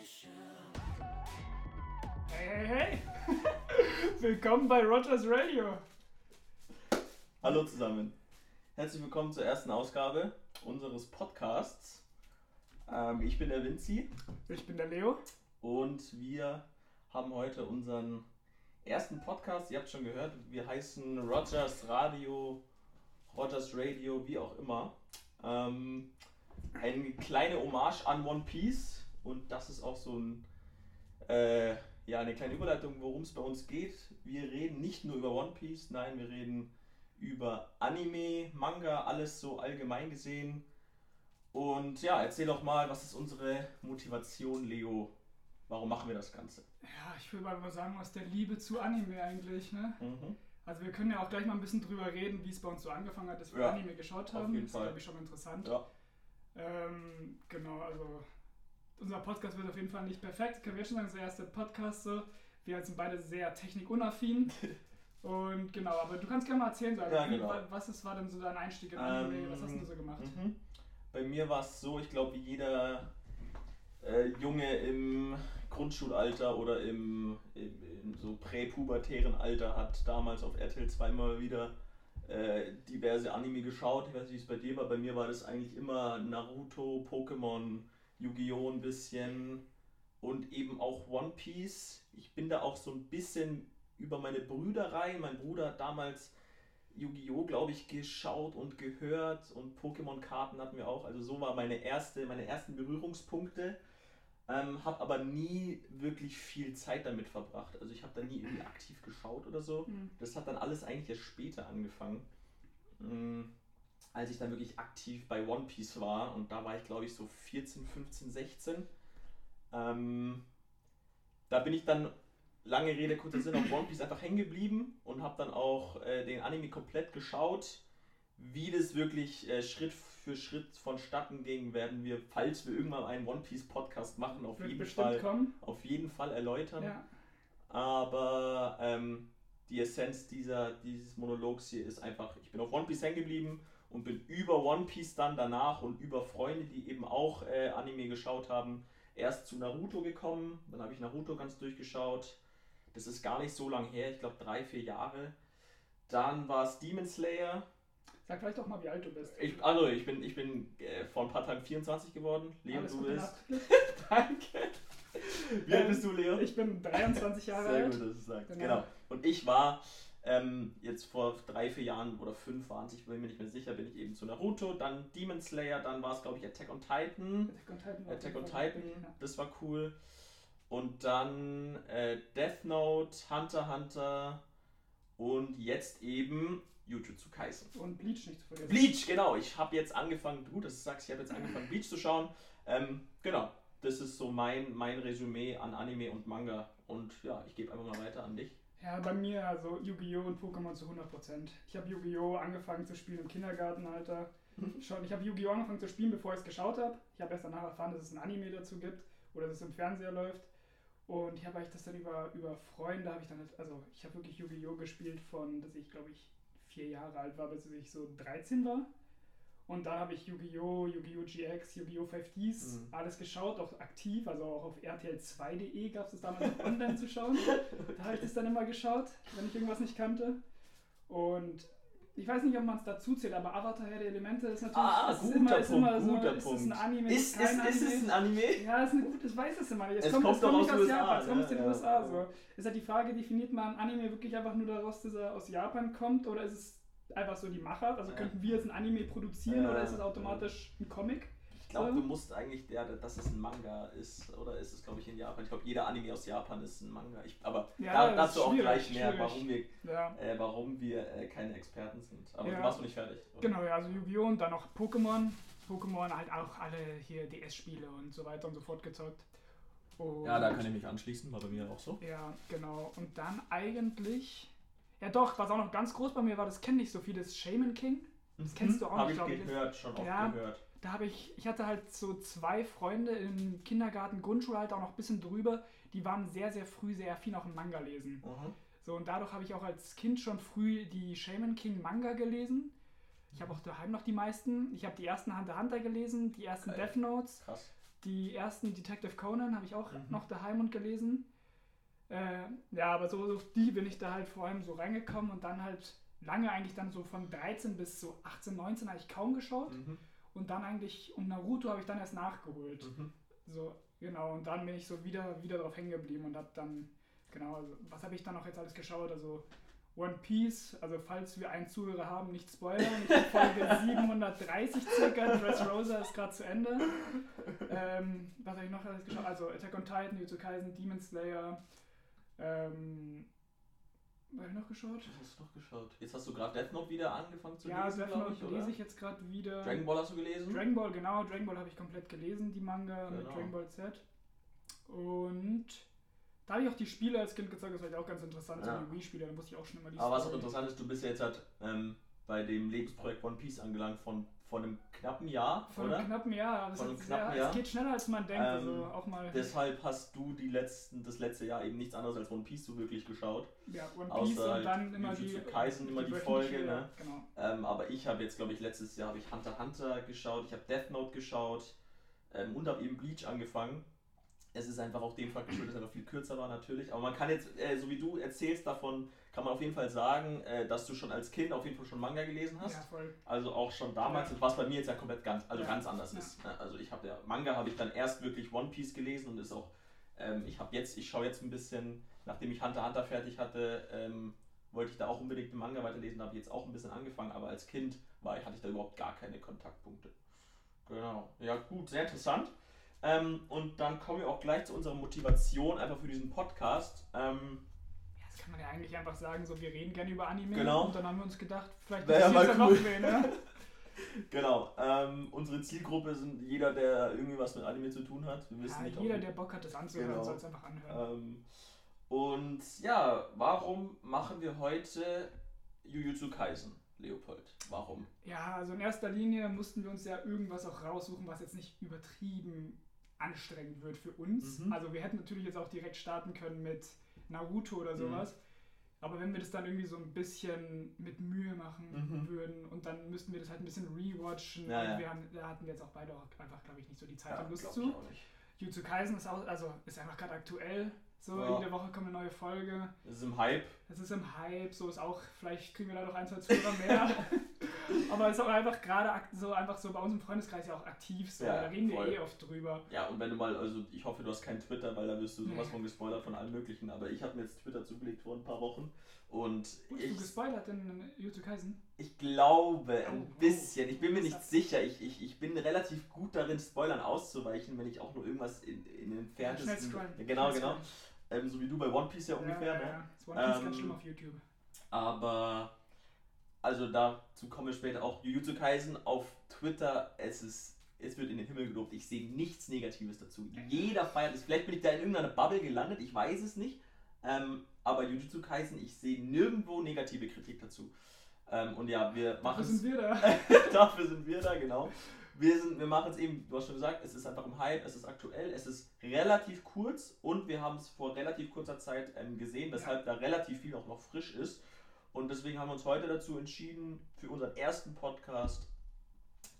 Hey, hey, hey! Willkommen bei Rogers Radio. Hallo zusammen. Herzlich willkommen zur ersten Ausgabe unseres Podcasts. Ähm, ich bin der Vinci Ich bin der Leo. und wir haben heute unseren ersten Podcast. Ihr habt schon gehört, wir heißen Rogers Radio, Rogers Radio, wie auch immer. Ähm, eine kleine Hommage an One Piece und das ist auch so ein, äh, ja, eine kleine Überleitung, worum es bei uns geht. Wir reden nicht nur über One Piece, nein, wir reden über Anime, Manga, alles so allgemein gesehen. Und ja, erzähl doch mal, was ist unsere Motivation, Leo? Warum machen wir das Ganze? Ja, ich will mal sagen, aus der Liebe zu Anime eigentlich, ne? Mhm. Also wir können ja auch gleich mal ein bisschen drüber reden, wie es bei uns so angefangen hat, dass wir Ja, Anime geschaut auf haben. jeden das ist, Fall. glaube ich, schon interessant. Ja. Ähm, genau, also unser Podcast wird auf jeden Fall nicht perfekt. Können wir schon sagen, das ist der erste Podcast so. Wir sind beide sehr technikunaffin. Und genau, aber du kannst gerne mal erzählen, sagen, Ja, wie, genau. wa- was ist, war denn so dein Einstieg in Anime? was hast du so gemacht? Mhm. Bei mir war es so, ich glaube, wie jeder äh, Junge im Grundschulalter oder im, im, im so präpubertären Alter hat damals auf RTL 2 mal wieder äh, diverse Anime geschaut. Ich weiß nicht, wie es bei dir war. Bei mir war das eigentlich immer Naruto, Pokémon, Yu-Gi-Oh! ein bisschen und eben auch One Piece. Ich bin da auch so ein bisschen über meine Brüder rein. Mein Bruder hat damals Yu-Gi-Oh! glaube ich geschaut und gehört und Pokémon-Karten hatten wir auch. Also so war meine erste, meine ersten Berührungspunkte. Ähm, habe aber nie wirklich viel Zeit damit verbracht. Also ich habe da nie irgendwie aktiv geschaut oder so. Mhm. Das hat dann alles eigentlich erst später angefangen. Mm, Als ich dann wirklich aktiv bei One Piece war und da war ich glaube ich so 14, 15, 16. Ähm, da bin ich dann, lange Rede, kurzer Sinn, auf One Piece einfach hängen geblieben und habe dann auch äh, den Anime komplett geschaut. Wie das wirklich äh, Schritt für Schritt vonstatten ging, werden wir, falls wir irgendwann einen One Piece Podcast machen, auf Wird jeden Fall, kommen. auf jeden Fall erläutern. Ja. Aber ähm, die Essenz dieser, dieses Monologs hier ist einfach, ich bin auf One Piece hängen geblieben und bin über One Piece dann danach und über Freunde, die eben auch äh, Anime geschaut haben, erst zu Naruto gekommen. Dann habe ich Naruto ganz durchgeschaut. Das ist gar nicht so lang her, ich glaube drei, vier Jahre. Dann war es Demon Slayer. Sag vielleicht doch mal, wie alt du bist. Ich, also ich bin, ich bin äh, vor ein paar Tagen 24 geworden. Leo, Alles du bist. Danke. Wie alt Ähm, bist du, Leo? Ich bin 23 Jahre Sehr alt. gut, dass du sagst. Genau. Genau. Und ich war ähm, jetzt vor drei, vier Jahren oder fünf waren es, ich bin mir nicht mehr sicher, bin ich eben zu Naruto, dann Demon Slayer, dann war es glaube ich Attack on Titan. Attack on Titan. Attack on Titan, ja. das war cool. Und dann äh, Death Note, Hunter Hunter und jetzt eben Jujutsu Kaisen. Und Bleach nicht zu vergessen. Bleach, genau. Ich habe jetzt angefangen, gut, dass du sagst, ich habe jetzt angefangen, Bleach zu schauen. Ähm, genau, das ist so mein, mein Resümee an Anime und Manga. Und ja, ich gebe einfach mal weiter an dich. Ja, bei mir also Yu-Gi-Oh! und Pokémon zu 100%. Ich habe Yu-Gi-Oh! angefangen zu spielen im Kindergartenalter. Schon, ich habe Yu-Gi-Oh! angefangen zu spielen, bevor ich es geschaut habe. Ich habe erst danach erfahren, dass es ein Anime dazu gibt oder dass es im Fernseher läuft. Und ich habe eigentlich das dann über, über Freunde, habe ich dann, halt- also ich habe wirklich Yu-Gi-Oh! gespielt von, dass ich glaube ich vier Jahre alt war, bis ich so 13 war. Und dann habe ich Yu-Gi-Oh!, Yu-Gi-Oh! GX, Yu-Gi-Oh! 5Ds, Mhm. alles geschaut, auch aktiv, also auch auf RTL2.de gab es das damals auch online zu schauen. Da habe ich das dann immer geschaut, wenn ich irgendwas nicht kannte. Und ich weiß nicht, ob man es dazu zählt, aber Avatar Herr der Elemente ist natürlich Ah, ist guter immer, ist Punkt, immer so, guter ist es Punkt. ein Anime, Ist, ist, ist es ein Anime? Anime? Ja, ist eine gute, das weiß es immer nicht. Es, Es kommt, kommt es doch aus nicht aus USA, Japan, es kommt ne? aus den Ja. USA. So. Ist halt die Frage, definiert man Anime wirklich einfach nur daraus, dass er aus Japan kommt oder ist es einfach so die Macher? Also Ja. könnten wir jetzt ein Anime produzieren Ja. oder ist es automatisch ein Comic? Ich glaube, du musst eigentlich, ja, dass es ein Manga ist. Oder ist es, glaube ich, in Japan? Ich glaube, jeder Anime aus Japan ist ein Manga. Ich, aber Ja, da, dazu auch gleich mehr, schwierig. warum wir, Ja. äh, warum wir äh, keine Experten sind. Aber Ja. du warst noch nicht fertig. oder? Genau, ja, also Yu-Gi-Oh! und dann noch Pokémon. Pokémon halt auch alle hier DS-Spiele und so weiter und so fort gezockt. Und Ja, da kann ich mich anschließen, war bei mir auch so. Ja, genau. Und dann eigentlich. Ja, doch, was auch noch ganz groß bei mir war, das kenne ich so viel, das Shaman King. Das kennst du auch Hab nicht, ich glaub ich. gehört, schon oft Ja. gehört. Da habe ich, ich hatte halt so zwei Freunde im Kindergarten, Grundschulalter auch noch ein bisschen drüber, die waren sehr, sehr früh sehr affin auch im Manga lesen. Mhm. So, und dadurch habe ich auch als Kind schon früh die Shaman King Manga gelesen. Ich habe auch daheim noch die meisten. Ich habe die ersten Hunter Hunter gelesen, die ersten Geil. Death Notes. Krass. die ersten Detective Conan habe ich auch Mhm. noch daheim und gelesen. Äh, ja, aber so auf die bin ich da halt vor allem so reingekommen und dann halt lange eigentlich dann so von 13 bis so 18, 19 habe ich kaum geschaut. Mhm. Und dann eigentlich, und Naruto habe ich dann erst nachgeholt. Mhm. So, genau, und dann bin ich so wieder, wieder drauf hängen geblieben und habe dann, genau, also, was habe ich dann noch jetzt alles geschaut? Also One Piece, also falls wir einen Zuhörer haben, nicht spoilern, ich Folge 730 circa, Dressrosa ist gerade zu Ende. Ähm, was habe ich noch alles geschaut? Also Attack on Titan, Jutsu Kaisen, Demon Slayer, ähm, was habe ich noch geschaut? Was hast du noch geschaut? Jetzt hast du gerade Death Note wieder angefangen zu Ja, lesen, Death glaube Note ich, oder? lese ich jetzt gerade wieder. Dragon Ball hast du gelesen? Dragon Ball, genau, Dragon Ball habe ich komplett gelesen, die Manga mit Genau. Dragon Ball Z. Und da habe ich auch die Spiele als Kind gezeigt, das war halt auch ganz interessant, Ja. so die Wii-Spiele, da musste ich auch schon immer die Aber was auch Story- interessant ist, du bist ja jetzt halt ähm, bei dem Lebensprojekt One Piece angelangt von, von einem knappen Jahr, Von oder? einem knappen Jahr, aber es, Von einem knappen ja, Jahr. es geht schneller als man denkt, Ähm, also auch mal, Deshalb hast du die letzten, das letzte Jahr eben nichts anderes als One Piece so wirklich geschaut. ja, One Piece außer und halt dann immer die, Kaisen, immer die wöchentliche, Folge, ne? Genau. Ähm, aber ich habe jetzt, glaube ich, letztes Jahr habe ich Hunter x Hunter geschaut, ich habe Death Note geschaut ähm, und habe eben Bleach angefangen. Es ist einfach auch dem Fakt geschuldet, dass es einfach viel kürzer war natürlich. Aber man kann jetzt, äh, so wie du erzählst davon, kann man auf jeden Fall sagen, äh, dass du schon als Kind auf jeden Fall schon Manga gelesen hast. Ja, voll. Also auch schon damals, was bei mir jetzt ja komplett ganz, also Ja. ganz anders ist. ne? Also ich habe ja Manga habe ich dann erst wirklich One Piece gelesen und ist auch, ähm, ich habe jetzt, ich schaue jetzt ein bisschen, nachdem ich Hunter Hunter fertig hatte, ähm, wollte ich da auch unbedingt den Manga weiterlesen, habe ich jetzt auch ein bisschen angefangen, aber als Kind war ich, hatte ich da überhaupt gar keine Kontaktpunkte. Genau. Ja gut, sehr interessant. Ähm, und dann kommen wir auch gleich zu unserer Motivation einfach für diesen Podcast. Ähm, kann man ja eigentlich einfach sagen, so wir reden gerne über Anime Genau. und dann haben wir uns gedacht, vielleicht Wär ja interessiert's mal ja cool. noch wen, ne? genau. Ähm, unsere Zielgruppe sind jeder, der irgendwie was mit Anime zu tun hat. Wir wissen Ja, nicht, ob jeder, der Bock hat, das anzuhören, Genau. soll es einfach anhören. Ähm, und ja, warum machen wir heute Jujutsu Kaisen, Leopold? Warum? Ja, also in erster Linie mussten wir uns ja irgendwas auch raussuchen, was jetzt nicht übertrieben anstrengend wird für uns. Mhm. Also wir hätten natürlich jetzt auch direkt starten können mit Naruto oder Mhm. sowas. Aber wenn wir das dann irgendwie so ein bisschen mit Mühe machen Mhm. würden und dann müssten wir das halt ein bisschen rewatchen. Ja, ja. wir haben, da hatten wir jetzt auch beide auch einfach, glaube ich, nicht so die Zeit Ja, und Lust zu. Jutsu Kaisen ist auch, also ist einfach gerade aktuell. So, Ja. jede Woche kommt eine neue Folge. Es ist im Hype. Es ist im Hype, so ist auch, vielleicht kriegen wir da noch ein, zwei Zuhörer mehr. Aber es ist auch einfach gerade so einfach so bei uns im Freundeskreis ja auch aktiv so. Ja, da reden voll. wir eh oft drüber. Ja, und wenn du mal, also ich hoffe, du hast kein Twitter, weil da wirst du sowas von gespoilert von allen möglichen. Aber ich habe mir jetzt Twitter zugelegt vor ein paar Wochen. Und Wurdest du ich, gespoilert in Jutsu Kaisen? ich glaube ein Oh, oh. bisschen, ich bin mir nicht sicher. Ich, ich, ich bin relativ gut darin, Spoilern auszuweichen, wenn ich auch nur irgendwas in, in den Schnell entferntesten. scrollen. Ja, genau, Schnell genau. scrollen. Ähm, so wie du bei One Piece ja ungefähr, ja, ne? ja, ja. Das One Piece Ähm, ganz schlimm auf YouTube. Aber also dazu kommen wir später auch. Jujutsu Kaisen auf Twitter, es ist, es wird in den Himmel gelobt. Ich sehe nichts Negatives dazu. Jeder feiert es. Vielleicht bin ich da in irgendeiner Bubble gelandet, ich weiß es nicht. Ähm, aber Jujutsu Kaisen, ich sehe nirgendwo negative Kritik dazu. Ähm, und ja, wir machen Dafür sind wir da. Dafür sind wir da, genau. Wir, sind, wir machen es eben, du hast schon gesagt, es ist einfach im Hype, es ist aktuell, es ist relativ kurz und wir haben es vor relativ kurzer Zeit ähm, gesehen, weshalb da relativ viel auch noch frisch ist. Und deswegen haben wir uns heute dazu entschieden, für unseren ersten Podcast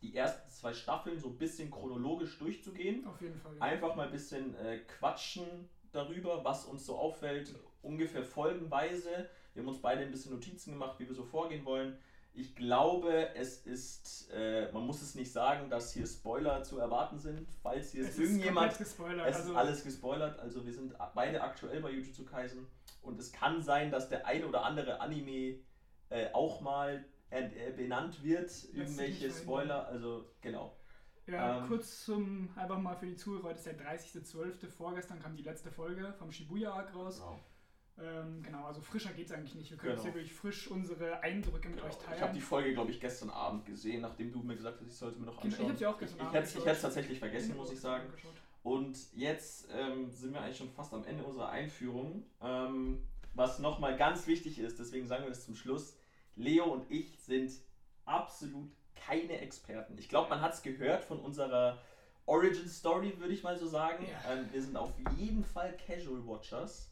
die ersten zwei Staffeln so ein bisschen chronologisch durchzugehen. Auf jeden Fall. Ja. Einfach mal ein bisschen äh, quatschen darüber, was uns so auffällt, ungefähr folgenweise. Wir haben uns beide ein bisschen Notizen gemacht, wie wir so vorgehen wollen. Ich glaube, es ist, äh, man muss es nicht sagen, dass hier Spoiler zu erwarten sind, falls hier es irgendjemand ist gespoilert. es also, ist alles gespoilert, also wir sind beide aktuell bei Jujutsu Kaisen und es kann sein, dass der eine oder andere Anime äh, auch mal äh, benannt wird, irgendwelche. Spoiler, also genau. Ja, Ähm, kurz zum, einfach mal für die Zuhörer, heute ist der 30.12. Vorgestern kam die letzte Folge vom Shibuya Arc raus. Ähm, genau, also frischer geht es eigentlich nicht. Wir können jetzt Genau. hier wirklich frisch unsere Eindrücke mit Genau. euch teilen. Ich habe die Folge, glaube ich, gestern Abend gesehen, nachdem du mir gesagt hast, ich sollte mir noch Ich anschauen. habe sie auch gestern ich, ich Abend hätte es ich tatsächlich vergessen, muss ich sagen. Und jetzt ähm, sind wir eigentlich schon fast am Ende unserer Einführung. Ähm, was nochmal ganz wichtig ist, deswegen sagen wir das zum Schluss, Leo und ich sind absolut keine Experten. Ich glaube, man hat es gehört von unserer Origin Story, würde ich mal so sagen. Ja. Ähm, wir sind auf jeden Fall Casual Watchers.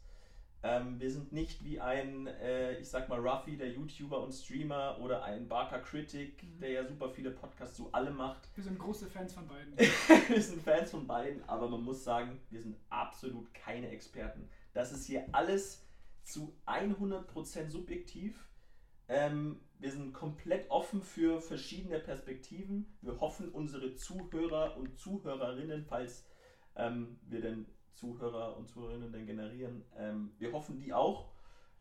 Ähm, wir sind nicht wie ein, äh, ich sag mal, Ruffy, der YouTuber und Streamer, oder ein Barker Critic, Mhm. der ja super viele Podcasts zu allem macht. Wir sind große Fans von beiden. wir sind Fans von beiden, aber man muss sagen, wir sind absolut keine Experten. Das ist hier alles zu 100% subjektiv. Ähm, wir sind komplett offen für verschiedene Perspektiven. Wir hoffen, unsere Zuhörer und Zuhörerinnen, falls ähm, wir denn Zuhörer und Zuhörerinnen denn generieren, ähm, wir hoffen die auch.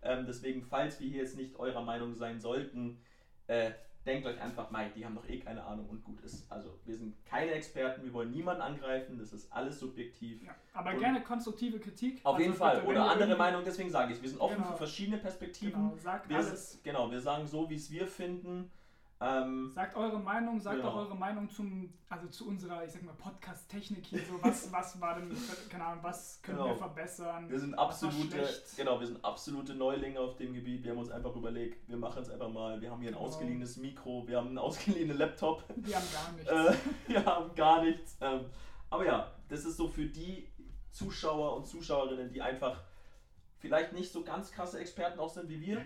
Ähm, deswegen, falls wir hier jetzt nicht eurer Meinung sein sollten, äh, denkt euch einfach, Mike, die haben doch eh keine Ahnung und gut ist. Also wir sind keine Experten, wir wollen niemanden angreifen, das ist alles subjektiv. Ja, aber Und- gerne konstruktive Kritik. Auf Also jeden Fall. Oder andere Meinungen, deswegen sage ich, wir sind offen Genau. für verschiedene Perspektiven. Genau, sagt Wir, alles. genau, wir sagen so, wie es wir finden. Ähm, Sagt eure Meinung, sagt Genau. auch eure Meinung zum, also zu unserer, ich sag mal, Podcast-Technik hier. So, was, was war denn, keine Ahnung, was können Genau. wir verbessern? wir sind absolute, genau, wir sind absolute Neulinge auf dem Gebiet. Wir haben uns einfach überlegt, wir machen es einfach mal. Wir haben hier ein Genau. ausgeliehenes Mikro, wir haben einen ausgeliehenen Laptop. Wir haben gar nichts. Äh, wir haben gar nichts. Ähm, aber ja, das ist so für die Zuschauer und Zuschauerinnen, die einfach vielleicht nicht so ganz krasse Experten auch sind wie wir,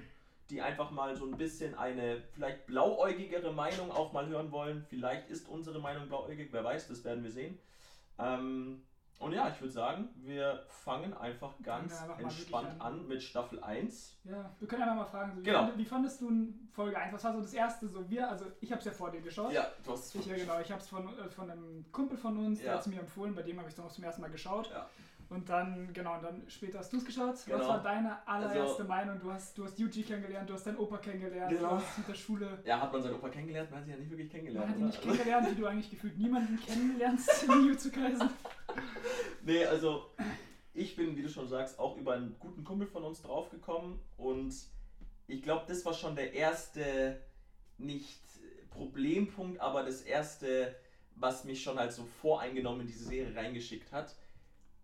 die einfach mal so ein bisschen eine vielleicht blauäugigere Meinung auch mal hören wollen. Vielleicht ist unsere Meinung blauäugig, wer weiß, das werden wir sehen. Ähm, und ja, ich würde sagen, wir fangen einfach ganz einfach entspannt wirklich an mit Staffel 1. Ja, wir können ja mal fragen, so, wie, Genau. fand, wie fandest du Folge 1? Was war so das erste? So wir, also ich habe es ja vor dir geschaut. Ja, du hast es Ich, ja, genau, ich habe es von, äh, von einem Kumpel von uns, der Ja. hat es mir empfohlen, bei dem habe ich es dann auch zum ersten Mal geschaut. Ja. Und dann, genau, und dann später hast du es geschaut. Was Genau. war deine allererste Also- Meinung? Du hast, du hast Yuji kennengelernt, du hast deinen Opa kennengelernt, Genau. du hast mit der Schule. Ja, hat man seinen Opa kennengelernt? Man hat ihn ja nicht wirklich kennengelernt. Man hat ihn nicht kennengelernt, wie du eigentlich gefühlt niemanden kennenlernst in Jutsu Kaisen. Nee, also ich bin, wie du schon sagst, auch über einen guten Kumpel von uns draufgekommen und ich glaube, das war schon der erste, nicht Problempunkt, aber das erste, was mich schon halt so voreingenommen in diese Serie reingeschickt hat.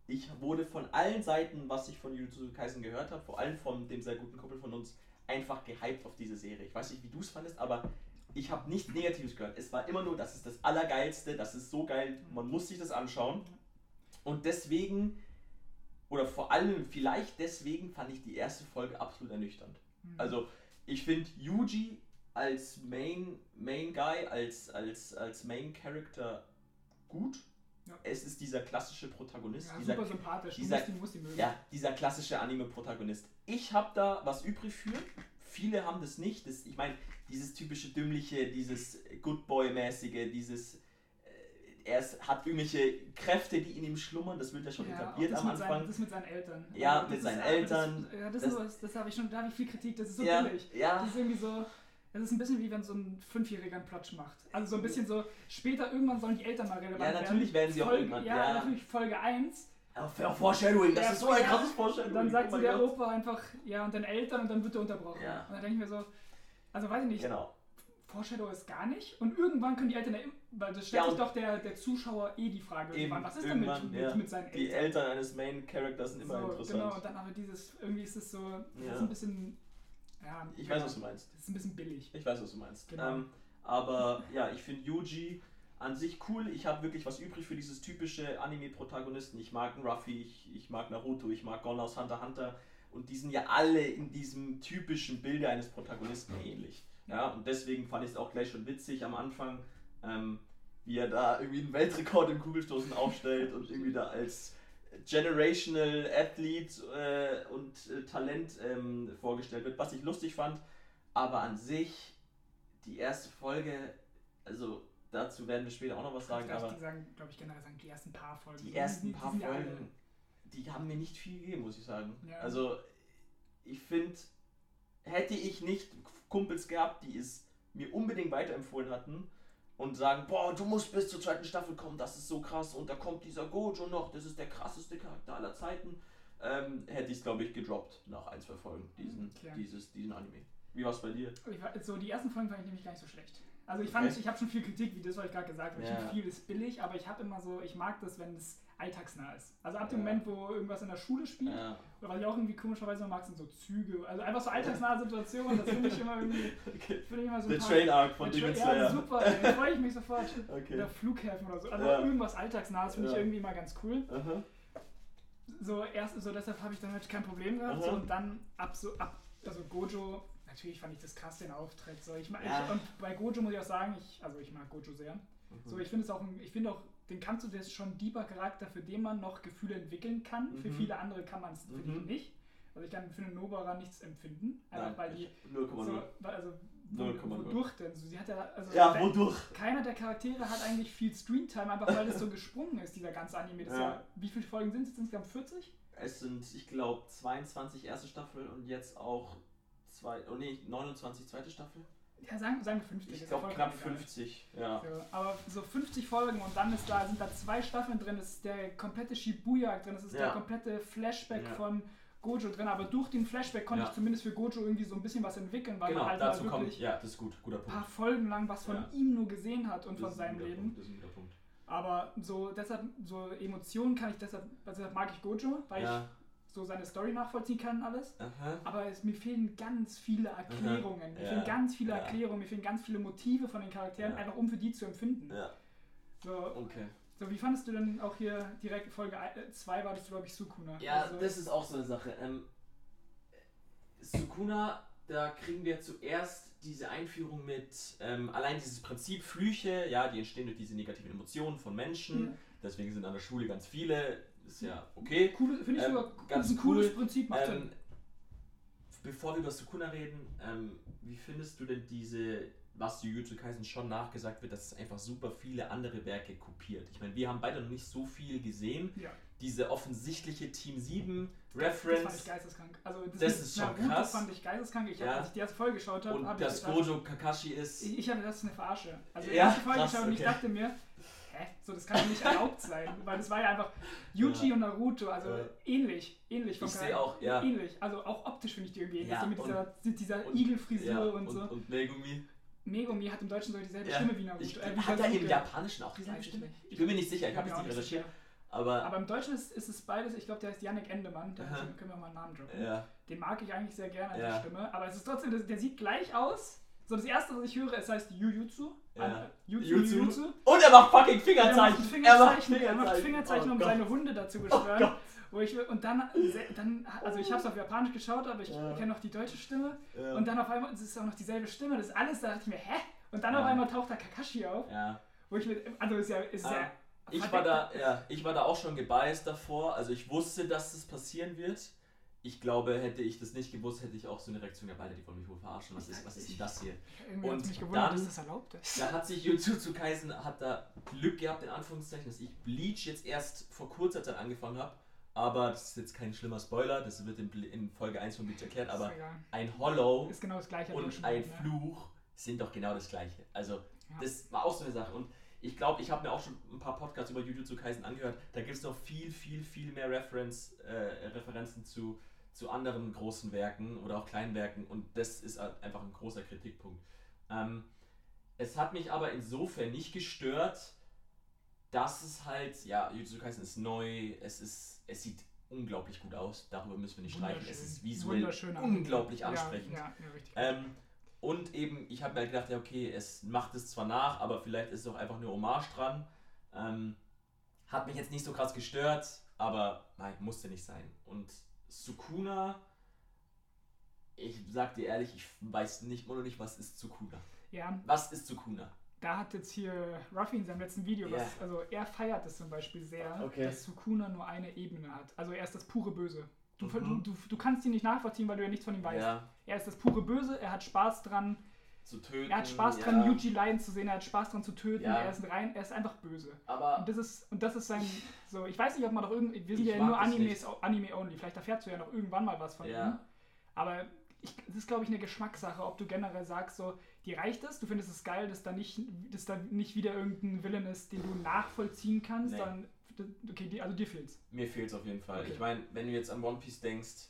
Ich wurde von allen Seiten, was ich von Jujutsu Kaisen gehört habe, vor allem von dem sehr guten Kumpel von uns, einfach gehypt auf diese Serie. Ich weiß nicht, wie du es fandest, aber ich habe nichts Negatives gehört. Es war immer nur, das ist das Allergeilste, das ist so geil, man muss sich das anschauen. Und deswegen, oder vor allem vielleicht deswegen, fand ich die erste Folge absolut ernüchternd. Mhm. Also, ich finde Yuji als Main, Main Guy, als, als, als Main Character gut. Ja. Es ist dieser klassische Protagonist, ja, dieser, super sympathisch, du dieser- ihn, musst ihn mögen. ja, dieser klassische Anime-Protagonist. Ich habe da was übrig für. Viele haben das nicht. Das, ich meine, dieses typische Dümmliche, dieses Good Boy-mäßige, dieses. äh, Er ist, hat irgendwelche Kräfte, die in ihm schlummern. Das wird ja schon Ja, etabliert am mit seinen- Anfang. das mit seinen Eltern. Ja, Also, mit seinen ist- Eltern. Das, ja, das, Das- ist sowas, das habe ich schon, da habe ich viel Kritik, das ist so ja, billig. ja, Das ist irgendwie so, das ist ein bisschen wie wenn so ein Fünfjähriger einen Plotsch macht. Also so ein bisschen so, später irgendwann sollen die Eltern mal relevant Ja, werden. natürlich werden sie auch Folge, irgendwann, Ja, ja. natürlich Folge 1. Ja, Foreshadowing, das Ja, ist so ein ja. krasses Foreshadowing. Und dann sagt oh mein der Gott. Opa einfach, ja, und deine Eltern und dann wird er unterbrochen. Ja. Und dann denke ich mir so, also weiß ich nicht, Genau. Foreshadow ist gar nicht. Und irgendwann können die Eltern ja, weil das stellt Ja, sich doch der, der Zuschauer eh die Frage Eben, irgendwann, was ist denn mit, mit, ja. mit seinen Die Eltern? Eltern eines Main Characters sind immer so, interessant. Genau, und dann aber dieses, irgendwie ist es so, das Ja. ist ein bisschen, ja, Ich genau, weiß, was du meinst. Das ist ein bisschen billig. Ich weiß, was du meinst. Genau. Ähm, aber ja, ich finde Yuji an sich cool. Ich habe wirklich was übrig für dieses typische Anime-Protagonisten. Ich mag Ruffy, ich, ich mag Naruto, ich mag Gon aus Hunter x Hunter. Und die sind ja alle in diesem typischen Bilde eines Protagonisten ähnlich. Ja, und deswegen fand ich es auch gleich schon witzig am Anfang, ähm, wie er da irgendwie einen Weltrekord im Kugelstoßen aufstellt und irgendwie da als Generational Athlete äh, und äh, Talent ähm, vorgestellt wird, was ich lustig fand. Aber an sich, die erste Folge, also dazu werden wir später auch noch was sagen, aber die sagen, glaube ich, generell sagen, die ersten paar Folgen. die ersten die, paar ja alle- Folgen, die haben mir nicht viel gegeben, muss ich sagen. Ja. Also, ich finde, hätte ich nicht Kumpels gehabt, die es mir unbedingt weiterempfohlen hatten und sagen, boah, du musst bis zur zweiten Staffel kommen, das ist so krass und da kommt dieser Gojo noch, das ist der krasseste Charakter aller Zeiten, ähm, hätte ich es, glaube ich, gedroppt nach ein, zwei Folgen, diesen, Okay. dieses, diesen Anime. Wie war es bei dir? Ich so, die ersten Folgen fand ich nämlich gar nicht so schlecht. Also ich fand, Okay. ich habe schon viel Kritik, wie das, ich gerade gesagt habe. Ich Ja. finde, viel ist billig, aber ich habe immer so, ich mag das, wenn es alltagsnah ist. Also ab dem Ja. Moment, wo irgendwas in der Schule spielt, Ja, oder was ich auch irgendwie komischerweise mag, sind so Züge. Also einfach so alltagsnahe Situationen, das finde ich immer irgendwie, okay. finde ich immer so Der Train Arc von Demon Slayer. Ja, super, da freue ich mich sofort. Okay. Oder Flughäfen oder so. Also Ja. irgendwas alltagsnahes finde ich irgendwie immer ganz cool. Aha. so erst, so deshalb habe ich damit kein Problem gehabt. So, und dann ab so, ab, also Gojo, natürlich fand ich das krass, den Auftritt. So, ich, Ja. ich, und bei Gojo muss ich auch sagen, ich, also ich mag Gojo sehr. So, Mhm. ich finde es auch, ich finde auch, den kannst du, der ist schon ein deeper Charakter, für den man noch Gefühle entwickeln kann. Für Mhm. viele andere kann man es, finde ich, Mhm. nicht. Also ich kann für eine Nobara nichts empfinden. Einfach weil die, ich- 0,0. so, also, wo, 0,0. wodurch denn? So, sie hat ja, also ja, wenn- wodurch? keiner der Charaktere hat eigentlich viel Screentime, einfach weil das so gesprungen ist, dieser ganze Anime. Ja. ja, wie viele Folgen sind es jetzt insgesamt? 40? Es sind, ich glaube, 22 erste Staffel und jetzt auch zwei, oh nee, 29 zweite Staffel. Ja, sagen, sagen wir 50. Ich glaube knapp egal. 50. Ja. So, aber so 50 Folgen und dann ist da, sind da zwei Staffeln drin, es ist der komplette Shibuya drin, es ist der Ja. komplette Flashback Ja. von Gojo drin, aber durch den Flashback konnte Ja. ich zumindest für Gojo irgendwie so ein bisschen was entwickeln, weil Genau, man halt dazu kommt, wirklich ja, das ist gut, guter ein Punkt. paar Folgen lang was von ihm nur gesehen hat und Das von ein seinem Leben. Punkt, das ist ein guter Punkt. Aber so deshalb, so Emotionen kann ich deshalb, deshalb mag ich Gojo, weil ich so seine Story nachvollziehen kann alles. Aha. Aber es, mir fehlen ganz viele Erklärungen. Mir Ja. fehlen ganz viele Ja. Erklärungen, mir fehlen ganz viele Motive von den Charakteren, Ja. einfach um für die zu empfinden. So, okay. so, wie fandest du denn auch hier direkt Folge 2 war das, glaube ich, Sukuna? Ja, also, das ist auch so eine Sache. Ähm, Sukuna, da kriegen wir zuerst diese Einführung mit ähm, allein dieses Prinzip Flüche, ja, die entstehen durch diese negativen Emotionen von Menschen. Ja. Deswegen sind an der Schule ganz viele. Ist ja okay. cool, finde ich ähm, sogar ganz ein cooles cool. Prinzip, macht Ähm, bevor wir über Sukuna reden, ähm, wie findest du denn diese, was Jujutsu Kaisen schon nachgesagt wird, dass es einfach super viele andere Werke kopiert? Ich meine, wir haben beide noch nicht so viel gesehen. Ja. Diese offensichtliche Team 7 Das fand ich Reference geisteskrank. Also das, Das ist schon Naruto krass. fand ich geisteskrank. Ich hab, Ja. als ich die erste Folge geschaut habe, und habe ich dass Gojo Kakashi ist. Ich, ich habe das ist eine Verarsche. Also die Ja, erste Folge krass, geschaut und ich okay. dachte mir, hä, so das kann doch nicht erlaubt sein, weil das war ja einfach Yuji Ja. und Naruto, also Ja. ähnlich, ähnlich vom Ich sehe auch, ja. ähnlich, also auch optisch finde ich die irgendwie ähnlich, Ja, so mit und- dieser, dieser und- Igelfrisur Ja, und, so. Und Megumi. Megumi hat im Deutschen so dieselbe Ja. Stimme wie Naruto. Ich, äh, wie hat er im Japanischen auch dieselbe ich Stimme? nicht. Ich bin mir nicht sicher, ich habe jetzt mir nicht recherchiert. Aber, Aber im Deutschen ist, ist es beides, ich glaube, der heißt Yannick Endemann, Aha. können wir mal einen Namen droppen. ja. Den mag ich eigentlich sehr gerne an Ja. der Stimme, aber es ist trotzdem, der sieht gleich aus. So das erste, was ich höre, es heißt Jujutsu. Ja. Jutsu, Jutsu. Jujutsu. Und er macht fucking Er Fingerzeichen. macht Fingerzeichen, er macht Fingerzeichen, Fingerzeichen Oh um Gott. seine Hunde dazu Oh beschwören. Gott. wo ich, und dann, dann, also ich habe es auf Japanisch geschaut, aber ich Ja. kenne noch die deutsche Stimme. Ja. Und dann auf einmal, es ist auch noch dieselbe Stimme, das ist alles, da dachte ich mir, hä? Und dann Ja. auf einmal taucht da Kakashi auf, ja. wo ich mir, also ist ja, ist Ah, ja Ich war da, ja, ich war da auch schon gebiased davor. Also ich wusste, dass das passieren wird. Ich glaube, hätte ich das nicht gewusst, hätte ich auch so eine Reaktion gehabt, Alter, die wollen mich wohl verarschen. Was ist, was ist denn das hier? Irgendwie und mich gewundert, dann- dass das erlaubt ist. Da hat sich Jujutsu Kaisen hat da Glück gehabt, in Anführungszeichen, dass ich Bleach jetzt erst vor kurzer Zeit angefangen habe. Aber das ist jetzt kein schlimmer Spoiler, das wird in, in Folge 1 von Bleach erklärt. Aber ein Hollow ist genau und ein ne? Fluch sind doch genau das gleiche. Also Ja. das war auch so eine Sache. Und ich glaube, ich habe mir auch schon ein paar Podcasts über Jujutsu Kaisen angehört. Da gibt es noch viel, viel, viel mehr Reference, äh, Referenzen zu, zu anderen großen Werken oder auch kleinen Werken. Und das ist halt einfach ein großer Kritikpunkt. Ähm, es hat mich aber insofern nicht gestört, dass es halt, ja, Jujutsu Kaisen ist neu, es ist, es sieht unglaublich gut aus. Darüber müssen wir nicht streichen. Es ist visuell unglaublich ansprechend. Ja, ja, richtig. Ähm, und eben, ich habe mir halt gedacht, ja, okay, es macht es zwar nach, aber vielleicht ist es auch einfach eine Hommage dran. Ähm, hat mich jetzt nicht so krass gestört, aber nein, musste nicht sein. Und Sukuna, ich sag dir ehrlich, ich weiß nicht noch nicht, was ist Sukuna. ja, Was ist Sukuna? da hat jetzt hier Ruffy in seinem letzten Video, was, Ja. also er feiert es zum Beispiel sehr, Okay. dass Sukuna nur eine Ebene hat. Also er ist das pure Böse. Du, Mhm. du, du, du kannst ihn nicht nachvollziehen, weil du ja nichts von ihm weißt. Ja, Er ist das pure Böse, er hat Spaß dran, zu töten. er hat Spaß ja, dran, Yuji leiden zu sehen, er hat Spaß dran zu töten, Ja. er ist rein, er ist einfach böse. Aber Und das ist, und das ist sein, so, ich weiß nicht, ob man doch irgendwie, wir sind ja nur Animes, Anime only, vielleicht erfährst du ja noch irgendwann mal was von Ja. ihm. Aber ich, das ist, glaube ich, eine Geschmackssache, ob du generell sagst, so, dir reicht es, du findest es geil, dass da nicht, dass da nicht wieder irgendein Villain ist, den du nachvollziehen kannst, Nee. dann, okay, also dir fehlt's. Mir fehlt es auf jeden Fall. Okay. Ich meine, wenn du jetzt an One Piece denkst,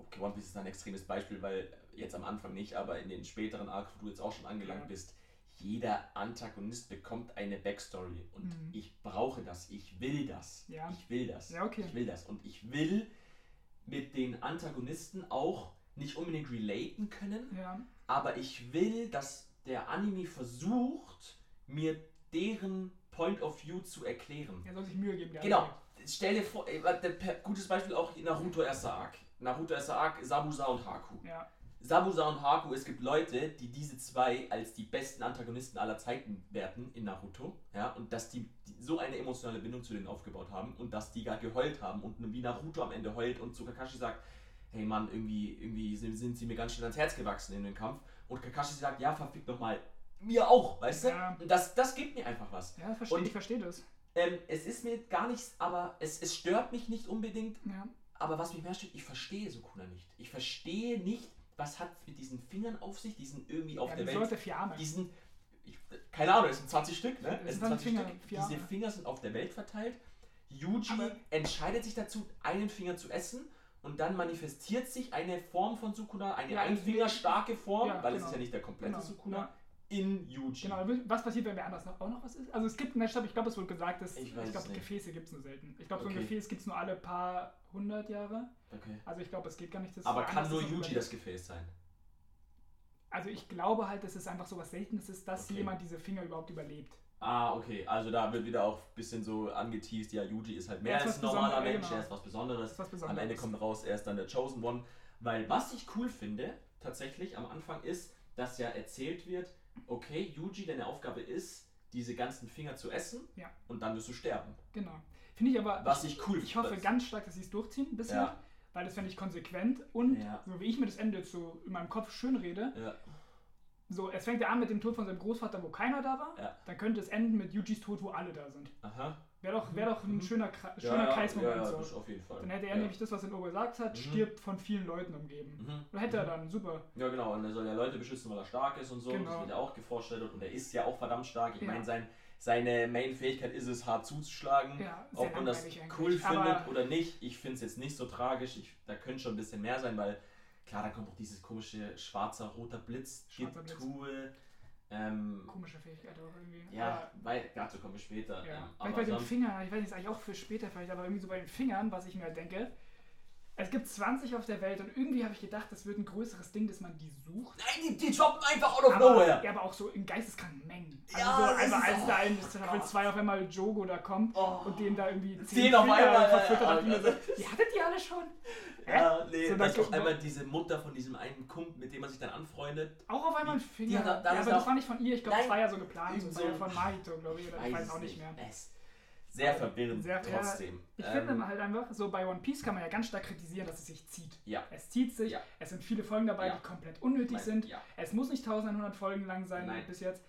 okay, One Piece ist ein extremes Beispiel, weil jetzt am Anfang nicht, aber in den späteren Arcs, wo du jetzt auch schon angelangt bist, jeder Antagonist bekommt eine Backstory und Mhm. ich brauche das, ich will das, Ja. ich will das, Ja, okay. ich will das und ich will mit den Antagonisten auch nicht unbedingt relaten können, Ja, aber ich will, dass der Anime versucht, mir deren Point of View zu erklären. er soll sich Mühe geben, der Genau. Anime. stell dir vor, ey, gutes Beispiel auch Naruto erster Arc. Naruto Arc, Sabusa und Haku. Ja. Sabusa und Haku, es gibt Leute, die diese zwei als die besten Antagonisten aller Zeiten werten in Naruto, ja, und dass die, die so eine emotionale Bindung zu denen aufgebaut haben und dass die gar geheult haben und wie Naruto am Ende heult und zu Kakashi sagt, hey Mann, irgendwie, irgendwie sind, sind sie mir ganz schön ans Herz gewachsen in den Kampf und Kakashi sagt, ja, verfick doch mal, mir auch, weißt du? Ja. Und das, das gibt mir einfach was. Ja, verstehe, Und- ich verstehe das. Ähm, es ist mir gar nichts, aber es, es stört mich nicht unbedingt, Ja. Aber was mich mehr stört, ich verstehe Sukuna nicht. Ich verstehe nicht, was hat mit diesen Fingern auf sich, die sind irgendwie auf ja, der Welt. Vier Arme. Die sind, ich, keine Ahnung, es sind 20 Stück, ne? Es Es sind 20 Finger, Stück. Diese. Finger sind auf der Welt verteilt. Yuji Aber- entscheidet sich dazu, einen Finger zu essen und dann manifestiert sich eine Form von Sukuna, eine Ja, einfingerstarke Form, ja, weil es genau. ist ja nicht der komplette Genau, Sukuna, ja. In Yuji. Genau, was passiert, wenn wer anders noch, auch noch was ist? Also es gibt, ne, stopp, ich glaube, es wurde gesagt, dass, Ich ich, glaube. Gefäße gibt es nur selten. Ich glaube, so ein Okay. Gefäß gibt es nur alle paar hundert Jahre. Okay. Also ich glaube, es geht gar nicht, dass Aber kann nur Yuji das Gefäß sein? Also ich glaube halt, dass es einfach so was Seltenes ist, dass Okay. jemand diese Finger überhaupt überlebt. Ah, okay. Also da wird wieder auch ein bisschen so angeteased, ja, Yuji ist halt mehr ist als ein normaler Mensch, genau. er ist was Besonderes. Ist was Am Besonderes. Ende kommt raus, er ist dann der Chosen One. Weil was ich cool finde, tatsächlich am Anfang ist, dass ja erzählt wird, okay, Yuji, deine Aufgabe ist, diese ganzen Finger zu essen Ja. und dann wirst du sterben. Genau. Finde ich aber, Was ich cool ich hoffe ganz stark, dass sie es durchziehen, bisschen. Ja. Weil das fände ich konsequent und Ja. so wie ich mir das Ende jetzt so in meinem Kopf schön rede, Ja. so, es fängt ja an mit dem Tod von seinem Großvater, wo keiner da war, dann könnte es enden mit Yujis Tod, wo alle da sind. Aha. Wäre doch, wär doch ein Mhm. schöner, Ja, schöner ja, Kreismoment ja, ja, so. auf jeden Fall. Dann hätte er ja. nämlich das, was er Ober gesagt hat, Mhm. stirbt von vielen Leuten umgeben. Mhm. Oder hätte er dann, super. Ja, genau, und er soll ja Leute beschützen, weil er stark ist und so. Genau. Das wird ja auch gevorstellt und er ist ja auch verdammt stark. Ich Ja. meine, sein, seine Main-Fähigkeit ist es, hart zuzuschlagen. Ja, Ob man das eigentlich. cool findet Aber oder nicht, ich finde es jetzt nicht so tragisch. Ich, da könnte schon ein bisschen mehr sein, weil klar, da kommt auch dieses komische schwarzer, roter Blitz, Schwarzer Blitz. Ähm, komische Fähigkeit auch irgendwie. ja, weil, dazu kommen wir später. Ja. Ähm, Vielleicht bei den Fingern, ich weiß nicht, ist eigentlich auch für später vielleicht, aber irgendwie so bei den Fingern, was ich mir denke, es gibt 20 auf der Welt und irgendwie habe ich gedacht, das wird ein größeres Ding, dass man die sucht. Nein, die, die droppen einfach out of Aber, nowhere. ja, aber auch so in geisteskranken Mengen. Also Ja, so ist- als da in Staffel Gott. 2 auf einmal Jogo da kommt Oh. und den da irgendwie Zehn auf Finger einmal, verfüttert ja, so, Die hattet ihr alle schon? Ja, nee, So, das auch einmal diese Mutter von diesem einen Kumpel, mit dem man sich dann anfreundet. Auch auf einmal ein Die Finger. hat da- da ja, aber das war nicht von ihr, ich glaube, das war ja so geplant. Ja so- von Mahito, glaube ich, oder ich weiß auch nicht mehr. Es sehr verwirrend Sehr- ja, trotzdem. Ich Ähm, finde halt einfach, so bei One Piece kann man ja ganz stark kritisieren, dass es sich zieht. Ja. Es zieht sich, Ja. es sind viele Folgen dabei, Ja. die komplett unnötig mein- sind. Ja. Es muss nicht 1100 Folgen lang sein Nein. bis jetzt.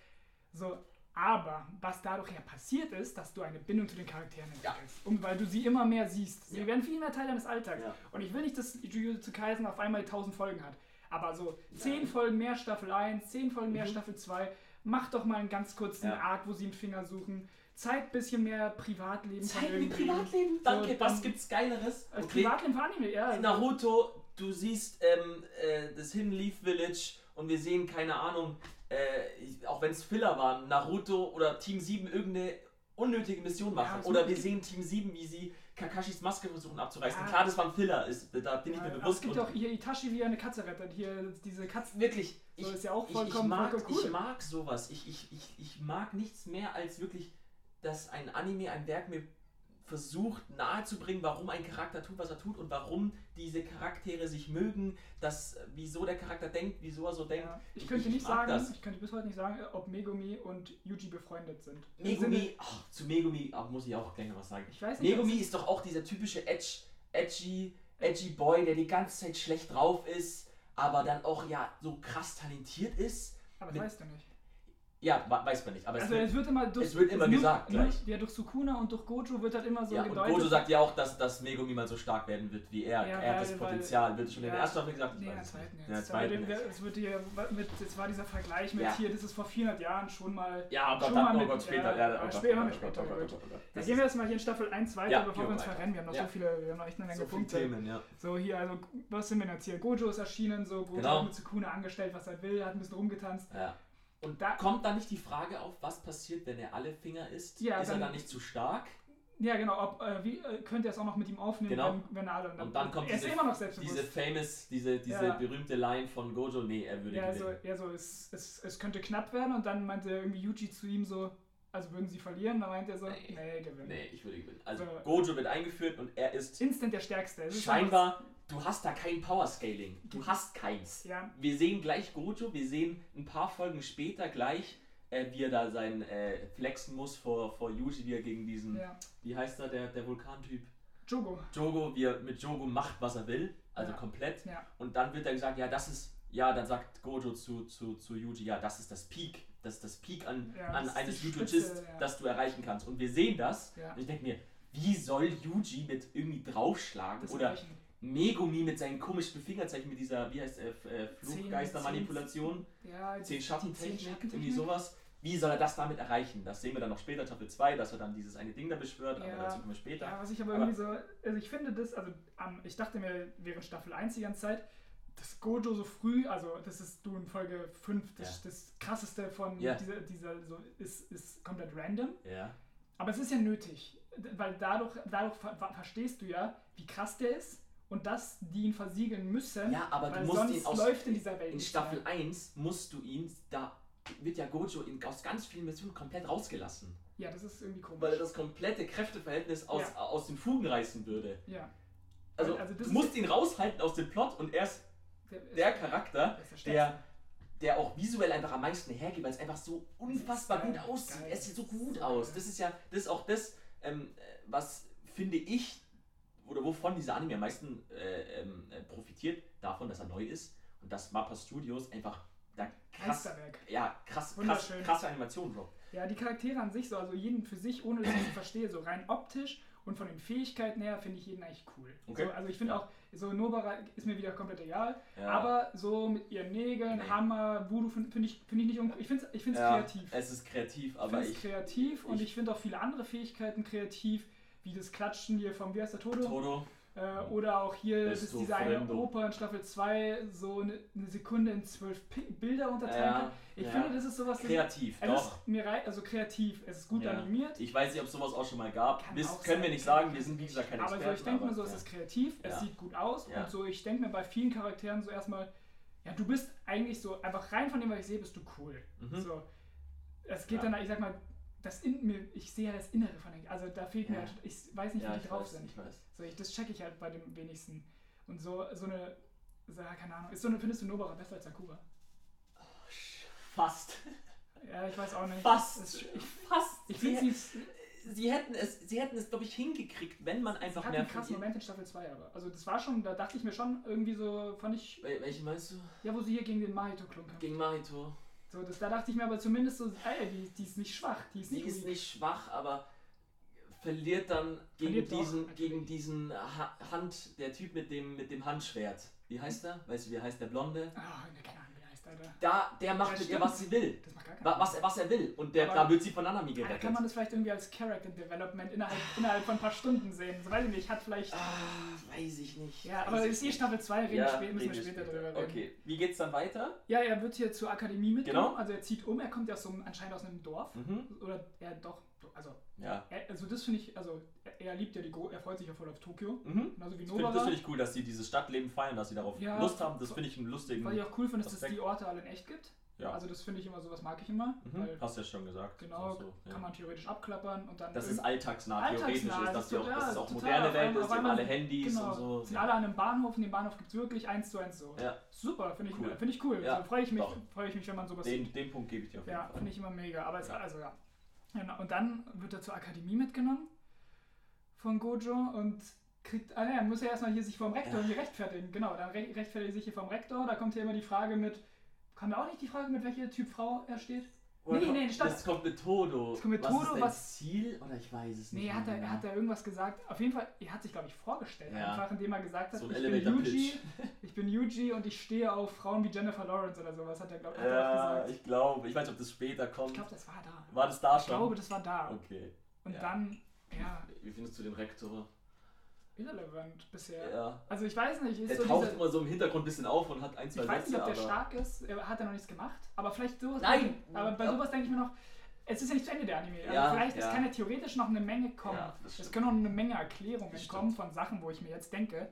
So, aber was dadurch ja passiert ist, dass du eine Bindung zu den Charakteren entwickelst. Und weil du sie immer mehr siehst. Sie Ja. werden viel mehr Teil deines Alltags. Ja. Und ich will nicht, dass Jujutsu Kaisen auf einmal 1000 Folgen hat. Aber so 10 Nein. Folgen mehr Staffel 1, 10 Folgen mehr Mhm. Staffel 2. Mach doch mal einen ganz kurzen Ja. Arc, wo sie einen Finger suchen. Zeig ein bisschen mehr Privatleben Zeit irgendwem. Privatleben. Danke, was gibt's Geileres? Als Okay. Privatleben von Anime, ja. Naruto, du siehst ähm, äh, das Hidden Leaf Village und wir sehen, keine Ahnung, äh, ich- auch wenn es Filler waren, Naruto oder Team 7 irgendeine unnötige Mission machen. es oder wir sehen Team 7, wie sie Kakashis Maske versuchen abzureißen. Ja. Klar, das war ein Filler, ist, da bin ich Ja, mir aber bewusst. Es gibt ja auch hier Itachi, wie eine Katze rettet. Hier diese Katzen. wirklich, So ich, ist ja auch ich, ich, vollkommen, mag, vollkommen cool. ich mag sowas. Ich, ich, ich, ich mag nichts mehr als wirklich, dass ein Anime, ein Werk mir versucht nahezubringen, warum ein Charakter tut, was er tut und warum diese Charaktere sich mögen, dass, wieso der Charakter denkt, wieso er so denkt. Ja, ich Ich- könnte ich nicht sagen, das. ich könnte bis heute nicht sagen, ob Megumi und Yuji befreundet sind. Im Megumi, Sinne- ach, zu Megumi ach, muss ich auch noch was sagen. Ich weiß nicht. Megumi ob ist doch auch dieser typische Edge, edgy, edgy Boy, der die ganze Zeit schlecht drauf ist, aber dann auch ja so krass talentiert ist. aber das weißt du nicht. Ja, weiß man nicht, aber es Also wird, es wird immer durch, es wird immer gesagt nur, gleich. Ja, durch Sukuna und durch Gojo wird halt immer so ja, und gedeutet. Gojo sagt ja auch, dass, dass Megumi mal so stark werden wird wie er. Ja, er hat das Potenzial. Wird schon in ja. der ersten Staffel gesagt? Ich Nee, in der weiß es zweiten nicht. jetzt. In der Aber zweiten jetzt. es wird hier mit, jetzt war dieser Vergleich mit Ja. hier, das ist vor 400 Jahren schon mal. Ja, Gott, schon da- mal oh mit- Gott, später. ja, Ja, ja, später oh später, Gott, gut. Gott, Gott. Da Das gehen wir jetzt mal hier in Staffel 1 weiter, Ja, bevor wir uns verrennen. Wir haben noch Ja. so viele, wir haben noch echt eine Menge Punkte. Ja. So hier, also was sind wir jetzt hier? Gojo ist erschienen, so Gojo Genau. hat mit Sukuna angestellt, was er will, hat ein bisschen rumgetanzt. Und Da- kommt dann nicht die Frage auf, was passiert, wenn er alle Finger isst? Ja, ist er dann- dann nicht zu stark? Ja, genau, ob, äh, wie äh, könnte er es auch noch mit ihm aufnehmen, Genau. wenn, wenn er alle. Und dann kommt er ist diese- immer noch. Diese famous, diese, diese Ja. berühmte Line von Gojo, nee, er würde ja, also, gewinnen. ja, so es, es, es könnte knapp werden und dann meinte irgendwie Yuji zu ihm so, Also würden sie verlieren, da meint er so, Nee. nee, gewinnen. Nee, ich würde gewinnen. Also So. Gojo wird eingeführt und er ist Instant der Stärkste. Scheinbar, du hast da kein Power-Scaling. Du hast keins. Ja, Wir sehen gleich Gojo, wir sehen ein paar Folgen später gleich, äh, wie er da sein äh, flexen muss vor, vor Yuji, wie er gegen diesen, ja. wie heißt er, der, der Vulkantyp? Jogo. Jogo, wie er mit Jogo macht, was er will, also Ja. komplett. Und dann wird er gesagt, ja, das ist, ja, dann sagt Gojo zu, zu, zu Yuji, ja, das ist das Peak. Das ist das Peak an, an eines ja. das du erreichen kannst. Und wir sehen das. Und ich denke mir, wie soll Yuji mit irgendwie draufschlagen Das oder erreichen. Megumi mit seinen komischen Fingerzeichen, mit dieser, wie heißt äh, äh, Fluggeistermanipulation, Ja, zehn Schattentechnik, Schattentechnik. irgendwie sowas. Wie soll er das damit erreichen? Das sehen wir dann noch später, Staffel 2, dass er dann dieses eine Ding da beschwört, aber Ja. dazu kommen wir später. Ja, was ich aber, Aber- irgendwie so, also ich finde das, also am- ich dachte mir während Staffel 1 die ganze Zeit, dass Gojo so früh, also das ist du in Folge 5, das, Ja. das krasseste von Ja. dieser, dieser so ist, ist komplett random. Ja. Aber es ist ja nötig, weil dadurch, dadurch ver verstehst du ja, wie krass der ist und dass die ihn versiegeln müssen, ja, aber weil du musst sonst ihn aus, läuft in dieser Welt in Staffel mehr. 1 musst du ihn, da wird ja Gojo in, aus ganz vielen Missionen komplett rausgelassen. Ja, das ist irgendwie komisch. Weil er das komplette Kräfteverhältnis aus, Ja. aus den Fugen reißen würde. ja, Also, Also das du musst ihn raushalten aus dem Plot und er ist der, der Charakter, ist der der, der auch visuell einfach am meisten hergibt, weil es einfach so unfassbar geil, gut aussieht. geil. Es sieht so gut aus. Das ist ja, das ist auch das, ähm, äh, was finde ich, oder wovon dieser Anime am meisten äh, ähm, äh, profitiert, davon, dass er neu ist und dass Mappa Studios einfach da krass, ja, krass, krass, krasse Animationen droppt. Ja, die Charaktere an sich, so, also jeden für sich, ohne dass ich sie verstehe, so rein optisch und von den Fähigkeiten her, finde ich jeden eigentlich cool. Okay. So, also ich finde Ja. auch, so Nobara ist mir wieder komplett egal, Ja. aber so mit ihren Nägeln, Nee. Hammer, Voodoo finde find ich, find ich nicht, un- ich finde es ich find's ja, kreativ. Es ist kreativ, Ich aber finde es ich, kreativ und ich- ich finde auch viele andere Fähigkeiten kreativ, wie das Klatschen hier vom, wie heißt der Todo? Todo, Äh, oder auch hier, dass du diese eine. Oper in Staffel 2 so eine, eine Sekunde in zwölf Bilder unterteilt Ja. Ich ja. finde, das ist sowas, das kreativ, es doch. ist mir rei- also kreativ, es ist gut Ja. animiert. Ich weiß nicht, ob es sowas auch schon mal gab. Kann auch können wir nicht sagen, wir sind wie gesagt keine Aber Experten. so, ich denke mir so, es ist kreativ, es sieht gut aus Ja. und so, ich denke mir bei vielen Charakteren so erstmal, ja, du bist eigentlich so, einfach rein von dem, was ich sehe, bist du cool. Mhm. So, es geht dann, ich sag mal, das in mir, ich sehe ja das Innere von denen, also da fehlt mir, Ja. halt, ich weiß nicht, ja, wie ich die drauf weiß, sind. ich weiß. So, ich, das checke ich halt bei dem wenigsten. Und so, so eine, so, keine Ahnung, ist so eine, findest du Nobara besser als Sakura? Fast. Ja, ich weiß auch nicht. Fast. Es- ich Fast. ich finde sie, sie hätten es, sie hätten es, glaube ich, hingekriegt, wenn man einfach sie hat mehr einen krassen Moment in Staffel 2, aber. Also das war schon, da dachte ich mir schon irgendwie so, fand ich, Wel- Welche meinst du? ja, wo sie hier gegen den Mahito klunken. Gegen Mahito. So, das, da dachte ich mir aber zumindest so, ey, die, die ist nicht schwach, die ist Sie nicht ist nicht schwach, aber verliert dann gegen Verliert doch, diesen, natürlich. gegen diesen ha Hand, der Typ mit dem, mit dem Handschwert. Wie heißt er? Weißt du, wie heißt der Blonde? Ah, ne, keine Alter. Da, der macht mit ihr, was sie will. Das macht gar keinen Wa- Was, was er will. Und der, da wird sie von Nanami Ah, Da gerettet. kann man das vielleicht irgendwie als Character Development innerhalb, innerhalb von ein paar Stunden sehen. So weiß ich nicht, hat vielleicht. Ah, weiß ich nicht. ja, aber ist eh. Staffel 2, reden Ja, spä- müssen wir später drüber reden. Okay, wie geht's dann weiter? Ja, er wird hier zur Akademie mitgenommen. Genau. Also er zieht um, er kommt ja so anscheinend aus einem Dorf. Mhm. Oder er doch, also, Ja. er, also das finde ich, also er, er liebt ja die, Gro er freut sich ja voll auf Tokio. Mhm. Genauso wie Das finde find ich cool, dass sie dieses Stadtleben feiern, dass sie darauf Ja, Lust haben. Das finde ich einen lustigen. Was ich auch cool finde, ist, dass es die Orte alle in echt gibt. Ja. Also das finde ich immer, sowas mag ich immer. mhm. Weil Hast ja schon gesagt. genau, So, ja. kann man theoretisch abklappern und dann. Das ist alltagsnah, theoretisch Alltagsnah, ist, dass, die auch, dass es auch moderne Welt ist, auf die haben einmal- alle Handys genau, und so. sind Ja. alle an einem Bahnhof und den Bahnhof gibt es wirklich eins zu eins so. Ja. Super, finde ich Cool. Finde ich cool. Ja, Also freue ich, mich- freue ich mich, wenn man sowas sieht. Den, den Punkt gebe ich dir auf jeden Ja, Fall. finde ich immer mega. Aber es, Ja. also ja. Genau. Und dann wird er zur Akademie mitgenommen von Gojo und kriegt. Ah ne, er muss ja erstmal hier sich vom Rektor Ja. hier rechtfertigen. Genau, dann re rechtfertigt er sich hier vom Rektor. Da kommt ja immer die Frage mit. Kam da auch nicht die Frage, mit welcher Typ Frau er steht? Oder Nee, kommt- nee, stopp. Das kommt mit Todo. Das kommt mit was Todo, ist dein was- Ziel? Oder ich weiß es nicht. Nee, er hat, da, er hat da irgendwas gesagt. Auf jeden Fall, er hat sich, glaube ich, vorgestellt. Ja. Einfach, indem er gesagt hat, So ich bin Yuji, ich bin Yuji und ich stehe auf Frauen wie Jennifer Lawrence oder sowas, hat er, glaube ich, Ja, gesagt. ich glaube. Ich weiß nicht, ob das später kommt. Ich glaube, das war da. War das da Ich schon? glaube, das war da. Okay. Und ja. dann, ja, Wie findest du den Rektor? Irrelevant bisher. Ja. Also ich weiß nicht, ist Er so taucht diese, immer so im Hintergrund ein bisschen auf und hat ein, zwei ich weiß nicht, Sätze, ob der aber. stark ist, er hat ja noch nichts gemacht, aber vielleicht sowas. Nein! Aber bei sowas denke ich mir noch, es ist ja nicht zu Ende der Anime. Also Ja, vielleicht, es ja. kann ja theoretisch noch eine Menge kommen. Ja, es können noch eine Menge Erklärungen kommen von Sachen, wo ich mir jetzt denke,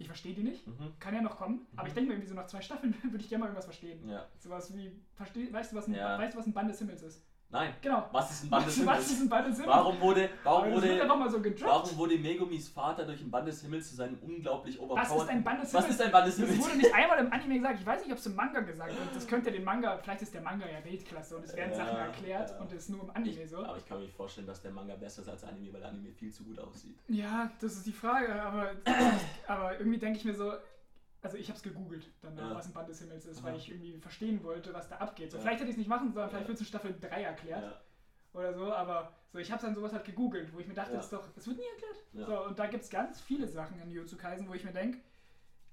ich verstehe die nicht. Mhm. Kann ja noch kommen, aber Mhm. ich denke mir irgendwie so nach zwei Staffeln würde ich gerne mal irgendwas verstehen. Ja. Sowas wie, versteh, weißt, du, was ein, weißt du, was ein Band des Himmels ist? Nein. Genau. Was ist ein Band des Was Himmels? ist ein Band des Himmels? Warum wurde, warum wurde, mal so warum wurde Megumis Vater durch ein Band des Himmels zu seinem unglaublich Was overpowered... ist ein Band des Was Himmels? ist ein Band des Das wurde nicht einmal im Anime gesagt. Ich weiß nicht, ob es im Manga gesagt wird. Das könnte den Manga, vielleicht ist der Manga ja Weltklasse und es werden Ja, Sachen erklärt ja. und es ist nur im Anime so. Aber ich kann mir nicht vorstellen, dass der Manga besser ist als der Anime, weil der Anime viel zu gut aussieht. Ja, das ist die Frage, aber, aber irgendwie denke ich mir so, also ich habe es gegoogelt, danach, Ja. was ein Band des Himmels ist, Aha. weil ich irgendwie verstehen wollte, was da abgeht. So, Ja. Vielleicht hätte ich es nicht machen sollen, vielleicht wird es in Staffel 3 erklärt oder so, aber so, ich habe dann sowas halt gegoogelt, wo ich mir dachte, Ja. das ist doch, es wird nie erklärt. So, und da gibt es ganz viele Sachen in Jujutsu Kaisen, wo ich mir denke,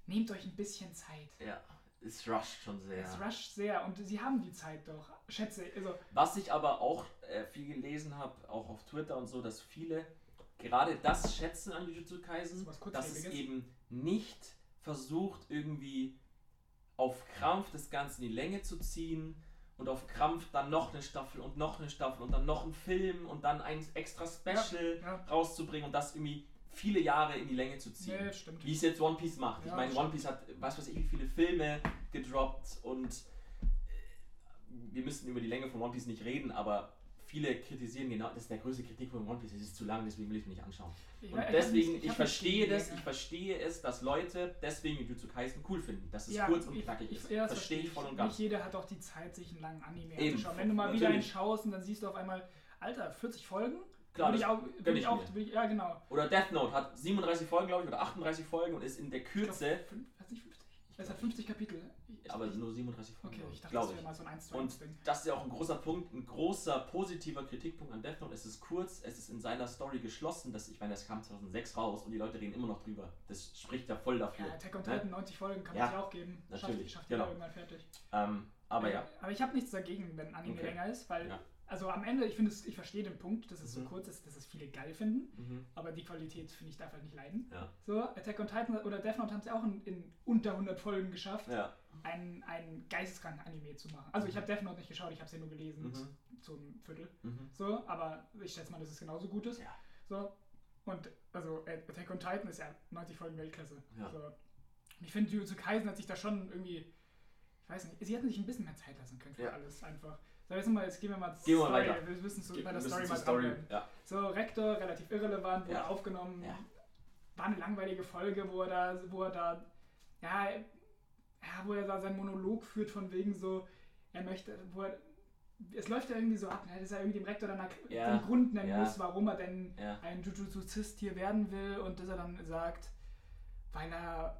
nehmt euch ein bisschen Zeit. ja, es rusht schon sehr. Es rusht sehr und sie haben die Zeit doch. Schätze, also Was ich aber auch äh, viel gelesen habe, auch auf Twitter und so, dass viele gerade das schätzen an Jujutsu Kaisen, was dass es eben nicht versucht, irgendwie auf Krampf das Ganze in die Länge zu ziehen und auf Krampf dann noch eine Staffel und noch eine Staffel und dann noch ein Film und dann ein extra Special ja. rauszubringen und das irgendwie viele Jahre in die Länge zu ziehen. Nee, stimmt. Wie es jetzt One Piece macht. ich Ja, meine, stimmt. One Piece hat, was weiß ich, wie viele Filme gedroppt und äh, wir müssen über die Länge von One Piece nicht reden, aber viele kritisieren genau, das ist der größte Kritikpunkt von One Piece, es ist zu lang, deswegen will ich mir nicht anschauen. Ich- Und ich deswegen, nicht- ich, nicht verstehe das, ich verstehe es, dass Leute deswegen Jujutsu Kaisen cool finden, dass es Ja, kurz und ich- knackig ich- ist. ja, das verstehe ich voll und Nicht ganz. jeder hat auch die Zeit, sich einen langen Anime anzuschauen. Wenn du mal wieder einen schaust und dann siehst du auf einmal, Alter, 40 Folgen? Klar, ich auch, ich ich auch, ich, ja genau. Oder Death Note hat 37 Folgen, glaube ich, oder 38 Folgen und ist in der Ich glaub, Kürze, fünf- Weiß nicht, 50? Es hat 50 Kapitel. Ich, aber nur 37 Folgen, Okay, ich dachte, glaube das wäre mal so ein 1 zu Und 1 Ding. das ist ja auch ein großer Punkt, ein großer positiver Kritikpunkt an Death Note. Es ist kurz, es ist in seiner Story geschlossen. Das, ich meine, das kam 2006 raus und die Leute reden immer noch drüber. Das spricht ja voll dafür. Ja, Attack on ne? Titan, 90 Folgen kann Ja, man sich auch geben. natürlich, Schafft, schafft genau. irgendwann fertig. Ähm, aber ja, Aber ich habe nichts dagegen, wenn Anime Okay. länger ist, weil, Ja. Also am Ende, ich finde es, ich verstehe den Punkt, dass es so Mhm. kurz ist, dass es viele geil finden, mhm. aber die Qualität, finde ich, darf halt nicht leiden. Ja. So, Attack on Titan oder Death Note haben es ja auch in, in unter 100 Folgen geschafft. ja. einen, einen geisteskranken Anime zu machen. Also ich habe Death Note nicht geschaut, ich habe es ja nur gelesen Mhm. zum Viertel. Mhm. So, aber ich schätze mal, dass es genauso gut ist. Ja. So. Und also Attack on Titan ist ja 90 Folgen Weltklasse. Ja. So. Ich finde, Jujutsu Kaisen hat sich da schon irgendwie, ich weiß nicht, sie hätten sich ein bisschen mehr Zeit lassen können für alles einfach. So, jetzt, mal, jetzt gehen wir mal zur Gehen wir weiter. Wir müssen so Ge- bei der Story mal Story. Ja. So, Rektor, relativ irrelevant, wurde Ja. aufgenommen. Ja. War eine langweilige Folge, wo er da, wo er da, ja, ja, wo er da seinen Monolog führt von wegen so, er möchte, wo er, es läuft ja irgendwie so ab, ne, dass er irgendwie dem Rektor dann Ja. den Grund nennen muss, warum er denn ein Jujutsu-Zist hier werden will und dass er dann sagt, weil er,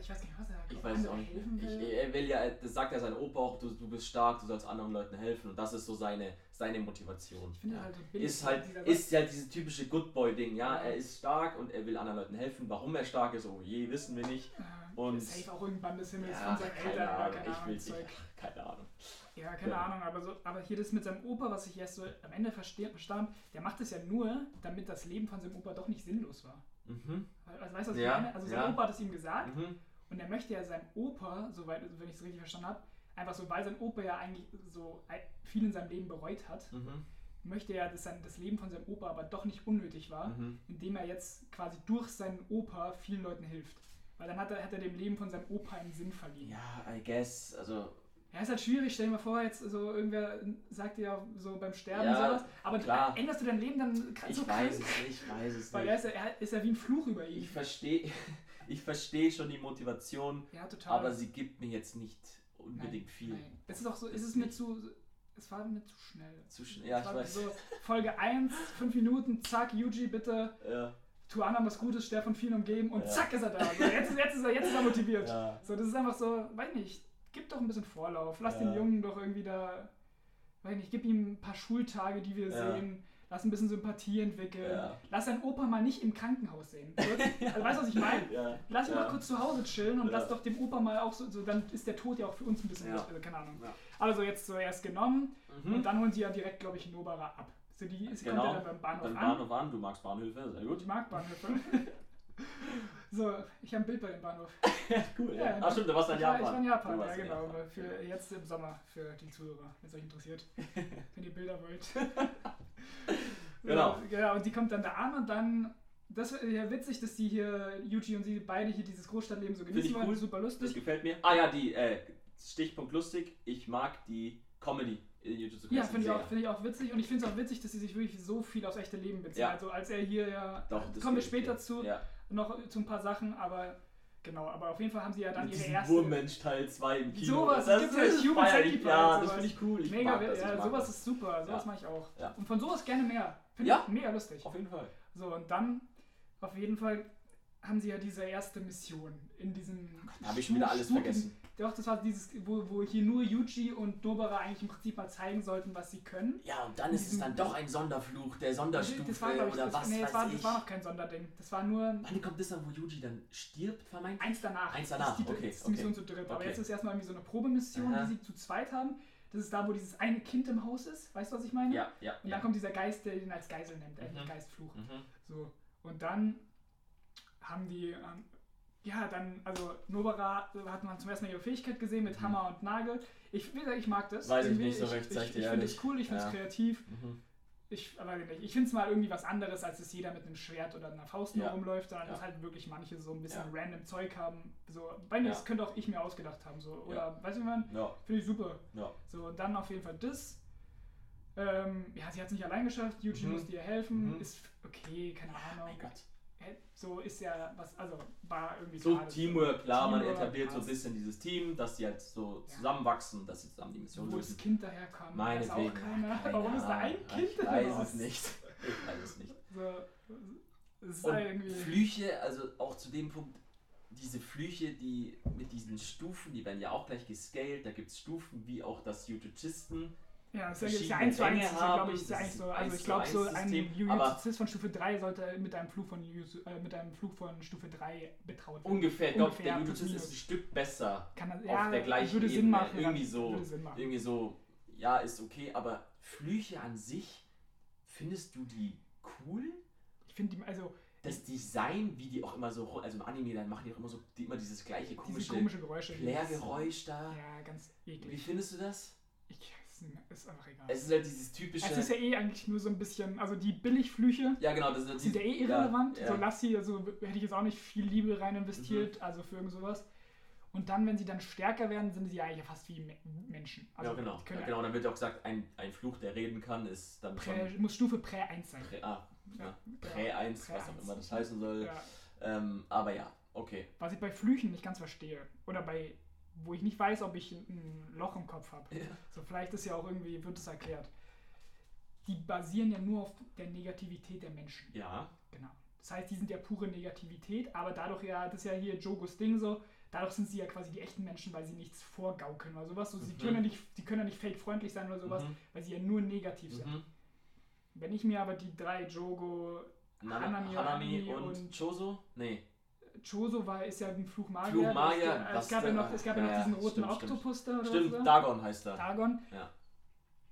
ich weiß gar nicht, was er sagt, Ich weiß es auch nicht. Ich, will. er will ja, das sagt ja sein Opa auch, du, du bist stark, du sollst anderen Leuten helfen und das ist so seine, seine Motivation. Ich finde ja. halt ist halt, ist halt dieses typische Good Boy Ding, ja, Ja. er ist stark und er will anderen Leuten helfen. Warum er stark ist, oh je, wissen wir nicht. Und- safe auch irgendwann des Himmels Ja, von seinen keine Eltern, Ahnung, ja, keine ich Ahnung, will nicht, Zeug. keine Ahnung. Ja, keine Ja. Ahnung, aber, so, aber hier das mit seinem Opa, was ich erst so am Ende verstand, der macht es ja nur, damit das Leben von seinem Opa doch nicht sinnlos war. Mhm. Also, weißt du, was Ja, ich meine? Also sein. Opa hat es ihm gesagt Mhm. Und er möchte ja seinem Opa, soweit, wenn ich es richtig verstanden habe, einfach so, weil sein Opa ja eigentlich so viel in seinem Leben bereut hat, Mhm. möchte er, dass sein, das Leben von seinem Opa aber doch nicht unnötig war, Mhm. indem er jetzt quasi durch seinen Opa vielen Leuten hilft. Weil dann hat er, hat er dem Leben von seinem Opa einen Sinn verliehen. Ja, I guess, also Ja, ist halt schwierig. Stell dir mal vor, jetzt so irgendwer sagt dir ja so beim Sterben Ja, sowas. Aber klar. änderst du dein Leben dann kr- ich so weiß krank? es nicht, ich weiß es Weil er nicht. ist, ja, er ist ja wie ein Fluch über ihn. Ich verstehe ich verstehe schon die Motivation, Ja, total. aber sie gibt mir jetzt nicht unbedingt viel. Nein. Es ist auch so, Das ist es ist mir zu. Es war mir zu schnell. Zu schnell, ja, Es ich weiß. So, Folge 1, 5 Minuten, zack, Yuji, bitte, Ja, tu anderen was Gutes, sterb von vielen umgeben und Ja. zack ist er da. So, jetzt, ist, jetzt, ist er, jetzt ist er motiviert. ja. So, das ist einfach so, weiß nicht, gib doch ein bisschen Vorlauf. Lass den Jungen doch irgendwie da, weiß nicht, gib ihm ein paar Schultage, die wir sehen. Lass ein bisschen Sympathie entwickeln. Ja. Lass deinen Opa mal nicht im Krankenhaus sehen. So, also, weißt du, was ich meine? ja. Lass ihn ja. mal kurz zu Hause chillen und Ja. lass doch dem Opa mal auch so, so, dann ist der Tod ja auch für uns ein bisschen, Ja. also, keine Ahnung. Ja. Also jetzt zuerst genommen Mhm. und dann holen sie ja direkt, glaube ich, Nobara ab. So, die sie Genau, kommt ja dann beim Bahnhof an. Bahnhof an, du magst Bahnhöfe, sehr gut. Ich mag Bahnhöfe. so, ich habe ein Bild bei dem Bahnhof. cool, Ja, ja. Ach stimmt, du warst in Japan. ich war in Japan, ja genau. Japan. Für jetzt im Sommer, für die Zuhörer, wenn es euch interessiert. wenn ihr Bilder wollt. Genau. Ja, und die kommt dann da an und dann. Das ist ja witzig, dass die hier, Yuji und sie beide hier dieses Großstadtleben so genießen wollen. cool. Super Das lustig. gefällt mir. Ah ja, die äh, Stichpunkt lustig. Ich mag die Comedy Jujutsu Ja, Kaisen finde ich, auch- finde ich auch witzig. Und ich finde es auch witzig, dass sie sich wirklich so viel aufs echte Leben beziehen. Ja. Also als er hier ja, Doch, das kommen wir später ja. zu, Ja. noch zu ein paar Sachen, aber genau, aber auf jeden Fall haben sie ja dann Mit ihre erste... Wurmmensch Teil 2 im Kino. Sowas, das gibt ja Human. Centipede, Ja, das finde ich cool. Ich Mega, das, ja, sowas ist super, sowas Ja. mache ich auch. Ja. Und von sowas gerne mehr. Finde Ja. ich mega lustig. Auf jeden Fall. So, und dann auf jeden Fall haben sie ja diese erste Mission in diesem. Da habe ich schon wieder alles vergessen. Doch, das war dieses, wo, wo hier nur Yuji und Nobara eigentlich im Prinzip mal zeigen sollten, was sie können. Ja, und dann ist es dann doch ein Sonderfluch, der Sonderstufe Das war, ich, oder das, was nee, das weiß war, ich. das war noch kein Sonderding. Das war nur Wann kommt das dann, wo Yuji dann stirbt, vermeintlich? eins danach. Eins Das danach, ist die, okay, das ist die Mission okay. zu dritt. Aber Okay. jetzt ist erstmal irgendwie so eine Probemission, Aha. die sie zu zweit haben. Das ist da, wo dieses eine Kind im Haus ist. Weißt du, was ich meine? Ja, ja. Und ja. dann kommt dieser Geist, der ihn als Geisel nennt, äh, Mhm. Geistfluch. Mhm. So. Und dann haben die, ähm, ja, dann, also Nobara hat man zum ersten Mal ihre Fähigkeit gesehen mit Mhm. Hammer und Nagel. Ich, wie gesagt, ich mag das. Weiß ich nicht so recht, Ich, ich, ich dir finde es cool, ich finde es Ja. kreativ. Mhm. Ich, aber nicht. Ich finde es mal irgendwie was anderes, als dass jeder mit einem Schwert oder einer Faust nur Ja. rumläuft, sondern Ja. dass halt wirklich manche so ein bisschen Ja. random Zeug haben. So, bei mir, das könnte auch ich mir ausgedacht haben. So. Oder, weißt du, man? Ja, Finde ich super. So, dann auf jeden Fall das. Ähm, ja, sie hat es nicht allein geschafft. Yuji Mhm. musste ihr helfen. Mhm. Ist okay, keine Ahnung. Mein Gott. So ist ja was, also war irgendwie So gerade Teamwork, klar, man Teamwork etabliert so ein bisschen dieses Team, dass die halt so Ja. zusammenwachsen, dass sie zusammen die Mission Wo das lösen. Kind daherkam, weiß auch keiner. keine Warum ist da ein. Kind Ich weiß es nicht. Ich weiß es nicht. So, es Und. Flüche, also auch zu dem Punkt, diese Flüche, die mit diesen Stufen, die werden ja auch gleich gescaled, da gibt es Stufen wie auch das Jutujisten. Ja, das ist ja- ist ja verschiedene 1 zu 1, Ränge ist ja, glaube ich, ist so. Also 1 ich glaube, so 1 ein System, aber- Jujutsu von Stufe 3 sollte mit einem Flug von Jujutsu, äh, mit einem Flug von Stufe 3 betraut werden. Ungefähr, ich glaube, der Jutujist ist ein Stück besser. Kann das, auf ja, der gleichen würde Sinn Ebene, machen. irgendwie so. Würde Sinn machen. Irgendwie so, ja, ist okay, aber Flüche an sich, findest du die cool? Ich finde die, also Das Design, wie die auch immer so, also im Anime, dann machen die auch immer so die, immer dieses gleiche diese komische, komische Geräusche. Klärgeräusch da. Ja, ganz Wie eklig. findest du das? Ich, ist- ist einfach egal. Es ist halt dieses typische. Es ist ja eh eigentlich nur so ein bisschen, also die Billigflüche ja, genau, das ist halt sind ja eh irrelevant. Ja, So ja. Lassie, also hätte ich jetzt auch nicht viel Liebe rein investiert, Mhm. also für irgend sowas. Und dann, wenn sie dann stärker werden, sind sie ja eigentlich fast wie Me- Menschen. Also ja, genau. die können Ja, genau, dann wird ja auch gesagt, ein, ein Fluch, der reden kann, ist dann Prä, muss Stufe Prä 1 sein. Prä, ah, ja, Ja, Prä 1, Prä was auch 1. immer das heißen soll. Ja. Ähm, aber ja, okay. Was ich bei Flüchen nicht ganz verstehe. Oder bei, wo ich nicht weiß, ob ich ein Loch im Kopf habe. Ja. So, vielleicht ist ja auch irgendwie, wird es erklärt. Die basieren ja nur auf der Negativität der Menschen. Ja, Genau. Das heißt, die sind ja pure Negativität, aber dadurch ja, das ist ja hier Jogos Ding so, dadurch sind sie ja quasi die echten Menschen, weil sie nichts vorgaukeln oder sowas. So, sie, Mhm. können ja nicht, sie können ja nicht fake freundlich sein oder sowas, Mhm. weil sie ja nur negativ sind. Mhm. Wenn ich mir aber die drei Jogo, Hanami, Hanami, Hanami und, und- Choso? Nee. Choso war, ist ja ein Fluchmagier. Fluchmagier, Das- was es gab ja noch, es gab ja ja, noch diesen roten stimmt, stimmt. Oktopus da oder Stimmt, was da? Dagon heißt er. Dagon. Ja.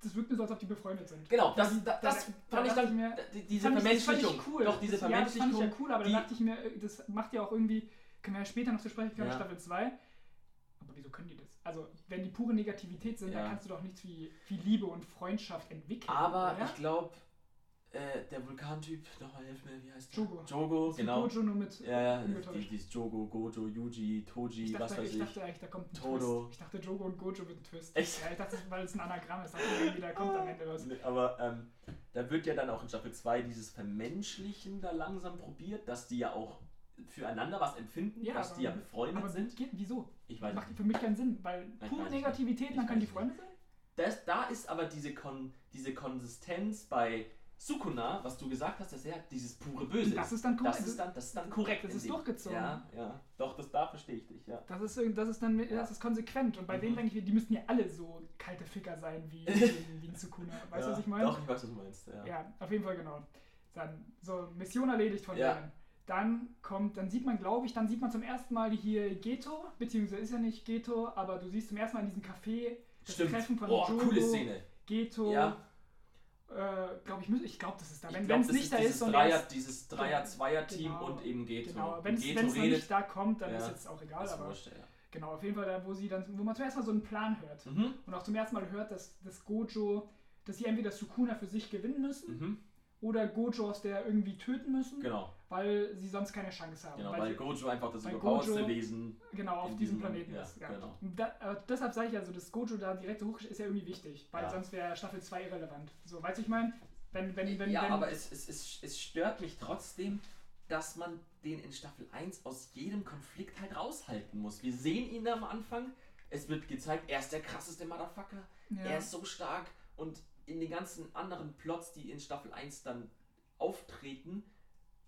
Das wirkt mir so, als ob die befreundet sind. Genau, das, Da- das, da- das da fand ich dann, mir- die- diese Fand ich- das fand ich Vermenschlichung. cool. Doch, diese das, ja, das fand ich Vermenschlichung. ja cool, aber dann dachte ich mir, das macht ja auch irgendwie, können wir ja später noch zu sprechen kommen, Ja. Staffel 2. Aber wieso können die das? Also, wenn die pure Negativität sind, Ja. dann kannst du doch nichts wie, wie Liebe und Freundschaft entwickeln. Aber oder? ich glaube, äh, der Vulkantyp, nochmal hilf mir, wie heißt der? Jogo. Jogo, Das genau. Gojo nur mit Ja, ja, die, dieses Jogo, Gojo, Yuji, Toji, dachte, was weiß ich ich. dachte eigentlich, da kommt ein Todo. Twist. Ich dachte, Jogo und Gojo wird ein Twist. Echt? Ja, ich dachte, weil es ein Anagramm ist, dachte ich irgendwie, da kommt am Ende was. Nee, Aber ähm, da wird ja dann auch in Staffel 2 dieses Vermenschlichen da langsam probiert, dass die ja auch füreinander was empfinden, Ja, dass aber- die ja befreundet Aber sind. geht, wieso? Ich weiß Macht nicht. für mich keinen Sinn, weil Ich pure. Negativität, dann können die Freunde sein? Das, da ist aber diese, Kon diese Konsistenz bei Sukuna, was du gesagt hast, dass er dieses pure Böse Das ist. ist dann Das korrekt. ist dann, das ist dann korrekt. Das ist durchgezogen. Ja, ja. Doch, das da verstehe ich dich, ja. Das ist, das ist dann Ja. das ist konsequent. Und bei Mhm. denen denke ich, die müssten ja alle so kalte Ficker sein wie, wie, wie Sukuna. Weißt du, ja. was ich meine? Doch, ich weiß, was du meinst. Ja. Ja, auf jeden Fall genau. Dann so Mission erledigt von denen. Dann kommt, dann sieht man, glaube ich, dann sieht man zum ersten Mal hier Geto, beziehungsweise ist ja nicht Geto, aber du siehst zum ersten Mal in diesem Café das Stimmt. Treffen von Boah, Jogo, coole Szene. Geto, Ja. Äh, glaube ich, ich glaube, das ist da. Wenn es nicht da ist und Dreier, dieses Dreier-Zweier-Team Genau. und eben Geto. genau, wenn es nicht da kommt, dann Ja. ist jetzt auch egal, aber wurscht, ja. genau, auf jeden Fall da, wo sie dann, wo man zuerst mal so einen Plan hört Mhm. und auch zum ersten Mal hört, dass das Gojo, dass sie entweder Sukuna für sich gewinnen müssen Mhm. oder Gojo aus der irgendwie töten müssen. Genau. Weil sie sonst keine Chance haben. Genau, weil weil, Gojo einfach das überpowerste Wesen. genau auf diesem Planeten ja, ist. Ja. genau. Da, deshalb sage ich also, dass Gojo da direkt so hoch ist ja irgendwie wichtig, weil Ja. sonst wäre Staffel 2 irrelevant. So, weißt du, ich meine, wenn, wenn, wenn, ja, wenn, aber es, es, es, es stört mich trotzdem, dass man den in Staffel 1 aus jedem Konflikt halt raushalten muss. Wir sehen ihn am Anfang, es wird gezeigt, er ist der krasseste Motherfucker, ja. er ist so stark und in den ganzen anderen Plots, die in Staffel 1 dann auftreten,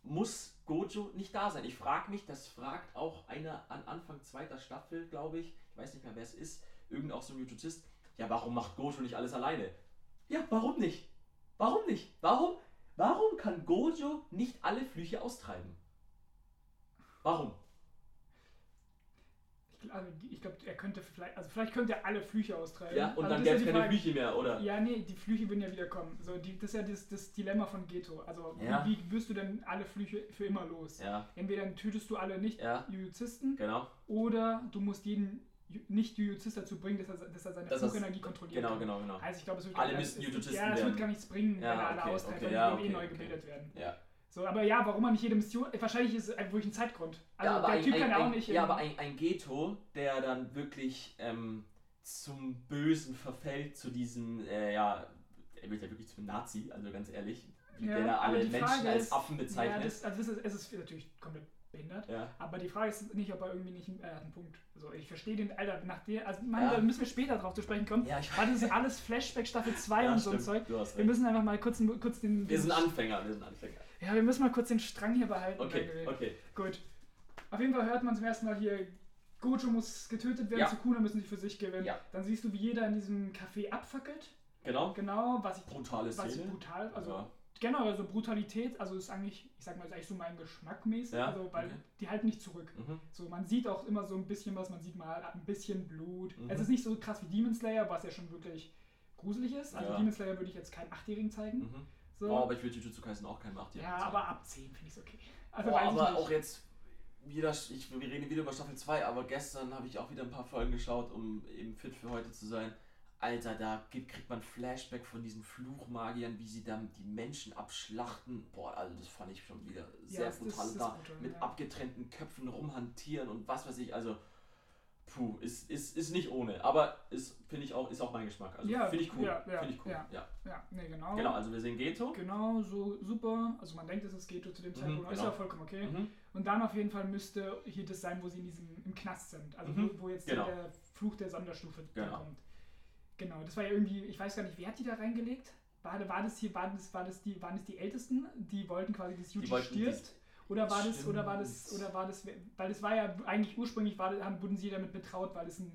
muss Gojo nicht da sein. Ich frage mich, das fragt auch einer an Anfang zweiter Staffel, glaube ich, ich weiß nicht mehr, wer es ist, irgend auch so ein Jututist, ja, warum macht Gojo nicht alles alleine? Ja, warum nicht? Warum nicht? Warum, warum kann Gojo nicht alle Flüche austreiben? Warum? Ich, also, ich glaube, er könnte vielleicht, also vielleicht könnte er alle Flüche austreiben. Ja, und also dann gäbe es ja keine Frage- Flüche mehr, oder? Ja, nee, die Flüche würden ja wieder kommen. So, die, das ist ja das, das Dilemma von Geto. Also, Ja. wie, wie wirst du denn alle Flüche für immer los? Ja, Entweder tötest du alle nicht ja, Jujuzisten genau. oder du musst jeden nicht Jujuzist dazu bringen, dass er, dass er seine Das Flugenergie kontrollieren Genau, genau, genau. Also ich glaube, es wird Alle es- Jujuzisten Ja, es wird gar nichts bringen, Ja, wenn er alle okay, austreibt, okay, ja, eh okay, neu okay. gebildet werden. Ja. So, aber ja, warum man nicht jede Mission. Wahrscheinlich ist es wirklich ein Zeitgrund. Also ja, aber der ein, Typ ein, kann ja auch ein, nicht. Ja, aber ein, ein Geto, der dann wirklich ähm, zum Bösen verfällt, zu diesem, äh, ja, er wird ja wirklich zum Nazi, also ganz ehrlich, wie Ja, der da alle Menschen Frage als ist- Affen ja, bezeichnet. das, also das ist, es ist natürlich komplett behindert. Ja, Aber die Frage ist nicht, ob er irgendwie nicht er hat einen Punkt. Also ich verstehe den, Alter, nach der, also Mann, Ja. da müssen wir später drauf zu sprechen kommen. ja ich Weil das ist alles Flashback Staffel 2 ja, und so ein stimmt, Zeug. Wir müssen einfach mal kurz, kurz den. Wir sind Anfänger, wir sind Anfänger. Ja, wir müssen mal kurz den Strang hier behalten. Okay, okay. Gut. Auf jeden Fall hört man zum ersten Mal hier, Gojo muss getötet werden, Ja. Sukuna müssen sie für sich gewinnen. Ja. Dann siehst du, wie jeder in diesem Café abfackelt. Genau. Genau, was ich, Brutale was ich Szene. brutal, also Ja. genau, also Brutalität, also ist eigentlich, ich sag mal, ist eigentlich so mein Geschmack mäßig, Ja, also weil okay. die halten nicht zurück. Mhm. So, man sieht auch immer so ein bisschen was, man sieht mal ein bisschen Blut. Mhm. Es ist nicht so krass wie Demon Slayer, was ja schon wirklich gruselig ist. Also Ja. Demon Slayer würde ich jetzt keinem Achtjährigen zeigen. Mhm. So. Oh, aber ich würde Jujutsu Kaisen auch keinem acht ja, aber ab 10 finde ich es okay. Also weiß ich aber nicht. auch jetzt wieder, ich, wir reden wieder über Staffel 2, aber gestern habe ich auch wieder ein paar Folgen geschaut, um eben fit für heute zu sein. Alter, da gibt, kriegt man Flashback von diesen Fluchmagiern, wie sie dann die Menschen abschlachten. Boah, also das fand ich schon wieder sehr das brutal. da brutal, mit ja. abgetrennten Köpfen rumhantieren und was weiß ich. Also, puh, ist, ist, ist nicht ohne. Aber ist, finde ich auch, ist auch mein Geschmack. Also Ja, finde ich cool. ja, ja, finde ich cool. ja. Ja. Ja, nee, genau. Genau, also wir sehen Geto. Genau, so super. Also man denkt, es ist Geto zu dem Mhm, Zeitpunkt, ist genau. ja vollkommen okay. Mhm. Und dann auf jeden Fall müsste hier das sein, wo sie in diesem, im Knast sind. Also Mhm, wo, wo jetzt genau. der Fluch der Sonderstufe Genau. kommt. Genau, das war ja irgendwie, ich weiß gar nicht, wer hat die da reingelegt? War, war das hier, war das, war das die, waren das die Ältesten, die wollten quasi, dass Yuji stirbt? Oder war das, oder war das, oder war das, weil das war ja eigentlich ursprünglich, war, haben, wurden sie damit betraut, weil es ein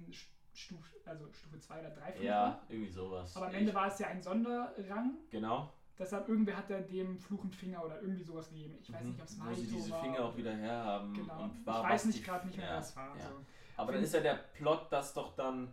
Stufe, also Stufe 2 oder 3 Fluch war. Ja, irgendwie sowas. Aber am Ich- Ende war es ja ein Sonderrang. Genau. Deshalb irgendwer hat er dem Fluch einen Finger oder irgendwie sowas gegeben. Ich weiß Mhm. nicht, ob es Wo sie diese war. Finger auch wieder herhaben. Genau. Und war, ich weiß nicht gerade nicht mehr, ja, wer es war. ja. So. Aber dann ist ja der Plot, dass doch dann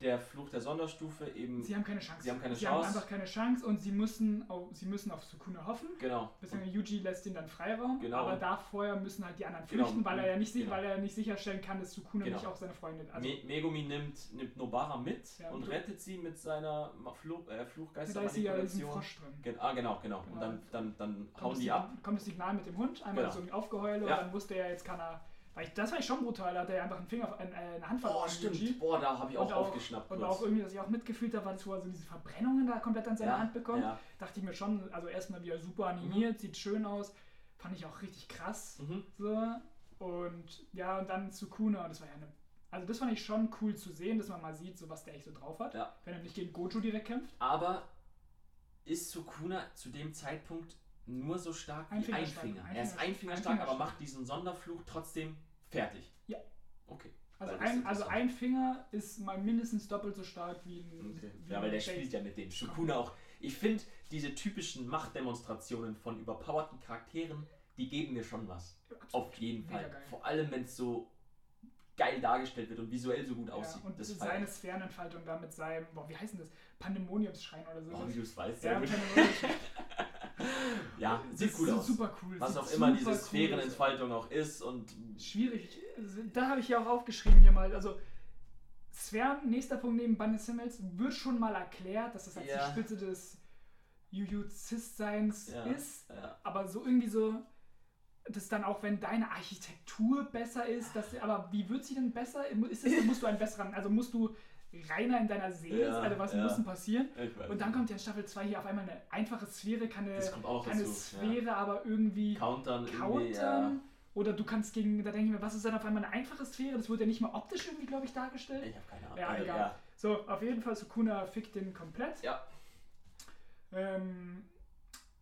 der Fluch der Sonderstufe eben. Sie haben keine Chance. Sie haben keine sie Chance. haben einfach keine Chance und sie müssen auf, sie müssen auf Sukuna hoffen. genau. Beziehungsweise Yuji lässt ihn dann Freiraum, Genau. aber da vorher müssen halt die anderen Genau. flüchten, weil er ja nicht, Genau. weil er nicht sicherstellen kann, dass Sukuna Genau. nicht auch seine Freundin. Also Me Megumi nimmt, nimmt Nobara mit Ja, und und- rettet sie mit seiner Fluch, äh, da ist sie ja Fluchgeistermanipulation. Drin. Gen ah, genau, genau. Und Genau. dann, dann, dann Kommt hauen die ab. Kommt das Signal mit dem Hund, einmal Genau. so ein Aufgeheule Ja. und dann wusste er, jetzt kann er. Weil ich, das war ich schon brutal, da hat er ja einfach einen Finger, äh, eine Hand verloren. Yuji. stimmt. Boah, da habe ich auch, Und auch- aufgeschnappt. Und kurz. auch irgendwie, dass ich auch mitgefühlt habe, wo er so diese Verbrennungen da komplett an seine ja, Hand bekommt. Ja. Dachte ich mir schon, also erstmal wieder super animiert, sieht schön aus. Fand ich auch richtig krass. Mhm. So. Und ja, und dann Sukuna, und das war ja eine. Also das fand ich schon cool zu sehen, dass man mal sieht, so was der echt so drauf hat. Ja. Wenn er nicht gegen Gojo direkt kämpft. Aber ist Sukuna zu dem Zeitpunkt nur so stark wie Einfingerstark. Einfinger? Er ist Einfinger- Einfingerstark, aber Einfingerstark. macht diesen Sonderfluch trotzdem fertig. Ja. Okay. Also ein, also ein Finger ist mal mindestens doppelt so stark wie ein. okay. Wie Ja, weil der ein spielt ja mit dem Sukuna auch. Ich finde, diese typischen Machtdemonstrationen von überpowerten Charakteren, die geben mir schon was. Auf jeden Fall. Vor allem, wenn es so geil dargestellt wird und visuell so gut Ja, aussieht. und das seine. Sphärenentfaltung da mit seinem, boah, wie heißt denn das? Pandemoniumsschrein oder so. Oh, wie du es weißt, ja. Ja, sieht ist aus. Super cool. Was sieht auch immer diese cool. Sphärenentfaltung auch ist und Schwierig. Also, Da habe ich ja auch aufgeschrieben hier mal. Also, Sphären, nächster Punkt neben Bandes Himmels, wird schon mal erklärt, dass das als Ja. die Spitze des Jujuzist-Seins Ja. ist. ja, Aber so irgendwie so. das dann auch, wenn deine Architektur besser ist, das, aber wie wird sie denn besser? Ist es, musst du einen besseren, also musst du reiner in deiner Seele, Ja, also was ja. muss denn passieren? Und dann kommt ja in Staffel 2 hier auf einmal eine einfache Sphäre, kommt auch keine dazu, Sphäre, aber irgendwie Countern countern. ja. Oder du kannst gegen, da denke ich mir, was ist dann auf einmal eine einfache Sphäre? Das wurde ja nicht mal optisch irgendwie, glaube ich, dargestellt. Ich habe keine Ahnung. Ja, Also, egal. ja. So, auf jeden Fall, Sukuna fickt den komplett. Ja. Ähm,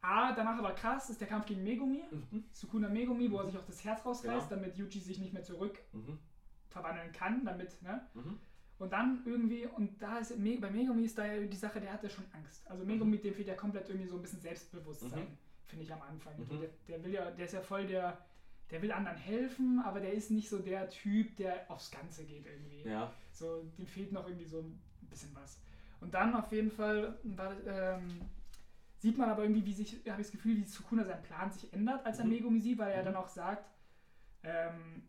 A, danach aber krass, ist der Kampf gegen Megumi. Mhm. Sukuna Megumi, wo er sich auch das Herz rausreißt, Genau. damit Yuji sich nicht mehr zurück Mhm. verwandeln kann, damit, ne? Mhm. Und dann irgendwie, und da ist bei Megumi ist da ja die Sache, der hatte schon Angst. Also Megumi, dem fehlt ja komplett irgendwie so ein bisschen Selbstbewusstsein, Mhm. finde ich am Anfang. Mhm. Der, der will ja, der ist ja voll der, der will anderen helfen, aber der ist nicht so der Typ, der aufs Ganze geht irgendwie. Ja. So, dem fehlt noch irgendwie so ein bisschen was. Und dann auf jeden Fall war, ähm, sieht man aber irgendwie, wie sich, habe ich das Gefühl, wie Sukuna sein Plan sich ändert, als er Mhm. Megumi sieht, weil er Mhm. dann auch sagt, ähm,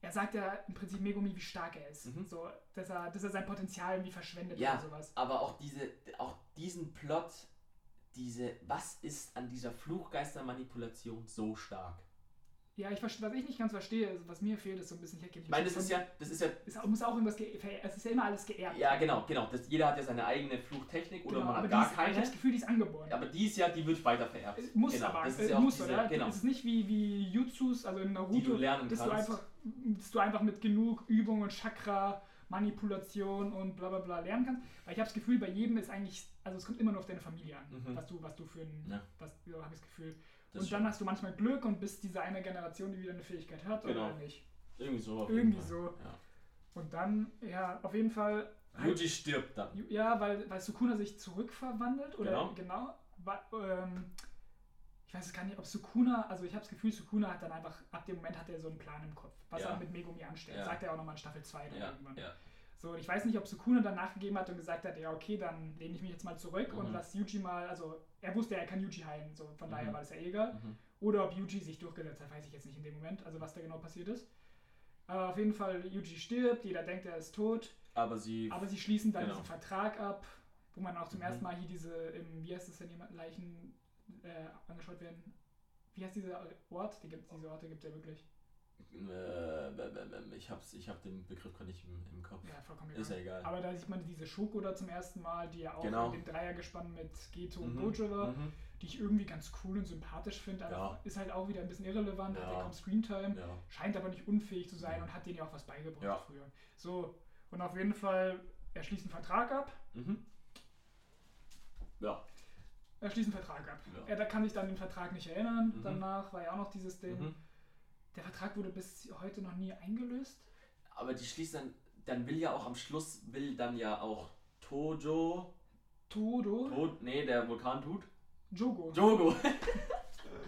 er sagt ja im Prinzip Megumi, wie stark er ist. Mhm. So, dass er, dass er sein Potenzial irgendwie verschwendet Ja. oder sowas. Aber auch diese, auch diesen Plot, diese, was ist an dieser Fluchgeistermanipulation so stark? Ja, ich, was ich nicht ganz verstehe, also was mir fehlt, ist so ein bisschen, ich Ich meine, das ist ja, das ist ja, Es muss auch irgendwas, es ist ja immer alles geerbt. ja genau, genau. Das, jeder hat ja seine eigene Fluchtechnik oder Genau, man hat die gar ist, ich habe keine. das Gefühl, die ist angeboren. Aber die ist ja, die wird weiter vererbt. Es muss genau, aber, das ist ja auch muss, diese, oder? Genau, Es ist nicht wie, wie Jutsus, also in die Naruto, du lernen dass kannst. du, einfach, du einfach mit genug Übung und Chakra, Manipulation und bla bla bla lernen kannst. Weil ich habe das Gefühl, bei jedem ist eigentlich, also es kommt immer nur auf deine Familie an, Mhm. was, du, was du für ein, Ja. was, so habe ich das Gefühl. Das und dann hast du manchmal Glück und bist diese eine Generation, die wieder eine Fähigkeit hat Genau. oder nicht. irgendwie so. Irgendwie so. Ja. Und dann, ja, auf jeden Fall. Yuji stirbt dann. Ja, weil, weil Sukuna sich zurückverwandelt oder Genau. genau. wa- ähm, ich weiß es gar nicht, ob Sukuna, also ich habe das Gefühl, Sukuna hat dann einfach, ab dem Moment hat er so einen Plan im Kopf, was Ja. er mit Megumi anstellt. Ja. Sagt er auch nochmal in Staffel 2 dann Ja, irgendwann. ja. So, und ich weiß nicht, ob Sukuna dann nachgegeben hat und gesagt hat, ja, okay, dann lehne ich mich jetzt mal zurück und Mhm. lass Yuji mal, also er wusste, er kann Yuji heilen, so von daher Mhm. war das ja egal. Mhm. Oder ob Yuji sich durchgesetzt hat, weiß ich jetzt nicht in dem Moment, also was da genau passiert ist. Aber auf jeden Fall, Yuji stirbt, jeder denkt, er ist tot. Aber sie. Aber sie schließen dann Genau. diesen Vertrag ab, wo man auch zum Mhm. ersten Mal hier diese, im, wie heißt es denn, Leichen äh, angeschaut werden. Wie heißt dieser Ort? Die gibt, diese Orte gibt es ja wirklich. Äh, ich hab's, ich hab den Begriff gerade nicht im, im Kopf. Ja, vollkommen Ist ja egal. Aber da sieht man diese Shoko da zum ersten Mal, die ja auch Genau. in dem Dreiergespann mit Geto und Mhm, Gojo war, mhm. die ich irgendwie ganz cool und sympathisch finde. aber Ja. Ist halt auch wieder ein bisschen irrelevant, hat Ja. ja kaum Screentime. Ja. scheint aber nicht unfähig zu sein Ja. und hat denen ja auch was beigebracht Ja. früher. So, und auf jeden Fall, er schließt einen Vertrag ab. Mhm. Ja. Er schließt einen Vertrag ab. Ja. Er da kann sich dann den Vertrag nicht erinnern. Mhm. Danach war ja auch noch dieses Ding. Mhm. Der Vertrag wurde bis heute noch nie eingelöst. Aber die schließt dann, dann will ja auch am Schluss, will dann ja auch Tojo, Todo, to, nee, der Vulkan-Tut, Jogo. Jogo,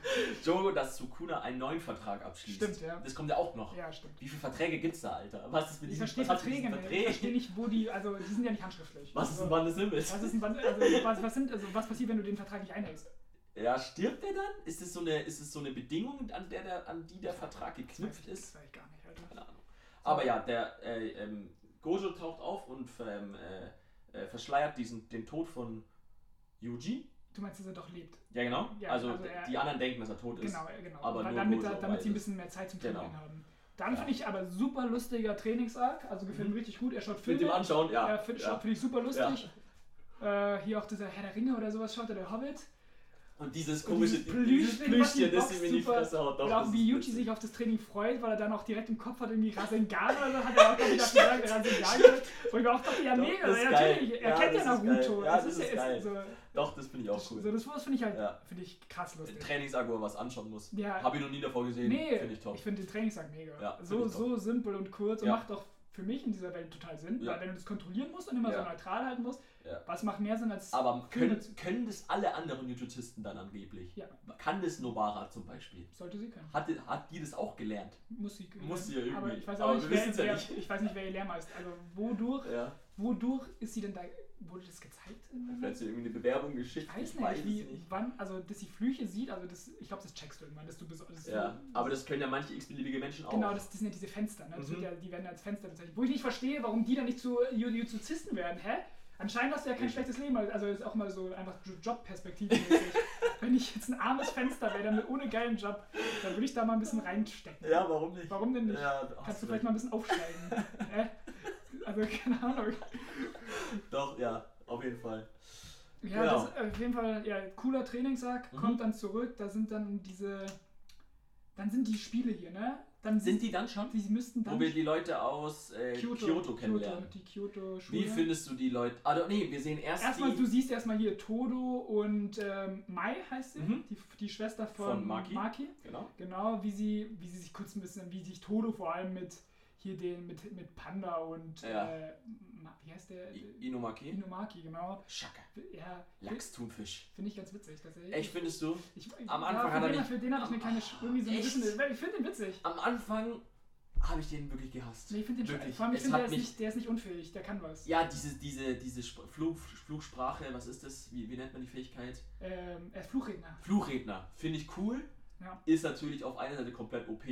Jogo, dass Sukuna einen neuen Vertrag abschließt. Stimmt, ja. Das kommt ja auch noch. Ja, stimmt. Wie viele Verträge gibt's da, Alter? Was ist mit Ich diesen verstehe was hat mit Verträge diesen nicht. Ich verstehe nicht, wo die, also die sind ja nicht handschriftlich. Was ist also, ein Band des Himmels? was ist ein Band, also was, was sind, also was passiert, wenn du den Vertrag nicht einhältst? Ja, stirbt er dann? Ist es so eine, ist es so eine Bedingung, an, der, der, an die der Vertrag Das geknüpft ich, ist? das weiß ich gar nicht, Alter. Keine Ahnung. Aber ja, der äh, ähm, Gojo taucht auf und ähm, äh, äh, verschleiert diesen, den Tod von Yuji. Du meinst, dass er doch lebt? Ja, genau. Ja, also also er- die anderen denken, dass er tot ist. Genau, genau. aber Weil nur damit, er- damit sie ein bisschen mehr Zeit zum Genau. Trainieren haben. Dann Ja. finde ich aber super lustiger Trainingsarg, also gefällt Mhm. mir richtig gut. Er schaut Mit Filme. dem Anschauen, ja. Ja, finde ja. find ich super lustig. Äh, hier auch dieser Herr der Ringe oder sowas schaut er, der Hobbit. Und dieses Und komische dieses dieses die Plüschchen, das ihm in die Fresse haut. Doch, und auch das wie Yuji sich auf das Training freut, weil er dann auch direkt im Kopf hat, irgendwie Rasengan oder so, hat er auch gesagt, Rasengan. Wo ich mir auch dachte, ja Doch, mega, das ja, natürlich, er Ja, kennt ja das. Naruto. Ja, Es das ist ja- geil. So, Doch, das finde ich auch das, cool. so, das finde ich halt, Ja. finde ich krass lustig. Trainingsarg, wo er was anschauen muss. Ja. Habe ich noch nie davor gesehen. Nee, Finde ich top. ich finde den Trainingssack mega. Find so, so simpel und kurz und macht auch für mich in dieser Welt total Sinn, Ja. weil wenn du das kontrollieren musst und immer so Ja. neutral halten musst, Ja. was macht mehr Sinn als Aber können, können das alle anderen Jujutisten dann angeblich? Ja. Kann das Nobara zum Beispiel? sollte sie können. Hat, die- hat die das auch gelernt? Muss sie können. Muss sie ja irgendwie. Aber ich weiß auch nicht, wer, nicht. ich weiß nicht, wer ihr Lehrmeister ist. Also wodurch, wodurch ist sie denn da, wurde das gezeigt? Vielleicht sie irgendwie eine Bewerbung geschickt. Ich weiß ich nicht, wie, nicht. wann, also dass sie Flüche sieht, also das, ich glaube, das checkst du irgendwann, dass du besonders. Ja, aber das können ja manche x-beliebige Menschen auch. Genau, das, das sind ja diese Fenster, ne? Das Mhm. ja, die werden ja als Fenster bezeichnet. Wo ich nicht verstehe, warum die dann nicht zu Judizisten werden, hä? Anscheinend hast du ja kein Richtig. schlechtes Leben, also ist auch mal so einfach Jobperspektive. wenn wenn ich jetzt ein armes Fenster wäre, damit ohne geilen Job, dann würde ich da mal ein bisschen reinstecken. Ja, warum nicht? Warum denn nicht? Ja, Kannst du du vielleicht mal ein bisschen aufsteigen? äh? Also, keine Ahnung. Doch, ja, auf jeden Fall. Ja, Genau. das auf jeden Fall, ja, cooler Trainingssack, Mhm. kommt dann zurück, da sind dann diese, dann sind die Spiele hier, ne? Dann Sind die dann schon? die müssten dann Wo wir die Leute aus äh, Kyoto, kennenlernen. die Kyoto-Schule. Wie findest du die Leute? Also, nee, wir sehen erst Erstmal, du siehst erstmal hier Todo und ähm, Mai heißt sie, Mhm. die, die Schwester von, Von Maki. Genau. Genau. wie sie, wie sie sich kurz ein bisschen, wie sich Todo vor allem mit hier den, mit, mit Panda und Ja. äh, wie heißt der? I- Inumaki. Inumaki, genau. Schacke. Ja, Lachsthunfisch. finde ich ganz witzig. tatsächlich. Echt, findest du? Ich, Am ja, Anfang für hat er mich- Für den habe ich eine kleine, irgendwie so ein bisschen, ich finde den witzig. Am Anfang habe ich den wirklich gehasst. Nee, ich finde den Wirklich. Vor allem, ich finde, der, ist nicht- der ist nicht unfähig, der kann was. Ja, diese, diese, diese Sp- Fluch, Fluchsprache, was ist das? Wie, wie nennt man die Fähigkeit? Ähm, er ist Fluchredner. Fluchredner. Finde ich cool. Ja. Ist natürlich auf einer Seite komplett OP.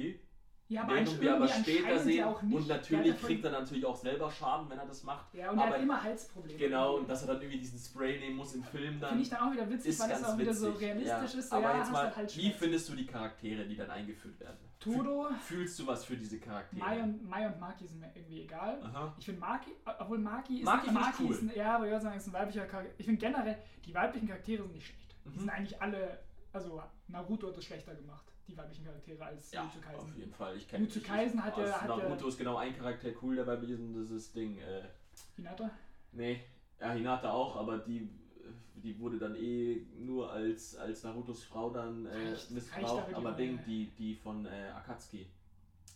Ja, aber ansch- wir aber später sehen. auch nicht. Und natürlich ja voll- kriegt er natürlich auch selber Schaden, wenn er das macht. Ja, und er aber- hat immer Halsprobleme. Genau, und dass er dann irgendwie diesen Spray nehmen muss im Film dann. Finde ich dann auch wieder witzig, weil das auch wieder so witzig. realistisch ja. ist. So, Aber ja, jetzt mal, halt wie findest du die Charaktere, die dann eingeführt werden? Todo, Fühl- Fühlst du was für diese Charaktere? Mai und, Mai und Maki sind mir irgendwie egal. Aha. Ich finde Maki, obwohl Maki ist, Maki ich cool. ist ein, ja, aber ich würde sagen, ist ein weiblicher Charakter. Ich finde generell, die weiblichen Charaktere sind nicht schlecht. Die Mhm. sind eigentlich alle, also Naruto hat es schlechter gemacht, die weiblichen Charaktere, als Ja, Jujutsu Kaisen. auf jeden Fall. Ich kenne Jujutsu Kaisen hat ja- Naruto ist genau ein Charakter cool dabei gewesen, das ist Ding. Äh, Hinata? nee, ja, Hinata auch, aber die, die wurde dann eh nur als, als Narutos Frau dann äh, missbraucht. aber Ding, die, die von äh, Akatsuki.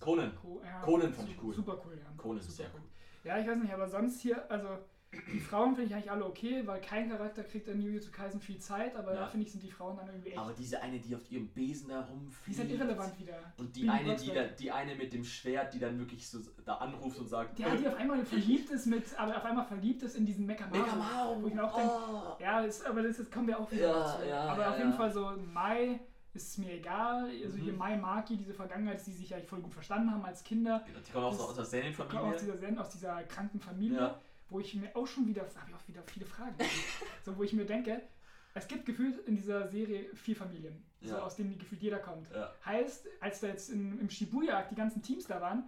Conan. Co ja, Conan fand ich cool. Super cool, ja. Conan ist super sehr cool. Ja, ich weiß nicht, aber sonst hier, also die Frauen finde ich eigentlich alle okay, weil kein Charakter kriegt in Jujutsu Kaisen viel Zeit, aber Ja. da finde ich, sind die Frauen dann irgendwie echt. Aber diese eine, die auf ihrem Besen da die rumfliegt. sind irrelevant wieder. Und die eine, die, da, die eine mit dem Schwert, die dann wirklich so da anruft und sagt, Der, die auf einmal verliebt ist mit, aber auf einmal verliebt ist in diesen Mekamaru. Megamaru! Wo ich mir auch denke, oh. Ja, das, aber das, das kommen wir auch wieder Ja, dazu. ja, aber ja, auf jeden ja. Fall so Mai ist mir egal. Also Mhm. hier Mai Maki, diese Vergangenheit, die sich ja voll gut verstanden haben als Kinder. Die kommen auch so aus der Kommen aus Serienfamilie. dieser, Zen- aus dieser kranken Familie, Ja. Wo ich mir auch schon wieder, habe ich auch wieder viele Fragen. so, wo ich mir denke, es gibt gefühlt in dieser Serie vier Familien, so Ja. aus denen gefühlt jeder kommt. Ja. Heißt, als da jetzt in, im Shibuya die ganzen Teams da waren,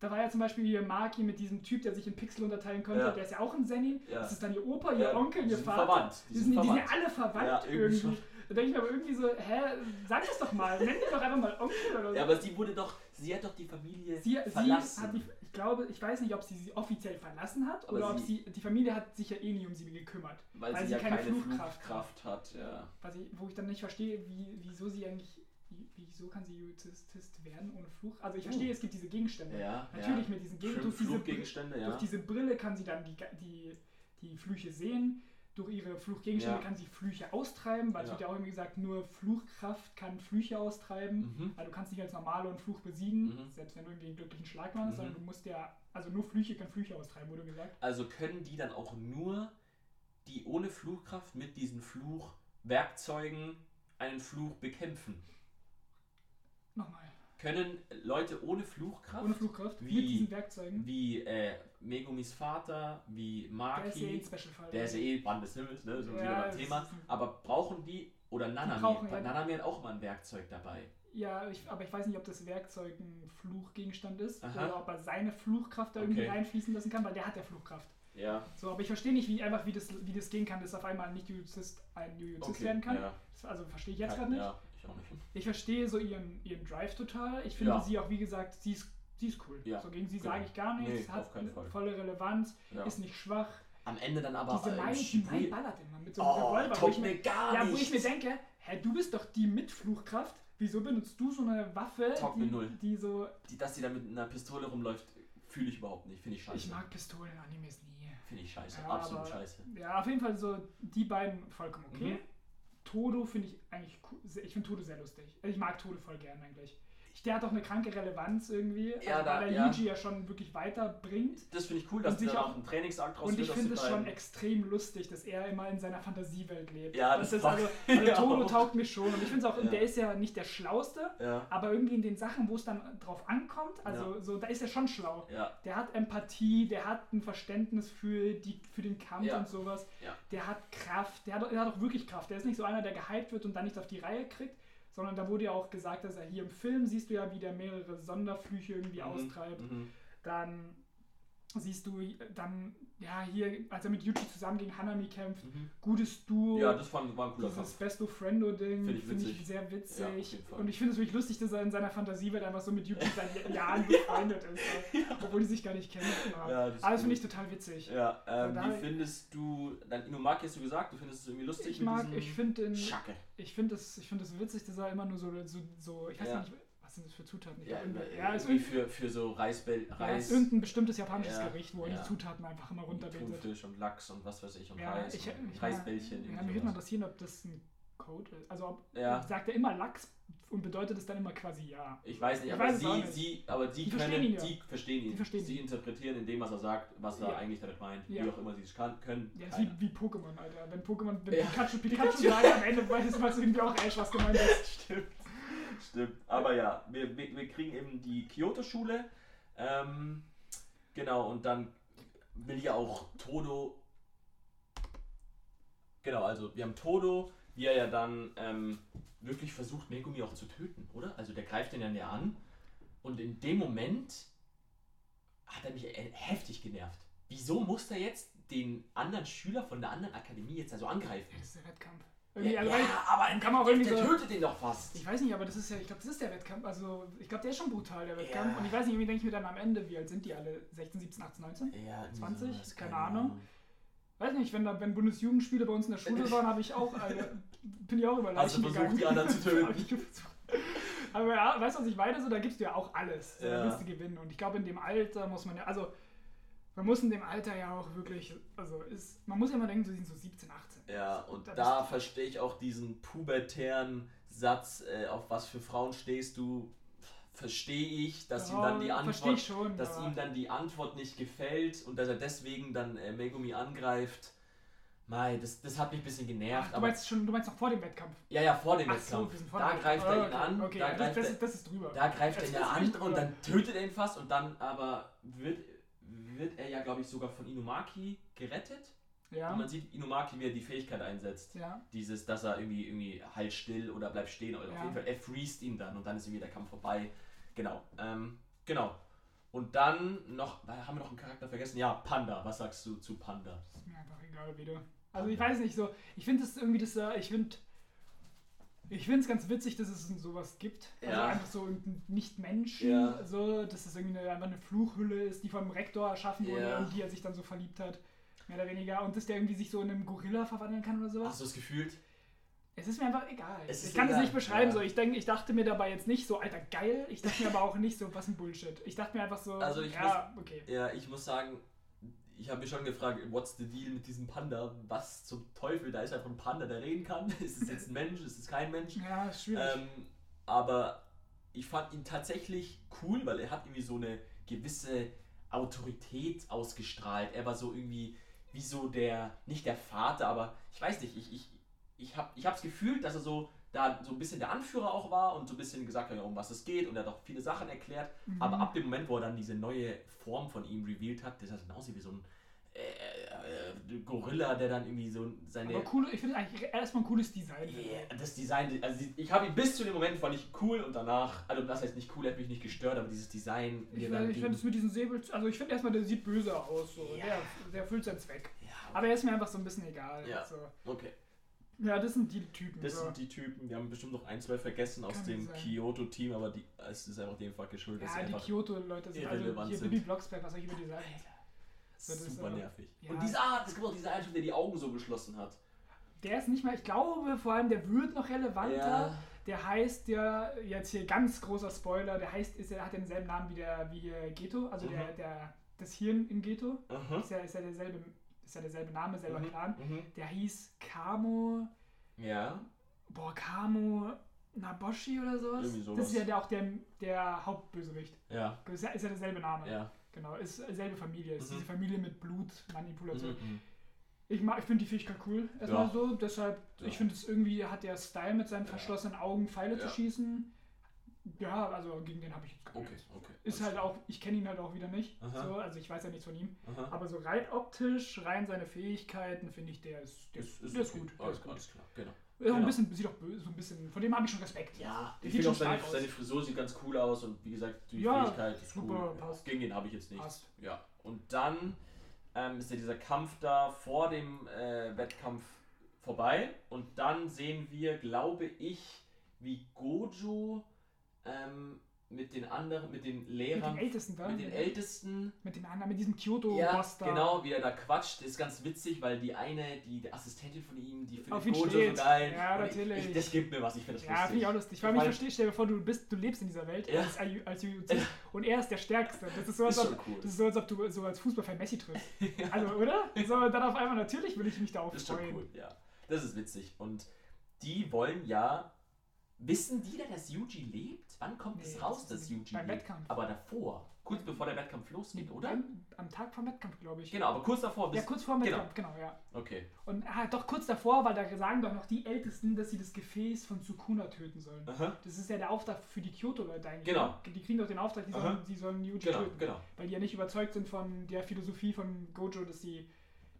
da war ja zum Beispiel hier Maki mit diesem Typ, der sich in Pixel unterteilen konnte, Ja. der ist ja auch ein Zenin. Das ist dann ihr Opa, ihr Onkel, die ihr sind Vater. verwandt. Die Die sind sind, die sind ja verwandt. alle verwandt irgendwie irgendwie. Da denke ich mir aber irgendwie so, hä, sag das doch mal, nenn dir doch einfach mal Onkel oder so. Ja, aber sie wurde doch, sie hat doch die Familie sie, sie verlassen. hat die, ich glaube, ich weiß nicht, ob sie sie offiziell verlassen hat Aber oder ob sie- die Familie hat sich ja eh nie um sie gekümmert. weil, weil sie ja keine keine Flugkraft Flugkraft, hat. Ja. Was ich, wo ich dann nicht verstehe, wie, wieso sie eigentlich, wie- wieso kann sie Juristist werden ohne Fluch? Also ich verstehe, Oh. es gibt diese Gegenstände. Ja, Natürlich ja. mit diesen Gegen Schön durch diese, ja. durch diese Brille kann sie dann die, die, die Flüche sehen. Durch ihre Fluchgegenstände Ja. kann sie Flüche austreiben, weil es Ja. wird ja auch immer gesagt, nur Fluchkraft kann Flüche austreiben. Mhm. Weil du kannst nicht als normale und Fluch besiegen, Mhm. selbst wenn du irgendwie einen glücklichen Schlag machst, Mhm. sondern du musst ja, also nur Flüche können Flüche austreiben, wurde gesagt. Also können die dann auch nur, die ohne Flugkraft mit diesen Fluchwerkzeugen einen Fluch bekämpfen? Nochmal. Können Leute ohne Flugkraft, Ohne Fluchkraft, Wie- mit diesen Werkzeugen. wie äh, Megumis Vater, wie Der ist eh Maki, der ist ja eh Band des Himmels, ne? so Ja, wieder beim Thema, aber brauchen die, oder Nanami, brauchen ja- Nanami hat auch mal ein Werkzeug dabei. Ja, ich, aber ich weiß nicht, ob das Werkzeug ein Fluchgegenstand ist Aha. oder ob er seine Fluchkraft da irgendwie Okay. reinfließen lassen kann, weil der hat ja Fluchkraft. Ja, So, aber ich verstehe nicht, wie einfach wie das, wie das gehen kann, dass auf einmal nicht Jujuzist ein Jujuzist okay. werden kann. Ja, Das, also verstehe ich jetzt gerade nicht. Ja, ich auch nicht. Ich verstehe so ihren, ihren Drive total. Ich finde Ja. sie auch, wie gesagt, sie ist, sie ist cool. Ja, So gegen sie genau. sage ich gar nichts, Nee, hat Fall. volle Relevanz, Ja. ist nicht schwach. Am Ende dann aber Diese äh, Mai, die Mai ballert immer mit so einem Oh, Revolver. Wo ich, mir, gar ja, wo ich mir denke, hä, du bist doch die mit Fluchkraft. Wieso benutzt du so eine Waffe, mir die, null. die so. die, dass sie da mit einer Pistole rumläuft, fühle ich überhaupt nicht. Finde ich scheiße. Ich mag Pistolen in Animes nie. Finde ich scheiße. Ja, Absolut aber- scheiße. Ja, auf jeden Fall so die beiden vollkommen okay. Mhm. Todo finde ich eigentlich cool. Ich finde Todo sehr lustig. Ich mag Todo voll gern eigentlich. Der hat auch eine kranke Relevanz irgendwie, Ja, also, da- weil er ja. Yuji ja schon wirklich weiterbringt. Das finde ich cool, dass sich auch- einen Trainingsakt draus Und ich finde es schon extrem lustig, dass er immer in seiner Fantasiewelt lebt. Ja, das ist mag also, also auch. taugt mir schon. Und ich finde es auch, Ja. der ist ja nicht der Schlauste, Ja, aber irgendwie in den Sachen, wo es dann drauf ankommt, also so, da ist er schon schlau. ja, Der hat Empathie, der hat ein Verständnis für, die, für den Kampf und sowas. Ja. Der hat Kraft, der hat, der hat auch wirklich Kraft. Der ist nicht so einer, der gehypt wird und dann nicht auf die Reihe kriegt, sondern da wurde ja auch gesagt, dass er hier im Film siehst du ja, wie der mehrere Sonderflüche irgendwie Mhm, austreibt. mhm. Dann siehst du dann, ja, hier, als er mit Yuji zusammen gegen Hanami kämpft, Mhm. gutes Duo. Ja, das fand, war ein cooler dieses Kampf. Besto Friendo-Ding Find ich finde ich sehr Ja, witzig. Fall. und ich finde es wirklich lustig, dass er in seiner Fantasiewelt einfach so mit Yuji seit Jahren befreundet ist. Obwohl die sich gar nicht kennen. Ja. Ja, das das finde ich total witzig. Ja, ähm, wie findest du, dann Inumaki hast du gesagt, du findest es irgendwie lustig Ich mag, ich finde den, Schacke. ich finde es, finde es witzig, dass er immer nur so, so, so ich weiß Ja. nicht, sind das für Zutaten? Ich Ja, glaub, irgendwie- ja, ja, ist irgendwie irgend- für, für so Reisbell, ja, ist Reis, irgendein bestimmtes japanisches Ja, Gericht, wo er ja. die Zutaten einfach immer runterbetet. Thunfisch und Lachs und was weiß ich und Ja, Reis ich, und ich, Reisbällchen. Ja, mich würde mal interessieren, ob das ein Code ist. Also ob Ja. sagt er immer Lachs und bedeutet es dann immer quasi ja. Ich weiß nicht, Ich aber weiß sie, nicht. sie, aber sie Die können, verstehen ihn ja. sie verstehen ihn. Die verstehen sie ihn. interpretieren in dem, was er sagt, was er Ja. eigentlich damit meint. Ja. Wie auch immer sie es kann, können. Ja, wie, wie Pokémon, Alter. Wenn Pokémon, wenn Ja. Pikachu Pikachu sagt, am Ende weiß weiß irgendwie auch Ash, was gemeint ist. Stimmt. Stimmt. Aber ja, wir, wir, wir kriegen eben die Kyoto-Schule. Ähm, genau, und dann will ja auch Todo. Genau, also wir haben Todo, wie er ja dann ähm, wirklich versucht, Megumi auch zu töten, oder? Also der greift ihn ja näher an. Und in dem Moment hat er mich heftig genervt. Wieso muss er jetzt den anderen Schüler von der anderen Akademie jetzt also angreifen? Das ist der Wettkampf. Ja, also, ja, aber dann kann man auch irgendwie der so- tötet den doch fast. Ich weiß nicht, aber das ist ja, ich glaube, das ist der Wettkampf. Also, ich glaube, der ist schon brutal, der Wettkampf. Ja. Und ich weiß nicht, irgendwie denke ich mir dann am Ende, wie alt sind die alle? 16, 17, 18, 19? Ja, irgendwie 20? sowas, Keine Ahnung. Weiß nicht, wenn, da, wenn Bundesjugendspiele bei uns in der Schule waren, habe ich auch, äh, bin ich auch über Hast du versucht, gegangen. die anderen zu töten? Aber ja, weißt du, was ich meine? So, da gibst du ja auch alles. So, Ja. Da willst du gewinnen. Und ich glaube, in dem Alter muss man ja, also, man muss in dem Alter ja auch wirklich, also ist, man muss ja mal denken, so sind so 17, 18. Ja, und Da verstehe ich auch diesen pubertären Satz, äh, auf was für Frauen stehst du, verstehe ich, dass ihm dann die Ja, Antwort, schon, dass aber- ihm dann die Antwort nicht gefällt und dass er deswegen dann äh, Megumi angreift. Mei, das, das hat mich ein bisschen genervt. Ach, du aber meinst schon, du meinst noch vor dem Wettkampf. ja, ja, vor dem Ach so, Wettkampf. sind vor da dem greift er ihn an, Okay, da das, greift das, ist, das ist drüber. Da greift er ihn ja an drüber. und dann tötet er ihn fast und dann aber wird, wird er ja, glaube ich, sogar von Inumaki gerettet. Ja, Und man sieht Inumaki, wie er die Fähigkeit einsetzt. ja. Dieses, dass er irgendwie, irgendwie halt still oder bleibt stehen. Oder auf Ja. jeden Fall, er freest ihn dann und dann ist irgendwie der Kampf vorbei. Genau. Ähm, genau. Und dann noch, da haben wir noch einen Charakter vergessen. Ja, Panda. Was sagst du zu Panda? Ist mir einfach egal, wieder. Also ich weiß nicht so, ich finde es irgendwie das, äh, ich finde, ich finde es ganz witzig, dass es sowas gibt. Also Ja. einfach so ein Nicht-Menschen, Ja. so, dass es irgendwie eine, einfach eine Fluchhülle ist, die vom Rektor erschaffen wurde Ja. und die er sich dann so verliebt hat. Mehr oder weniger. Und dass der irgendwie sich so in einem Gorilla verwandeln kann oder sowas. Hast du es gefühlt? Es ist mir einfach egal. Es ich kann es nicht beschreiben. ja. So. Ich, denk, ich dachte mir dabei jetzt nicht so, Alter, geil. Ich dachte mir aber auch nicht so, was ein Bullshit. Ich dachte mir einfach so, Also ich ja, okay. Ja, ich muss sagen, ich habe mich schon gefragt, what's the deal mit diesem Panda? Was zum Teufel? Da ist einfach ein Panda, der reden kann. Ist es jetzt ein Mensch? Ist es kein Mensch? Ja, schwierig. Ähm, aber ich fand ihn tatsächlich cool, weil er hat irgendwie so eine gewisse Autorität ausgestrahlt. Er war so irgendwie wie so der, nicht der Vater, aber ich weiß nicht, ich, ich, ich habe ich hab's gefühlt, dass er so da so ein bisschen der Anführer auch war und so ein bisschen gesagt hat, um was es geht und er hat auch viele Sachen erklärt. Mhm. Aber ab dem Moment, wo er dann diese neue Form von ihm revealed hat, das hat dann aussieht wie so ein äh, äh, Gorilla, der dann irgendwie so seine aber cool, ich finde eigentlich erstmal ein cooles Design. Yeah, das Design, also ich habe ihn bis zu dem Moment fand ich cool und danach, also das heißt nicht cool, hat mich nicht gestört, aber dieses Design, Ich, find- finde es mit diesem Säbel, also ich finde erstmal, der sieht böse aus, so. Ja. Der, der erfüllt seinen Zweck. ja, Aber er ist mir einfach so ein bisschen egal. Ja. So. okay. Ja, das sind die Typen. Das so. sind die Typen, wir haben bestimmt noch ein, zwei vergessen aus Kann dem sein. Kyoto-Team, aber die, es ist einfach dem Fall geschuldet. ja, die Kyoto-Leute sind also irrelevant hier sind. Bibi Blocksberg, was soll ich über die sagen? Ist super nervig. ja. Und diese Art, es gibt auch diese Einschrift, der die Augen so geschlossen hat. Der ist nicht mehr, ich glaube vor allem, der wird noch relevanter. Ja. Der heißt ja, jetzt hier ganz großer Spoiler, der heißt, ist, er hat denselben Namen wie der wie Geto, also der, Mhm. der, das Hirn in Geto. Aha. Ist ja, ist ja derselbe, ist ja derselbe Name, selber Mhm. Clan. Mhm. Der hieß Kamo. Ja. Boah, Kamo. Naboshi oder sowas. Sowas. Das ist ja der, auch der, der Hauptbösewicht. Ja. Ist ja, ist ja derselbe Name. Ja. Genau, ist selbe Familie. Ist Mhm. diese Familie mit Blutmanipulation. Mhm. Ich, mag- ich finde die Fähigkeit cool, erstmal Ja. so. Deshalb, Ja. ich finde es irgendwie, hat der Style mit seinen verschlossenen Augen Pfeile zu schießen. Ja, also gegen den habe ich jetzt keine Okay, okay. Ist halt auch, ich kenne ihn halt auch wieder nicht. So, also ich weiß ja nichts von ihm. Aha. Aber so rein optisch, rein seine Fähigkeiten, finde ich, der ist, der, Ist, ist, der ist okay. gut. Der Alles, ist gut. alles klar, genau. Auch ein Genau. bisschen, sieht auch böse, so ein bisschen, von dem habe ich schon Respekt. Ja, Der ich finde auch seine, seine Frisur sieht ganz cool aus und wie gesagt, die Ja, Fähigkeit ist super, cool. passt. Gegen den habe ich jetzt nichts. Passt. Ja, und dann ähm, ist ja dieser Kampf da vor dem äh, Wettkampf vorbei und dann sehen wir, glaube ich, wie Gojo ähm, mit den anderen, mit den Mit Lehrern, den Ältesten da. mit den Ältesten Mit dem anderen, mit diesem kyoto ja, da. genau, wie er da quatscht, ist ganz witzig, weil die eine, die, die Assistentin von ihm, die findet Gojo steht. so geil. Ja, Und ich- natürlich. Ich, das gibt mir was, ich finde das Ja, lustig. finde ich auch lustig. Weil Ich verstehe, stell dir vor, du bist, du lebst in dieser Welt Ja. als, als Jujutsu und er ist der Stärkste. Das ist so, als Ist ob, cool. das ist so, als ob du so als Fußballfan Messi triffst. Also, oder? So, dann auf einmal, natürlich will ich mich da auch Das ist schon cool, ja. Das ist witzig. Und die wollen ja. Wissen die denn, dass Yuji lebt? Wann kommt Nee, es das raus, ist dass Yuji beim lebt? Wettkampf. Aber davor. Kurz bevor der Wettkampf losgeht, oder? Am, am Tag vor dem Wettkampf, glaube ich. Genau, aber kurz davor. Ja, kurz vor dem genau. Wettkampf, genau, ja. Okay. Und ah, doch kurz davor, weil da sagen doch noch die Ältesten, dass sie das Gefäß von Sukuna töten sollen. Aha. Das ist ja der Auftrag für die Kyoto-Leute eigentlich. Genau. ne? Die kriegen doch den Auftrag, die Aha. sollen, die sollen Yuji Genau, töten. genau. Weil die ja nicht überzeugt sind von der Philosophie von Gojo, dass, die,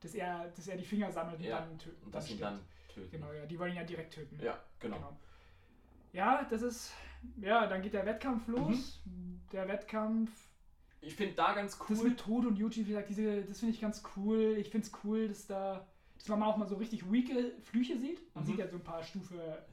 dass, er, dass er die Finger sammelt und Ja, dann töten. Und dass ihn dann töten. Genau, ja, die wollen ihn ja direkt töten. Ja, genau. Ja, das ist. Ja, dann geht der Wettkampf Mhm. los. Der Wettkampf. Ich finde da ganz Das cool. mit Tod und Yuji, wie gesagt, diese, das finde ich ganz cool. Ich finde es cool, dass da. Dass man auch mal so richtig weake Flüche sieht. Man Mhm. sieht ja so ein paar Stufe. Ja,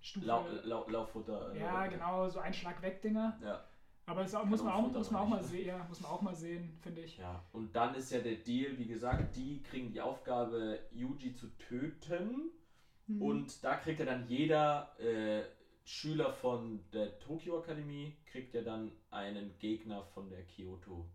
Stufe Lau, Lau, Lauffutter. äh, ja, genau, so ein Schlag weg Dinger. Ja, Aber das auch, muss, man auch, muss man auch mal meine sehen, ja, muss man auch mal sehen, finde ich. ja. Und dann ist ja der Deal, wie gesagt, die kriegen die Aufgabe, Yuji zu töten. Mhm. Und da kriegt ja dann jeder äh, Schüler von der Tokyo Akademie kriegt ja dann einen Gegner von der Kyoto.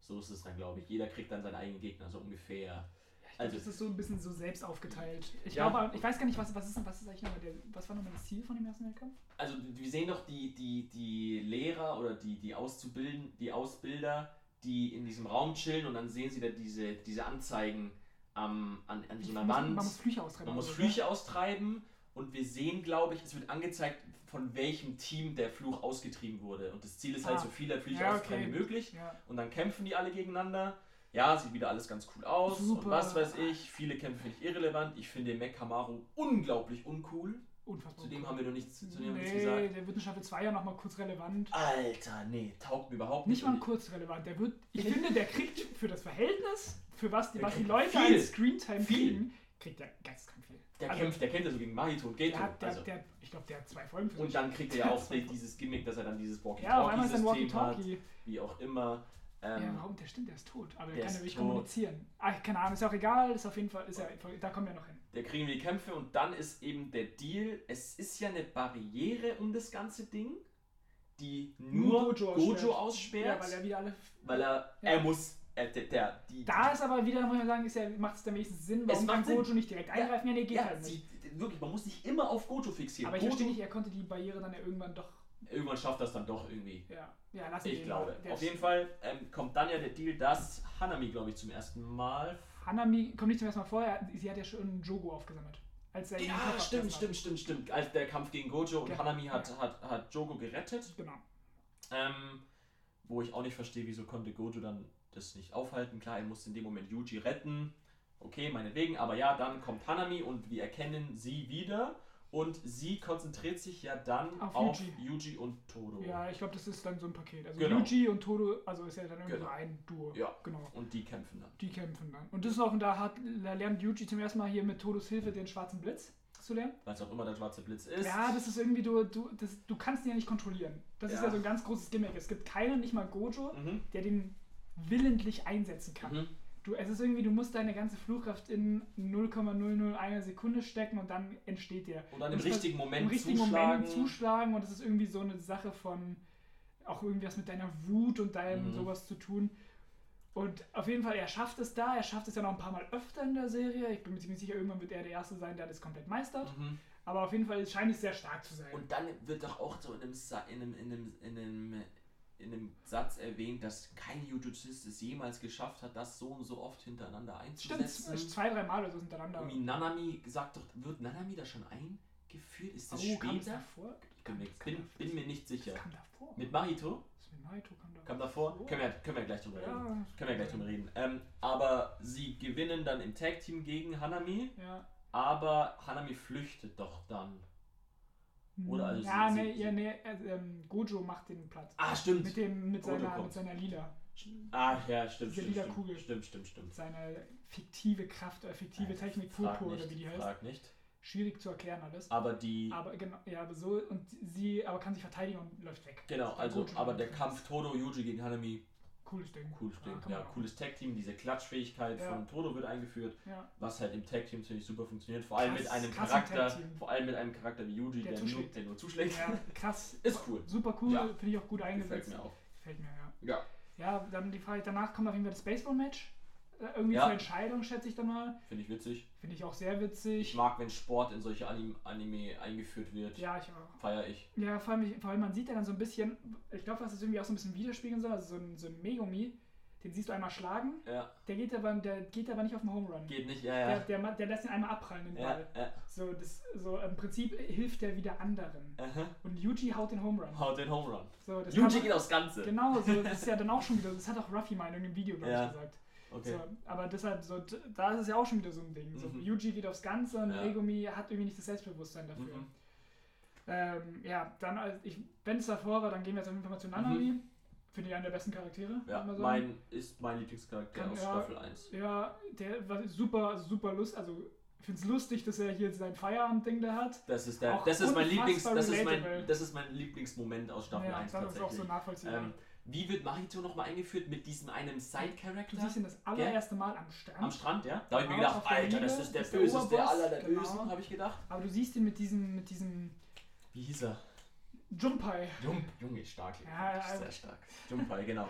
So ist es dann, glaube ich. Jeder kriegt dann seinen eigenen Gegner, so ungefähr. Ich glaub, Also- das ist so ein bisschen so selbst aufgeteilt. Ich Ja. glaube, ich weiß gar nicht, was, was, ist, was ist eigentlich nochmal der, was war nochmal das Ziel von dem ersten Weltkampf? Also wir sehen doch die, die, die Lehrer oder die, die Auszubilden, die Ausbilder, die in diesem Raum chillen und dann sehen sie da diese, diese Anzeigen am, an, an so einer man, Wand. Muss, man muss Flüche austreiben. Man muss Flüche austreiben und wir sehen, glaube ich, es wird angezeigt, von welchem Team der Fluch ausgetrieben wurde. Und das Ziel ist halt, Ah. so viele Flüche Ja, auszutreiben okay. wie möglich. Ja. Und dann kämpfen die alle gegeneinander. Ja, sieht wieder alles ganz cool aus. Super. Und was weiß ich, viele Kämpfe finde ich irrelevant. Ich finde Mekamaru unglaublich uncool. Unfassbar. Zu dem cool. haben wir noch nichts, zu dem nee, nichts gesagt. der wird in Staffel 2 ja nochmal kurz relevant. Alter, nee, taugt mir überhaupt Nicht nicht. mal kurz relevant. Der wird, ich finde, der kriegt für das Verhältnis, für was die, was die Leute viel. als Screentime kriegen, kriegt der viel. Der Also, kämpft, der kennt ja so gegen Mahito und Geto. Der hat, der, also. der, ich glaube, der hat zwei Folgen für und dann kriegt er ja auch dieses Gimmick, dass er dann dieses Ja, auf einmal ist er ein Walkie-Talkie-System hat, wie auch immer. Ähm, Ja, warum? Der stimmt, der ist tot. Aber der der kann ja nicht kommunizieren. Ach, keine Ahnung, ist auch egal. Ist auf jeden Fall, ist ja, da kommen wir noch hin. Da kriegen wir die Kämpfe und dann ist eben der Deal, es ist ja eine Barriere um das ganze Ding, die nur, Gojo, aussperrt, Ja, weil er wieder alle. weil er, Ja. er muss, er, der, der, die, Da ist aber wieder, muss man sagen, ist ja, macht es der wenigstens Sinn. Warum Es kann. Gojo nicht direkt eingreifen? Ja, nee, geht ja, halt nicht. sie, wirklich, man muss sich immer auf Gojo fixieren. Aber ich Gojo, verstehe nicht, er konnte die Barriere dann ja irgendwann doch. Irgendwann schafft das dann doch irgendwie. Ja, ja lass ihn Ich glaube. Auf jeden Fall ähm, kommt dann ja der Deal, dass Hanami, glaube ich, zum ersten Mal. Hanami kommt nicht zum ersten Mal vor, er, sie hat ja schon Jogo aufgesammelt. Als er Ja, stimmt, stimmt, stimmt, stimmt. Als der Kampf gegen Gojo und Ja. Hanami hat, Ja. hat, hat Jogo gerettet. Genau. Ähm, wo ich auch nicht verstehe, wieso konnte Gojo dann das nicht aufhalten. Klar, er musste in dem Moment Yuji retten. Okay, meinetwegen. Aber ja, dann kommt Hanami und wir erkennen sie wieder. Und sie konzentriert sich ja dann Auf auf, Yuji. Yuji. und Todo. Ja, ich glaube, das ist dann so ein Paket. Also Genau. Yuji und Todo, also ist ja dann irgendwie Genau. ein Duo. Ja. Genau. Und die kämpfen dann. Die kämpfen dann. Und das ist auch, und da, hat, da lernt Yuji zum ersten Mal hier mit Todos Hilfe den schwarzen Blitz zu lernen. Was auch immer der schwarze Blitz ist. Ja, das ist irgendwie, du, du, das, du kannst ihn ja nicht kontrollieren. Das ist Ja. ja so ein ganz großes Gimmick. Es gibt keinen, nicht mal Gojo, Mhm. der den willentlich einsetzen kann. Mhm. Du, es ist irgendwie, du musst deine ganze Fluchkraft in 0,001 Sekunde stecken und dann entsteht der. Und dann im richtigen Moment Im richtigen zuschlagen. Moment zuschlagen und es ist irgendwie so eine Sache von auch irgendwas mit deiner Wut und deinem Mhm. sowas zu tun. Und auf jeden Fall, er schafft es da, er schafft es ja noch ein paar Mal öfter in der Serie. Ich bin mir ziemlich sicher, irgendwann wird er der Erste sein, der das komplett meistert. Mhm. Aber auf jeden Fall scheint es sehr stark zu sein. Und dann wird doch auch so in einem, in einem, in einem, in einem, in einem Satz erwähnt, dass kein Jujuzist es jemals geschafft hat, das so und so oft hintereinander Stimmt, einzusetzen. zwei, drei Mal oder so hintereinander. Irgendwie Nanami sagt doch, wird Nanami da schon eingeführt? Ist das oh, kam das später? davor? Ich bin, mir, Kam- kam bin, bin mir nicht Das sicher. kam davor. Mit Mahito? Das mit Naito kam davor. Kam davor? Können wir, können wir gleich drüber reden. Ja, Können wir gleich drüber reden. Ähm, aber sie gewinnen dann im Tag Team gegen Hanami, Ja. aber Hanami flüchtet doch dann. Oder also ja, sie- nee, sie- ja, nee, äh, ähm, Gojo macht den Platz. Ah, stimmt. Mit, dem, mit, Gojo seiner, kommt. mit seiner Lila. Ah, ja, stimmt, Diese stimmt, lila stimmt, Kugel. stimmt, stimmt, stimmt. Seine fiktive Kraft, äh, fiktive Äh, Technik, Purpur oder wie die heißt. Frag nicht. Schwierig zu erklären alles. Aber die, Aber genau, ja, aber so, und sie aber kann sich verteidigen und läuft weg. genau, also, Gojo aber der. Kampf Todo Yuji gegen Hanami, Cooles Ding. cooles Ding. Ja, machen. cooles Tag Team, diese Klatschfähigkeit Ja. von Todo wird eingeführt, Ja, was halt im Tag Team ziemlich super funktioniert. Vor allem Krass, mit einem Charakter, Tag-Team. vor allem mit einem Charakter wie Yuji, Der der, nur, zuschlägt. der nur zuschlägt. ja krass. Ist cool. Super cool, Ja. finde ich auch gut Gefällt eingesetzt. mir auch. Gefällt mir, ja. Ja. Ja, dann die Frage, danach kommt auf jeden Fall das Baseball-Match. Äh, Irgendwie Ja. zur Entscheidung, schätze ich dann mal. Finde ich witzig. Finde ich auch sehr Ich witzig. mag, wenn Sport in solche Anim Anime eingeführt wird. Ja, ich auch. Feier ich. Ja, vor allem, vor allem man sieht ja dann so ein bisschen, ich glaube, was das irgendwie auch so ein bisschen widerspiegeln soll, also so ein, so ein Megumi, den siehst du einmal schlagen, Ja, der geht aber, der geht aber nicht auf den Home Run. geht nicht, ja, Der, ja. der, ma- der lässt ihn einmal abprallen, den Ja, Ball. ja. So, das, so im Prinzip hilft der wieder anderen. Aha. Und Yuji haut den Home Run. Haut den Home Run. So, das Yuji geht aufs Ganze. Genau, so, das ist ja dann auch schon wieder, das hat auch Ruffy mal in irgendeinem Video, glaube ich, gesagt. Okay. So, aber deshalb, so, da ist es ja auch schon wieder so ein Ding. So, Mhm. Yuji geht aufs Ganze und Ja. Megumi hat irgendwie nicht das Selbstbewusstsein dafür. Mhm. Ähm, ja, dann, als ich, wenn es davor war, dann gehen wir jetzt auf mal zu Nanami. Finde ich einen der besten Charaktere. Mhm. Ja, mein ist mein Lieblingscharakter Kann- aus ja. Staffel 1. Ja, der war super, super lust. Also, ich finde es lustig, dass er hier sein Feierabend-Ding da hat. Das ist der, Auch das ist mein Lieblings, das ist mein, das ist mein Lieblingsmoment aus Staffel ja, 1 das ist auch so tatsächlich. nachvollziehbar. Ähm, wie wird Mahito nochmal eingeführt mit diesem einen du Side-Character? siehst ihn das allererste Mal am Strand. Am Strand, ja? Da habe ich mir Genau, gedacht, der Alter, das Linie ist der ist der Böseste Oberboss, aller der genau. Bösen, habe ich gedacht. Aber du siehst ihn mit diesem, mit diesem Wie hieß er? Junpai. Jump, Junge, stark. Ja, ja, sehr stark. Junpai, genau.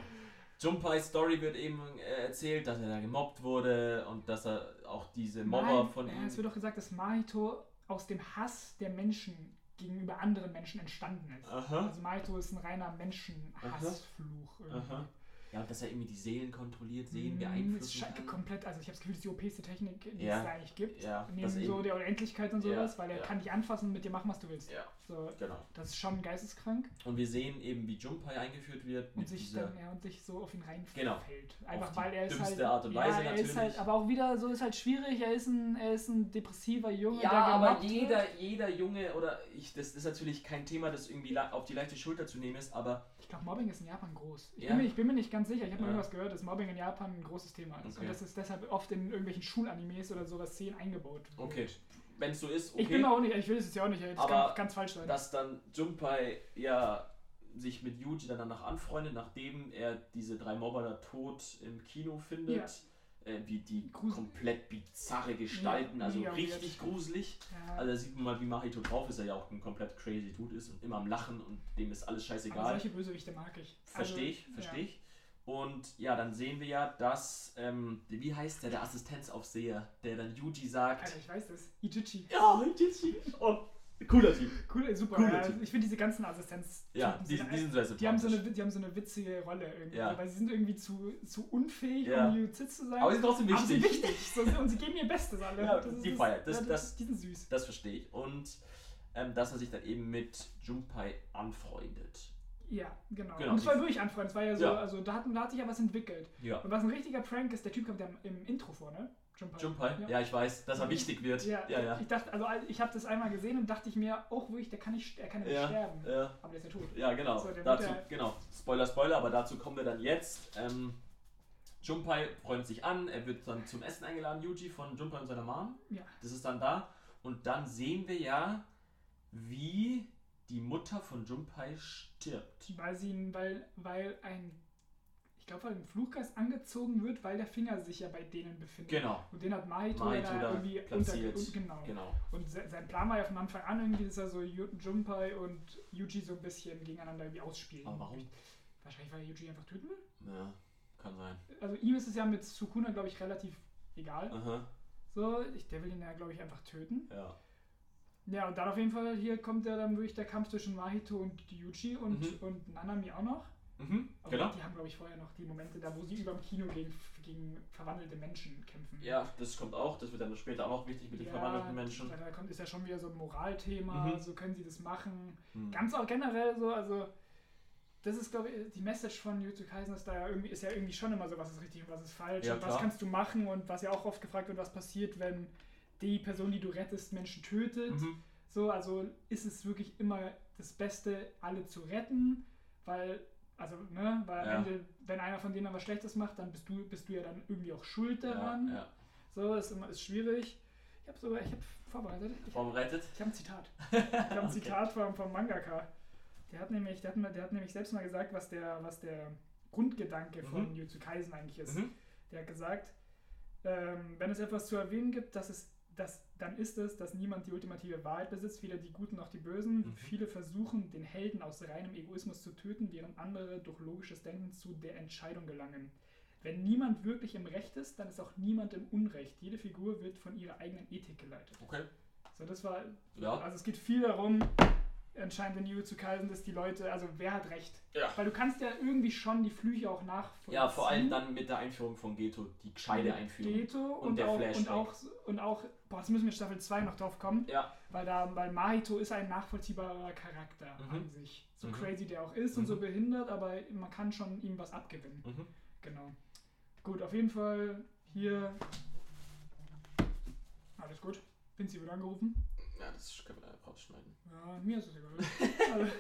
Jumpais Story wird eben äh, erzählt, dass er da gemobbt wurde und dass er auch diese Mobber Nein, von ja, ihm. Es wird doch gesagt, dass Mahito aus dem Hass der Menschen gegenüber anderen Menschen entstanden ist. Aha. Also Mahito ist ein reiner Menschenhassfluch. irgendwie. Aha. Ja, und dass er irgendwie die Seelen kontrolliert, Seelen Mm, beeinflussen ist komplett, also ich habe das Gefühl, das ist die OPste Technik, die Ja. es da eigentlich gibt. Ja, Neben das so eben. der Unendlichkeit und Ja, sowas, weil er ja. kann dich anfassen und mit dir machen, was du willst. Ja, So, genau. das ist schon geisteskrank. Und wir sehen eben, wie Junpai eingeführt wird Und sich dann, ja, und sich so auf ihn reinfällt. Genau. Einfach weil er ist halt. Art und Weise ja, er ist natürlich. halt, aber auch wieder so ist halt schwierig. Er ist ein, er ist ein depressiver Junge, Ja, der aber jeder, Wird. jeder Junge oder ich, das ist natürlich kein Thema, das irgendwie auf die leichte Schulter zu nehmen ist, aber Ich glaube, Mobbing ist in Japan groß. Ich, Ja. bin, mir, ich bin mir nicht ganz sicher. Ich habe mal irgendwas gehört, dass Mobbing in Japan ein großes Thema ist. Okay. Und dass es deshalb oft in irgendwelchen Schulanimes oder sowas Szenen eingebaut wird. okay, wenn es so ist, okay. Ich bin auch nicht, ich will es jetzt ja auch nicht, das Aber kann ganz falsch sein. dass dann Junpai ja sich mit Yuji dann danach anfreundet, nachdem er diese drei Mobber da tot im Kino findet. Äh, wie die Grusel- komplett bizarre Gestalten, Ja, also richtig gruselig. ja. Also da sieht man mal, wie Mahito drauf ist, er ja auch ein komplett crazy Dude ist und immer am Lachen und dem ist alles aber scheißegal. solche Bösewichte mag ich. Verstehe ich, Also, verstehe ich. Und ja, dann sehen wir ja, dass, ähm, wie heißt der, der Assistenzaufseher, der dann Yuji sagt, Alter, ich weiß das. Ichichi. ja, Yuji, oh, cooler Typ. Cool, super. Cooler ja, Typ. ich finde diese ganzen Assistenz. Ja, die, die sind sehr die haben, so eine, die haben so eine witzige Rolle irgendwie, Ja. weil sie sind irgendwie zu, zu unfähig, Ja. um Jujutsu zu sein. Aber sie sind trotzdem Aber sie sind wichtig. wichtig. So, und sie geben ihr Bestes alle. Ja, Das die feiert. Das- ja, das- die sind süß. Das verstehe ich. Und ähm, dass er sich dann eben mit Junpai anfreundet. Ja, genau. Genau, Und es war wirklich anfreundend. Es war ja so, Ja. also da hat, da hat sich ja was entwickelt. Ja. Und was ein richtiger Prank ist, der Typ kommt ja im Intro vor, ne? Junpai. Junpai? Ja. ich weiß, dass er wichtig wird. Ja, ja. ja. ich dachte, also ich habe das einmal gesehen und dachte ich mir, auch wirklich, der kann nicht, der kann ja nicht Ja, sterben. ja. Aber der ist ja tot. Ja, genau. So, der wird dazu, ja- genau. Spoiler, Spoiler, aber dazu kommen wir dann jetzt. Ähm, Junpai freut sich an, er wird dann zum Essen eingeladen, Yuji, von Junpai und seiner Mom. Ja. Das ist dann da. Und dann sehen wir ja, wie die Mutter von Junpai stirbt. Weil sie ihn, weil, weil ein, ich glaube, weil ein Fluchgeist angezogen wird, weil der Finger sich ja bei denen befindet. Genau. Und den hat Mahito, Mahito da irgendwie platziert. unter, genau. Genau. Und se- sein Plan war ja von Anfang an irgendwie, dass er so Ju- Junpai und Yuji so ein bisschen gegeneinander irgendwie ausspielen. Aber warum? Wahrscheinlich, weil er Yuji einfach töten will. Ja, kann sein. Also ihm ist es ja mit Sukuna, glaube ich, relativ egal. Aha. So, ich, der will ihn ja, glaube ich, einfach töten. Ja. Ja, und dann auf jeden Fall, hier kommt ja dann wirklich der Kampf zwischen Mahito und Yuji und, Mhm. und Nanami auch noch. Mhm, Aber genau. Die haben, glaube ich, vorher noch die Momente da, wo sie über dem Kino gegen, gegen verwandelte Menschen kämpfen. Ja, das kommt auch. Das wird dann später auch noch wichtig mit den verwandelten Menschen. Da kommt, ist ja schon wieder so ein Moralthema, Mhm. so können sie das machen. Mhm. Ganz auch generell so, also das ist, glaube ich, die Message von Jujutsu Kaisen ist da ja irgendwie, ist ja irgendwie schon immer so, was ist richtig und was ist falsch Ja, und was klar. kannst du machen und was ja auch oft gefragt wird, was passiert, wenn die Person, die du rettest, Menschen tötet. Mhm. So, also ist es wirklich immer das Beste, alle zu retten, weil, also, ne, weil am Ja. Ende, wenn einer von denen was Schlechtes macht, dann bist du, bist du ja dann irgendwie auch schuld Ja, daran. ja. So, ist immer ist schwierig. Ich habe sogar, ich habe vorbereitet. Ich, Vorbereitet. ich habe ein Zitat. Ich habe ein Okay. Zitat vom, vom Mangaka. Der hat nämlich, der hat, der hat nämlich selbst mal gesagt, was der, was der Grundgedanke von Mhm. Jujutsu Kaisen eigentlich ist. Mhm. Der hat gesagt, ähm, wenn es etwas zu erwähnen gibt, dass es, dass, dann ist es, dass niemand die ultimative Wahrheit besitzt, weder die Guten noch die Bösen. Mhm. Viele versuchen, den Helden aus reinem Egoismus zu töten, während andere durch logisches Denken zu der Entscheidung gelangen. Wenn niemand wirklich im Recht ist, dann ist auch niemand im Unrecht. Jede Figur wird von ihrer eigenen Ethik geleitet. Okay. So, das war. Ja. Also es geht viel darum, anscheinend in Jujutsu Kaisen, dass die Leute, also wer hat recht? Ja. Weil du kannst ja irgendwie schon die Flüche auch nachvollziehen. Ja, vor allem dann mit der Einführung von Geto, die gescheite Einführung. Geto und, Und der auch, und Flashback. auch und auch, boah, jetzt müssen wir in Staffel 2 noch drauf kommen, Ja, weil da, weil Mahito ist ein nachvollziehbarer Charakter Mhm. an sich. So Mhm. crazy der auch ist und Mhm. so behindert, aber man kann schon ihm was abgewinnen. mhm. Genau. Gut, auf jeden Fall hier. Alles gut. Vinci wird angerufen. Ja das können wir rausschneiden. Ja, mir ist es egal. also,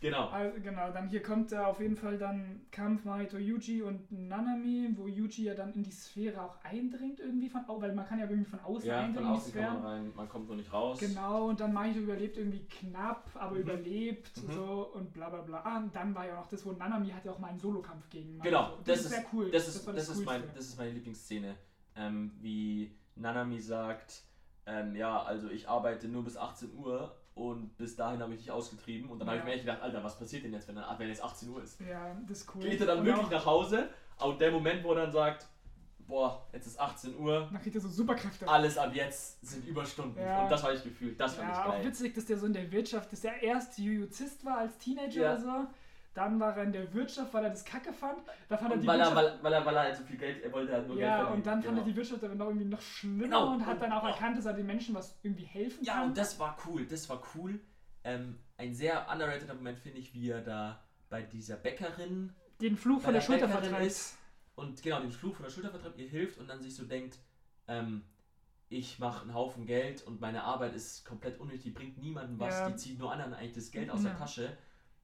Genau. also, genau, dann hier kommt da auf jeden Fall dann Kampf Mahito Yuji und Nanami, wo Yuji ja dann in die Sphäre auch eindringt irgendwie von au- weil man kann ja irgendwie von außen Ja, von eindringen in die außen kann man rein, man kommt nur nicht raus. Genau, und dann Mahito überlebt irgendwie knapp, aber Mhm. überlebt Mhm. so und bla bla bla. Ah, und dann war ja noch das, wo Nanami hat ja auch mal einen Solokampf gegen Mahito. Genau, das, das ist sehr cool. Das ist, war das, ist mein, das ist meine Lieblingsszene. Ähm, wie Nanami sagt, ähm, ja, also ich arbeite nur bis 18 Uhr und bis dahin habe ich dich ausgetrieben. Und dann habe ich Ja. mir echt gedacht, Alter, was passiert denn jetzt, wenn, dann, wenn jetzt 18 Uhr ist? Ja, das ist cool. Geht er dann Und wirklich auch, nach Hause? Und der Moment, wo er dann sagt, boah, jetzt ist 18 Uhr, Dann kriegt er so Superkräfte. alles ab jetzt sind Überstunden. Ja. Und das habe ich gefühlt, das fand ja, ich auch geil. witzig, dass der so in der Wirtschaft, dass der erst Jujuzist war als Teenager Ja. oder so. Dann war er in der Wirtschaft, weil er das Kacke fand. Da fand er Und die weil er, weil, weil, er, weil er halt so viel Geld, er wollte halt nur Geld ja, verdienen. und dann fand genau. er die Wirtschaft aber noch irgendwie noch schlimmer Genau. und hat dann auch Und- erkannt, dass er den Menschen was irgendwie helfen Ja, kann. und das war cool, das war cool. Ähm, ein sehr underrateder Moment finde ich, wie er da bei dieser Bäckerin den Fluch von der, der Schulter vertreibt. ist und genau den Fluch von der Schulter vertreibt, ihr hilft und dann sich so denkt, ähm, ich mache einen Haufen Geld und meine Arbeit ist komplett unnötig, die bringt niemandem was, Ja. die zieht nur anderen eigentlich das Geld aus Ja. der Tasche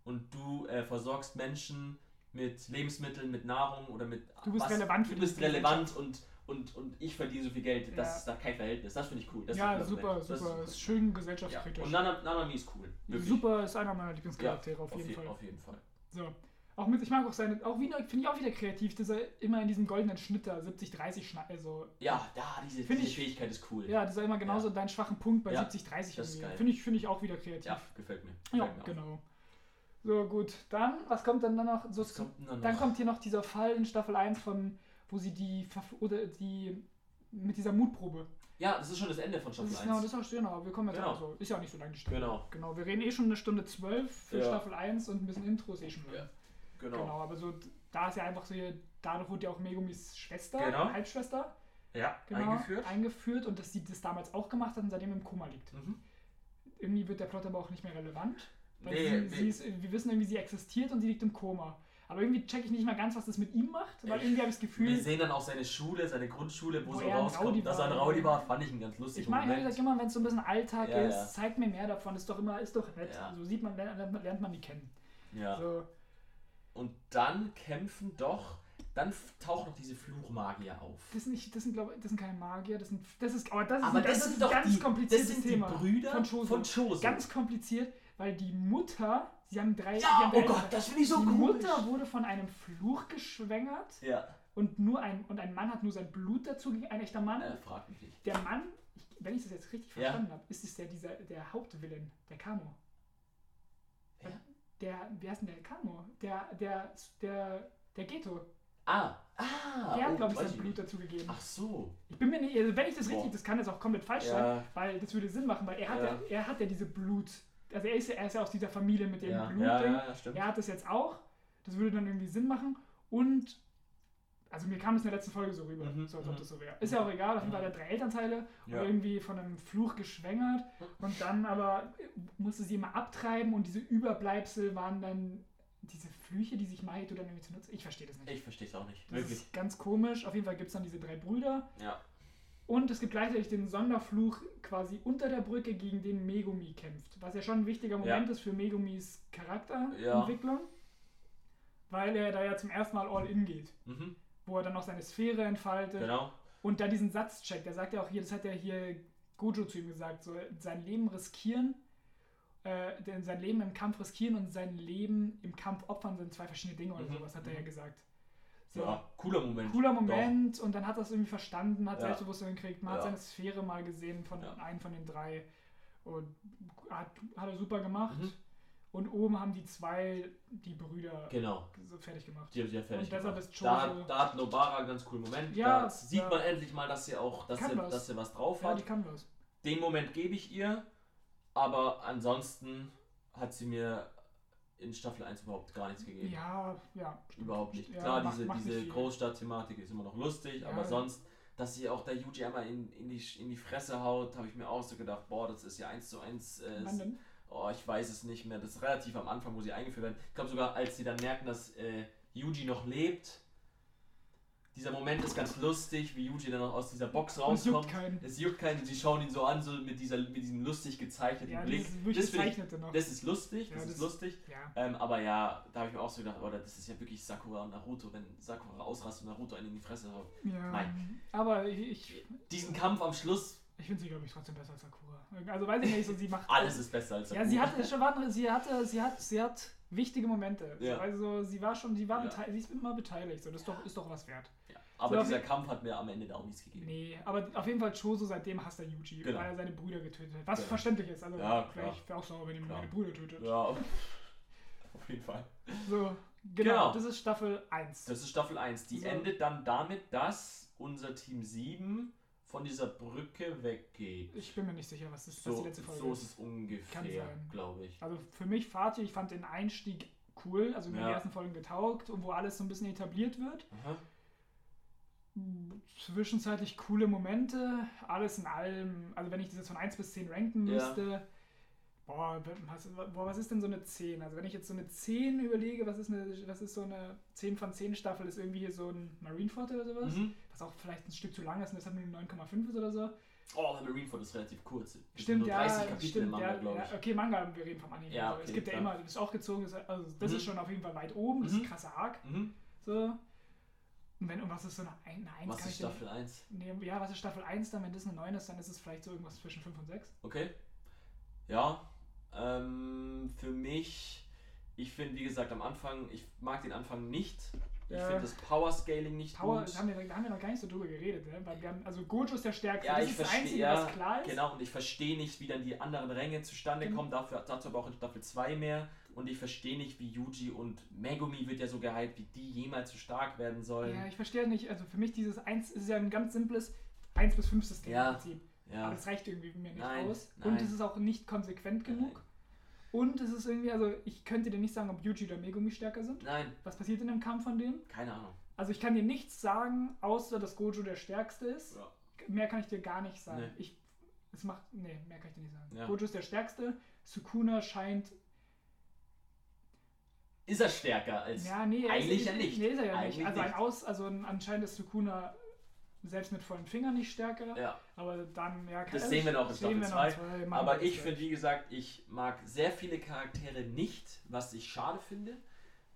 und du äh, versorgst Menschen mit Lebensmitteln, mit Nahrung oder mit Du bist was, relevant für du bist relevant und, und, und ich verdiene so viel Geld, das Ja. ist da kein Verhältnis, das finde ich cool. Das ist Ja, super, Moment. Das super. ist Ist schön ja. gesellschaftskritisch. Und Nana, Nanami ist cool. Wirklich. super ist einer meiner Lieblingscharaktere auf auf, jeden je- Fall. auf jeden Fall. So. Auch mit, ich mag auch seine, auch wieder, finde ich auch wieder kreativ, dass er immer in diesem goldenen Schnitt da 70-30 schneidet. Also, Ja, da, diese, Find diese ich- Fähigkeit ist cool. ja, dass er immer genauso deinen schwachen Punkt bei Ja, 70-30 das ist irgendwie- geil. Finde ich, finde ich auch wieder kreativ. Ja, gefällt mir. Ja, Gefällt mir auch. genau. So, gut. Dann, was kommt dann noch? So, Was kommt denn dann dann noch? kommt hier noch dieser Fall in Staffel 1 von, wo sie die, oder die, mit dieser Mutprobe. Ja, das ist schon das Ende von Das Staffel ist, 1. genau, das ist auch, genau, wir kommen jetzt Genau. auch so. Ist ja auch nicht so lange die Staffel. Genau. Genau, wir reden eh schon eine Stunde 12 für Ja. Staffel 1 und ein bisschen Intro ist eh schon Ja, lang. genau. Genau, aber so, da ist ja einfach so, hier- dadurch wurde ja auch Megumis Schwester, Genau. Halbschwester, Ja, genau, eingeführt. eingeführt und dass sie das damals auch gemacht hat und seitdem im Koma liegt. Mhm. Irgendwie wird der Plot aber auch nicht mehr relevant. Weil Nee, sie, sie ist, wir wissen irgendwie, sie existiert und sie liegt im Koma. Aber irgendwie checke ich nicht mal ganz, was das mit ihm macht, weil irgendwie habe ich das Wir Gefühl, sehen dann auch seine Schule, seine Grundschule, wo, Wo so er rauskommt, dass er ein. Rowdy war, fand ich einen ganz lustigen ich meine, ehrlich immer wenn es so ein bisschen Alltag Ja, ist, ja. zeigt mir mehr davon, ist doch immer, ist doch nett. Ja. So sieht man, lernt, lernt- man die kennen. Ja. So, Und dann kämpfen doch, dann taucht noch diese Fluchmagier auf. das sind nicht, das sind glaube das sind keine Magier, das sind, das ist, aber das ist Aber ein, das das sind doch ganz die, kompliziertes das sind Thema. die Brüder von Choso. Ganz kompliziert, weil die Mutter, sie haben drei, ja, haben oh drei Gott, Eltern. das finde ich so die komisch. Mutter wurde von einem Fluch geschwängert Ja, und nur ein und ein Mann hat nur sein Blut dazu gegeben, ein echter Mann. äh, frag mich nicht. Der Mann, ich, wenn ich das jetzt richtig Ja. verstanden habe, ist es der dieser der Hauptvillain, der Kamo. Wer? Der, wer ist denn der Kamo? Der, der, der, der Geto. Ah, ah. Der hat, oh, glaube ich, sein Blut nicht. dazu gegeben. Ach so. Ich bin mir nicht, also wenn ich das richtig, das kann jetzt auch komplett falsch Ja. sein, weil das würde Sinn machen, weil er hat ja, Ja. er hat ja diese Blut, also er ist ja, er ist ja aus dieser Familie mit dem Ja, Blutding. ja, ja, ja, stimmt. Er hat das jetzt auch. Das würde dann irgendwie Sinn machen. Und, also mir kam es in der letzten Folge so rüber, Mhm, so als ob mhm. das so wäre. Ist ja auch egal, auf jeden Fall hat er drei Elternteile Ja. und irgendwie von einem Fluch geschwängert. Und dann aber musste sie immer abtreiben und diese Überbleibsel waren dann diese Flüche, die sich Mahito dann irgendwie zu nutzen. Ich verstehe das nicht. Ich verstehe es auch nicht. das Wirklich. ist ganz komisch. Auf jeden Fall gibt es dann diese drei Brüder. Ja. Und es gibt gleichzeitig den Sonderfluch quasi unter der Brücke, gegen den Megumi kämpft. Was ja schon ein wichtiger Moment ist für Megumis Charakterentwicklung. Weil er da ja zum ersten Mal all in geht. Mhm. Wo er dann noch seine Sphäre entfaltet. Genau. Und da diesen Satz checkt. Der sagt ja auch hier, das hat ja hier Gojo zu ihm gesagt, so sein Leben riskieren, äh, sein Leben im Kampf riskieren und sein Leben im Kampf opfern sind zwei verschiedene Dinge oder Mhm. sowas, hat er ja Mhm. gesagt. So, Ja, cooler Moment. cooler Moment und dann hat er es irgendwie verstanden, hat Ja. Selbstbewusstsein gekriegt, man hat Ja. seine Sphäre mal gesehen von Ja. einem von den drei und hat, hat er super gemacht. Mhm. Und oben haben die zwei die Brüder Genau. so fertig gemacht. Die haben sie ja fertig Und deshalb gemacht. ist da, hat, da hat Nobara einen ganz coolen Moment. Ja, da sieht ja. man endlich mal, dass sie auch, dass sie, was. dass sie was drauf Ja, hat. die kann was. Den Moment gebe ich ihr, aber ansonsten hat sie mir in Staffel 1 überhaupt gar nichts gegeben. Ja, ja. stimmt. Überhaupt nicht. Ja, Klar, diese, macht diese. Großstadt-Thematik ist immer noch lustig, Ja. aber sonst, dass sie auch der Yuji einmal in, in, die, in die Fresse haut, habe ich mir auch so gedacht, boah, das ist ja eins zu eins. Äh, Wann denn? oh, ich weiß es nicht mehr. Das ist relativ am Anfang, wo sie eingeführt werden. Ich glaube sogar, als sie dann merken, dass äh, Yuji noch lebt. Dieser Moment ist ganz lustig, wie Yuji dann noch aus dieser Box Und es juckt rauskommt. keinen. Es juckt keinen, sie schauen ihn so an, so mit, dieser, mit diesem lustig gezeichneten Ja, Blick. dieses wirklich Das ich- noch. Das ist lustig, Ja, das das- ist lustig. ja. Ähm, aber ja, da habe ich mir auch so gedacht, oder das ist ja wirklich Sakura und Naruto, wenn Sakura ausrastet und Naruto einen in die Fresse haut. ja. Nein. Aber ich, Diesen Kampf am Schluss, ich finde sie, glaube ich, trotzdem besser als Sakura. Also weiß ich nicht, so sie macht. alles ist besser als Ja, sie hatte schon warte, sie hatte, sie hat, sie hat wichtige Momente. Ja. So, also sie war schon, sie war Ja. beteiligt, sie ist immer beteiligt. So, das ist doch, ist doch was wert. Ja, aber So, dieser Kampf hat mir am Ende da auch nichts gegeben. Nee, aber auf jeden Fall Choso, seitdem hasst er Yuji, Genau. weil er seine Brüder getötet hat. Was Genau. verständlich ist. Also Ja, klar. vielleicht wäre auch sauer, wenn er meine Brüder tötet. Ja, auf jeden Fall. So, genau, Genau. das ist Staffel 1. Das ist Staffel 1. Die So. endet dann damit, dass unser Team 7 von dieser Brücke weggeht. ich bin mir nicht sicher, was, das, was So, die letzte Folge so ist. ist es ungefähr, glaube ich. Also für mich Fatih, ich fand den Einstieg cool, also in den Ja. ersten Folgen getaugt und wo alles so ein bisschen etabliert wird. Aha. Zwischenzeitlich coole Momente, alles in allem, also wenn ich das jetzt von 1 bis 10 ranken Ja. müsste, boah, was, boah, was ist denn so eine 10? Also wenn ich jetzt so eine 10 überlege, was ist, eine, was ist so eine 10 von 10 Staffel, ist irgendwie hier so ein Marineford oder sowas, Mhm. was auch vielleicht ein Stück zu lang ist und deshalb nur 9,5 ist oder so. Oh, der Marineford ist relativ kurz. Es Stimmt, nur ja, 30 Kapitel stimmt, im Manga, ja, glaube ja, ich. okay, Manga, wir reden vom Anime. Ja, also, es okay, gibt ja immer, das ist auch gezogen, das, also das Mhm. ist schon auf jeden Fall weit oben, das ist Mhm. ein krasser Arc. Mhm. So. Und, wenn, und was ist so eine, ein- eine 1? Was ist Staffel 1? Nee, ja, was ist Staffel 1 dann? Wenn das eine 9 ist, dann ist es vielleicht so irgendwas zwischen 5 und 6. Okay. Ja. Ähm, für mich, ich finde, wie gesagt, am Anfang, ich mag den Anfang nicht. Ich Ja. finde das Power Scaling nicht Power, gut. da haben, wir, da haben wir noch gar nicht so drüber geredet, ne? weil wir haben, also Gojo ist der Stärkste. Ja, das ich ist das verstehe, Einzige, ja, was klar ist. genau, und ich verstehe nicht, wie dann die anderen Ränge zustande Genau. kommen, dafür, dazu aber auch in Staffel 2 mehr. Und ich verstehe nicht, wie Yuji und Megumi wird ja so gehypt, wie die jemals so stark werden sollen. Ja, ich verstehe nicht. Also für mich dieses 1 ist ja ein ganz simples 1 bis 5 System Ja. im Prinzip. Ja. Aber das reicht irgendwie mir nicht Nein, aus. nein. Und es ist auch nicht konsequent genug. Nein. Und es ist irgendwie, also ich könnte dir nicht sagen, ob Yuji oder Megumi stärker sind. Nein, Was passiert in einem Kampf von denen? keine Ahnung. Also ich kann dir nichts sagen, außer dass Gojo der Stärkste ist. Ja. Mehr kann ich dir gar nicht sagen. Nee. Ich, es macht, nee, mehr kann ich dir nicht sagen. Ja. Gojo ist der Stärkste. Sukuna scheint, Ist er stärker als. ja, nee, er Eigentlich ist, ja nicht. Nee, ist er ja Eigentlich nicht. Also nicht. Aus, also ein, anscheinend ist Sukuna selbst mit vollen Fingern nicht stärker. Ja. Aber dann, ja, kann- Das sehen wir noch in Staffel wir noch 2. zwei Mal Aber ich finde, wie gesagt, ich mag sehr viele Charaktere nicht, was ich schade finde,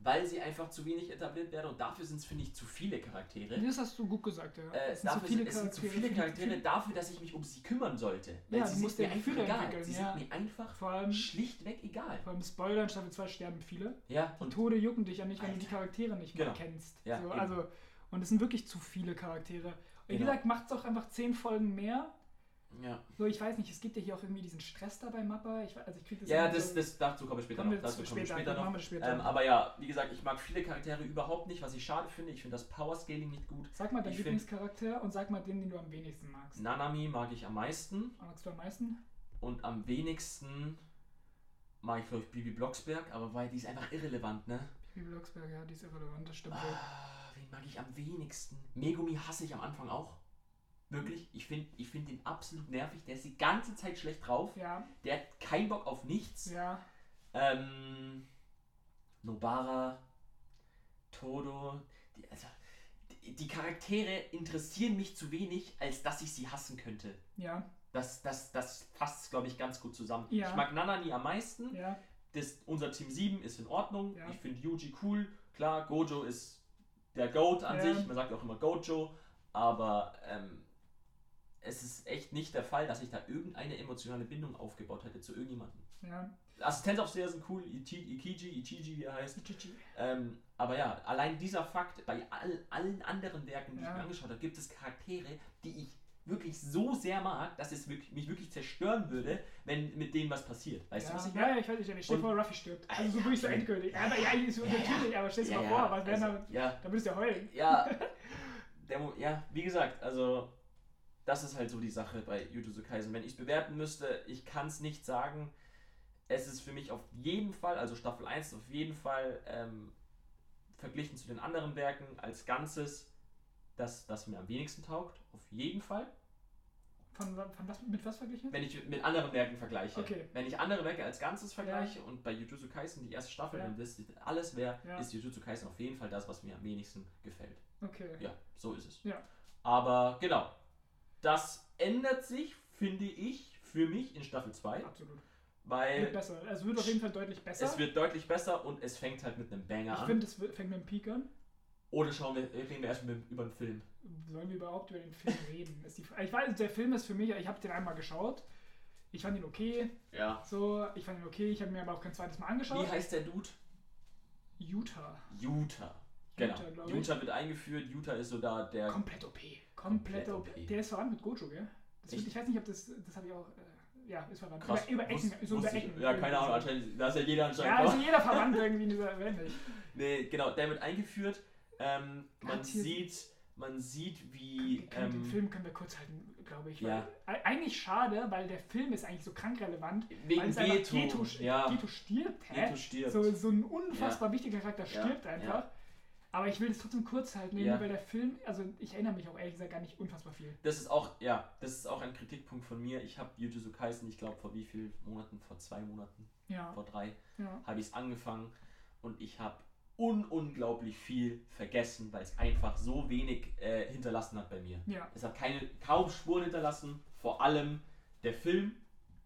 weil sie einfach zu wenig etabliert werden und dafür sind es, finde ich, zu viele Charaktere. Das hast du gut gesagt, ja. Äh, Es sind zu dafür sind, es sind zu viele Charaktere dafür, dass ich mich um sie kümmern sollte. Weil Ja, sie sind mir einfach egal. entwickeln, Sie ja. sind mir einfach Vor allem, schlichtweg egal. vor allem Spoiler, in Staffel 2 sterben viele. Ja, Die und Tode jucken dich ja nicht, wenn du die Alter. Charaktere nicht mehr Genau. kennst. Ja, so, also, und es sind wirklich zu viele Charaktere. Wie Genau. gesagt, macht es auch einfach 10 Folgen mehr Ja, So, ich weiß nicht, es gibt ja hier auch irgendwie diesen Stress da bei Mappa. Ich, also ich krieg das ja das, so, das, dazu kommen wir später noch. Dazu zu kommen wir später, noch. später. Ähm, aber ja, wie gesagt, ich mag viele Charaktere überhaupt nicht, was ich schade finde. Ich finde das Power Scaling nicht gut. sag mal deinen ich Lieblingscharakter und sag mal den, den du am wenigsten magst. Nanami mag ich am meisten Magst du am meisten? und am wenigsten mag ich, glaube ich, Bibi Blocksberg, aber weil die ist einfach irrelevant, ne? Bibi Blocksberg, ja, die ist irrelevant, das stimmt. Ah, wen mag ich am wenigsten? Megumi hasse ich am Anfang auch. Wirklich. Ich finde ich find den absolut nervig. Der ist die ganze Zeit schlecht drauf. Ja, Der hat keinen Bock auf nichts. ja, Ähm, Nobara, Todo. Die, also, die, die Charaktere interessieren mich zu wenig, als dass ich sie hassen könnte. ja, Das, das, das fasst, glaube ich, ganz gut zusammen. Ja. Ich mag Nanani am meisten. ja, Das, unser Team 7 ist in Ordnung. Ja. Ich finde Yuji cool. Klar, Gojo ist der Goat an sich. Man sagt auch immer Gojo. Aber ähm, es ist echt nicht der Fall, dass ich da irgendeine emotionale Bindung aufgebaut hätte zu irgendjemandem. ja. Assistenzoffiziere sind cool, Ikiji, Ichiji, wie er heißt. GG. Ähm, aber ja, allein dieser Fakt, bei all, allen anderen Werken, die Ja. ich mir angeschaut habe, gibt es Charaktere, die ich wirklich so sehr mag, dass es wirklich, mich wirklich zerstören würde, wenn mit denen was passiert. Weißt du, Ja, was ich ja, meine? ja, ich weiß nicht, ich stell vor, Ruffy stirbt. Ah, Also so ja, wirklich so ja. endgültig. Ja, aber ja, ist so Ja, ja. natürlich, aber stell dir mal Ja, vor, ja, was wäre also, da, ja, da würdest du ja heulen. ja, der, ja, wie gesagt, also das ist halt so die Sache bei Jujutsu Kaisen. Wenn ich es bewerten müsste, ich kann es nicht sagen. Es ist für mich auf jeden Fall, also Staffel 1 auf jeden Fall ähm, verglichen zu den anderen Werken als Ganzes, das, das mir am wenigsten taugt. Auf jeden Fall. Von, von was, mit was verglichen? Wenn ich mit anderen Werken vergleiche. Okay. Wenn ich andere Werke als Ganzes vergleiche und bei Jujutsu Kaisen die erste Staffel, Ja. wenn das alles wäre, Ja. ist Jujutsu Kaisen auf jeden Fall das, was mir am wenigsten gefällt. Okay. Ja, so ist es. Ja. Aber genau, das ändert sich, finde ich, für mich in Staffel 2, Absolut. Wird weil besser. Also wird auf jeden Fall deutlich besser. es wird deutlich besser und es fängt halt mit einem Banger ich an. finde, es wird- fängt mit dem Peak an. Oder schauen wir, reden wir erstmal über den Film. Sollen wir überhaupt über den Film reden? Ist die, ich weiß, der Film ist für mich, ich habe den einmal geschaut. Ich fand ihn okay. Ja. So, ich fand ihn okay. Ich habe mir aber auch kein zweites Mal angeschaut. Wie heißt der Dude? Utah. Utah. Genau. Utah, ich. Utah wird eingeführt. Utah ist so da der. Komplett OP. Komplett Komplett OP. Der ist verwandt mit Gojo, gell? Wird, ich weiß nicht, ob das. Das habe ich auch. Äh, ja, ist verwandt. Krass. Über, über Ecken. Wusste- so über wusste ich- Ecken. Ja, keine Ahnung, anscheinend. Da ist ja jeder anscheinend. Ja, also jeder verwandt irgendwie in dieser Welt. Nee, genau, der wird eingeführt. Ähm, man sieht, man sieht, wie. Wir können, den Ähm, Film können wir kurz halten, glaube ich. Ja. Weil, eigentlich schade, weil der Film ist eigentlich so krankrelevant. weil wegen Geto. Geto, ja, Geto stirbt, hä? Geto stirbt. So, so ein unfassbar wichtiger Charakter Ja, stirbt einfach. Aber ich will das trotzdem kurz halten, Ja. weil der Film, also ich erinnere mich auch ehrlich gesagt gar nicht unfassbar viel. Das ist auch, ja, das ist auch ein Kritikpunkt von mir. Ich habe Jujutsu Kaisen, ich glaube, vor wie vielen Monaten? Vor zwei Monaten, Ja, vor drei, ja. habe ich es angefangen und ich habe un unglaublich viel vergessen, weil es einfach so wenig äh, hinterlassen hat bei mir. Ja, Es hat keine, kaum Spuren hinterlassen, vor allem der Film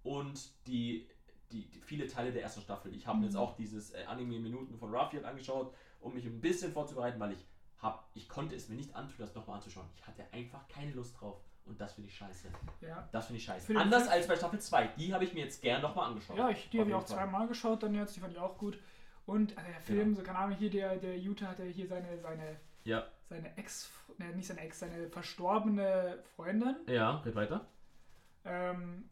und die, die, die viele Teile der ersten Staffel. Ich habe mir Mhm. jetzt auch dieses äh, Anime Minuten von Raphael angeschaut, um mich ein bisschen vorzubereiten, weil ich hab, ich konnte es mir nicht antun, das nochmal anzuschauen. Ich hatte einfach keine Lust drauf und das finde ich scheiße. ja. Das finde ich scheiße. Für Anders als bei Staffel 2. Die habe ich mir jetzt gern nochmal angeschaut. Ja, ich, die habe ich auch zweimal geschaut dann jetzt, die fand ich auch gut. Und also der Film, so keine Ahnung, hier der, der Utah hat ja hier seine, seine, Ja. seine Ex, ne, nicht seine Ex, seine verstorbene Freundin. Ja, red weiter. Ähm,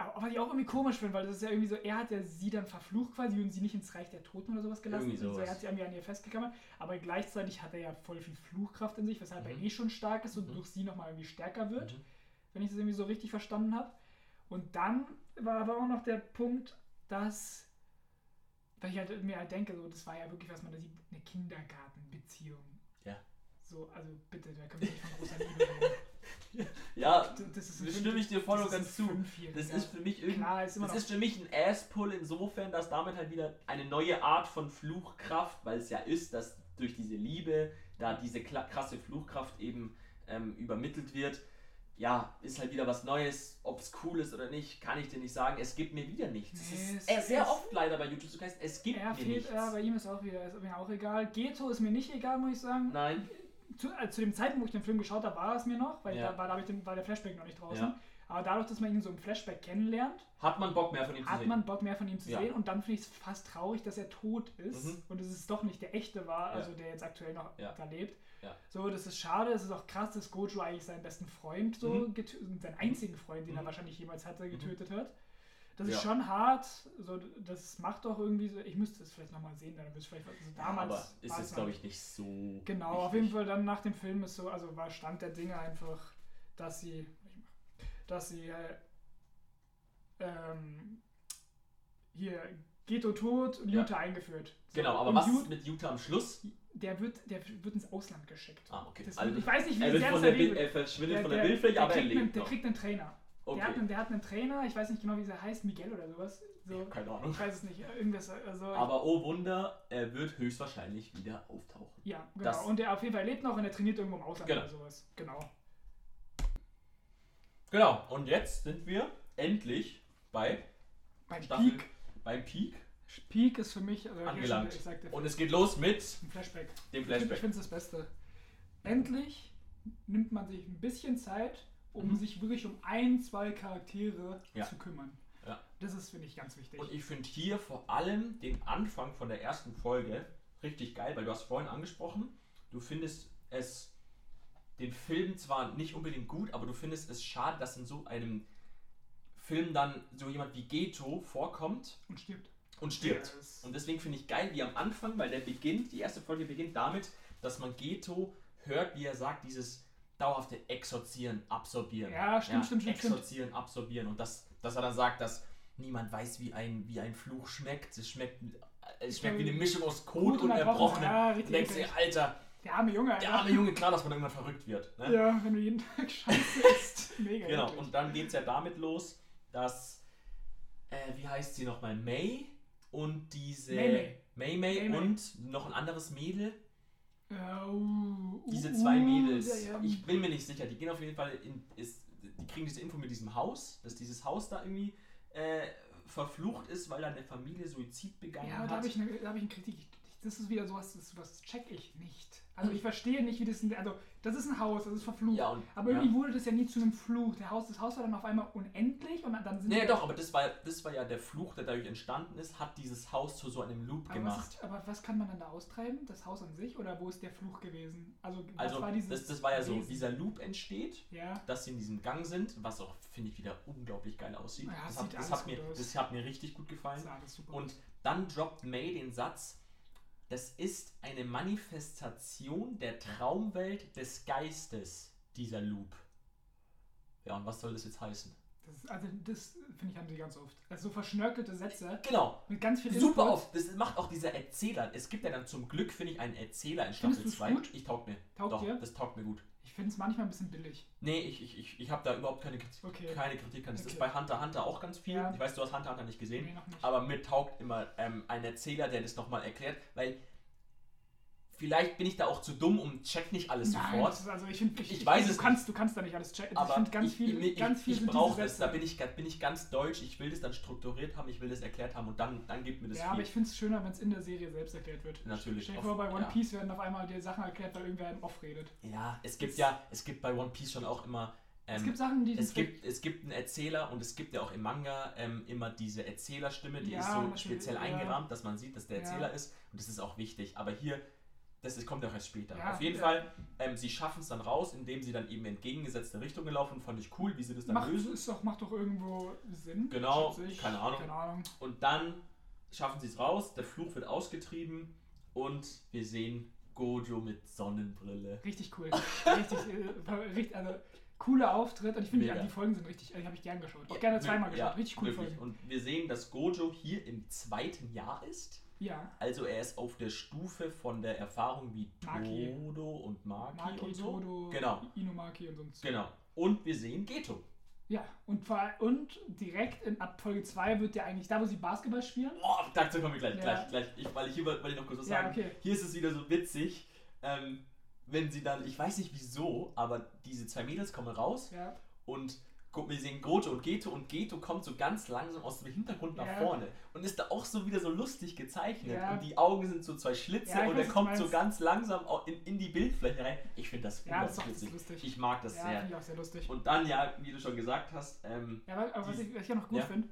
aber was ich auch irgendwie komisch finde, weil das ist ja irgendwie so, er hat ja sie dann verflucht quasi und sie nicht ins Reich der Toten oder sowas gelassen. Irgendwie Also er sowas. hat sie irgendwie an ihr festgeklammert, aber gleichzeitig hat er ja voll viel Fluchkraft in sich, weshalb Mhm. er eh schon stark ist und Mhm. durch sie nochmal irgendwie stärker wird, Mhm. wenn ich das irgendwie so richtig verstanden habe. Und dann war aber auch noch der Punkt, dass, weil ich halt mir halt denke, so, das war ja wirklich, was man da sieht, eine Kindergartenbeziehung. Ja. So, also bitte, da können wir nicht von großer Liebe reden. Ja, Das, das stimme ich dir voll und ganz zu. Das ist für mich irgendwie. Klar, ist immer Das noch ist für mich ein Ass-Pull insofern, dass damit halt wieder eine neue Art von Fluchkraft, weil es ja ist, dass durch diese Liebe da diese krasse Fluchkraft eben ähm, übermittelt wird. Ja, ist halt wieder was Neues. Ob es cool ist oder nicht, kann ich dir nicht sagen. Es gibt mir wieder nichts. Nee, es ist äh, sehr oft leider bei YouTube Kaisen. Es gibt Er mir fehlt, nichts. ja, bei ihm ist auch wieder, ist mir auch egal. Geto ist mir nicht egal, muss ich sagen. Nein. Zu, äh, zu dem Zeitpunkt, wo ich den Film geschaut habe, war es mir noch, weil Ja. da war, da den, war der Flashback noch nicht draußen. Ja. Aber dadurch, dass man ihn so im Flashback kennenlernt, Hat man Bock mehr von ihm zu hat sehen? man Bock mehr von ihm zu Ja. sehen und dann finde ich es fast traurig, dass er tot ist Mhm. und es ist doch nicht der echte war, also der jetzt aktuell noch da lebt. So, das ist schade, es ist auch krass, dass Gojo eigentlich seinen besten Freund so Mhm. seinen einzigen Freund, den er Mhm. wahrscheinlich jemals hatte, getötet hat. Das Ja. ist schon hart, so, das macht doch irgendwie so, ich müsste es vielleicht nochmal sehen, dann würde ich vielleicht, also Ja, damals aber ist es glaube ich, nicht so. Genau, wichtig. auf jeden Fall dann nach dem Film ist so, also war Stand der Dinge einfach, dass sie, dass sie äh, ähm, hier Geto tot und Ja. Jutta eingeführt. So, Genau, aber und was Ju- ist mit Utah am Schluss? der wird, der wird ins Ausland geschickt. Ah, okay. Das Also, wird, ich weiß nicht, wie er, wird von der Bild, er verschwindet Der- von der, der- Bildfläche, aber er kriegt einen, lebt Der kriegt einen Trainer. Okay. Der, hat einen, der hat einen Trainer, ich weiß nicht genau, wie der heißt, Miguel oder sowas. So, Keine Ahnung. ich weiß es nicht, irgendwas. Also, Aber oh Wunder, er wird höchstwahrscheinlich wieder auftauchen. ja, genau. das- und der auf jeden Fall lebt noch und er trainiert irgendwo im Ausland Genau. oder sowas. Genau. Genau, und jetzt sind wir endlich bei Bei Staffel, Peak. beim Peak Peak ist für mich, also angelangt. ich sagte, Und es geht los mit ein Flashback. dem Ich finde Flashback. es das Beste. Endlich nimmt man sich ein bisschen Zeit, um Mhm. sich wirklich um ein, zwei Charaktere Ja. zu kümmern. Ja. Das ist, finde ich, ganz wichtig. Und ich finde hier vor allem den Anfang von der ersten Folge richtig geil, weil du hast vorhin angesprochen, du findest es den Film zwar nicht unbedingt gut, aber du findest es schade, dass in so einem Film dann so jemand wie Geto vorkommt Und stirbt. und stirbt. Das- Und deswegen finde ich geil, wie am Anfang, weil der beginnt, die erste Folge beginnt damit, dass man Geto hört, wie er sagt, dieses dauerhafte Exorzieren, Absorbieren. Ja, stimmt, stimmt, stimmt, stimmt. Exorzieren, Absorbieren. Und das, dass er dann sagt, dass niemand weiß, wie ein, wie ein Fluch schmeckt. Es schmeckt, es schmeckt wie eine Mischung aus Kot und Erbrochenem. Ja, richtig. denkst dir, richtig. Alter, Der arme Junge, der Alter. arme Junge, klar, dass man irgendwann verrückt wird. Ne? Ja, wenn du jeden Tag Scheiße isst. Mega. Genau, eklig. und dann geht es ja damit los, dass, äh, wie heißt sie nochmal, May und diese May May, May, May May. und noch ein anderes Mädel. Ja, uh, uh, Diese zwei uh, Mädels, ja, ja. ich bin mir nicht sicher, die gehen auf jeden Fall in, ist, die kriegen diese Info mit diesem Haus, dass dieses Haus da irgendwie äh, verflucht ist, weil da eine Familie Suizid begangen Ja, hat. da habe ich, eine- da hab ich eine Kritik. Das ist wieder sowas, das, was check ich nicht. Also ich verstehe nicht, wie das... in- Also das ist ein Haus, das ist verflucht. ja, und, Aber ja. irgendwie wurde das ja nie zu einem Fluch. Der Haus, das Haus war dann auf einmal unendlich und dann sind Nee, doch, aber das war, das war ja der Fluch, der dadurch entstanden ist, hat dieses Haus zu so einem Loop Aber gemacht. was, ist, aber was kann man dann da austreiben? Das Haus an sich oder wo ist der Fluch gewesen? Also, Also, war dieses das, das war ja so, Wesen? dieser Loop entsteht, Ja, dass sie in diesem Gang sind, was auch, finde ich, wieder unglaublich geil aussieht. Ja, das, sieht hat, das, hat mir, aus. das hat mir richtig gut gefallen. das. Und dann droppt May den Satz, das ist eine Manifestation der Traumwelt des Geistes, dieser Loop. Ja, und was soll das jetzt heißen? das, ist- also das finde ich haben sie ganz oft. Also so verschnörkelte Sätze Genau, mit ganz viel super Input. oft. Das macht auch dieser Erzähler. Es gibt ja dann zum Glück, finde ich, einen Erzähler in Staffel du's 2. gut? Ich taug mir. Taugt Doch, dir? das taugt mir gut. Ich finde es manchmal ein bisschen billig. Nee, ich, ich, ich, ich habe da überhaupt keine Kritik, Okay. keine Kritik an. Das ist Okay. bei Hunter Hunter auch ganz viel. Ja. Ich weiß, du hast Hunter Hunter nicht gesehen. Nee, nicht. Aber mir taugt immer ähm, ein Erzähler, der das nochmal erklärt, weil vielleicht bin ich da auch zu dumm und check nicht alles Nein, sofort. das ist, also ich finde, Ich weiß du es kannst, du kannst da nicht alles checken. Aber ich finde ganz ich, viel, ich, ganz viel ich, ich brauche das, da bin ich, bin ich ganz deutsch, ich will das dann strukturiert haben, ich will das erklärt haben und dann, dann gibt mir das Ja, viel. aber ich finde es schöner, wenn es in der Serie selbst erklärt wird. Natürlich, Stell dir vor, bei One ja. Piece werden auf einmal die Sachen erklärt, weil irgendwer im Off redet. ja, es gibt Es- ja, es gibt bei One Piece schon auch immer, ähm, es gibt Sachen, die es gibt, es gibt einen Erzähler und es gibt ja auch im Manga ähm, immer diese Erzählerstimme, die Ja, ist so speziell ja. eingerahmt, dass man sieht, dass der. Erzähler ist und das ist auch wichtig. Aber hier, das ist, kommt ja auch erst später. Ja, Auf jeden ja. Fall, ähm, sie schaffen es dann raus, indem sie dann eben in entgegengesetzte Richtungen laufen. Fand ich cool, wie sie das dann macht, lösen. ist doch, macht doch irgendwo Sinn. Genau, ich. keine Ahnung. Keine Ahnung. Und dann schaffen sie es raus, der Fluch wird ausgetrieben und wir sehen Gojo mit Sonnenbrille. Richtig cool. richtig, äh, also cooler Auftritt und ich finde, die, Folgen sind richtig, äh, die habe ich gern geschaut. Auch gerne zweimal geschaut. Ja, richtig coole wirklich. Folgen. Und wir sehen, dass Gojo hier im zweiten Jahr ist. Ja, Also er ist auf der Stufe von der Erfahrung wie Maki. Todo und Maki, Maki, und so. Todo, Genau. Inumaki und sonst. Genau. Und wir sehen Geto. Ja, und, vor- und direkt in ab Folge 2 wird der eigentlich, da wo sie Basketball spielen, Oh, dazu kommen wir gleich, Ja. gleich, gleich. Ich, weil ich hier wollte ich noch kurz was Ja, sagen. okay. Hier ist es wieder so witzig, ähm, wenn sie dann, ich weiß nicht wieso, aber diese zwei Mädels kommen raus ja, und wir sehen Gojo und Geto und Geto kommt so ganz langsam aus dem Hintergrund nach Ja. vorne und ist da auch so wieder so lustig gezeichnet Ja. und die Augen sind so zwei Schlitze Ja, und er was kommt so ganz langsam in, in die Bildfläche rein. Ich finde das Ja, unglaublich lustig. Ich mag das ja, sehr. ich auch sehr lustig. Und dann ja, wie du schon gesagt hast, ähm, Ja, aber, aber was, Die- ich, was ich auch noch gut ja. finde,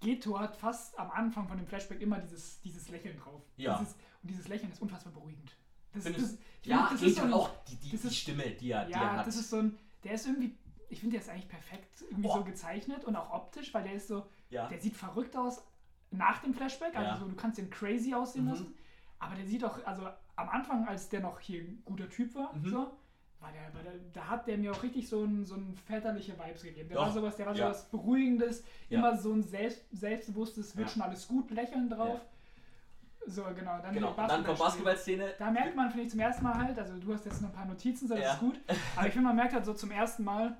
Geto hat fast am Anfang von dem Flashback immer dieses, dieses Lächeln drauf. Ja. Dieses, und dieses Lächeln ist unfassbar beruhigend. Das, Findest- das, ja, find, das Geto ist so ein, auch die, die, die Stimme, die er, die er Ja, hat. das ist so ein, der ist irgendwie, ich finde, der ist eigentlich perfekt irgendwie Oh. so gezeichnet und auch optisch, weil der ist so, ja. der sieht verrückt aus nach dem Flashback, also Ja. so, du kannst den crazy aussehen Mhm. lassen, aber der sieht auch, also am Anfang, als der noch hier ein guter Typ war, Mhm. so, war der, war der, da hat der mir auch richtig so ein, so ein väterliche Vibes gegeben. Der Doch, war sowas, der war ja. sowas Beruhigendes, Ja. immer so ein selbst, selbstbewusstes, wird schon alles gut, Lächeln drauf. So, genau. Dann genau. Und dann kommt. Basketballszene. Da merkt man, finde ich, zum ersten Mal halt, also du hast jetzt noch ein paar Notizen, so, das ist gut, aber ich finde, man merkt halt so zum ersten Mal,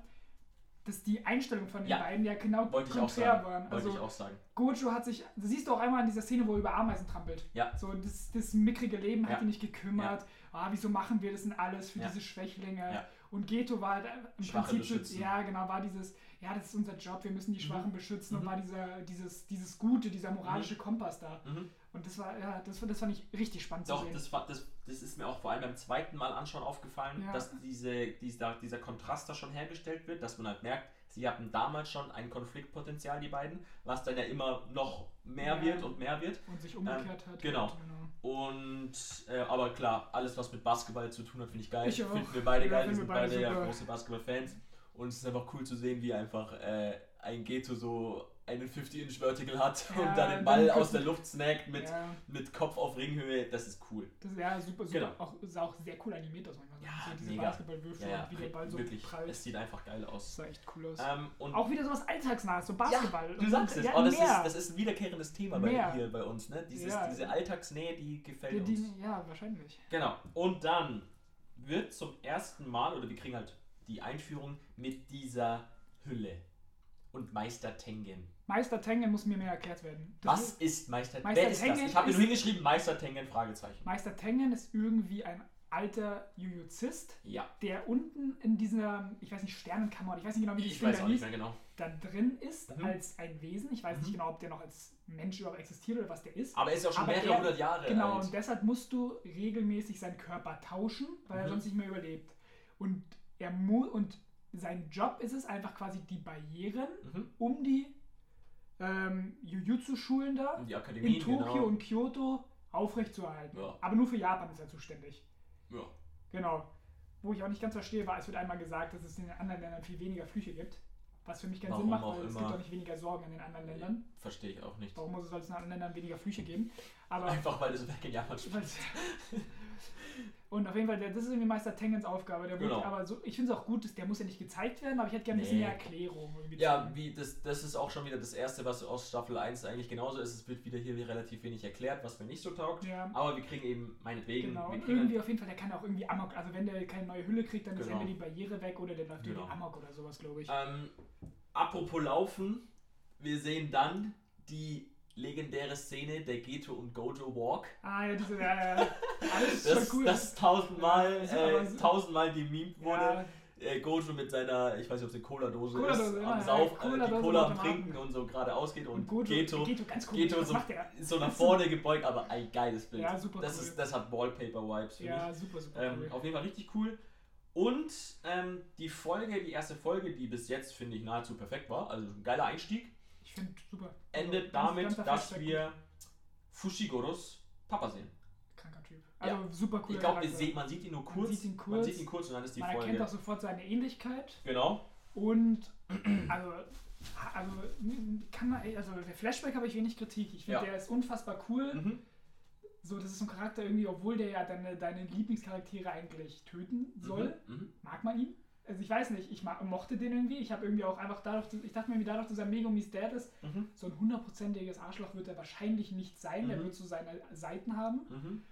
dass die Einstellung von den Ja. beiden ja genau Wollte ich auch konträr sagen. waren. Wollte Also ich auch sagen. Gojo hat sich, das siehst du auch einmal in dieser Szene, wo er über Ameisen trampelt. Ja. So, das, das mickrige Leben hat Ja. ihn nicht gekümmert. Ah, wieso machen wir das denn alles für diese Schwächlinge? Und Geto war halt im Schwache Prinzip, so, beschützen. ja genau, war dieses, ja, das ist unser Job, wir müssen die Mhm. Schwachen beschützen und Mhm. war dieser, dieses, dieses Gute, dieser moralische Kompass da. Mhm. Und das war, ja, das, das fand ich richtig spannend Doch, zu sehen. das, war, das, das ist mir auch vor allem beim zweiten Mal anschauen aufgefallen, Ja. dass diese, dieser, dieser Kontrast da schon hergestellt wird, dass man halt merkt, sie hatten damals schon ein Konfliktpotenzial, die beiden, was dann ja immer noch mehr Ja. wird und mehr wird. und sich umgekehrt hat. genau. Und, genau. Und, äh, aber klar, alles was mit Basketball zu tun hat, finde ich geil. Ich auch. Finden wir beide Ja, geil, wir sind beide beide ja große Basketball-Fans. Und es ist einfach cool zu sehen, wie einfach äh, ein Geto so einen 50-Inch-Vertical hat Ja, und dann den dann Ball kurz aus der Luft snackt mit, ja, mit Kopf auf Ringhöhe. Das ist cool. das ist ja super, super. Genau. Auch, sah auch sehr cool animiert aus manchmal. Ja, so diese mega. Basketballwürfe Ja, und wie der Ball so wirklich. prallt. Es sieht einfach geil Das aus. sah echt cool aus. Ähm, und Auch wieder sowas Alltagsnahes, so Basketball. du Und sagst es, ja, oh, das, ist, das ist ein wiederkehrendes Thema bei, hier bei uns. Ne? Dieses. Diese Alltagsnähe, die gefällt Ja, uns. die, ja, wahrscheinlich. Genau. Und dann wird zum ersten Mal, oder wir kriegen halt die Einführung mit dieser Hülle. Und Meister Tengen. Meister Tengen muss mir mehr erklärt werden. Das Was ist- ist Meister, Meister Wer ist das? Tengen Ich habe nur hingeschrieben, Meister Tengen, Fragezeichen. Meister Tengen ist irgendwie ein alter Jujuzist, Ja. der unten in dieser, ich weiß nicht, Sternenkammer, ich weiß nicht genau, wie die Ich weiß da auch nicht mehr genau. da drin ist Mhm. als ein Wesen. Ich weiß Mhm. nicht genau, ob der noch als Mensch überhaupt existiert oder was der ist. Aber er ist ja auch schon Aber mehrere er- hundert Jahre Genau, alt. und deshalb musst du regelmäßig seinen Körper tauschen, weil er Mhm. sonst nicht mehr überlebt. Und er mu und sein Job ist es einfach quasi die Barrieren Mhm. um die ähm, Jujutsu-Schulen da die in Tokio genau. und Kyoto aufrechtzuerhalten. Ja. Aber nur für Japan ist er zuständig. Ja. Genau. Wo ich auch nicht ganz verstehe, war, es wird einmal gesagt, dass es in den anderen Ländern viel weniger Flüche gibt. Was für mich keinen Sinn Warum macht, auch weil es immer. gibt auch nicht weniger Sorgen in den anderen Ländern. Verstehe ich auch nicht. Warum muss es als in anderen Ländern weniger Flüche geben? Aber Einfach weil es weg in Japan spielt. Und auf jeden Fall, das ist irgendwie Meister Tengens Aufgabe. Der Genau. aber so, ich finde es auch gut, der muss ja nicht gezeigt werden, aber ich hätte gerne ein bisschen Nee. mehr Erklärung. Ja, wie das, das ist auch schon wieder das erste, was aus Staffel 1 eigentlich genauso ist. Es wird wieder hier relativ wenig erklärt, was mir nicht so taugt. ja, Aber wir kriegen eben meinetwegen. genau. Und irgendwie auf jeden Fall, der kann auch irgendwie Amok, also wenn der keine neue Hülle kriegt, dann ist Genau. entweder die Barriere weg oder der läuft Genau. irgendwie Amok oder sowas, glaube ich. Ähm, apropos Laufen, wir sehen dann die legendäre Szene der Geto und Gojo Walk. Ah ja, diese, ja, ja. Alles Das, schon cool. das tausendmal, Ja, äh, tausendmal gemimt wurde. ja, Äh, Gojo mit seiner, ich weiß nicht, ob es eine Cola-Dose Cola-Dose, ist, ja, am ja, Sauf, äh, Cola-Dose die Cola am. Trinken und so geradeaus geht und, und Gojo, Geto, Geto ganz komisch. Geto so, so nach vorne gebeugt, aber ein geiles Bild. Ja, super das, cool. ist, das hat Wallpaper-Vibes für mich. Ja, super, super Ähm, cool. Auf jeden Fall richtig cool. Und ähm, die Folge, die erste Folge, die bis jetzt, finde ich, nahezu perfekt war, also ein geiler Einstieg, Finde super. endet Also, damit, dass wir Fushigoros Papa sehen. Kranker Typ. Also super cool. ich glaube, man sieht ihn nur kurz. sieht ihn Man kurz. sieht ihn kurz und dann ist die Man Folge. erkennt auch sofort seine Ähnlichkeit. Genau. Und also, also, kann man, also der Flashback habe ich wenig Kritik. Ich finde, Ja. der ist unfassbar cool. Mhm. So, das ist so ein Charakter irgendwie, obwohl der ja deine, deine Lieblingscharaktere eigentlich töten soll, Mhm. Mhm. mag man ihn. Also ich weiß nicht, ich mochte den irgendwie. Ich habe irgendwie auch einfach dadurch, ich dachte mir, dadurch, dass er Megumis Dad ist, Mhm. so ein hundertprozentiges Arschloch wird er wahrscheinlich nicht sein. Er Mhm. wird so seine Seiten haben. Mhm.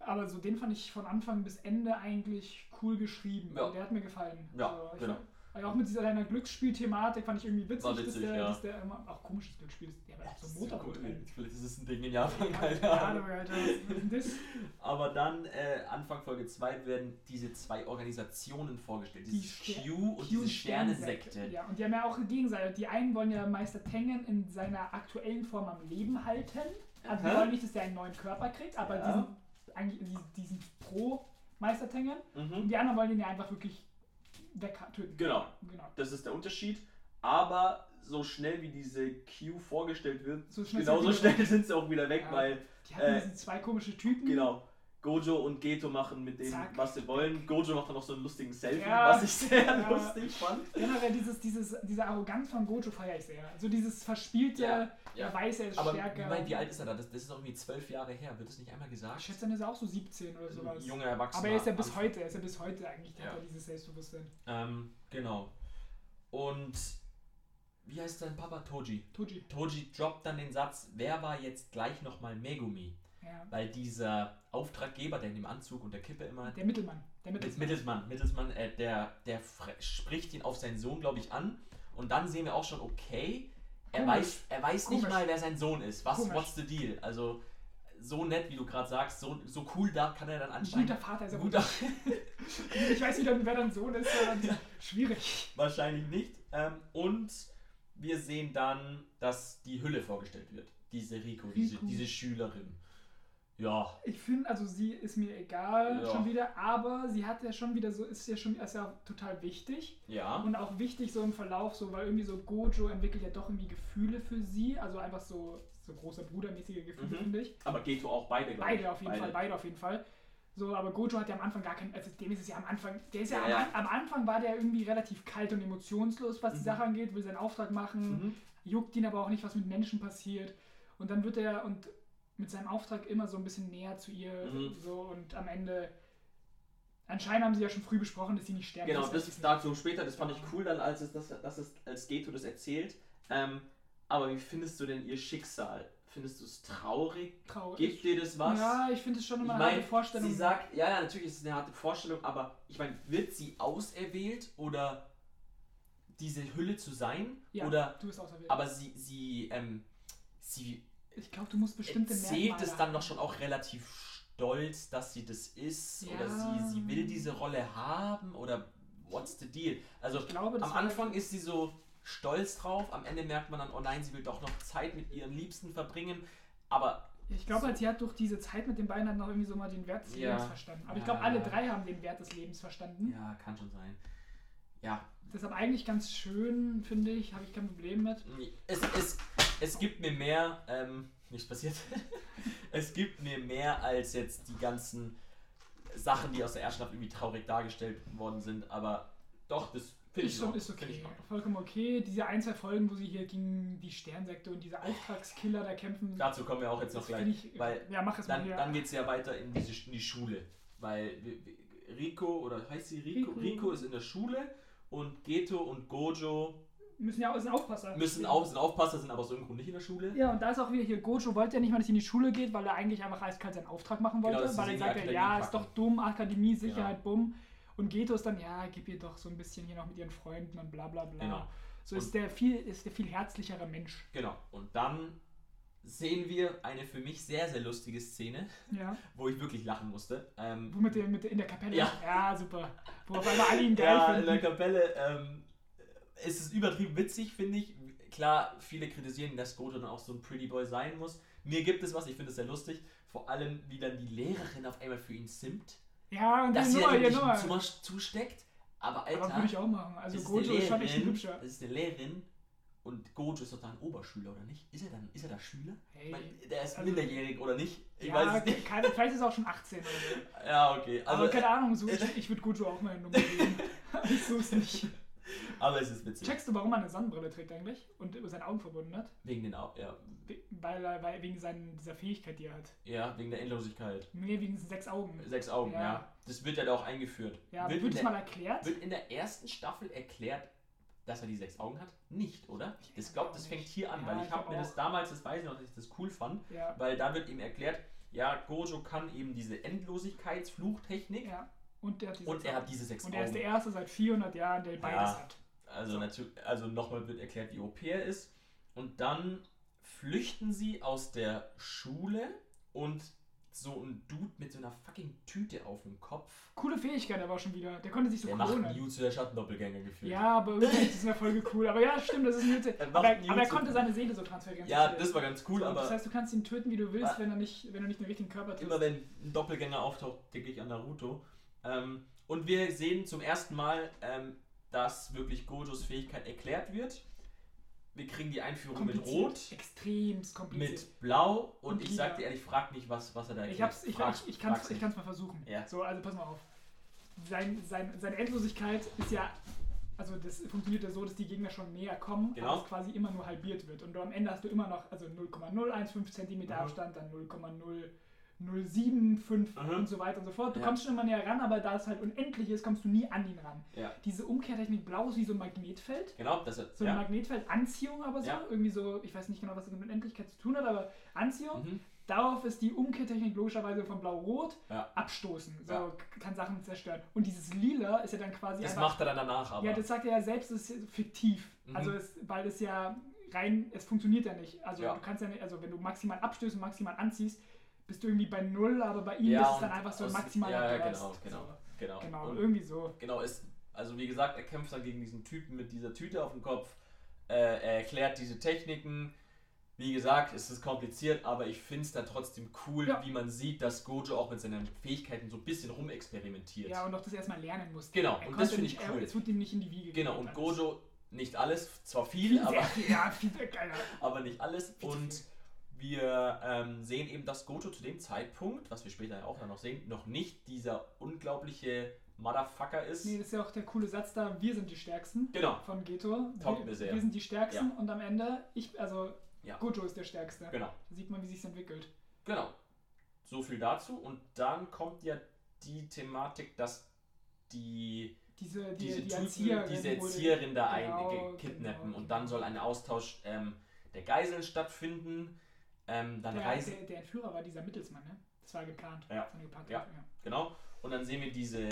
Aber so den fand ich von Anfang bis Ende eigentlich cool geschrieben. Ja. Der hat mir gefallen. Ja, so, ich genau. fand- Also auch mit dieser deiner Glücksspiel-Thematik fand ich irgendwie witzig, witzig, dass, der, ja. dass der immer, auch komisches Glücksspiel ist, der aber so ein Motorboot drin. Vielleicht ist es ein Ding in Japan, Ja, keine Ahnung. Alter, was ist denn das? Aber dann, äh, Anfang Folge 2, werden diese zwei Organisationen vorgestellt. Die Dieses Ster- Q und diese Sternensekte. Ja, und die haben ja auch eine Gegenseite. Die einen wollen ja Meister Tengen in seiner aktuellen Form am Leben halten. Also die wollen nicht, dass der einen neuen Körper kriegt, aber Ja. die sind eigentlich die, die sind pro Meister Tengen. Und Mhm. die anderen wollen ihn ja einfach wirklich wegtöten. Genau. genau. Das ist der Unterschied. Aber so schnell wie diese Q vorgestellt wird, So schnell genauso schnell sind sie auch wieder weg, Ja. weil Die hatten Äh, diese zwei komische Typen. Genau. Gojo und Geto machen mit denen, Zack. was sie wollen. Gojo macht dann noch so einen lustigen Selfie, Ja, was ich sehr ja. lustig fand. Generell dieses, dieses, diese Arroganz von Gojo feiere ich sehr. So dieses verspielte, Ja, ja. er weiß, er ist Aber stärker. ich meine, wie alt ist er da? Das, das ist doch irgendwie zwölf Jahre her. Wird das nicht einmal Ich gesagt? schätze, dann ist er auch so 17 oder sowas. Junger Erwachsener. Aber er ist ja bis Anfang. heute, er ist ja bis heute eigentlich, der Ja. hat dieses Selbstbewusstsein. Ähm, genau. Und wie heißt sein Papa? Toji. Toji. Toji droppt dann den Satz, wer war jetzt gleich nochmal Megumi? Ja. Weil dieser Auftraggeber, der in dem Anzug und der Kippe immer Der Mittelmann. Der Mit Mittelsmann. Mittelsmann, Mittelsmann, äh, der, der spricht ihn auf seinen Sohn, glaube ich, an. Und dann sehen wir auch schon, okay, er Komisch. weiß, er weiß nicht Komisch. mal, wer sein Sohn ist. Was, Komisch. what's the deal? Also, so nett, wie du gerade sagst, so, so cool da kann er dann Ein anscheinend. guter Vater ist er guter, Ich weiß nicht, wer dein Sohn ist, sondern schwierig. wahrscheinlich nicht. Ähm, und wir sehen dann, dass die Hülle vorgestellt wird. Diese Rico, Diese, Rico. diese Schülerin. Ja, Ich finde, also sie ist mir egal Ja. schon wieder, aber sie hat ja schon wieder so, ist ja schon ist ja total wichtig. ja. Und auch wichtig so im Verlauf, so, weil irgendwie so Gojo entwickelt ja doch irgendwie Gefühle für sie. Also einfach so, so großer Brudermäßige Gefühle, Mhm. finde ich. Aber Geto auch beide, glaube. Beide auf jeden Fall, beide auf jeden Fall. So, aber Gojo hat ja am Anfang gar keinen, also dem ist es ja am Anfang, der ist ja, Ja, am, ja. Am Anfang war der irgendwie relativ kalt und emotionslos, was die Mhm. Sache angeht, will seinen Auftrag machen, Mhm. juckt ihn aber auch nicht, was mit Menschen passiert. Und dann wird er und mit seinem Auftrag immer so ein bisschen näher zu ihr Mhm. so und am Ende anscheinend haben sie ja schon früh besprochen, dass sie nicht sterben. Genau, das ist dazu später, das fand ich cool dann, als es das, das ist, als Geto das erzählt. Ähm, aber wie findest du denn ihr Schicksal? Findest du es traurig? traurig. Gibt dir das was? Ja, ich finde es schon ich immer eine harte Vorstellung. sie sagt, ja, ja, natürlich ist es eine harte Vorstellung, aber ich meine, wird sie auserwählt oder diese Hülle zu sein? ja, Oder, du bist auserwählt. aber sie, sie, ähm, sie ich glaube, du musst bestimmte erzählt Merkmale es dann haben. noch schon auch relativ stolz, dass sie das ist Ja. oder sie, sie will diese Rolle haben oder what's the deal? Also Ich glaube, am Anfang ist sie so stolz drauf, am Ende merkt man dann, oh nein, sie will doch noch Zeit mit ihren Liebsten verbringen, aber Ich glaube, halt, sie hat durch diese Zeit mit den beiden hat noch irgendwie so mal den Wert des Ja. Lebens verstanden. Aber ich Ja. glaube, alle drei haben den Wert des Lebens verstanden. ja, kann schon sein. Ja, Deshalb eigentlich ganz schön, finde ich. Habe ich kein Problem mit. es, es, es gibt mir mehr, ähm, nichts passiert, es gibt mir mehr als jetzt die ganzen Sachen, die aus der Staffel irgendwie traurig dargestellt worden sind, aber doch, das finde ich, noch- ist okay. ich. Vollkommen okay. Diese ein, zwei Folgen, wo sie hier gegen die Sternsekte und diese Auftragskiller da kämpfen. Dazu kommen wir auch jetzt noch gleich. ich, weil ja, mach es mal Dann, hier. dann geht es ja weiter in, diese, in die Schule. Weil Rico, oder heißt sie Rico? Rico. Rico ist in der Schule und Geto und Gojo müssen ja auch, sind Aufpasser. müssen auf, sind Aufpasser, sind aber aus irgendeinem Grund nicht in der Schule. Ja, und da ist auch wieder hier, Gojo wollte ja nicht mal, dass sie in die Schule geht, weil er eigentlich einfach eiskalt seinen Auftrag machen wollte. Genau, weil er in sagt, ja, ja, ist doch dumm, Akademie, Sicherheit, bumm. Und Geto ist dann, ja, gib ihr doch so ein bisschen hier noch mit ihren Freunden und bla bla bla. Genau. So Und- ist der viel, ist der viel herzlichere Mensch. Genau. Und dann sehen wir eine für mich sehr, sehr lustige Szene, Ja. wo ich wirklich lachen musste. Ähm, Wo mit der, mit der, in der Kapelle. Ja. super. Wo auf einmal alle ihn geil ja, in finden. der Kapelle. Ähm, es ist übertrieben witzig, finde ich. Klar, viele kritisieren, dass Goto dann auch so ein Pretty Boy sein muss. Mir gibt es was, ich finde es sehr lustig. Vor allem, wie dann die Lehrerin auf einmal für ihn simmt. Ja, und Dass sie dann ja, wirklich ein Zimmer zusteckt. Aber Alter, Aber würde ich auch machen. Also eine ist schon echt ein hübscher. Das ist eine Lehrerin und Gojo ist doch dann Oberschüler, oder nicht? Ist er dann, ist er da Schüler? Hey. Mein, der ist also- minderjährig, oder nicht? Ich ja, weiß es nicht. Keine, vielleicht ist er auch schon 18 oder so. Ja, okay. Also, aber keine Ahnung, so, ich, ich würde Gojo auch mal eine Nummer geben. ich so ist nicht. aber es ist witzig. Checkst du, warum er eine Sonnenbrille trägt eigentlich? Und über seine Augen verbunden hat? Wegen den Au ja, We- Weil, weil, wegen seinen, dieser Fähigkeit, die er hat. ja, wegen der Endlosigkeit. Nee, wegen diesen sechs Augen. Sechs Augen, ja. Ja. Das wird ja da auch eingeführt. Ja, wird, wird es der, mal erklärt? wird in der ersten Staffel erklärt, dass er die sechs Augen hat? Nicht, oder? Ich glaube, das fängt hier an, Ja, weil ich ich habe mir das damals, das weiß ich noch, dass ich das cool fand, Ja. weil da wird ihm erklärt, ja, Gojo kann eben diese Endlosigkeitsfluchtechnik Ja. Und der hat diese Und er hat diese sechs Und er ist der. Erste seit 400 Jahren, der beides Ja. hat. Also, natürlich, also nochmal wird erklärt, wie OP er ist. Und dann flüchten sie aus der Schule und so ein Dude mit so einer fucking Tüte auf dem Kopf. Coole Fähigkeit aber schon wieder. Der konnte sich so Der macht klonen. Mew zu der Schattendoppelgänger gefühlt. Ja, aber irgendwie ist das eine Folge cool. Aber ja, stimmt, das ist Newt. Er macht Aber, Newt aber er so- konnte seine Seele so transferieren. Ja, das war ganz cool, so, aber Das heißt, du kannst ihn töten, wie du willst, wenn er nicht, wenn du nicht den richtigen Körper triffst. immer wenn ein Doppelgänger auftaucht, denke ich an Naruto. Ähm, und wir sehen zum ersten Mal, ähm, dass wirklich Gojos Fähigkeit erklärt wird. Wir kriegen die Einführung mit. Rot, Extremst kompliziert. mit Blau und, Und ich sag dir ehrlich, frag nicht, was, was er da Ich, hab's, ich, Frag- ich, ich kann es frag's ich kann's mal versuchen. Ja. So, also pass mal auf. Sein, sein, seine Endlosigkeit ist ja, also das funktioniert ja so, dass die Gegner schon näher kommen, Genau. aber es quasi immer nur halbiert wird. Und am Ende hast du immer noch also 0,015 cm Mhm. Abstand, dann 0,0075 Mhm. und so weiter und so fort. Du Ja. kommst schon immer näher ran, aber da es halt unendlich ist, kommst du nie an ihn ran. Ja. Diese Umkehrtechnik blau ist wie so ein Magnetfeld. Genau, das ist, So eine ja. Magnetfeldanziehung aber so. Irgendwie so, ich weiß nicht genau, was das mit Unendlichkeit zu tun hat, aber Anziehung. Mhm. Darauf ist die Umkehrtechnik logischerweise von Blau-Rot abstoßen. So kann Sachen zerstören. Und dieses Lila ist ja dann quasi Das einfach. macht er dann danach aber. ja, das sagt er ja selbst, es ist fiktiv. Mhm. Also es, weil es ja rein, es funktioniert ja nicht. Also du kannst ja nicht, also wenn du maximal abstößt und maximal anziehst, bist du irgendwie bei null, aber bei ihm Ja, ist es dann einfach so ein aus- maximaler ja, ja, genau, genau. Genau. genau, Und irgendwie so. genau ist, also wie gesagt, er kämpft dann gegen diesen Typen mit dieser Tüte auf dem Kopf. Äh, er erklärt diese Techniken. Wie gesagt, es ist kompliziert, aber ich finde es dann trotzdem cool, Ja. wie man sieht, dass Gojo auch mit seinen Fähigkeiten so ein bisschen rumexperimentiert. Ja, und auch das erstmal lernen musste. Genau, Er und das finde ich cool. Es wurde ihm nicht in die Wiege Genau, und alles. Gojo, nicht alles, zwar viel, Viel, aber, viel, ja, viel, aber nicht alles. Und. Wir ähm, sehen eben, dass Gojo zu dem Zeitpunkt, was wir später ja auch dann noch sehen, noch nicht dieser unglaubliche Motherfucker ist. Nee, das ist ja auch der coole Satz da, wir sind die Stärksten Genau, von Geto. Taugt wir, mir sehr. wir sind die Stärksten Ja. und am Ende, ich, also Ja. Gojo ist der Stärkste. genau. Da sieht man, wie sich entwickelt. Genau. So viel dazu. Und dann kommt ja die Thematik, dass die Diese, die, diese die Typen Erzieherin diese Erzieherin da Genau, kidnappen genau, und dann soll ein Austausch ähm, der Geiseln stattfinden. Ähm, dann Der, reisen. der, der Entführer war dieser Mittelsmann, ne? Das war geplant. Ja. Von geplant Ja. Genau. Und dann sehen wir diese,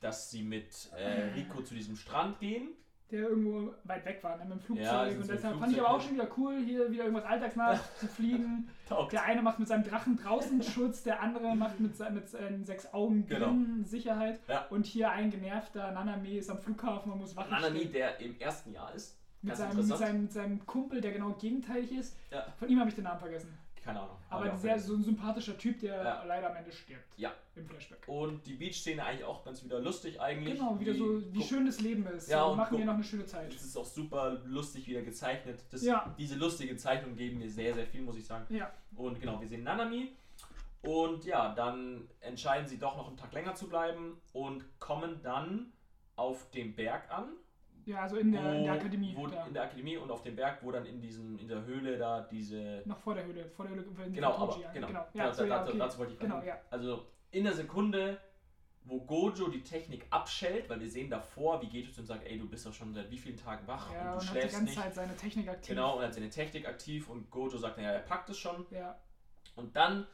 dass sie mit äh, Rico zu diesem Strand gehen. Der irgendwo weit weg war, ne? Mit dem Flugzeug. Ja, sind und deshalb fand ich aber auch schon wieder cool, hier wieder irgendwas alltagsnah zu fliegen. Taugt. Der eine macht mit seinem Drachen draußen Schutz, der andere macht mit, mit seinen sechs Augen Genau. Sicherheit. Ja. Und hier ein genervter Nanami ist am Flughafen und muss Wache Nanami, der im ersten Jahr ist. Mit seinem, mit, seinem, mit seinem Kumpel, der genau gegenteilig ist. Ja. Von ihm habe ich den Namen vergessen. Keine Ahnung. Aber sehr so ein sympathischer Typ, der Ja. leider am Ende stirbt. Ja. Im Flashback. Und die Beach-Szene eigentlich auch ganz wieder lustig eigentlich. Genau, wieder so, wie schön das Leben ist. Ja, und machen wir noch eine schöne Zeit. Es ist auch super lustig wieder gezeichnet. Das, Ja. Diese lustige Zeichnungen geben mir sehr, sehr viel, muss ich sagen. Ja, Und genau, wir sehen Nanami. Und ja, dann entscheiden sie doch noch einen Tag länger zu bleiben und kommen dann auf dem Berg an. Ja also in der, in der wo- Akademie. Wo, in der Akademie und auf dem Berg, wo dann in diesem, in der Höhle da diese. noch vor der Höhle. Vor der Höhle. Genau, aber genau. genau. Da- Ja, so, da- ja, dazu, okay. dazu wollte ich Genau, ja. Also in der Sekunde, wo Gojo die Technik abschellt, weil wir sehen davor, wie Geto zu ihm sagt, ey, du bist doch schon seit wie vielen Tagen wach Ja, und und, du hat die schläfst ganze nicht. Zeit seine Technik aktiv. Genau, und er hat seine Technik aktiv und Gojo sagt, naja, er packt es schon. Ja, Und dann,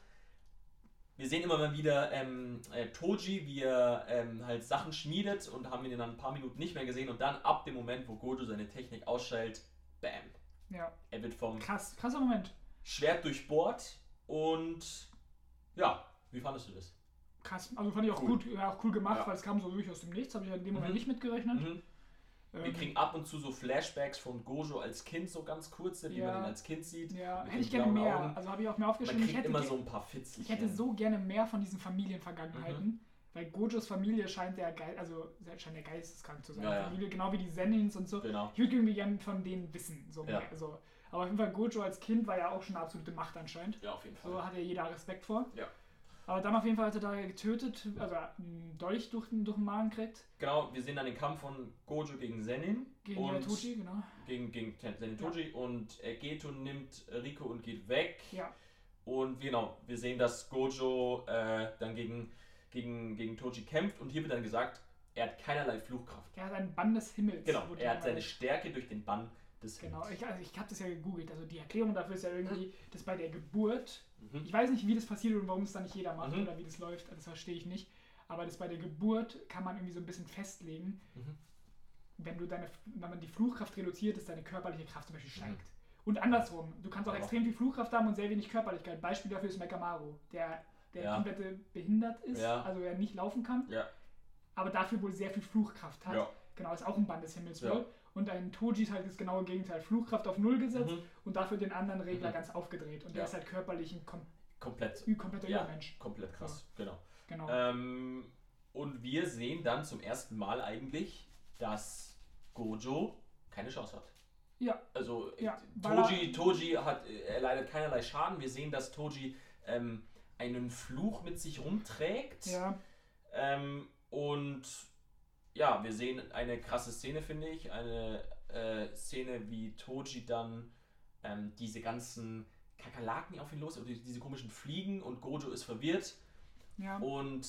wir sehen immer mal wieder ähm, äh, Toji, wie er ähm, halt Sachen schmiedet und haben ihn dann ein paar Minuten nicht mehr gesehen. Und dann ab dem Moment, wo Gojo seine Technik ausschaltet, bam, ja. er wird vom Krass, krasser Moment. Schwert durchbohrt und ja, wie fandest du das? Krass. Also fand ich auch Cool. gut, ja, auch cool gemacht, Ja. weil es kam so wirklich aus dem Nichts. Habe ich ja in dem Moment Mhm. nicht mitgerechnet. Mhm. Wir Ähm, kriegen ab und zu so Flashbacks von Gojo als Kind, so ganz kurze, Ja. man ihn als Kind sieht. ja, hätte ich gerne mehr. Augen. Also habe ich auch mir Man aufgeschrieben, ich kriegt hätte, immer so ein paar Fitzelchen. ich hätte so gerne mehr von diesen Familienvergangenheiten. Mhm. Weil Gojos Familie scheint der geil, also scheint der geisteskrank zu sein. Ja, ja. Familie, genau wie die Zenins und so. Genau. Ich würde irgendwie gerne von denen wissen. So Ja. mehr, so. Aber auf jeden Fall, Gojo als Kind war ja auch schon eine absolute Macht anscheinend. Ja, auf jeden Fall. So hat ja jeder Respekt vor. Ja. Aber dann auf jeden Fall hat er da getötet, also einen Dolch durch den, durch den Magen kriegt. Genau, wir sehen dann den Kampf von Gojo gegen Zenin. Gegen und Toji, genau. Gegen, gegen Zenin Toji. Und äh, Geto nimmt Rico und geht weg. Ja. Und genau, wir sehen, dass Gojo äh, dann gegen, gegen, gegen Toji kämpft. Und hier wird dann gesagt, er hat keinerlei Fluchkraft. Er hat einen Bann des Himmels. Genau, er hat seine Stärke durch den Bann des Genau, Himmels. ich, also ich habe das ja gegoogelt. Also die Erklärung dafür ist ja irgendwie, dass bei der Geburt, Mhm. ich weiß nicht, wie das passiert und warum es dann nicht jeder macht Mhm. oder wie das läuft, das verstehe ich nicht. aber das bei der Geburt kann man irgendwie so ein bisschen festlegen. Mhm. Wenn du deine, wenn man die Fluchkraft reduziert, ist deine körperliche Kraft zum Beispiel Mhm. steigt. Und andersrum, du kannst auch Aber- extrem viel Fluchkraft haben und sehr wenig Körperlichkeit. Beispiel dafür ist Mekamaru, der, der Ja. komplett behindert ist, Ja. also er nicht laufen kann, Ja. aber dafür wohl sehr viel Fluchkraft hat. Genau, ist auch ein Band des Himmels wohl. Und ein Toji ist halt das genaue Gegenteil. Fluchkraft auf Null gesetzt Mhm. und dafür den anderen Regler Mhm. ganz aufgedreht. Und der Ja. ist halt körperlich ein kom Komplett. kompletter Ja. Übermensch. Komplett krass, genau. Genau. Ähm, und wir sehen dann zum ersten Mal eigentlich, dass Gojo keine Chance hat. Ja. Also Ja, äh, weil Toji, Toji hat, äh, er leidet keinerlei Schaden. Wir sehen, dass Toji ähm, einen Fluch mit sich rumträgt. ja, Ähm, und ja, wir sehen eine krasse Szene, finde ich. Eine äh, Szene, wie Toji dann ähm, diese ganzen Kakerlaken auf ihn los, oder diese komischen Fliegen und Gojo ist verwirrt. ja. Und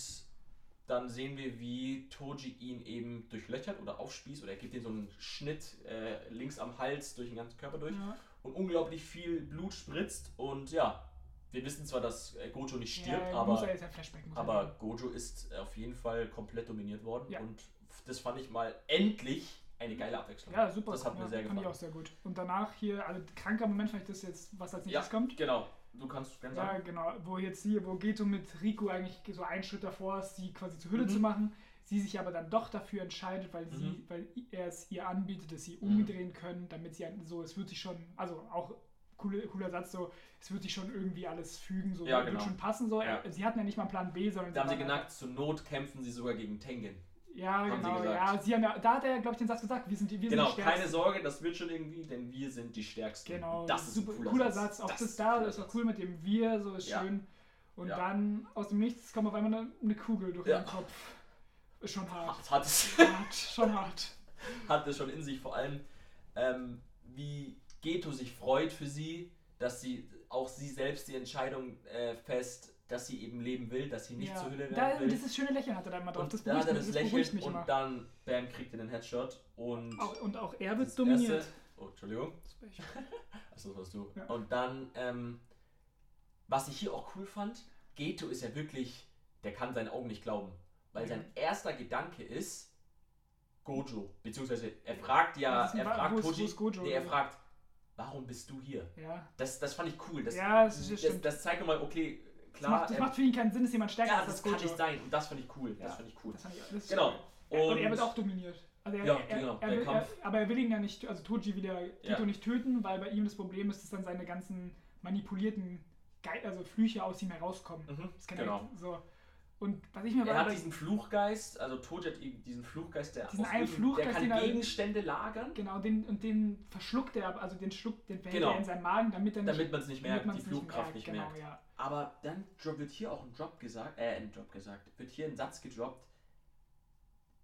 dann sehen wir, wie Toji ihn eben durchlöchert oder aufspießt oder er gibt ihm so einen Schnitt äh, links am Hals durch den ganzen Körper durch ja. und unglaublich viel Blut spritzt. Und ja, wir wissen zwar, dass äh, Gojo nicht stirbt, ja, er aber, er aber. Gojo ist auf jeden Fall komplett dominiert worden und das fand ich mal endlich eine geile Abwechslung. Ja, super. Das hat mir ja, sehr Fand ich gefallen. auch sehr gut. Und danach hier, also kranker Moment, vielleicht das jetzt, was als Ja, nächstes kommt. genau. Du kannst gerne Ja, sagen. genau. Wo jetzt sie, wo Geto mit Riku eigentlich so einen Schritt davor ist, sie quasi zur Hülle Mhm. zu machen. Sie sich aber dann doch dafür entscheidet, weil sie, Mhm. weil er es ihr anbietet, dass sie Mhm. umdrehen können, damit sie so, es wird sich schon, also auch coole, cooler Satz so, es wird sich schon irgendwie alles fügen, so Ja, wird genau. schon passen so. Ja. Sie hatten ja nicht mal einen Plan B, sondern Da haben sie waren genackt, zur Not kämpfen sie sogar gegen Tengen. Ja, haben sie genau, gesagt. ja. Sie haben ja, da hat er, glaube ich, den Satz gesagt, wir sind die, wir Genau, sind die Stärksten. keine Sorge, das wird schon irgendwie, denn wir sind die Stärksten. Genau, das ist super ein cooler, Satz. Auch das, ist ein da cooler ist auch Satz. cool mit dem Wir, so ist Ja. schön. Und Ja. dann aus dem Nichts kommt auf einmal eine, eine Kugel durch Ja. den Kopf. Ist schon hart. Hat, hat, es, hart, schon hart. hat es schon in sich, vor allem ähm, wie Geto sich freut für sie, dass sie auch sie selbst die Entscheidung äh, fest, dass sie eben leben will, dass sie nicht ja. zur Hülle da, werden will. Dieses schöne Lächeln hat er da immer drauf. und Das da hat er mich, das Lächeln und immer. dann bam, kriegt er den Headshot und Auch, und auch er wird dominiert. Erste, oh, Entschuldigung. Achso, das warst du. Ja. Und dann, ähm, was ich hier auch cool fand, Geto ist ja wirklich, der kann seinen Augen nicht glauben. Weil Mhm. sein erster Gedanke ist Gojo. Beziehungsweise er fragt ja, er fragt wo wo Toji, ist Gojo? nee, er fragt, warum bist du hier? Ja, Das, das fand ich cool. Das, Ja, das ist- das das zeigt nochmal, okay, das, klar, macht, das macht für ihn keinen Sinn, dass jemand stärker ja, ist das als kann nicht sein. Und das fand ich cool. Ja. Das fand ich cool. Das fand ich, das ist Genau. Und, und er wird auch dominiert. Also er, Ja, er, genau, er, will, er, aber er will ihn ja nicht, also Toji will ja Ja. nicht töten, weil bei ihm das Problem ist, dass dann seine ganzen manipulierten Ge also Flüche aus ihm herauskommen. Mhm, Das kann genau. er so. Und was ich mir Er hat diesen Fluchgeist, also Toji hat diesen Fluchgeist, der, Diesen einen Fluchgeist, der kann Gegenstände lagern, genau den und den verschluckt er, also den schluckt, den behält Genau. er in seinem Magen, damit er nicht, damit man es nicht merkt, die Flugkraft nicht genau, merkt. ja. Aber dann wird hier auch ein Drop gesagt, äh, ein Drop gesagt, wird hier ein Satz gedroppt,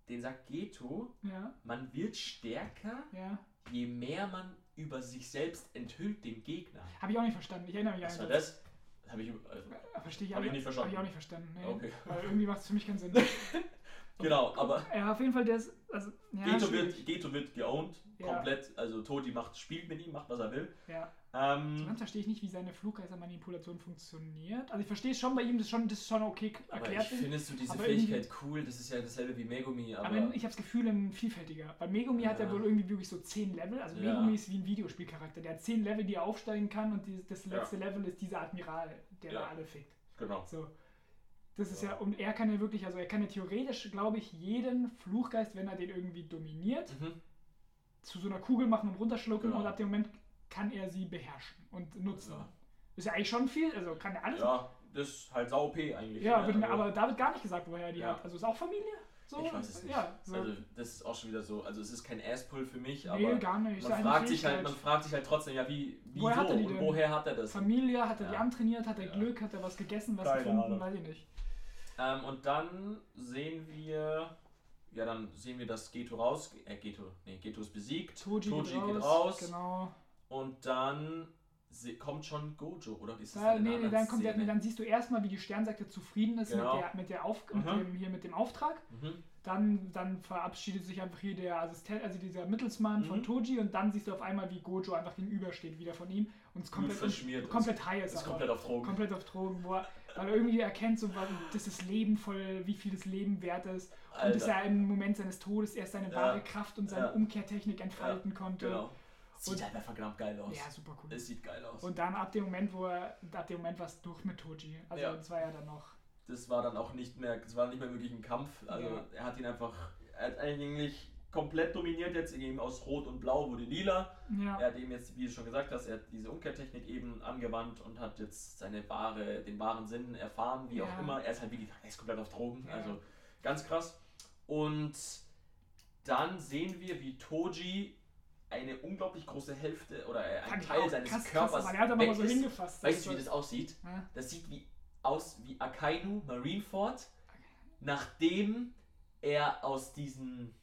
den sagt Geto, Ja, man wird stärker, ja. je mehr man über sich selbst enthüllt dem Gegner. Habe ich auch nicht verstanden. Ich erinnere mich Was an war den das? Das habe ich, also. Verstehe ich, Hab ich nicht verstanden. Habe ich auch nicht verstanden. Nee. Okay. Weil irgendwie macht es für mich keinen Sinn. genau, aber Ja, auf jeden Fall, der ist. Also, ja, Geto, wird, Geto wird geowned, Ja. komplett, also Todi macht, spielt mit ihm, macht was er will. Ja. Ähm, ganz verstehe ich nicht, wie seine Fluggeistermanipulation funktioniert. Also ich verstehe es schon bei ihm, das ist schon, das ist schon okay k- aber erklärt. ich findest du diese Fähigkeit cool, das ist ja dasselbe wie Megumi, aber, aber ich habe das Gefühl, ein vielfältiger. Weil Megumi hat ja Ja. wohl irgendwie wirklich so 10 Level. Also Ja. Megumi ist wie ein Videospielcharakter. Der hat 10 Level, die er aufsteigen kann und die, das letzte Level ist dieser Admiral, der Ja. da alle fickt. genau. So. Das ist ja, und er kann ja wirklich, also er kann ja theoretisch, glaube ich, jeden Fluchgeist, wenn er den irgendwie dominiert, Mhm. zu so einer Kugel machen und runterschlucken Genau. und ab dem Moment kann er sie beherrschen und nutzen. Ja. Ist ja eigentlich schon viel, also kann er alles. Ja, das ist halt sau OP eigentlich. Ja, ne? mir- Also- aber da wird gar nicht gesagt, woher er die Ja. hat. Also ist auch Familie? So? Ich weiß es nicht. Ja, so. Also das ist auch schon wieder so. Also es ist kein Asspull für mich, nee, aber gar nicht. Man fragt sich halt, man fragt sich halt trotzdem, ja wie, wieso Woher hat er die und woher hat er das? Familie, hat er die antrainiert, hat er. Glück, hat er was gegessen, was Keine gefunden, Ahnung. weiß ich nicht. Ähm, und dann sehen wir, ja dann sehen wir, dass Geto raus, äh Geto, nee Geto ist besiegt, Toji, Toji geht, raus, geht raus Genau. und dann kommt schon Gojo oder ist das Da, in nee, nee, dann, kommt der, dann siehst du erstmal, wie die Sternseite zufrieden ist Genau. mit, der, mit, der Auf mit, Mhm. dem, hier mit dem Auftrag. Mhm. Dann, dann verabschiedet sich einfach hier der Assistent, also dieser Mittelsmann von Mhm. Toji und dann siehst du auf einmal, wie Gojo einfach gegenübersteht wieder von ihm und es komplett, ist. komplett high ist. Ist komplett auf Drogen. komplett auf Drogen, wo er, Weil er irgendwie erkennt, so, dass das Leben voll, wie viel das Leben wert ist. Und Alter. dass er im Moment seines Todes erst seine Ja. wahre Kraft und seine Ja. Umkehrtechnik entfalten konnte. Genau. Sieht Und- halt einfach verdammt geil aus. Ja, super cool. Es sieht geil aus. Und dann ab dem Moment, wo er, ab dem Moment war es durch mit Toji. Also Ja. das war ja dann noch. das war dann auch nicht mehr, das war nicht mehr wirklich ein Kampf. Also er hat ihn einfach, er hat eigentlich komplett dominiert jetzt, eben aus Rot und Blau wurde lila. Ja. Er hat eben jetzt, wie du schon gesagt hast, er hat diese Umkehrtechnik eben angewandt und hat jetzt seine wahre, den wahren Sinn erfahren, wie Ja. auch immer. Er ist halt wie er ist komplett auf Drogen, Ja. also ganz krass. Und dann sehen wir, wie Toji eine unglaublich große Hälfte oder ein Teil seines krass, Körpers krass, er hat weg so ist. hingefasst. Weißt du, Das wie das aussieht? Das sieht wie aus wie Akainu Marineford, nachdem er aus diesen.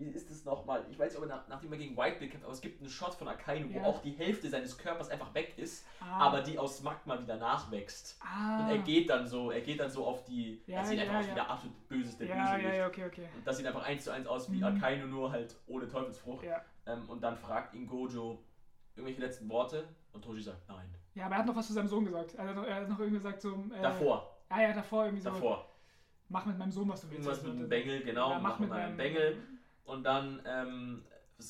Wie ist das nochmal? Ich weiß nicht, ob er nach, nachdem er gegen Whitebeard kämpft, aber es gibt einen Shot von Akainu, Ja. wo auch die Hälfte seines Körpers einfach weg ist, Ah. aber die aus Magma wieder nachwächst. Ah. Und er geht dann so, er geht dann so auf die. Ja, er sieht ja, einfach aus wie der absolut böseste Ja, Bösewicht. ja, ja, okay, okay. Und das sieht einfach eins zu eins aus wie Mhm. Akainu, nur halt ohne Teufelsfrucht. Ähm, und dann fragt ihn Gojo irgendwelche letzten Worte und Toji sagt nein. ja, aber er hat noch was zu seinem Sohn gesagt. Er hat noch, er hat noch irgendwie gesagt, so. Äh, Davor, Ah, ja, davor irgendwie so. davor. Mach mit meinem Sohn, was du willst. Irgendwas mit dem dann- Bengel, genau, Ja, mach mit meinem meinem Bengel. Und dann ähm,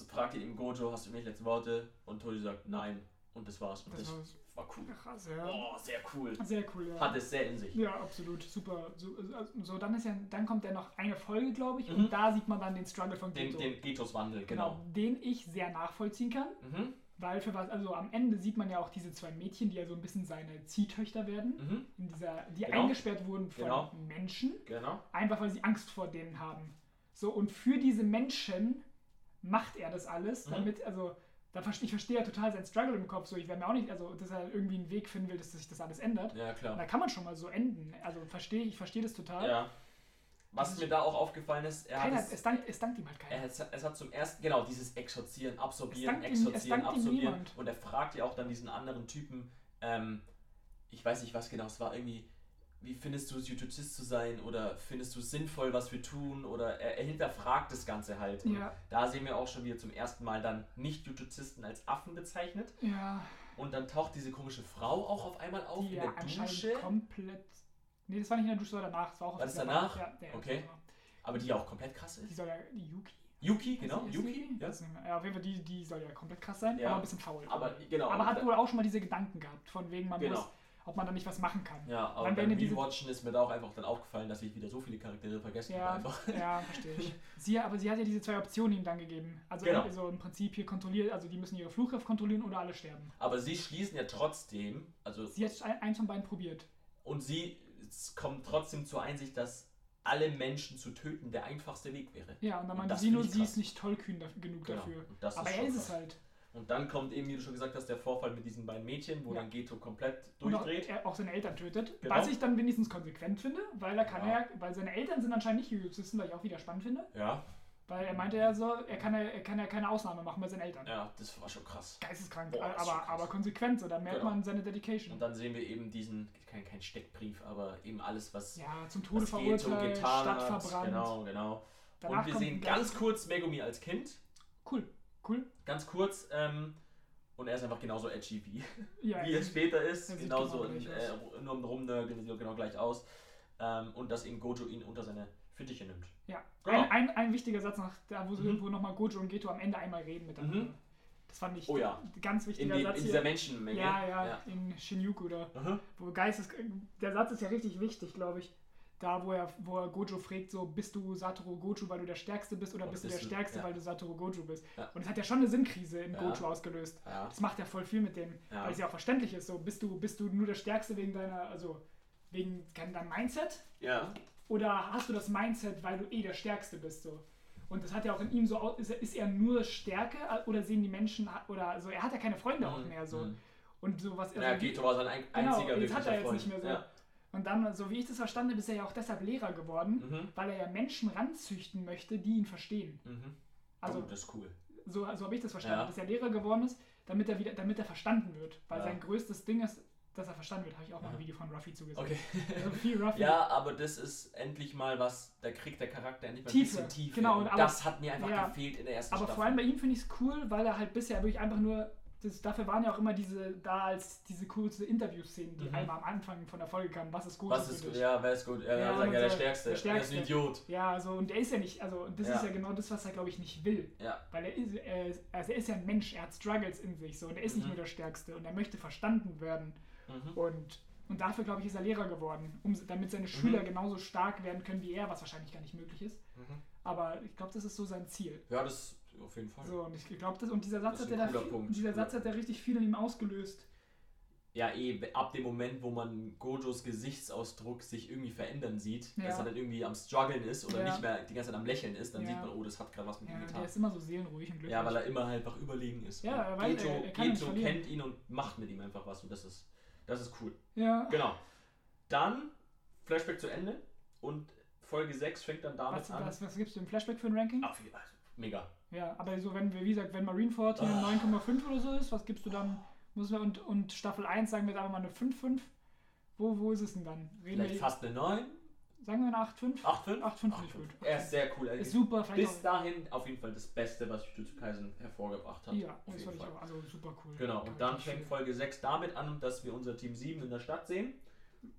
fragt ihr ihm Gojo, hast du irgendwelche letzten Worte? Und Toji sagt nein. Und das war's. Und das, Das war war cool. krass, ja. Oh, sehr cool. Sehr cool, ja. Hat es sehr in sich. Ja, absolut, super. So, also, so dann ist ja, dann kommt ja noch eine Folge, glaube ich, Mhm. und da sieht man dann den Struggle von Den, Geto. den Getos Wandel, genau. genau. Den ich sehr nachvollziehen kann, Mhm. weil für was, also am Ende sieht man ja auch diese zwei Mädchen, die ja so ein bisschen seine Ziehtöchter werden, Mhm. in dieser, die Genau. eingesperrt wurden von Genau. Menschen, Genau. einfach weil sie Angst vor denen haben. So, und für diese Menschen macht er das alles, Mhm. damit, also, da ich verstehe ja total seinen Struggle im Kopf, so, ich werde mir auch nicht, also, dass er irgendwie einen Weg finden will, dass sich das alles ändert. Ja, klar. Da kann man schon mal so enden. Also verstehe ich verstehe das total. Ja. Was mir da auch aufgefallen ist, er Keiner, hat es, es, dankt, es dankt ihm halt keiner. er, hat, es hat zum ersten, genau, dieses Exorzieren, Absorbieren, Es es Exorzieren, ihm Absorbieren. Und er fragt ja auch dann diesen anderen Typen, ähm, ich weiß nicht was genau, es war irgendwie, wie findest du es, Jutuzist zu sein? Oder findest du es sinnvoll, was wir tun? Oder er, er hinterfragt das Ganze halt. Ja, Da sehen wir auch schon wieder zum ersten Mal dann nicht Jutuzisten als Affen bezeichnet. ja, Und dann taucht diese komische Frau auch auf einmal auf die in der Dusche. komplett. Nee, das war nicht in der Dusche, war danach. Das war auch auf War das danach? Ja, ja, Okay. Aber die ja auch komplett krass Die ist. soll ja. Die Yuki? Yuki, genau. Ist Yuki. Ja. Ja, auf jeden Fall, die, die soll ja komplett krass sein, Ja. aber ein bisschen faul. Aber genau. aber hat wohl auch schon mal diese Gedanken gehabt, von wegen man Genau. muss, ob man da nicht was machen kann. Ja, aber Dann beim Rewatchen ist mir da auch einfach dann aufgefallen, dass ich wieder so viele Charaktere vergessen Ja, habe. Einfach. ja, verstehe ich. Sie, aber sie hat ja diese zwei Optionen ihm dann gegeben. Also, Genau. also im Prinzip hier kontrolliert, also die müssen ihre Fluchkraft kontrollieren oder alle sterben. Aber sie schließen ja trotzdem, also Sie hat ein- eins von beiden probiert. und sie kommt trotzdem zur Einsicht, dass alle Menschen zu töten der einfachste Weg wäre. Ja, und dann meinte sie nur, sie ist nicht tollkühn da, genug Genau. dafür. Aber ist er ist es halt. Und dann kommt eben, wie du schon gesagt hast, der Vorfall mit diesen beiden Mädchen, wo Ja. dann Geto komplett Und auch, durchdreht. er auch seine Eltern tötet. Genau. Was ich dann wenigstens konsequent finde, weil er kann Ja. weil seine Eltern sind anscheinend nicht Jujutisten, was ich auch wieder spannend finde. Ja, Weil er meinte ja so, er kann ja, er kann ja keine Ausnahme machen bei seinen Eltern. ja, das war schon krass. Geisteskrank, Boah, aber, krass. aber konsequent, so, da merkt Genau. man seine Dedication. Und dann sehen wir eben diesen, kein, kein Steckbrief, aber eben alles, was, ja, zum Tode verurteilt, Stadt hat. verbrannt. Genau, genau. Danach Und wir sehen ganz kurz Megumi als Kind. Cool, cool. Ganz kurz. Ähm, und er ist einfach genauso edgy wie, Ja, wie er später ist. Genauso genau gleich äh, nur Rumnörgeln, sieht genau gleich aus. Ähm, und dass eben Gojo ihn unter seine Fittiche nimmt. Ja, Genau. ein, ein, ein wichtiger Satz noch, da wo, Mhm. wo nochmal Gojo und Geto am Ende einmal reden miteinander. Mhm. Das fand ich Oh ja. ein ganz In, wichtiger dem, Satz in hier. dieser Menschenmenge. Ja, ja, in Shinjuku da. Aha. Wo Geistes, der Satz ist ja richtig wichtig, glaube ich. Da, wo er, wo er Gojo fragt, so, bist du Satoru Gojo, weil du der Stärkste bist, oder Oder bist du der du- Stärkste, ja. weil du Satoru Gojo bist? Ja. Und es hat ja schon eine Sinnkrise in Ja. Gojo ausgelöst. Ja. Das macht ja voll viel mit dem, Ja. weil es ja auch verständlich ist. So, bist du, bist du nur der Stärkste wegen deiner, also wegen deinem Mindset? ja. Oder hast du das Mindset, weil du eh der Stärkste bist? So? Und das hat ja auch in ihm so, ist er, ist er nur Stärke äh, oder sehen die Menschen, oder also er hat ja keine Freunde auch mehr so. Mhm. Und so was. Ja, also Geto war sein ein, Genau, einziger jetzt hat er jetzt wirklicher nicht mehr so. Freund. Und dann, so wie ich das verstanden habe, ist er ja auch deshalb Lehrer geworden. Mhm. weil er ja Menschen ranzüchten möchte, die ihn verstehen. Mhm. Also oh, das ist cool. so, so habe ich das verstanden, Ja. dass er Lehrer geworden ist, damit er wieder, damit er verstanden wird. Weil Ja. sein größtes Ding ist, dass er verstanden wird. Habe ich auch mal ein Aha. Video von Ruffy zugesagt. Okay. Also viel Ruffy. Ja, aber das ist endlich mal was, da kriegt der Charakter endlich mal ein Tiefe, bisschen Tiefe. genau, Und aber- das hat mir einfach ja. gefehlt in der ersten Aber Staffel. vor allem bei ihm finde ich es cool, weil er halt bisher wirklich einfach nur das, dafür waren ja auch immer diese, da als diese kurze Interview-Szenen, die Mhm. einmal am Anfang von der Folge kamen, was ist gut Was ist gut? Ja, wer ist gut? Ja, Ja, ja, sagen, ja, der Stärkste. der Der ist ein Stärkste. Idiot. Ja, also, und der ist ja nicht, also, das Ja. ist ja genau das, was er, glaube ich, nicht will. Ja. Weil er ist, er ist, also er ist ja ein Mensch, er hat Struggles in sich, so, und er ist nicht Mhm. nur der Stärkste, und er möchte verstanden werden. Mhm. Und, und dafür, glaube ich, ist er Lehrer geworden, um, damit seine Schüler genauso stark werden können wie er, was wahrscheinlich gar nicht möglich ist. Mhm. Aber ich glaube, das ist so sein Ziel. Ja, das auf jeden Fall. So, und ich glaube, das, und dieser Satz, Das hat ein er da, Punkt. dieser Satz hat er richtig viel in ihm ausgelöst. Ja, eh, ab dem Moment, wo man Gojos Gesichtsausdruck sich irgendwie verändern sieht, Ja. dass er dann irgendwie am Struggeln ist oder Ja. nicht mehr die ganze Zeit am Lächeln ist, dann Ja. sieht man, oh, das hat gerade was mit Ja, ihm der getan. ist immer so seelenruhig und glücklich. Ja, weil er immer halt einfach überlegen ist. Ja, er weiß, Geto, er- er verlieren. kennt ihn und macht mit ihm einfach was und das ist, das ist cool. ja. Genau. Dann Flashback zu Ende und Folge 6 fängt dann damit Was, an. was, was gibst du im Flashback für ein Ranking? Auf Fall. Mega. Ja, aber so, wenn wir, wie gesagt, wenn Marineford hier Ah. 9,5 oder so ist, was gibst du dann? Muss wir, und, und Staffel 1 sagen wir jetzt einfach mal eine 5,5. Wo, wo ist es denn dann? Reden Vielleicht wir, fast eine 9, sagen wir eine 8,5? 8,5? 8,5 finde ich gut. Er ist sehr cool. Er Ist super, Bis dahin auf jeden Fall das Beste, was Jujutsu Kaisen hervorgebracht hat. Ja, auf das fand ich auch. Also super cool. Genau, und dann fängt. Folge 6 damit an, dass wir unser Team 7 in der Stadt sehen.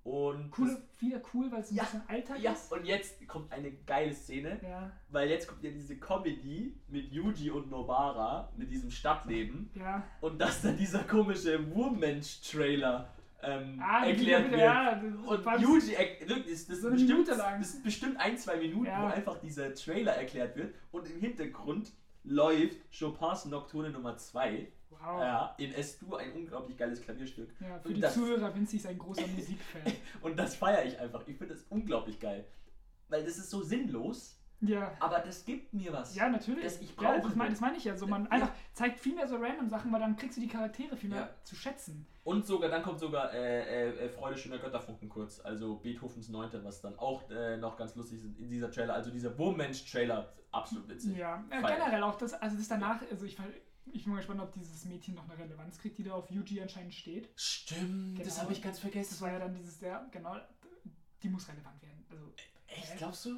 Und Coole, wieder cool, weil es ein Ja, bisschen Alltag ja, ist. und jetzt kommt eine geile Szene, Ja, weil jetzt kommt ja diese Comedy mit Yuji und Nobara, mit diesem Stadtleben. ja. Und dass dann dieser komische Wurmensch-Trailer ähm, Ah, erklärt wird. ja, Und Yuji, das, das, So ist bestimmt, das sind bestimmt ein, zwei Minuten, wo einfach dieser Trailer erklärt wird. Und im Hintergrund läuft Chopins Nocturne Nummer 2. Wow. Ja, in S-Dur ein unglaublich geiles Klavierstück. Ja, für Und die das- Zuhörer, Vinci ist ein großer Musikfan. Und das feiere ich einfach. Ich finde das unglaublich geil. Weil das ist so sinnlos, ja. aber das gibt mir was. Ja, natürlich. Das ich ja, brauche das meine das. mein ich ja. So, man Ja. einfach zeigt viel mehr so random Sachen, weil dann kriegst du die Charaktere viel mehr Ja. zu schätzen. Und sogar, dann kommt sogar äh, äh, äh, Freude schöner Götterfunken kurz, also Beethovens Neunte, was dann auch äh, noch ganz lustig ist in dieser Trailer. Also dieser Wurmmensch-Trailer, absolut witzig. Ja, generell auch das, also das danach, also ich, ich bin mal gespannt, ob dieses Mädchen noch eine Relevanz kriegt, die da auf Yuji anscheinend steht. Stimmt, das Genau. habe ich ganz Das vergessen. war ja dann dieses, ja, genau, die muss relevant werden. Also, Echt, glaubst du?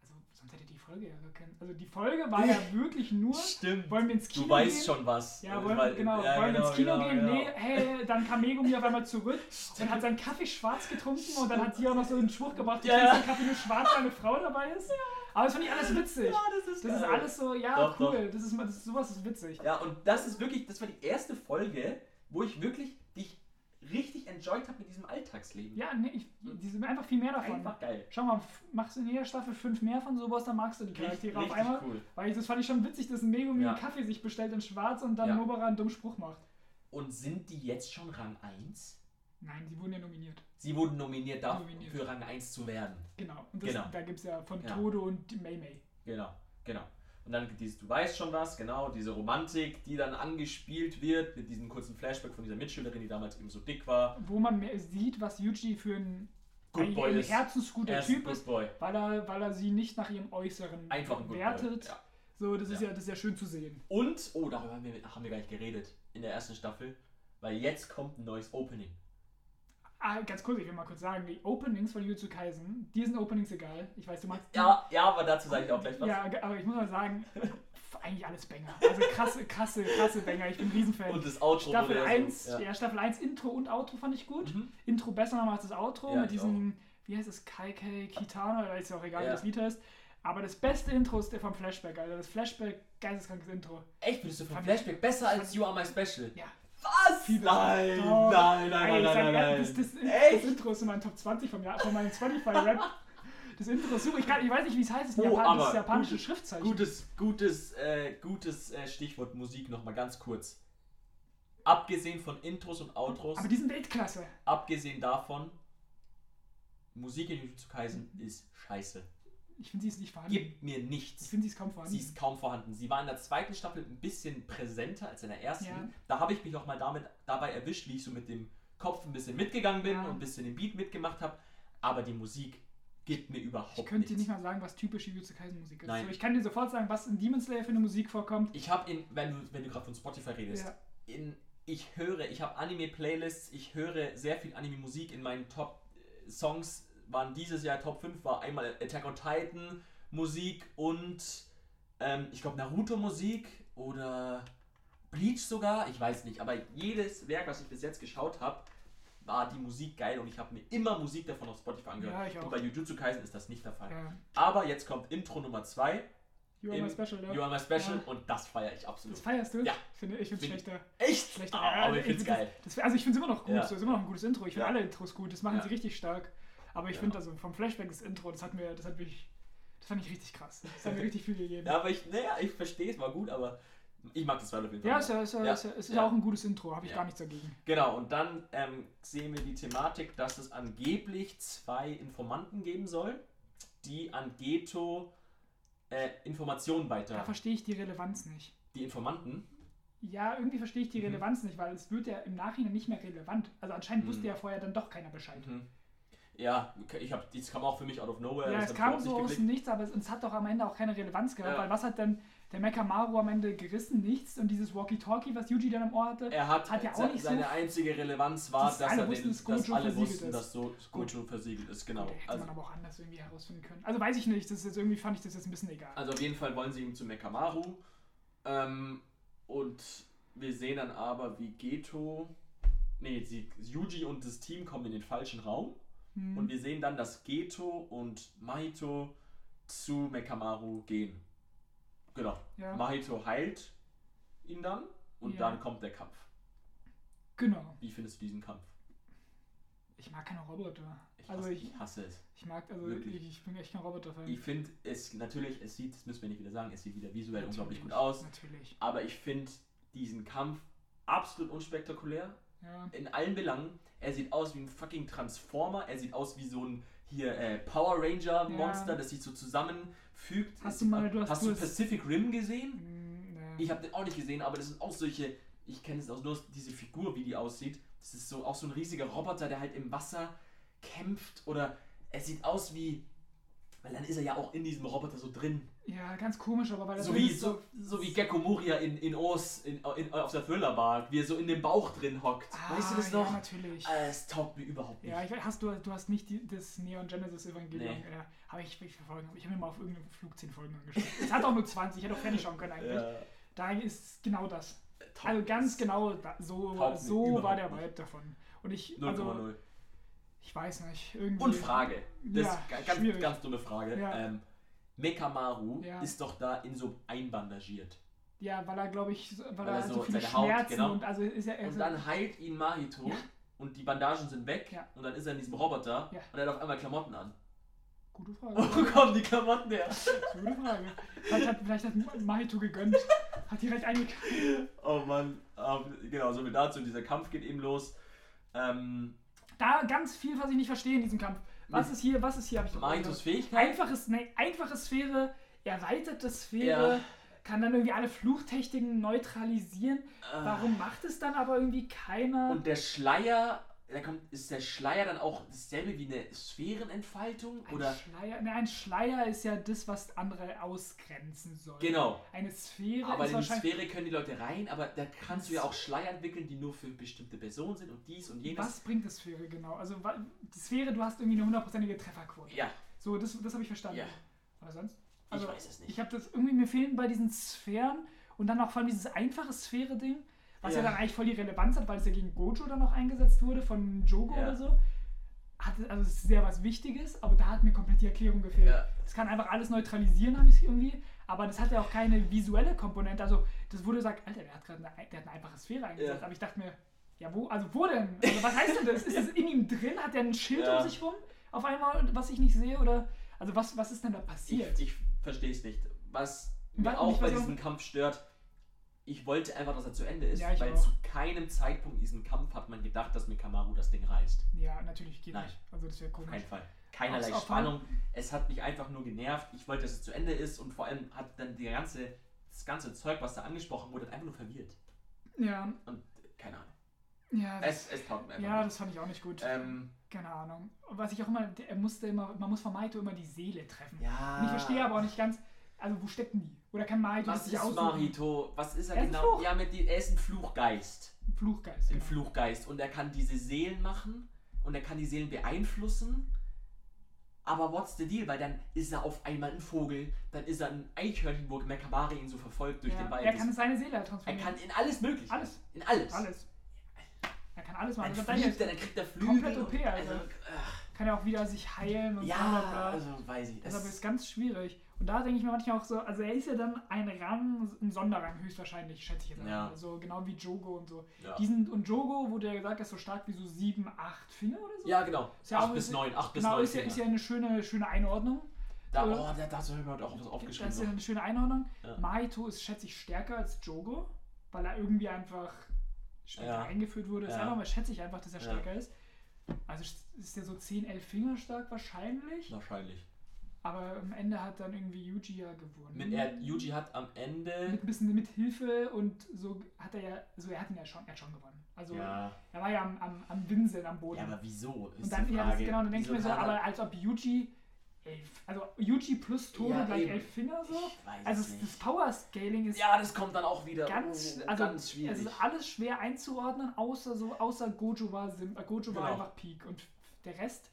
also sonst hätte die Folge ja gar keinen. Also die Folge war ja wirklich nur, Stimmt. wollen wir ins Kino Du weißt gehen? schon was. Ja, Äh, wollen, weil- genau, ja, wollen wir genau, ins Kino genau, gehen? genau. Nee, hey, dann kam Megumi auf einmal zurück und hat seinen Kaffee schwarz getrunken und dann hat sie auch noch so einen Spruch gebracht, du Ja, trinkst ja. den Kaffee nur schwarz, weil eine Frau dabei ist. Aber das fand ich alles witzig. Ja, das ist Das ist alles so, ja, Doch, cool. Das ist, das ist, sowas ist witzig. Ja, und das ist wirklich, das war die erste Folge, wo ich wirklich dich richtig enjoyed habe mit diesem Alltagsleben. Ja, nee, ich, die sind einfach viel mehr davon. Einfach geil. Schau mal, machst du in jeder Staffel fünf mehr von sowas, dann magst du die Charaktere Richtig, auf einmal. cool. Weil ich, das fand ich schon witzig, dass ein Megumi Ja. einen Kaffee sich bestellt in schwarz und dann Ja. Nobara einen dummen Spruch macht. Und sind die jetzt schon Rang 1? Nein, die wurden ja nominiert. Sie wurden nominiert, dafür, Nominiert. für Rang 1 zu werden. Genau. Und das, Genau. da gibt es ja von Ja. Todo und Mei Mei. Genau, genau. Und dann dieses, du weißt schon was, genau, diese Romantik, die dann angespielt wird, mit diesem kurzen Flashback von dieser Mitschülerin, die damals eben so dick war. Wo man mehr sieht, was Yuji für ein, ein, ein herzensguter Er Typ ist, Boy. weil er, weil er sie nicht nach ihrem Äußeren Einfach ein wertet. Ja. So, das ist Ja. ja, das ist ja schön zu sehen. Und, oh, darüber haben wir, haben wir gar nicht geredet in der ersten Staffel, weil jetzt kommt ein neues Opening. Ah, ganz kurz, ich will mal kurz sagen, die Openings von Jujutsu Kaisen, die sind Openings egal. Ich weiß, du magst die. Ja, ja, aber dazu sage ich auch gleich was. Ja, aber ich muss mal sagen, eigentlich alles Banger. Also krasse, krasse, krasse Banger. Ich bin ein Riesenfan. Und das Outro Staffel wurde 1, so, ja. Staffel 1 Intro und Outro fand ich gut. Mhm. Intro besser noch als das Outro Ja, mit diesem, wie heißt es, Kaikei Kitano, oder ist ja auch egal, Ja. wie das Lied heißt. Aber das beste Intro ist der vom Flashback, Alter. Das Flashback, geisteskrankes Intro. Echt, findest du Fand Flashback besser als You Are My Special? Ja. Was? Nein, Doch. nein, nein, nein, nein, ehrlich, nein. Das, das, das? Intro ist in meinem Top 20 vom Jahr, von meinem Spotify-Rap. Das Intro ist super. Ich, kann, ich weiß nicht, wie es heißt. Ist Oh, Japan, das aber japanische gutes- Schriftzeichen. Gutes, gutes, äh, gutes äh, Stichwort Musik nochmal ganz kurz. Abgesehen von Intros und Outros, Aber die sind Weltklasse. abgesehen davon, Musik in Jujutsu Kaisen ist scheiße. Ich finde, sie ist nicht vorhanden. Gibt mir Ich nichts. finde, sie ist kaum vorhanden. Sie ist kaum vorhanden. Sie war in der zweiten Staffel ein bisschen präsenter als in der ersten. Ja. Da habe ich mich auch mal damit, dabei erwischt, wie ich so mit dem Kopf ein bisschen mitgegangen bin Ja. und ein bisschen den Beat mitgemacht habe. Aber die Musik gibt mir überhaupt ich könnte dir nichts. nicht mal sagen, was typische Jujutsu Kaisen Musik ist. Nein. So, ich kann dir sofort sagen, was in Demon Slayer für eine Musik vorkommt. Ich habe in, wenn du, wenn du gerade von Spotify redest, Ja. in, ich höre, ich habe Anime-Playlists, ich höre sehr viel Anime-Musik in meinen Top-Songs, waren dieses Jahr Top 5, war einmal Attack on Titan Musik und ähm, ich glaube Naruto Musik oder Bleach sogar, ich weiß nicht, aber jedes Werk, was ich bis jetzt geschaut habe, war die Musik geil und ich habe mir immer Musik davon auf Spotify angehört. Ja. Und bei Jujutsu Kaisen ist das nicht der Fall. Ja. Aber jetzt kommt Intro Nummer 2, You are my special, ja. You Are My Special, Ja. und das feiere ich absolut. Das feierst du? Ja. Finde, ich finde es schlechter. Echt? schlechter. Ah, aber ich find's das- geil. Das, das, also ich finde es immer noch gut, Ja. so ist immer noch ein gutes Intro. Ich finde alle Intros gut, das machen sie richtig stark. Aber ich Ja. finde also vom Flashback das Intro, das hat mir, das hat mich, das fand ich richtig krass. Das hat mir richtig viel gegeben. Ja, aber ich, naja, ich verstehe es, war gut, aber ich mag das zweite auf jeden Fall. Ja, ist ja, ist ja, Ja. ist ja, es ist Ja. auch ein gutes Intro, habe ich gar nichts dagegen. Genau, und dann ähm, sehen wir die Thematik, dass es angeblich zwei Informanten geben soll, die an Geto äh, Informationen Da weiter. verstehe ich die Relevanz nicht. Die Informanten? Ja, irgendwie verstehe ich die Mhm. Relevanz nicht, weil es wird ja im Nachhinein nicht mehr relevant. Also anscheinend Mhm. wusste ja vorher dann doch keiner Bescheid. Mhm. Ja, ich hab, das kam auch für mich out of nowhere. Ja, es kam so aus dem Nichts, aber es, es hat doch am Ende auch keine Relevanz gehabt, Ja. weil was hat denn der Mekamaru am Ende gerissen? Nichts. Und dieses Walkie-Talkie, was Yuji dann im Ohr hatte, Er hat, Hat ja auch nicht so- seine einzige Relevanz war, Das dass, alle er wussten, den, dass dass Gojo alle versiegelt wussten, ist. dass so Gojo versiegelt ist, genau. Hätte Also, man aber auch anders irgendwie herausfinden können. Also weiß ich nicht, das ist jetzt irgendwie fand ich das jetzt ein bisschen egal. also auf jeden Fall wollen sie ihm zu Mekamaru. Ähm, und wir sehen dann aber, wie Geto. Nee, sie, Yuji und das Team kommen in den falschen Raum. Hm. Und wir sehen dann, dass Geto und Mahito zu Mekamaru gehen. Genau. ja, Mahito heilt ihn dann und Ja. dann kommt der Kampf. genau. Wie findest du diesen Kampf? Ich mag keine Roboter. Ich Also hasse, ich- ich hasse es. Ich mag, also ich, ich bin echt kein Roboter-Fan. Ich finde es natürlich, es sieht, das müssen wir nicht wieder sagen, es sieht wieder visuell unglaublich gut Natürlich, aus. Natürlich. Aber ich finde diesen Kampf absolut unspektakulär. Ja. In allen Belangen. Er sieht aus wie ein fucking Transformer. Er sieht aus wie so ein hier äh, Power Ranger Monster, Ja. das sich so zusammenfügt. Hast du mal- du hast- hast du Pacific Rim gesehen? Hm, ne. Ich habe den auch nicht gesehen, aber das sind auch solche. Ich kenne es auch nur diese Figur, wie die aussieht. Das ist so auch so ein riesiger Roboter, der halt im Wasser kämpft oder er sieht aus wie. Weil dann ist er ja auch in diesem Roboter so drin. ja, ganz komisch, aber weil das So wie, so, so wie Gecko Moria in, in Oz in, in, auf der Thriller-Bar, wie er so in dem Bauch drin hockt. Ah, weißt du das Ja, noch? natürlich. Äh, es taugt mir überhaupt nicht. Ja, ich weiß, hast du, du hast nicht die, das Neon Genesis Evangelium. Nee. Ja, habe ich, ich verfolgt. Ich habe mir mal auf irgendeinem Flug 10 Folgen angeschaut. Es hat auch nur 20, ich hätte auch fertig schauen können eigentlich. Ja, Da ist genau das. taugt Also ganz genau da, so, so war der. Vibe davon. Und ich, 0,0. also, ich weiß nicht, irgendwie. Und Frage. Das Ja, ist ga- ganz, schwierig. ganz dumme Frage. Ja. Ähm, Mekamaru Ja. ist doch da in so einbandagiert. Ja, weil er, glaube ich, so- weil, Weil er so, so viele seine Haut, Schmerzen genau. und also ist er. er Und dann heilt ihn Mahito Ja. und die Bandagen sind weg und dann ist er in diesem Roboter und er hat auf einmal Klamotten an. Gute Wo Frage. kommen die Klamotten her? Gute Frage. Vielleicht hat, vielleicht hat Mahito gegönnt. Hat direkt eingekauft. Oh Mann. Ähm, genau, so wie dazu. Dieser Kampf geht eben los. Ähm, Da ganz viel, was ich nicht verstehe in diesem Kampf. Was ist hier, was ist hier, habe ich. Fähigkeit. Einfache, ne, einfache Sphäre, erweiterte Sphäre, Ja. kann dann irgendwie alle Fluchtechniken neutralisieren. Äh, Warum macht es dann aber irgendwie keiner? Und der Schleier, da kommt, ist der Schleier dann auch dasselbe wie eine Sphärenentfaltung? ein Oder? Schleier, ne, ein Schleier ist ja das, was andere ausgrenzen soll. Genau. Eine Sphäre Aber in die. Sphäre können die Leute rein, aber da kannst du ja auch Schleier entwickeln, die nur für bestimmte Personen sind und dies und jenes. Was bringt die Sphäre genau? Also die Sphäre, du hast irgendwie eine hundertprozentige Trefferquote. Ja, So, das, das habe ich verstanden. ja, Aber sonst? ich Also, weiß es nicht. Ich habe das irgendwie, mir fehlen bei diesen Sphären und dann auch vor allem dieses einfache Sphäre-Ding, was ja. Ja. dann eigentlich voll die Relevanz hat, weil es ja gegen Gojo dann auch eingesetzt wurde von Jogo Ja. oder so. Hatte, also es ist sehr was Wichtiges, aber da hat mir komplett die Erklärung gefehlt. Ja. Das kann einfach alles neutralisieren, habe ich irgendwie, aber das hat ja auch keine visuelle Komponente. Also das wurde gesagt, Alter, der hat gerade eine, der hat eine einfache Sphäre eingesetzt, aber ich dachte mir, ja wo, also wo denn? Also was heißt denn das? Ist es in ihm drin? Hat der ein Schild um sich rum auf einmal, was ich nicht sehe? Oder also was, was ist denn da Ich, passiert? ich verstehe es nicht. Was Wa- mir auch nicht, bei was diesem Kampf stört, ich wollte einfach, dass er zu Ende ist, Ja, weil auch. zu keinem Zeitpunkt in diesem Kampf hat man gedacht, dass Mikamaru das Ding reißt. Ja, natürlich geht Nein. nicht. Also das wäre Auf komisch. keinen Fall. Keinerlei auf- Spannung. Es hat mich einfach nur genervt. Ich wollte, dass es zu Ende ist und vor allem hat dann die ganze, das ganze Zeug, was da angesprochen wurde, einfach nur verwirrt. Ja, Und keine Ahnung. ja, das, Es, es taugt mir einfach ja, nicht. das fand ich auch nicht gut. Ähm, Keine Ahnung. Was ich auch immer, er musste immer, man muss von Maito immer die Seele treffen. ja. Und ich verstehe aber auch nicht ganz, also wo stecken die? Oder kann Maito Was ist aussuchen? Marito? Was ist er, Er ist genau? Fluch. Ja, mit die, er ist ein Fluchgeist. Ein Fluchgeist. Ein genau. Fluchgeist. Und er kann diese Seelen machen und er kann die Seelen beeinflussen. Aber what's the deal? Weil dann ist er auf einmal ein Vogel, dann ist er ein Eichhörnchen, wo Mekabari ihn so verfolgt durch Ja. den Wald. Er kann seine Seele halt er transformieren. kann in alles mögliche. Alles. In alles. Alles. Er kann alles machen. Dann Also, fliegt er, dann kriegt er Flügel. komplett OP, also, ach, kann er auch wieder sich heilen und ja, bla. also weiß ich. Das Es, ist ganz schwierig. Und da denke ich mir manchmal auch so, also er ist ja dann ein Rang, ein Sonderrang höchstwahrscheinlich, schätze ich jetzt Ja. einfach. Also genau wie Jogo und so. ja. Diesen, und Jogo wurde ja gesagt, er ist so stark wie so 7, 8 Finger oder so. ja, genau. Ist ja 8 auch- bis 9, 8 bis Genau, 9 ist ja, ist ja eine schöne, schöne Einordnung. Da, äh, oh, da, dazu habe ich mir auch was Das aufgeschrieben. ist ja eine schöne Einordnung. Ja. Mahito ist, schätze ich, stärker als Jogo, weil er irgendwie einfach später Ja. eingeführt wurde. Ist Ja. einfach mal, schätze ich einfach, dass er Ja. stärker ist. Also ist er so 10, 11 Finger stark wahrscheinlich. Wahrscheinlich. Aber am Ende hat dann irgendwie Yuji ja gewonnen. Mit, er, Yuji hat am Ende. mit ein bisschen mit Hilfe und so hat er ja, also er hat ihn ja schon, er hat schon gewonnen. Also ja. er war ja am, am, am Winseln am Boden. ja, aber wieso? Ist und dann, die ja, Frage. das, genau, dann denke ich mir so, er- aber als ob Yuji elf, also Yuji plus Tode Ja, gleich eben. elf Finger so. Ich weiß Also es das, das. Power Scaling ist Ja, das kommt dann auch wieder. ganz, oh, also ganz es schwierig. ist alles schwer einzuordnen, außer so, außer Gojo war Sim, äh, Gojo war Genau. einfach Peak und der Rest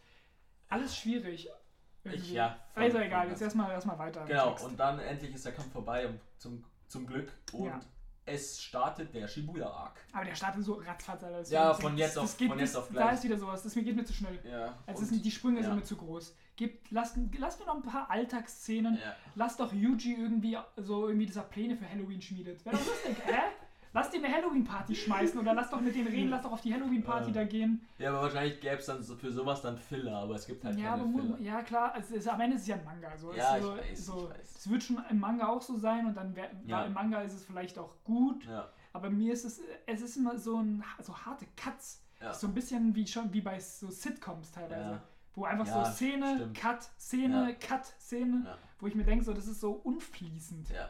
alles schwierig. Irgendwie. ja, voll, also egal, jetzt erstmal erstmal weiter. Genau, und dann endlich ist der Kampf vorbei, und zum, zum Glück. Und Ja. es startet der Shibuya-Arc. Aber der startet so ratzfatz, Alter. Das Ja, von das- jetzt das auf- geht von bis- jetzt auf Da gleich. ist wieder sowas, das geht mir zu schnell. Ja. Also sind, die Sprünge ja. sind mir zu groß. Gebt, lasst, lasst mir noch ein paar Alltagsszenen. ja. Lasst doch Yuji irgendwie so irgendwie dieser Pläne für Halloween schmiedet. Wäre doch lustig, hä? Lasst ihn eine Halloween-Party schmeißen oder lasst doch mit denen reden, lasst doch auf die Halloween-Party Ja. da gehen. ja, aber wahrscheinlich gäbe es dann so für sowas dann Filler, aber es gibt halt Ja, aber keine mu- Filler. ja klar, also es, am Ende ist es ja ein Manga. So. Ja, es, ist so, ich weiß, so, ich weiß. Es wird schon im Manga auch so sein und dann wär, Ja. im Manga ist es vielleicht auch gut, Ja, aber mir ist es, es ist immer so ein so harte Cuts. ja. So ein bisschen wie schon wie bei so Sitcoms teilweise. Ja. Wo einfach Ja, so Szene, stimmt. Cut, Szene, Ja. Cut, Szene, Ja. wo ich mir denke, so, das ist so unfließend. ja.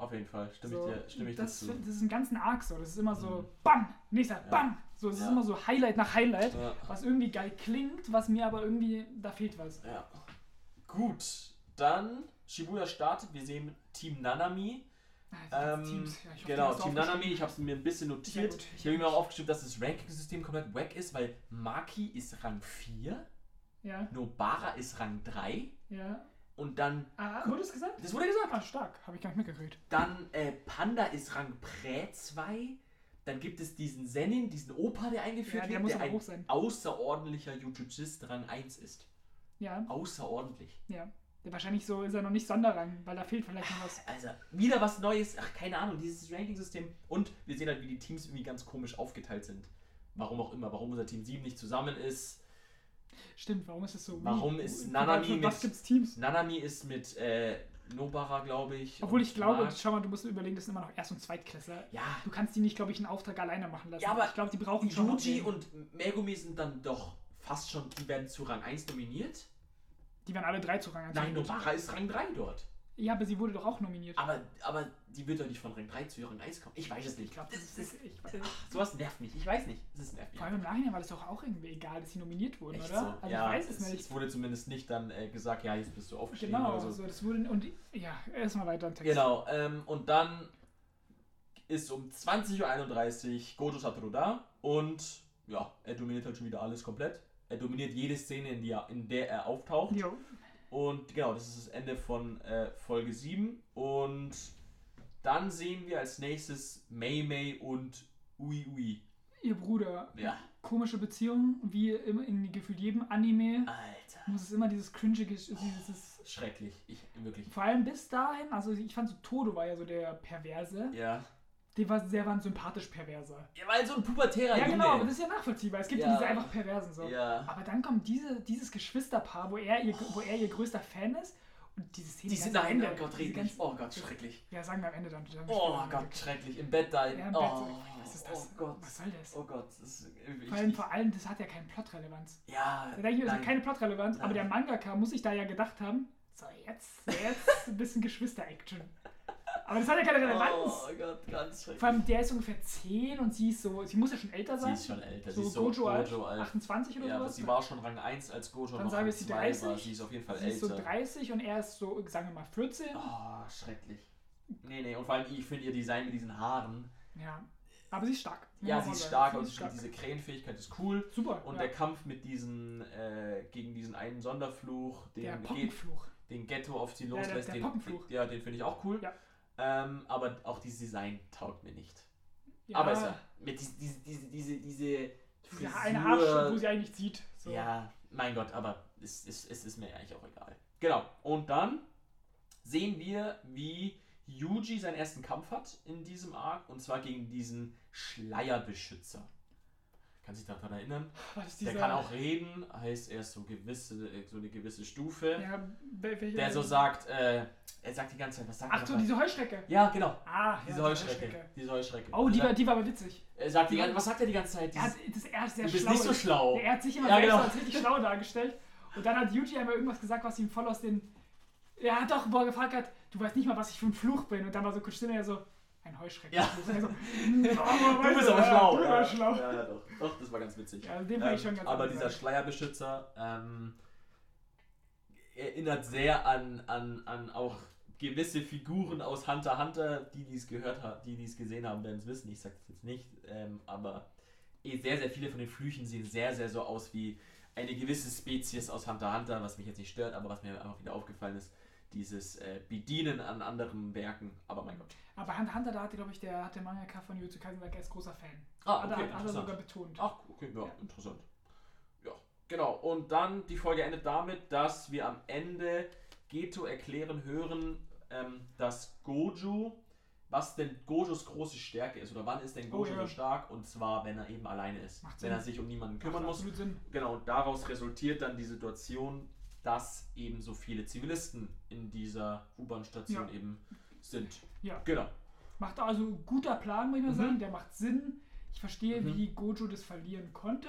Auf jeden Fall, stimme so, ich dir, stimme ich das, dazu. das ist ein ganzen Arc so. Das ist immer so Mhm. BAM! Nächster, Ja. BAM! So, es ist Ja. immer so Highlight nach Highlight, Ja. was irgendwie geil klingt, was mir aber irgendwie, da fehlt was. Ja. Gut, dann Shibuya startet. Wir sehen Team Nanami. Ah, Ähm, Teams, ja, genau, Team. Nanami. Ich habe es mir ein bisschen notiert. gut. Ich habe mir auch aufgeschrieben, dass das Ranking-System komplett wack ist, weil Maki ist Rang 4, Ja, Nobara ist Rang 3 ja. Und dann. Ah, wurde es gesagt? Das wurde gesagt. Ah, stark. Habe ich gar nicht mitgekriegt. Dann äh, Panda ist Rang Prä 2. Dann gibt es diesen Zenin, diesen Opa, der eingeführt Ja, der wird, muss der ein sein. außerordentlicher Jujujist Rang 1 ist. Ja, Außerordentlich. ja. Ja, Wahrscheinlich so ist er noch nicht Sonderrang, weil da fehlt vielleicht noch was. Also, wieder was Neues. Ach, keine Ahnung, dieses Ranking-System. Und wir sehen halt, wie die Teams irgendwie ganz komisch aufgeteilt sind. Warum auch immer. Warum unser Team 7 nicht zusammen ist. Stimmt, warum ist es so? Warum Wie- ist Nanami für Was mit- gibt's Teams? Nanami ist mit äh, Nobara, glaube ich. Obwohl ich glaube, Mark. schau mal, du musst überlegen, das sind immer noch Erst- und Zweitklässler. Ja, Du kannst die nicht, glaube ich, einen Auftrag alleine machen lassen. Ja, aber ich glaube, die brauchen schon. noch Yuji und Megumi sind dann doch fast schon, die werden zu Rang 1 nominiert. Die werden alle drei zu Rang 1 Nein. Nobara ist Rang 3 dort. Ja, aber sie wurde doch auch nominiert. Aber, aber die wird doch nicht von Rang 3 zu Rang 1 kommen. Ich weiß es nicht. ich glaube, das ist. Das, ich, Ach, sowas nervt mich. Ich weiß nicht. Das ist nervig. vor allem im Nachhinein war das doch auch irgendwie egal, dass sie nominiert wurden, Echt oder? so? Also ja, ich weiß es nicht. Es wurde zumindest nicht dann äh, gesagt, ja, jetzt bist du aufgestiegen Genau, so. so, das wurde. Und ja, erstmal weiter im Text. Genau, ähm, und dann ist um 20.31 Uhr Gojo Satoru da und ja, er dominiert halt schon wieder alles komplett. Er dominiert jede Szene, in, die er, in der er auftaucht. Jo. Und genau, das ist das Ende von äh, Folge 7. Und dann sehen wir als nächstes Mei Mei und Ui Ui. Ihr Bruder. Ja. Komische Beziehung, wie im, in gefühlt jedem Anime. Alter. Muss es immer dieses cringe, dieses. Schrecklich. Ich, wirklich. Vor allem bis dahin, also ich fand so Todo war ja so der Perverse. Ja. Der war sehr war ein sympathisch Perverser. Ja, weil so ein pubertärer Ja, Junge. genau, aber das ist ja nachvollziehbar. Es gibt ja, Ja. diese einfach Perversen so. Ja. Aber dann kommt diese, dieses Geschwisterpaar, wo er, ihr, wo er ihr größter Fan ist. Und diese Szene Die ganz sind am Ende, oh Gott, ganzen- Oh Gott, schrecklich. Ja, sagen wir am Ende dann. dann Oh. Gott, schrecklich. Im Bett da. Ja, im oh, Bett so, was ist das? Oh Gott. Was soll das? Oh Gott. Das ist, Vor allem, vor allem, das hat ja keine Plotrelevanz. ja, Da denke ich, das hat keine Plotrelevanz, aber der Mangaka muss sich da ja gedacht haben, so jetzt, jetzt ein bisschen Geschwister-Action. Aber das hat ja keine Relevanz. Oh Gott, ganz schrecklich. Vor allem, der ist ungefähr 10 und sie ist so, sie muss ja schon älter Sie sein. ist schon älter. so sie ist so Gojo, alt, Gojo alt. 28 oder Ja, aber sowas. sie war schon Rang 1 als Gojo Dann noch sagen wir, sie 2 war. 30. Sie ist auf jeden Fall sie ist so älter. 30 und er ist so, sagen wir mal, 14. Oh, schrecklich. Nee, nee, und vor allem, ich finde ihr Design mit diesen Haaren. Ja. Aber sie ist stark. ja, sie ist stark Sie und stark. diese Krähenfähigkeit ist cool. Super. Und ja. der Kampf mit diesen, äh, gegen diesen einen Sonderfluch, den, der Poppenfluch. den Ghetto auf sie der- loslässt, der den, Poppenfluch. ja, den finde ich auch cool. Ja. Ähm, aber auch dieses Design taugt mir nicht. Ja, Aber ist ja mit diese, diese, diese, diese, diese diese eine Haarstück, wo sie eigentlich sieht. So. Ja, mein Gott, aber es, es, es ist mir eigentlich auch egal. Genau. Und dann sehen wir, wie Yuji seinen ersten Kampf hat in diesem Arc und zwar gegen diesen Schleierbeschützer. Kann sich daran erinnern? Der kann auch reden, heißt er ist so gewisse, so eine gewisse Stufe. Ja, wel- welche, Der so sagt, äh, er sagt die ganze Zeit, was sagt Ach er? so, noch? diese Heuschrecke. Ja, genau. Ah, ja, Diese Heuschrecke. Diese Heuschrecke. Oh, die war, die war aber witzig. er sagt die ganze, was sagt er die ganze Zeit? Er hat, Dieses, das, er ist sehr du bist schlau. nicht so schlau. Er hat sich immer Ja, genau. als richtig schlau dargestellt. Und dann hat Yuji einmal irgendwas gesagt, was ihm voll aus den. Er hat doch, wo er gefragt hat, du weißt nicht mal, was ich für ein Fluch bin. Und dann war so kurz still, er so, ein Heuschrecken. Ja. "Hm, Du bist aber schlau. Du ja. schlau. Ja, ja, doch. Doch, das war ganz witzig. Ja, den fand ich Ähm, schon ganz aber dieser Schleierbeschützer ähm, erinnert sehr an, an, an auch gewisse Figuren aus Hunter x Hunter, die dies gehört haben, die dies gesehen haben, werden es wissen. Ich sage das jetzt nicht, ähm, aber eh sehr, sehr viele von den Flüchen sehen sehr, sehr so aus wie eine gewisse Spezies aus Hunter x Hunter, was mich jetzt nicht stört, aber was mir einfach wieder aufgefallen ist, dieses äh, Bedienen an anderen Werken. Aber mein Gott. Aber Hunter, Hunter, da hatte, glaube ich, der, hat der Mangaka von Jujutsu Kaisen gesagt, er ist großer Fan. Ah, hat, okay, er- hat er sogar betont. Ach, okay, ja, Ja. interessant. Ja, genau. Und dann die Folge endet damit, dass wir am Ende Geto erklären hören, ähm, dass Gojo, was denn Gojos große Stärke ist oder wann ist denn Gojo Oh, ja. so stark und zwar, wenn er eben alleine ist. Macht wenn Sinn. er sich um niemanden Macht kümmern muss. absolut Sinn. Genau, und daraus resultiert dann die Situation, dass eben so viele Zivilisten in dieser U-Bahn-Station Ja. eben sind. Ja. Genau. Macht also guter Plan, muss ich mal Mhm. sagen. Der macht Sinn. Ich verstehe, Mhm. wie Gojo das verlieren konnte.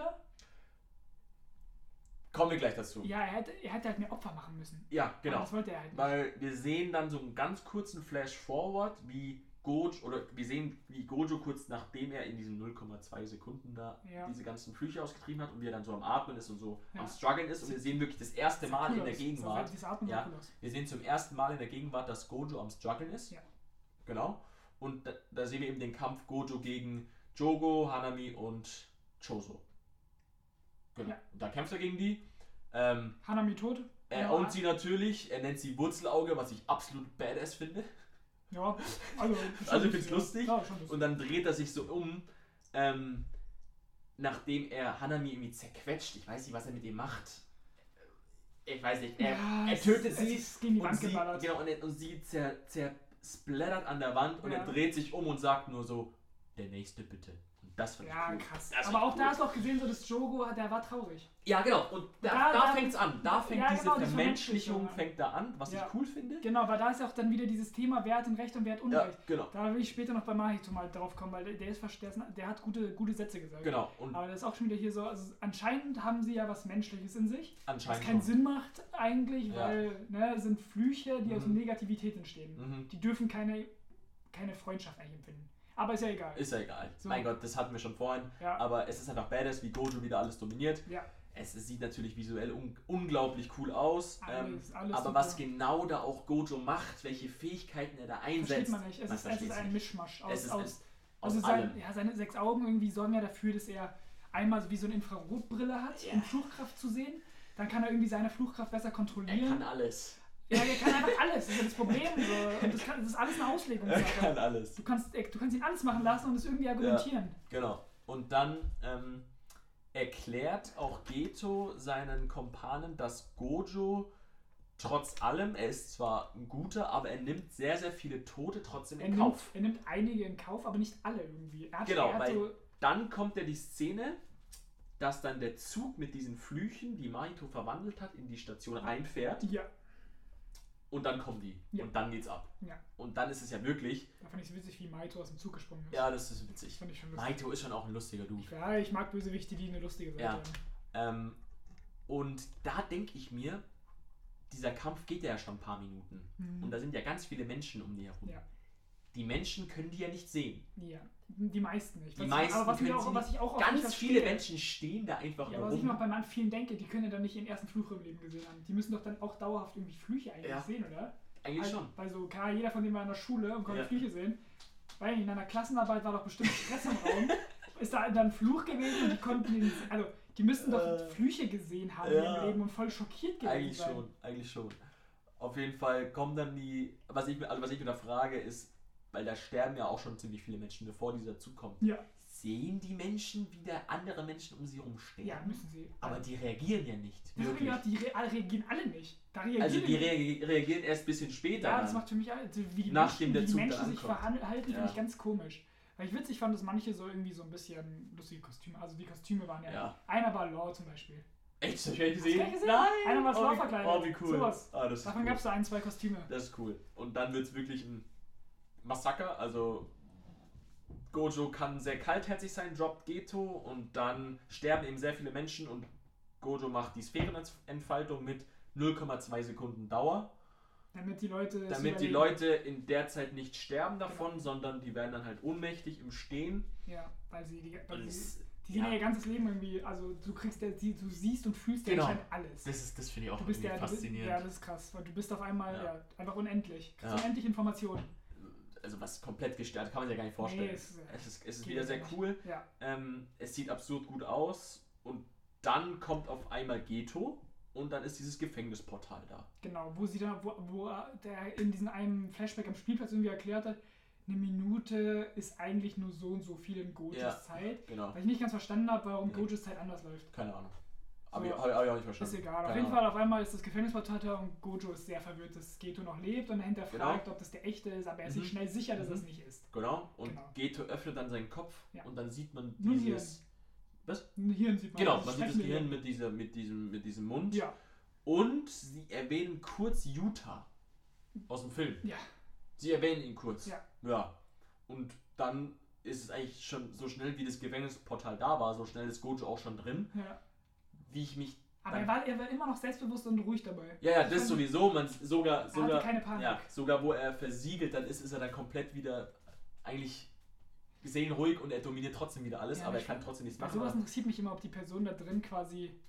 Kommen wir gleich dazu. Ja, er hätte, er hätte halt mehr Opfer machen müssen. Ja, Aber genau. Das wollte er halt nicht. Weil wir sehen dann so einen ganz kurzen Flash forward, wie Gojo, oder wir sehen, wie Gojo kurz nachdem er in diesen 0,2 Sekunden da Ja. diese ganzen Flüche ausgetrieben hat und wie er dann so am Atmen ist und so Ja. am Struggeln ist. Und wir sehen wirklich das erste Mal cool in der. Gegenwart. Das, Ja. Wir sehen zum ersten Mal in der Gegenwart, dass Gojo am Struggeln ist. Ja. Genau. Und da, da sehen wir eben den Kampf Gojo gegen Jogo, Hanami und Choso. Genau. Ja. Und da kämpft er gegen die. Ähm, Hanami tot. er Ja. ownt sie natürlich. Er nennt sie Wurzelauge, was ich absolut badass finde. Ja, also. Also ich find's ja. lustig. Ja, lustig. Und dann dreht er sich so um, ähm, nachdem er Hanami irgendwie zerquetscht. Ich weiß nicht, was er mit ihr macht. Ich weiß nicht. Er, Ja, er es- tötet es sie ist gegen die und Wand sie, geballert. genau, und, und sie zer, zersplattert an der Wand und Ja. er dreht sich um und sagt nur so, der nächste bitte. Das fand Ja, ich cool. krass. Das Aber auch ich da cool. hast du auch gesehen, so das Jogo, der war traurig. Ja, genau. Und da, Da- da, fängt es an. Da fängt Ja, diese genau, Vermenschlichung fängt da an, was Ja. ich cool finde. Genau, weil da ist ja auch dann wieder dieses Thema Wert und Recht und Wert Ja, Unrecht. genau. Da will ich später noch bei Mahito mal drauf kommen, weil der, der ist der hat gute, gute Sätze gesagt. Genau. Und Aber das ist auch schon wieder hier so, also anscheinend haben sie ja was Menschliches in sich, was anscheinend keinen schon. Sinn macht eigentlich, Ja. weil ne, sind Flüche, die aus Mhm. Negativität entstehen. Mhm. Die dürfen keine, keine Freundschaft eigentlich empfinden. Aber ist ja egal. Ist ja egal. So. Mein Gott, das hatten wir schon vorhin. ja. Aber es ist einfach badass, wie Gojo wieder alles dominiert. Ja. Es sieht natürlich visuell un unglaublich cool aus. ähm, Alles, alles aber super. was genau da auch Gojo macht, welche Fähigkeiten er da Versteht einsetzt, man nicht. Es man ist, es ist ein. Mischmasch aus, ist aus, also sein, ja, seine sechs Augen irgendwie sorgen ja dafür, dass er einmal so wie so eine Infrarotbrille hat, Ja. um Fluchkraft zu sehen. Dann kann er irgendwie seine Fluchkraft besser Er kontrollieren. kann alles. Ja, er kann einfach alles. Das ist ja das Problem. So. Und das, kann, das ist alles eine Er Auslegungssache. kann alles. Du kannst, du kannst ihn alles machen lassen und es irgendwie argumentieren. Genau. Und dann ähm, erklärt auch Geto seinen Kompanen, dass Gojo trotz allem, er ist zwar ein guter, aber er nimmt sehr, sehr viele Tote trotzdem Er in nimmt, Kauf. er nimmt einige in Kauf, aber nicht alle irgendwie. Er hat, Genau, er weil- so, Dann kommt ja die Szene, dass dann der Zug mit diesen Flüchen, die Mahito verwandelt hat, in die Station reinfährt ja, und dann kommen die. Ja. Und dann geht's ab. Ja. Und dann ist es ja wirklich, da fand ich es witzig, wie Maito aus dem Zug gesprungen ist. ja, das ist witzig. fand ich schon lustig. Mahito ist schon auch ein lustiger Dude. Ja, ich mag Bösewichte, die eine lustige Seite Ja. haben. Ähm, und da denke ich mir, dieser Kampf geht ja schon ein paar Minuten. Mhm. Und da sind ja ganz viele Menschen um die herum. Ja. Die Menschen können die ja nicht sehen. Ja, die meisten nicht. Die Was- meisten aber was, können ich auch, was ich auch Ganz viele Menschen stehen da einfach Ja, nur was ich noch rum. bei manchen vielen denke, die können ja dann nicht ihren ersten Fluch im Leben gesehen haben. Die müssen doch dann auch dauerhaft irgendwie Flüche eigentlich Ja. sehen, oder? Eigentlich Also, schon. Weil so, klar, jeder von denen war in der Schule und konnte Ja. Flüche sehen. weil in einer Klassenarbeit war doch bestimmt Stress im Raum. Ist da dann ein Fluch gewesen und die konnten den, also die müssten doch Äh, Flüche gesehen haben ja. im Leben und voll schockiert gewesen Eigentlich sein. schon, eigentlich schon. Auf jeden Fall kommen dann die, was ich, also was ich mir da frage ist, weil da sterben ja auch schon ziemlich viele Menschen, bevor die dazukommen. Ja, Sehen die Menschen, wie da andere Menschen um sie herum sterben? ja, müssen sie. Aber die reagieren ja nicht. Das Wirklich. gedacht, die re reagieren alle nicht. Also die reage- reagieren erst ein bisschen später. Ja, das macht für mich also wie die Nachdem Menschen, der wie die Zug Menschen sich verhalten, Ja. finde ich ganz komisch. Weil ich witzig fand, dass manche so irgendwie so ein bisschen lustige Kostüme, also die Kostüme waren ja. Ja. Einer war Law zum Beispiel. Echt? Hab ich nicht gesehen? gar nicht gesehen? Nein! Einer war als oh, Law verkleidet. Oh, wie cool. Sowas. Ah, das ist Davon cool. gab es da ein, zwei Kostüme. Das ist cool. Und dann wird es wirklich ein Massaker. Also Gojo kann sehr kaltherzig sein, droppt Geto und dann sterben eben sehr viele Menschen und Gojo macht die Sphärenentfaltung mit 0,2 Sekunden Dauer, Damit die Leute. damit die. Leute in der Zeit nicht sterben davon, Genau. sondern die werden dann halt ohnmächtig im Stehen. Ja, weil sie die. Weil sie, das, die sehen ja. ja ihr ganzes Leben irgendwie. Also du kriegst ja, die, du siehst und fühlst ja Genau. anscheinend alles. das, ist, das finde ich auch Du bist irgendwie ja, du bist, faszinierend. ja, das ist krass, weil du bist auf einmal Ja. ja. einfach unendlich. Kriegst Ja. unendlich Informationen. Also was komplett gestört, kann man sich ja gar nicht vorstellen. Nee, es ist, es ist, es ist wieder sehr cool. Ja, Ähm, es sieht absurd gut aus und dann kommt auf einmal Geto und dann ist dieses Gefängnisportal da. genau. Wo sie da, wo, wo der in diesem einen Flashback am Spielplatz irgendwie erklärt hat, eine Minute ist eigentlich nur so und so viel in Gojas Ja. Zeit. Genau. Weil ich nicht ganz verstanden habe, warum Nee. Gojas Zeit anders läuft. Keine Ahnung. Aber ich, hab ich auch nicht verstanden. Ist egal. Auf jeden. Fall, auf einmal ist das Gefängnisportal da und Gojo ist sehr verwirrt, dass Geto noch lebt und er hinterfragt, ob das der echte ist, aber er ist Genau. Mhm. sich schnell sicher, dass Mhm. es nicht ist. Genau. Und Genau. Geto öffnet dann seinen Kopf Ja. und dann sieht man dieses. Ein Hirn sieht man. Genau, das man sieht das Gehirn mit, dieser, mit, diesem, mit diesem Mund. Ja, Und sie erwähnen kurz Utah aus dem Film. ja. Sie erwähnen ihn kurz. Ja. ja. Und dann ist es eigentlich schon so schnell, wie das Gefängnisportal da war, so schnell ist Gojo auch schon drin. ja. Wie ich mich. Aber er war, er war immer noch selbstbewusst und ruhig dabei. Ja, ja, Ich das sowieso. Man sogar, Er sogar, keine Panik. ja, sogar wo er versiegelt dann ist, ist er dann komplett wieder eigentlich seelenruhig und er dominiert trotzdem wieder alles, Ja, aber er kann trotzdem nichts machen. sowas interessiert mich immer, ob die Person da drin quasi.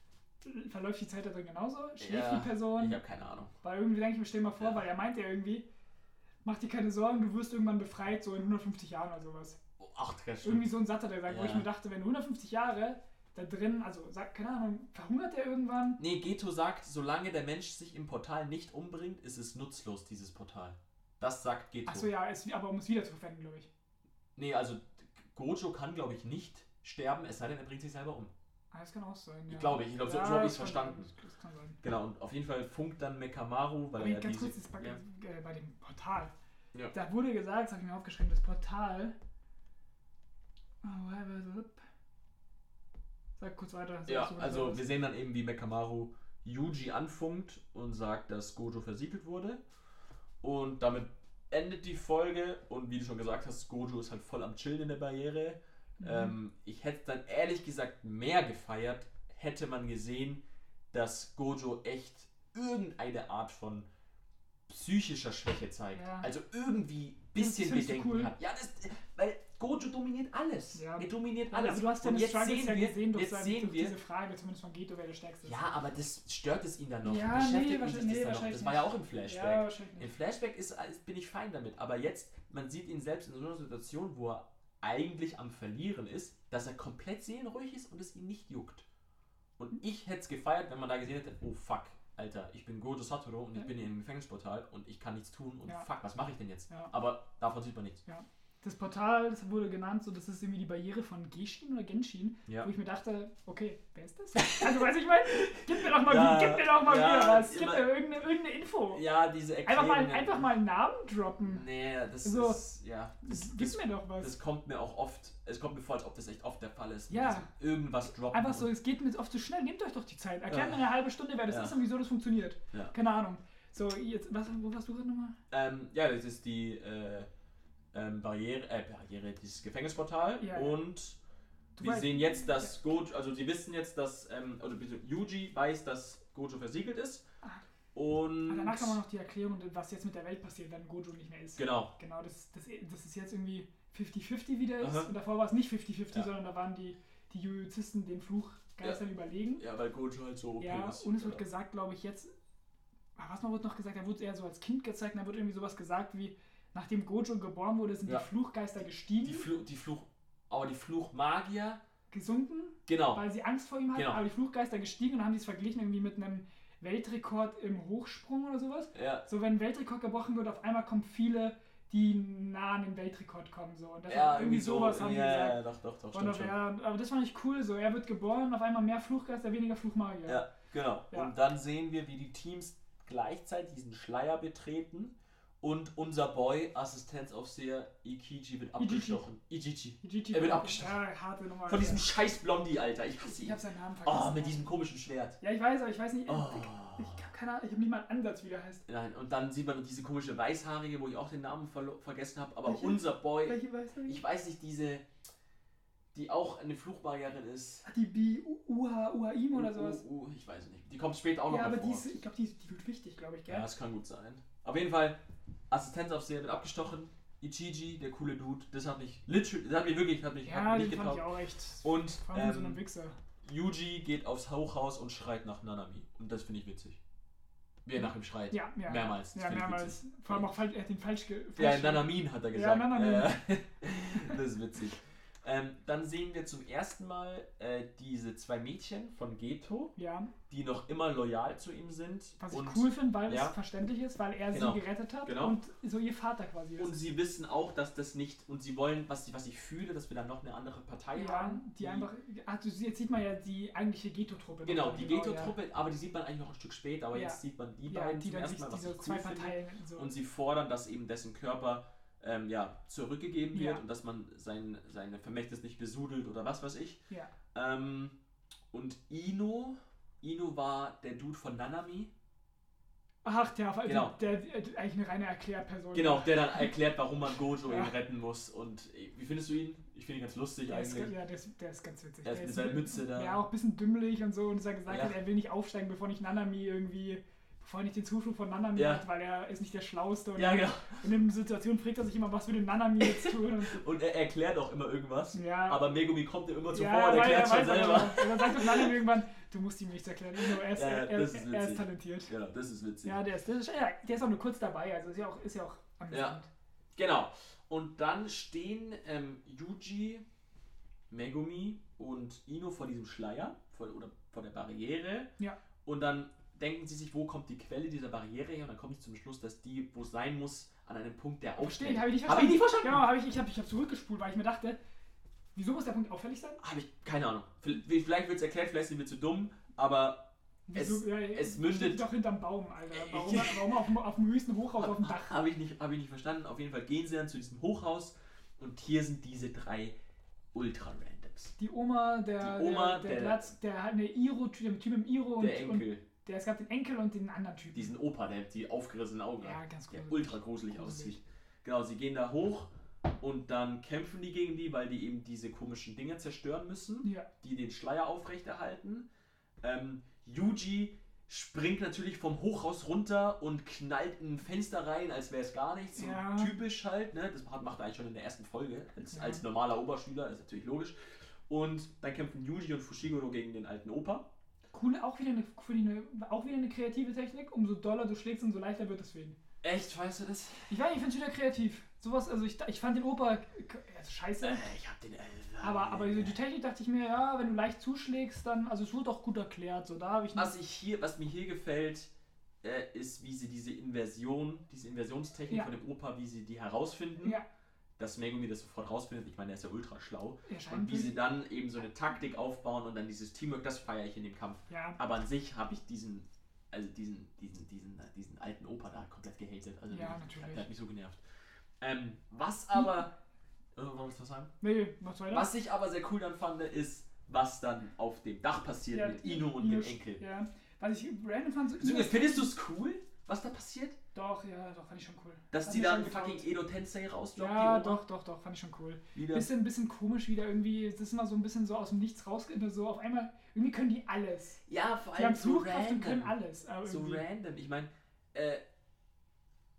Verläuft die Zeit da drin genauso? Schläft Ja, die Person? Ich habe keine Ahnung. Weil irgendwie denke ich mir, stell mal vor, Ja. weil er meint ja irgendwie, mach dir keine Sorgen, du wirst irgendwann befreit, so in 150 Jahren oder sowas. Oh, ach, das stimmt. Irgendwie so ein Satz hat er gesagt, wo ich mir dachte, wenn du 150 Jahre da drin, also sag, keine Ahnung, verhungert er irgendwann? Nee, Geto sagt, solange der Mensch sich im Portal nicht umbringt, ist es nutzlos, dieses Portal. Das sagt Geto. Achso, ja, ist, aber um es wieder zu verwenden, glaube ich. Nee, also Gojo kann, glaube ich, nicht sterben, es sei denn, er bringt sich selber um. Ah, das kann auch sein. Ja. Glaube ich, ich glaube, so, Ja, so habe ich es verstanden. Das kann sein. Genau, und auf jeden Fall funkt dann Mekamaru, weil Aber er ganz diese... kurz, das bei, ja. äh, bei dem Portal. Ja. Da wurde gesagt, das habe ich mir aufgeschrieben, das Portal. Oh, Sag kurz weiter. sag Ja, so, was also das wir sehen dann eben, wie Mekamaru Yuji anfunkt und sagt, dass Gojo versiegelt wurde. Und damit endet die Folge und wie du schon gesagt hast, Gojo ist halt voll am Chillen in der Barriere. Mhm. Ähm, ich hätte dann ehrlich gesagt mehr gefeiert, hätte man gesehen, dass Gojo echt irgendeine Art von psychischer Schwäche zeigt. Ja. Also irgendwie ein bisschen Bedenken cool? hat. Ja, das, weil Gojo dominiert alles. Ja. Er dominiert Ja, alles. aber du hast Und deine jetzt Struggles sehen ja wir, gesehen durch, jetzt seine, sehen wir, diese Frage, zumindest von Geto, wer der Stärkste ist. ja, aber das stört es ihn dann noch. Ja, Beschäftigt nee, sich nee, das dann noch. Das war ja auch im Flashback. Ja, Im. Flashback ist, ist, bin ich fein damit, aber jetzt, man sieht ihn selbst in so einer Situation, wo er eigentlich am Verlieren ist, dass er komplett seelenruhig ist und es ihn nicht juckt. Und ich hätte es gefeiert, wenn man da gesehen hätte, oh fuck, Alter, ich bin Gojo Satoru und ich Ja. bin hier im Gefängnisportal und ich kann nichts tun und Ja. fuck, was mache ich denn jetzt? Ja. Aber davon sieht man nichts. Das Portal, das wurde genannt, so das ist irgendwie die Barriere von Geshin oder Genshin, Ja. wo ich mir dachte, okay, wer ist das? Also weiß ich mal, gib mir doch mal, Ja, gib mir doch mal ja, wieder was, gib mir irgendeine, irgendeine Info. Ja, diese einfach, Erklärungen. mal, einfach mal einen Namen droppen. Nee, das So. ist, ja, das, Gib das, mir doch was. das kommt mir auch oft, es kommt mir vor, als ob das echt oft der Fall ist. Ja. Irgendwas droppen. Einfach so, es geht mir jetzt oft zu schnell, nehmt euch doch die Zeit. Erklärt mir eine halbe Stunde, wer das ist und wieso das funktioniert. Keine Ahnung. So, jetzt, was, wo warst du gerade nochmal? Ähm, ja, das ist die äh, ähm, Barriere, äh, Barriere, dieses Gefängnisportal. Ja, ja. Und Du wir sehen jetzt, dass Gojo, also sie wissen jetzt, dass, ähm, also Yuji weiß, dass Gojo versiegelt ist. Ah. Und. Aber danach kam auch noch die Erklärung, was jetzt mit der Welt passiert, wenn Gojo nicht mehr ist. Genau. Genau, das, das, das ist jetzt irgendwie 50-50 wieder ist. Aha. Und davor war es nicht 50-50, Ja. sondern da waren die, die Jujuzisten den Fluch Geistern überlegen. Ja, weil Gojo halt so OP Ja, ist. und es wird Ja. gesagt, glaube ich, jetzt. Ah, Was noch wird noch gesagt? Er wurde eher so als Kind gezeigt, da wird irgendwie sowas gesagt wie, nachdem Gojo geboren wurde, sind Ja. die Fluchgeister gestiegen, Die, Fluch, die Fluch, aber die Fluchmagier, gesunken, genau. weil sie Angst vor ihm hatten, Genau. aber die Fluchgeister gestiegen und haben die es verglichen irgendwie mit einem Weltrekord im Hochsprung oder sowas. Ja, So, wenn ein Weltrekord gebrochen wird, auf einmal kommen viele, die nah an den Weltrekord kommen. So. Und das ja irgendwie sowas haben die ja, gesagt. ja, doch, doch, doch, Und stimmt auf, schon. ja, aber das fand ich cool so. Er wird geboren, auf einmal mehr Fluchgeister, weniger Fluchmagier. Ja, genau. Und dann sehen wir, wie die Teams gleichzeitig diesen Schleier betreten und unser Boy, Assistenzaufseher Ikiji, wird abgestochen. Ichichi Er wird abgestochen. Ja. Von diesem scheiß Blondie, Alter. Ich hasse ich ihn. hab seinen Namen vergessen. Oh, mit diesem komischen Schwert. Ja, ich weiß, aber ich weiß nicht. Oh. Ich, ich hab keine Ahnung, ich habe nicht mal einen Ansatz, wie der heißt. Nein, und dann sieht man diese komische Weißhaarige, wo ich auch den Namen vergessen habe. Aber Welche? unser Boy, Welche du? ich weiß nicht, diese, die auch eine Fluchbarrierin ist. Hat die Bi Uha Uhaim oder sowas? Uh, ich weiß nicht. Die kommt später auch noch ja, aber die vor. ist, ich glaube, die, die wird wichtig, glaube ich, gell? Ja, das kann gut sein. Auf jeden Fall, Assistenzaufseher wird abgestochen. Ichiji, der coole Dude, das hat mich literally, das hat mich wirklich, hat mich, Ja, hat mich nicht getaugt. auch echt. Und allem so einem ähm, Wichser. Yuji geht aufs Hochhaus und schreit nach Nanami. Und das finde ich witzig. Wie er nach ihm schreit. Ja, ja. mehrmals, das Ja, mehrmals. Vor allem auch falsch, er hat den falsch ge Ja, falsch- Nanamin hat er Ja, gesagt. Nanamin. Äh, das ist witzig. Ähm, dann sehen wir zum ersten Mal äh, diese zwei Mädchen von Geto, Ja, die noch immer loyal zu ihm sind. was ich und, cool finde, weil ja. es verständlich ist, weil er Genau. sie gerettet hat Genau. und so ihr Vater quasi ist. Und sie wissen auch, dass das nicht, und sie wollen, was, ich- was ich fühle, dass wir dann noch eine andere Partei ja, haben. die einfach. Ach, du, jetzt sieht man ja die eigentliche Geto-Truppe. Genau, die ja. Geto-Truppe, aber die sieht man eigentlich noch ein Stück später, aber jetzt sieht man die Ja, beiden die zum ersten sich Mal, was diese ich zwei cool finde. Parteien so. Und sie fordern, dass eben dessen Körper ähm, ja, zurückgegeben wird Ja. und dass man sein, seine Vermächtnis nicht besudelt oder was weiß ich. ja. Ähm, und Ino, Ino war der Dude von Nanami. Ach, der, der, Genau. der, der, eigentlich eine reine Erklärperson. Genau, der dann erklärt, warum man Gojo Ja. ihn retten muss. Und äh, wie findest du ihn? Ich finde ihn ganz lustig Der ist, eigentlich. ja, der ist, der ist ganz witzig. Er ist Der mit seiner ein- Mütze da. Ja, auch ein bisschen dümmlich und so. Und dass er gesagt Ja. hat, er will nicht aufsteigen, bevor nicht Nanami irgendwie. Bevor er nicht den Zuspruch von Nanami Ja. hat, weil er ist nicht der Schlauste. Und Ja, genau. in den Situationen fragt er sich immer, was denn Nanami jetzt tun? Und, er erklärt auch immer irgendwas. ja, Aber Megumi kommt ihm immer zuvor ja, und er erklärt schon weiß aber selber. schon. Und dann sagt Nanami irgendwann, du musst ihm nichts erklären. Nur er, ist, Ja, er, das er, ist er ist talentiert. Ja, das ist witzig. Ja, der ist, ist, der ist auch nur kurz dabei, also ist ja auch, ist ja auch amüsant. Genau. Und dann stehen ähm, Yuji, Megumi und Ino vor diesem Schleier, vor, oder vor der Barriere. Ja. Und dann denken sie sich, wo kommt die Quelle dieser Barriere her? Und dann komme ich zum Schluss, dass die, wo es sein muss, an einem Punkt, der aufsteht. habe ich nicht Hab verstanden. ich nicht verstanden? Genau, habe ich, ich habe ich hab zurückgespult, weil ich mir dachte, wieso muss der Punkt auffällig sein? Habe ich keine Ahnung. Vielleicht wird es erklärt, vielleicht sind wir zu dumm, aber Wieso, Es- ja, es mündet- doch hinterm Baum, Alter. Warum, warum auf, dem, auf dem höchsten Hochhaus auf dem Dach? habe ich, nicht, hab ich nicht verstanden. Auf jeden Fall gehen sie dann zu diesem Hochhaus und hier sind diese drei Ultra-Randoms. Die Oma, der, Die Oma, der, der, der- Platz, der hat eine Iro, der Typ im Iro und, Der Enkel, und der, es gab den Enkel und den anderen Typen. diesen Opa, der die aufgerissenen Augen ja, hat. ganz der gruselig. ultra gruselig Gruselig. aussieht. Genau, sie gehen da hoch und dann kämpfen die gegen die, weil die eben diese komischen Dinge zerstören müssen, Ja, die den Schleier aufrechterhalten. Ähm, Yuji springt natürlich vom Hochhaus runter und knallt in ein Fenster rein, als wäre es gar nichts. So Ja. typisch halt, ne? Das macht er eigentlich schon in der ersten Folge, als, Ja. als normaler Oberschüler, ist natürlich logisch. Und dann kämpfen Yuji und Fushiguro gegen den alten Opa. Cool, auch wieder, eine, für die eine, auch wieder eine kreative Technik. Umso doller du schlägst, umso leichter wird es fegen. Echt, weißt du das? Ich weiß, ich finde es wieder kreativ. Sowas, also ich, ich fand den Opa also scheiße. Äh, ich hab den. Äh, Aber, aber so die Technik dachte ich mir, ja, wenn du leicht zuschlägst, dann, also es wurde auch gut erklärt, so da habe ich Was ich hier, was mir hier gefällt, äh, ist, wie sie diese Inversion, diese Inversionstechnik Ja. von dem Opa, wie sie die herausfinden. Ja. Dass Megumi das sofort rausfindet. Ich meine, der ist ja ultra schlau. ja, Und wie sie dann eben so eine Taktik aufbauen und dann dieses Teamwork, das feiere ich in dem Kampf. ja, Aber an sich habe ich diesen, also diesen, diesen, diesen, diesen alten Opa da komplett gehatet. Also Ja, natürlich. Der hat mich so genervt. Ähm, was aber. Äh, wolltest du was sagen? nee, was weiter? Was ich aber sehr cool dann fand, ist, was dann auf dem Dach passiert mit Ino und dem Enkel. Ja, was ich random fand, so Findest du es cool, was da passiert? Doch, ja, doch, fand ich schon cool. Dass Hat die dann schon fucking. Edo Tensei rausdroppen? Ja, doch, doch, doch, fand ich schon cool. Wieder. Bisschen, bisschen komisch wieder irgendwie, es ist immer so ein bisschen so aus dem Nichts raus, so auf einmal, irgendwie können die alles. Ja, vor Die haben allem so Flugkraft und können random. alles. So random. Ich meine, äh,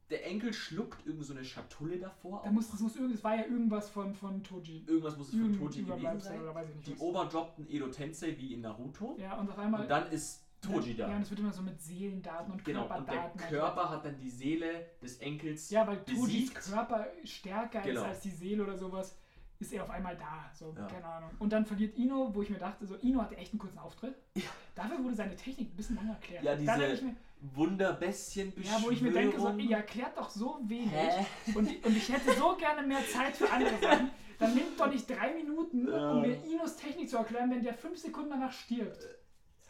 der Enkel schluckt irgend so eine Schatulle davor. Da muss, das muss irgend, es war ja irgendwas von, von Toji. Irgendwas muss es von Toji gewesen sein. oder weiß ich nicht. Die. Oma droppt ein Edo Tensei wie in Naruto. Ja, und auf einmal. Und dann ist Toji da. Ja, und es wird immer so mit Seelendaten und Genau, und der Körperdaten. Körper hat dann die Seele des Enkels. Ja, weil Tojis. Körper stärker Genau. ist als die Seele oder sowas, ist er auf einmal da. So, Ja. keine Ahnung. Und dann verliert Ino, wo ich mir dachte, so, Ino hatte echt einen kurzen Auftritt. Ja. Dafür wurde seine Technik ein bisschen lang erklärt. Ja, diese mir, Wunderbästchen ja, wo ich mir denke, so, ihr erklärt doch so wenig. Hä? Und, und ich hätte so gerne mehr Zeit für andere Sachen. Dann nimmt doch nicht drei Minuten, um mir Inos Technik zu erklären, wenn der fünf Sekunden danach stirbt.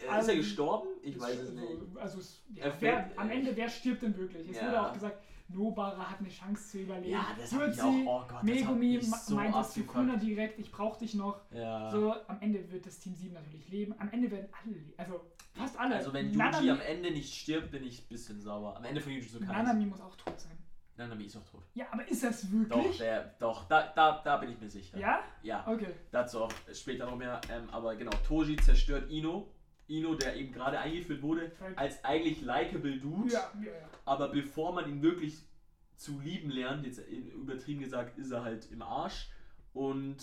Äh, Ist Also- er gestorben? Ich Das weiß es nicht. Also, es- ja, Er wer, am Ende, wer stirbt denn wirklich? Es Ja. wurde auch gesagt, Nobara hat eine Chance zu überleben. Ja, das Wird ich auch. Oh Gott, das Megumi ma- so meint es abgefuckt. Sukuna direkt, ich brauch dich noch. Ja. So, am Ende wird das Team 7 natürlich leben. Am Ende werden alle leben. Also, fast alle. Also wenn Yuji Nanami, am Ende nicht stirbt, bin ich ein bisschen sauer. Am Ende von Yuji Kaisen. Nanami muss auch tot sein. Nanami ist auch tot. Ja, aber ist das Doch, wirklich? der, doch, da, da, da bin ich mir sicher. ja? Ja, Okay. dazu auch später noch mehr. Ähm, aber genau, Toji zerstört Ino. Ino, der eben gerade eingeführt wurde, als eigentlich likable Dude. Ja, ja, ja. Aber bevor man ihn wirklich zu lieben lernt, jetzt übertrieben gesagt, ist er halt im Arsch. Und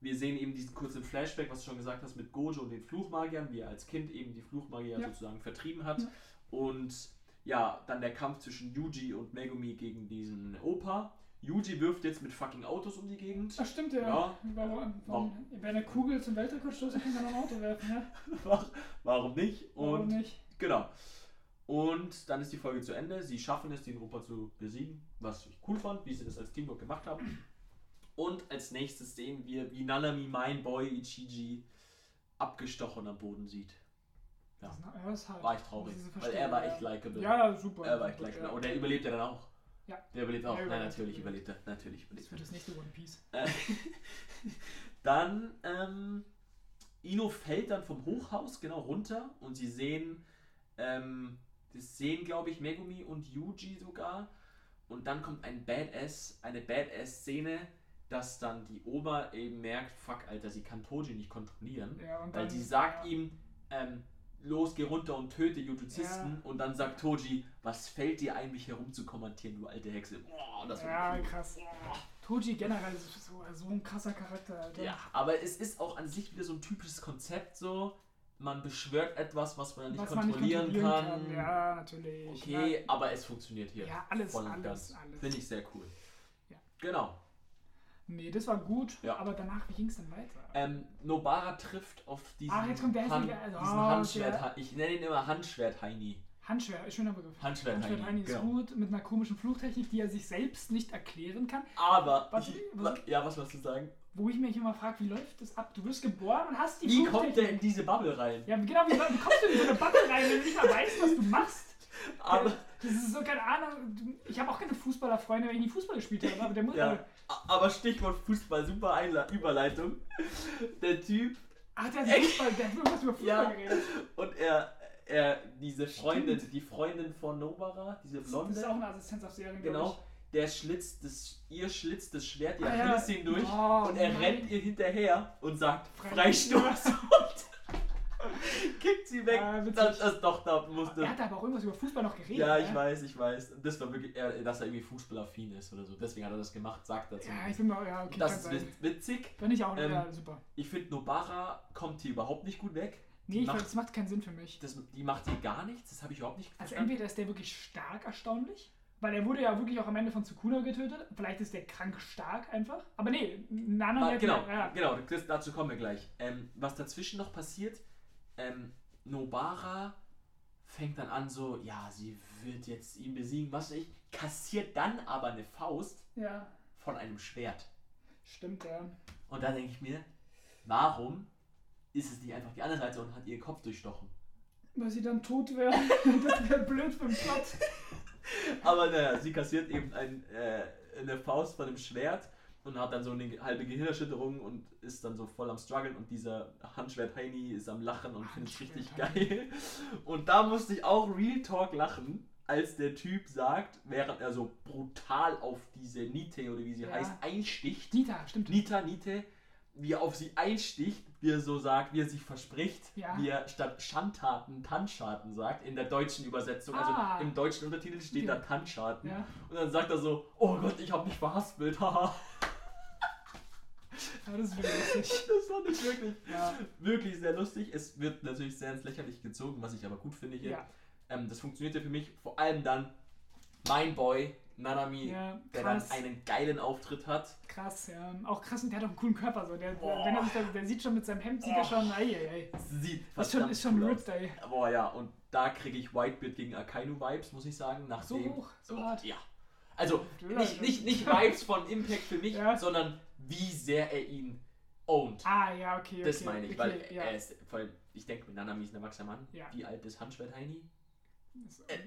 wir sehen eben diesen kurzen Flashback, was du schon gesagt hast, mit Gojo und den Fluchmagiern, wie er als Kind eben die Fluchmagier sozusagen vertrieben hat. Und ja, dann der Kampf zwischen Yuji und Megumi gegen diesen Opa. Yuji wirft jetzt mit fucking Autos um die Gegend. Ach, stimmt ja. Ja. Warum, warum, wer eine Kugel zum Weltrekord stoßen kann, man ein Auto werfen, ja? Warum nicht? Warum Und nicht? Genau. Und dann ist die Folge zu Ende. Sie schaffen es, den Opa zu besiegen, was ich cool fand, wie sie das als Teamwork gemacht haben. Und als nächstes sehen wir, wie Nanami, mein Boy Ichiji, abgestochen am Boden sieht. Ja. Das ist, hart. War ich traurig, weil er war echt likable. Ja, super. Er war echt ja. Und er überlebt ja dann auch. Ja. Der überlebt auch. Er Nein, natürlich überlebt er. Natürlich überlebt Das wird das nächste One Piece. äh, dann, ähm, Ino fällt dann vom Hochhaus genau runter und sie sehen, ähm, das sehen, glaube ich, Megumi und Yuji sogar. Und dann kommt ein Badass, eine Badass-Szene, dass dann die Oma eben merkt, fuck, Alter, sie kann Toji nicht kontrollieren. Ja, und Weil dann, sie sagt ja, ihm, ähm, los, geh runter und töte Jujuzisten. Ja. Und dann sagt Toji, was fällt dir ein, mich herum zu kommentieren, du alte Hexe. Boah, das Ja, cool. krass. Toji generell ist so, so ein krasser Charakter, Alter. Ja, aber es ist auch an sich wieder so ein typisches Konzept so. Man beschwört etwas, was man nicht Was man nicht kontrollieren, kontrollieren kann. kann. Ja, natürlich. Okay, aber es funktioniert hier. Ja, alles, voll und alles, ganz. alles. Finde ich sehr cool. Ja. Genau. Nee, das war gut, Ja. aber danach, wie ging es dann weiter? Ähm, Nobara trifft auf diesen, Ah, jetzt kommt der Han- hässliche- diesen oh, Handschwert. der- Ich nenne ihn immer Handschwert-Heini. Handschwer, schöner Begriff. Handschwert Heini, Heini ist genau. gut, mit einer komischen Fluchtechnik, die er sich selbst nicht erklären kann. Aber, Was- ich, was- ja, was wolltest du sagen? Wo ich mich immer frage, wie läuft das ab? Du wirst geboren und hast die Wie kommt der in diese Bubble rein? Ja, genau, wie, wie kommst du in so eine Bubble rein, wenn du nicht mal weißt, was du machst? Aber, Das ist so, keine Ahnung. Ich habe auch keine Fußballerfreunde, weil ich nie Fußball gespielt habe, aber der muss. ja, aber Stichwort Fußball, super Einla Überleitung. Der Typ Ach, der hat Fußball, der hat irgendwas über Fußball Ja. geredet. Und er, er, diese Freundin, die Freundin von Nobara, diese Das Blonde, ist auch eine Assistenz auf Serien, genau, der schlitzt das, ihr schlitzt das Schwert, die Ah, ja. Achillessehnen durch Oh, und er nein. rennt ihr hinterher und sagt. Freistoß und kickt sie weg. Ah, das, das, doch, da musste. Er hat aber auch irgendwas über Fußball noch geredet. Ja, ich ne? weiß, ich weiß. Das war wirklich, er, dass er irgendwie fußballaffin ist oder so. Deswegen hat er das gemacht, sagt er zu Ja, ich mal, ja, okay, Das ist witzig. Bin ich auch, Ähm, ja, super. Ich finde, Nobara kommt hier überhaupt nicht gut weg. Nee, ich macht- weiß, das macht keinen Sinn für mich. Das, die macht hier gar nichts. Das habe ich überhaupt nicht Also verstanden. entweder ist der wirklich stark erstaunlich, weil er wurde ja wirklich auch am Ende von Sukuna getötet. Vielleicht ist der krank stark einfach. Aber nee, Nana Ah, genau, ja, genau, das, dazu kommen wir gleich. Ähm, was dazwischen noch passiert, ähm, Nobara fängt dann an so, ja, sie wird jetzt ihn besiegen, was weiß ich, kassiert dann aber eine Faust ja, von einem Schwert. stimmt, ja. Und da denke ich mir, warum ist es nicht einfach die andere Seite und hat ihren Kopf durchstochen? Weil sie dann tot wäre. das wäre blöd für den Plot. Aber naja, sie kassiert eben ein, äh, eine Faust von dem Schwert und hat dann so eine halbe Gehirnerschütterung und ist dann so voll am struggeln und dieser Handschwert Heini ist am Lachen und findet es richtig geil. Und da musste ich auch Real Talk lachen, als der Typ sagt, während er so brutal auf diese Nite oder wie sie Ja. heißt, einsticht. Nita, stimmt. Nita, Nite, wie er auf sie einsticht, wie er so sagt, wie er sich verspricht, Ja. wie er statt Schandtaten Tanzschaden sagt, in der deutschen Übersetzung. Ah. Also im deutschen Untertitel steht da Ja. Tanzschaden. Ja. Und dann sagt er so, oh Gott, ich habe mich verhaspelt, haha. Ja, das ist wirklich lustig. Das fand ich wirklich, Ja, wirklich sehr lustig. Es wird natürlich sehr ins Lächerliche gezogen, was ich aber gut finde hier. ja, Ähm, das funktionierte für mich vor allem dann mein Boy Nanami, ja der dann einen geilen Auftritt hat. Krass, ja. Auch krass, und der hat auch einen coolen Körper. So. Der, Boah. wenn er sich da, der sieht schon mit seinem Hemd, sieht er schon, ei, ei, ei. Sieht Ist schon, ist schon cool ripped, ey. Boah ja, und da kriege ich Whitebeard gegen Akainu-Vibes, muss ich sagen. Nach So hoch, so hart. Ja. Also, nicht, nicht, nicht Vibes von Impact für mich, Ja. sondern wie sehr er ihn owned. Ah, ja, okay. okay Das meine ich, okay, weil ja. er ist, vor allem, ich denke, Nanami ist ein erwachsener Mann. Ja. Wie alt ist Handschwert Heini? Äh,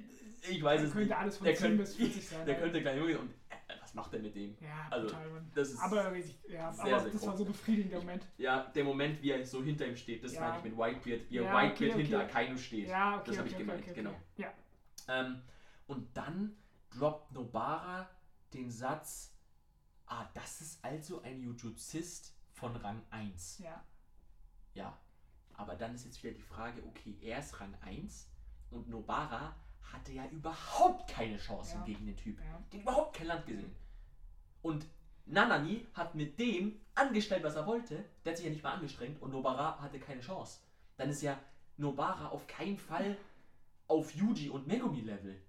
Ich weiß der es könnte nicht. alles von Der 10 könnte- bis 40 sein. Der könnte klein Junge und äh, was macht er mit dem? Ja, also, total. Das ist Aber, richtig, ja, sehr, aber sehr das war so befriedigend, der Moment. ja der Moment, wie er so hinter ihm steht, das Ja. meine ich mit Whitebeard, wie er Ja, Whitebeard okay, hinter okay. Akainu steht. Ja, okay. Das hab okay, ich okay, gemeint, okay, genau. Okay. Ja, Ähm, und dann droppt Nobara den Satz, ah, das ist also ein Jujuzist von Rang 1. ja. Ja, aber dann ist jetzt wieder die Frage, okay, er ist Rang 1 und Nobara hatte ja überhaupt keine Chance Ja. gegen den Typ. ja. Die hat überhaupt kein Land gesehen. Und Nanani hat mit dem angestellt, was er wollte. Der hat sich ja nicht mal angestrengt und Nobara hatte keine Chance. Dann ist ja Nobara auf keinen Fall auf Yuji und Megumi-Level.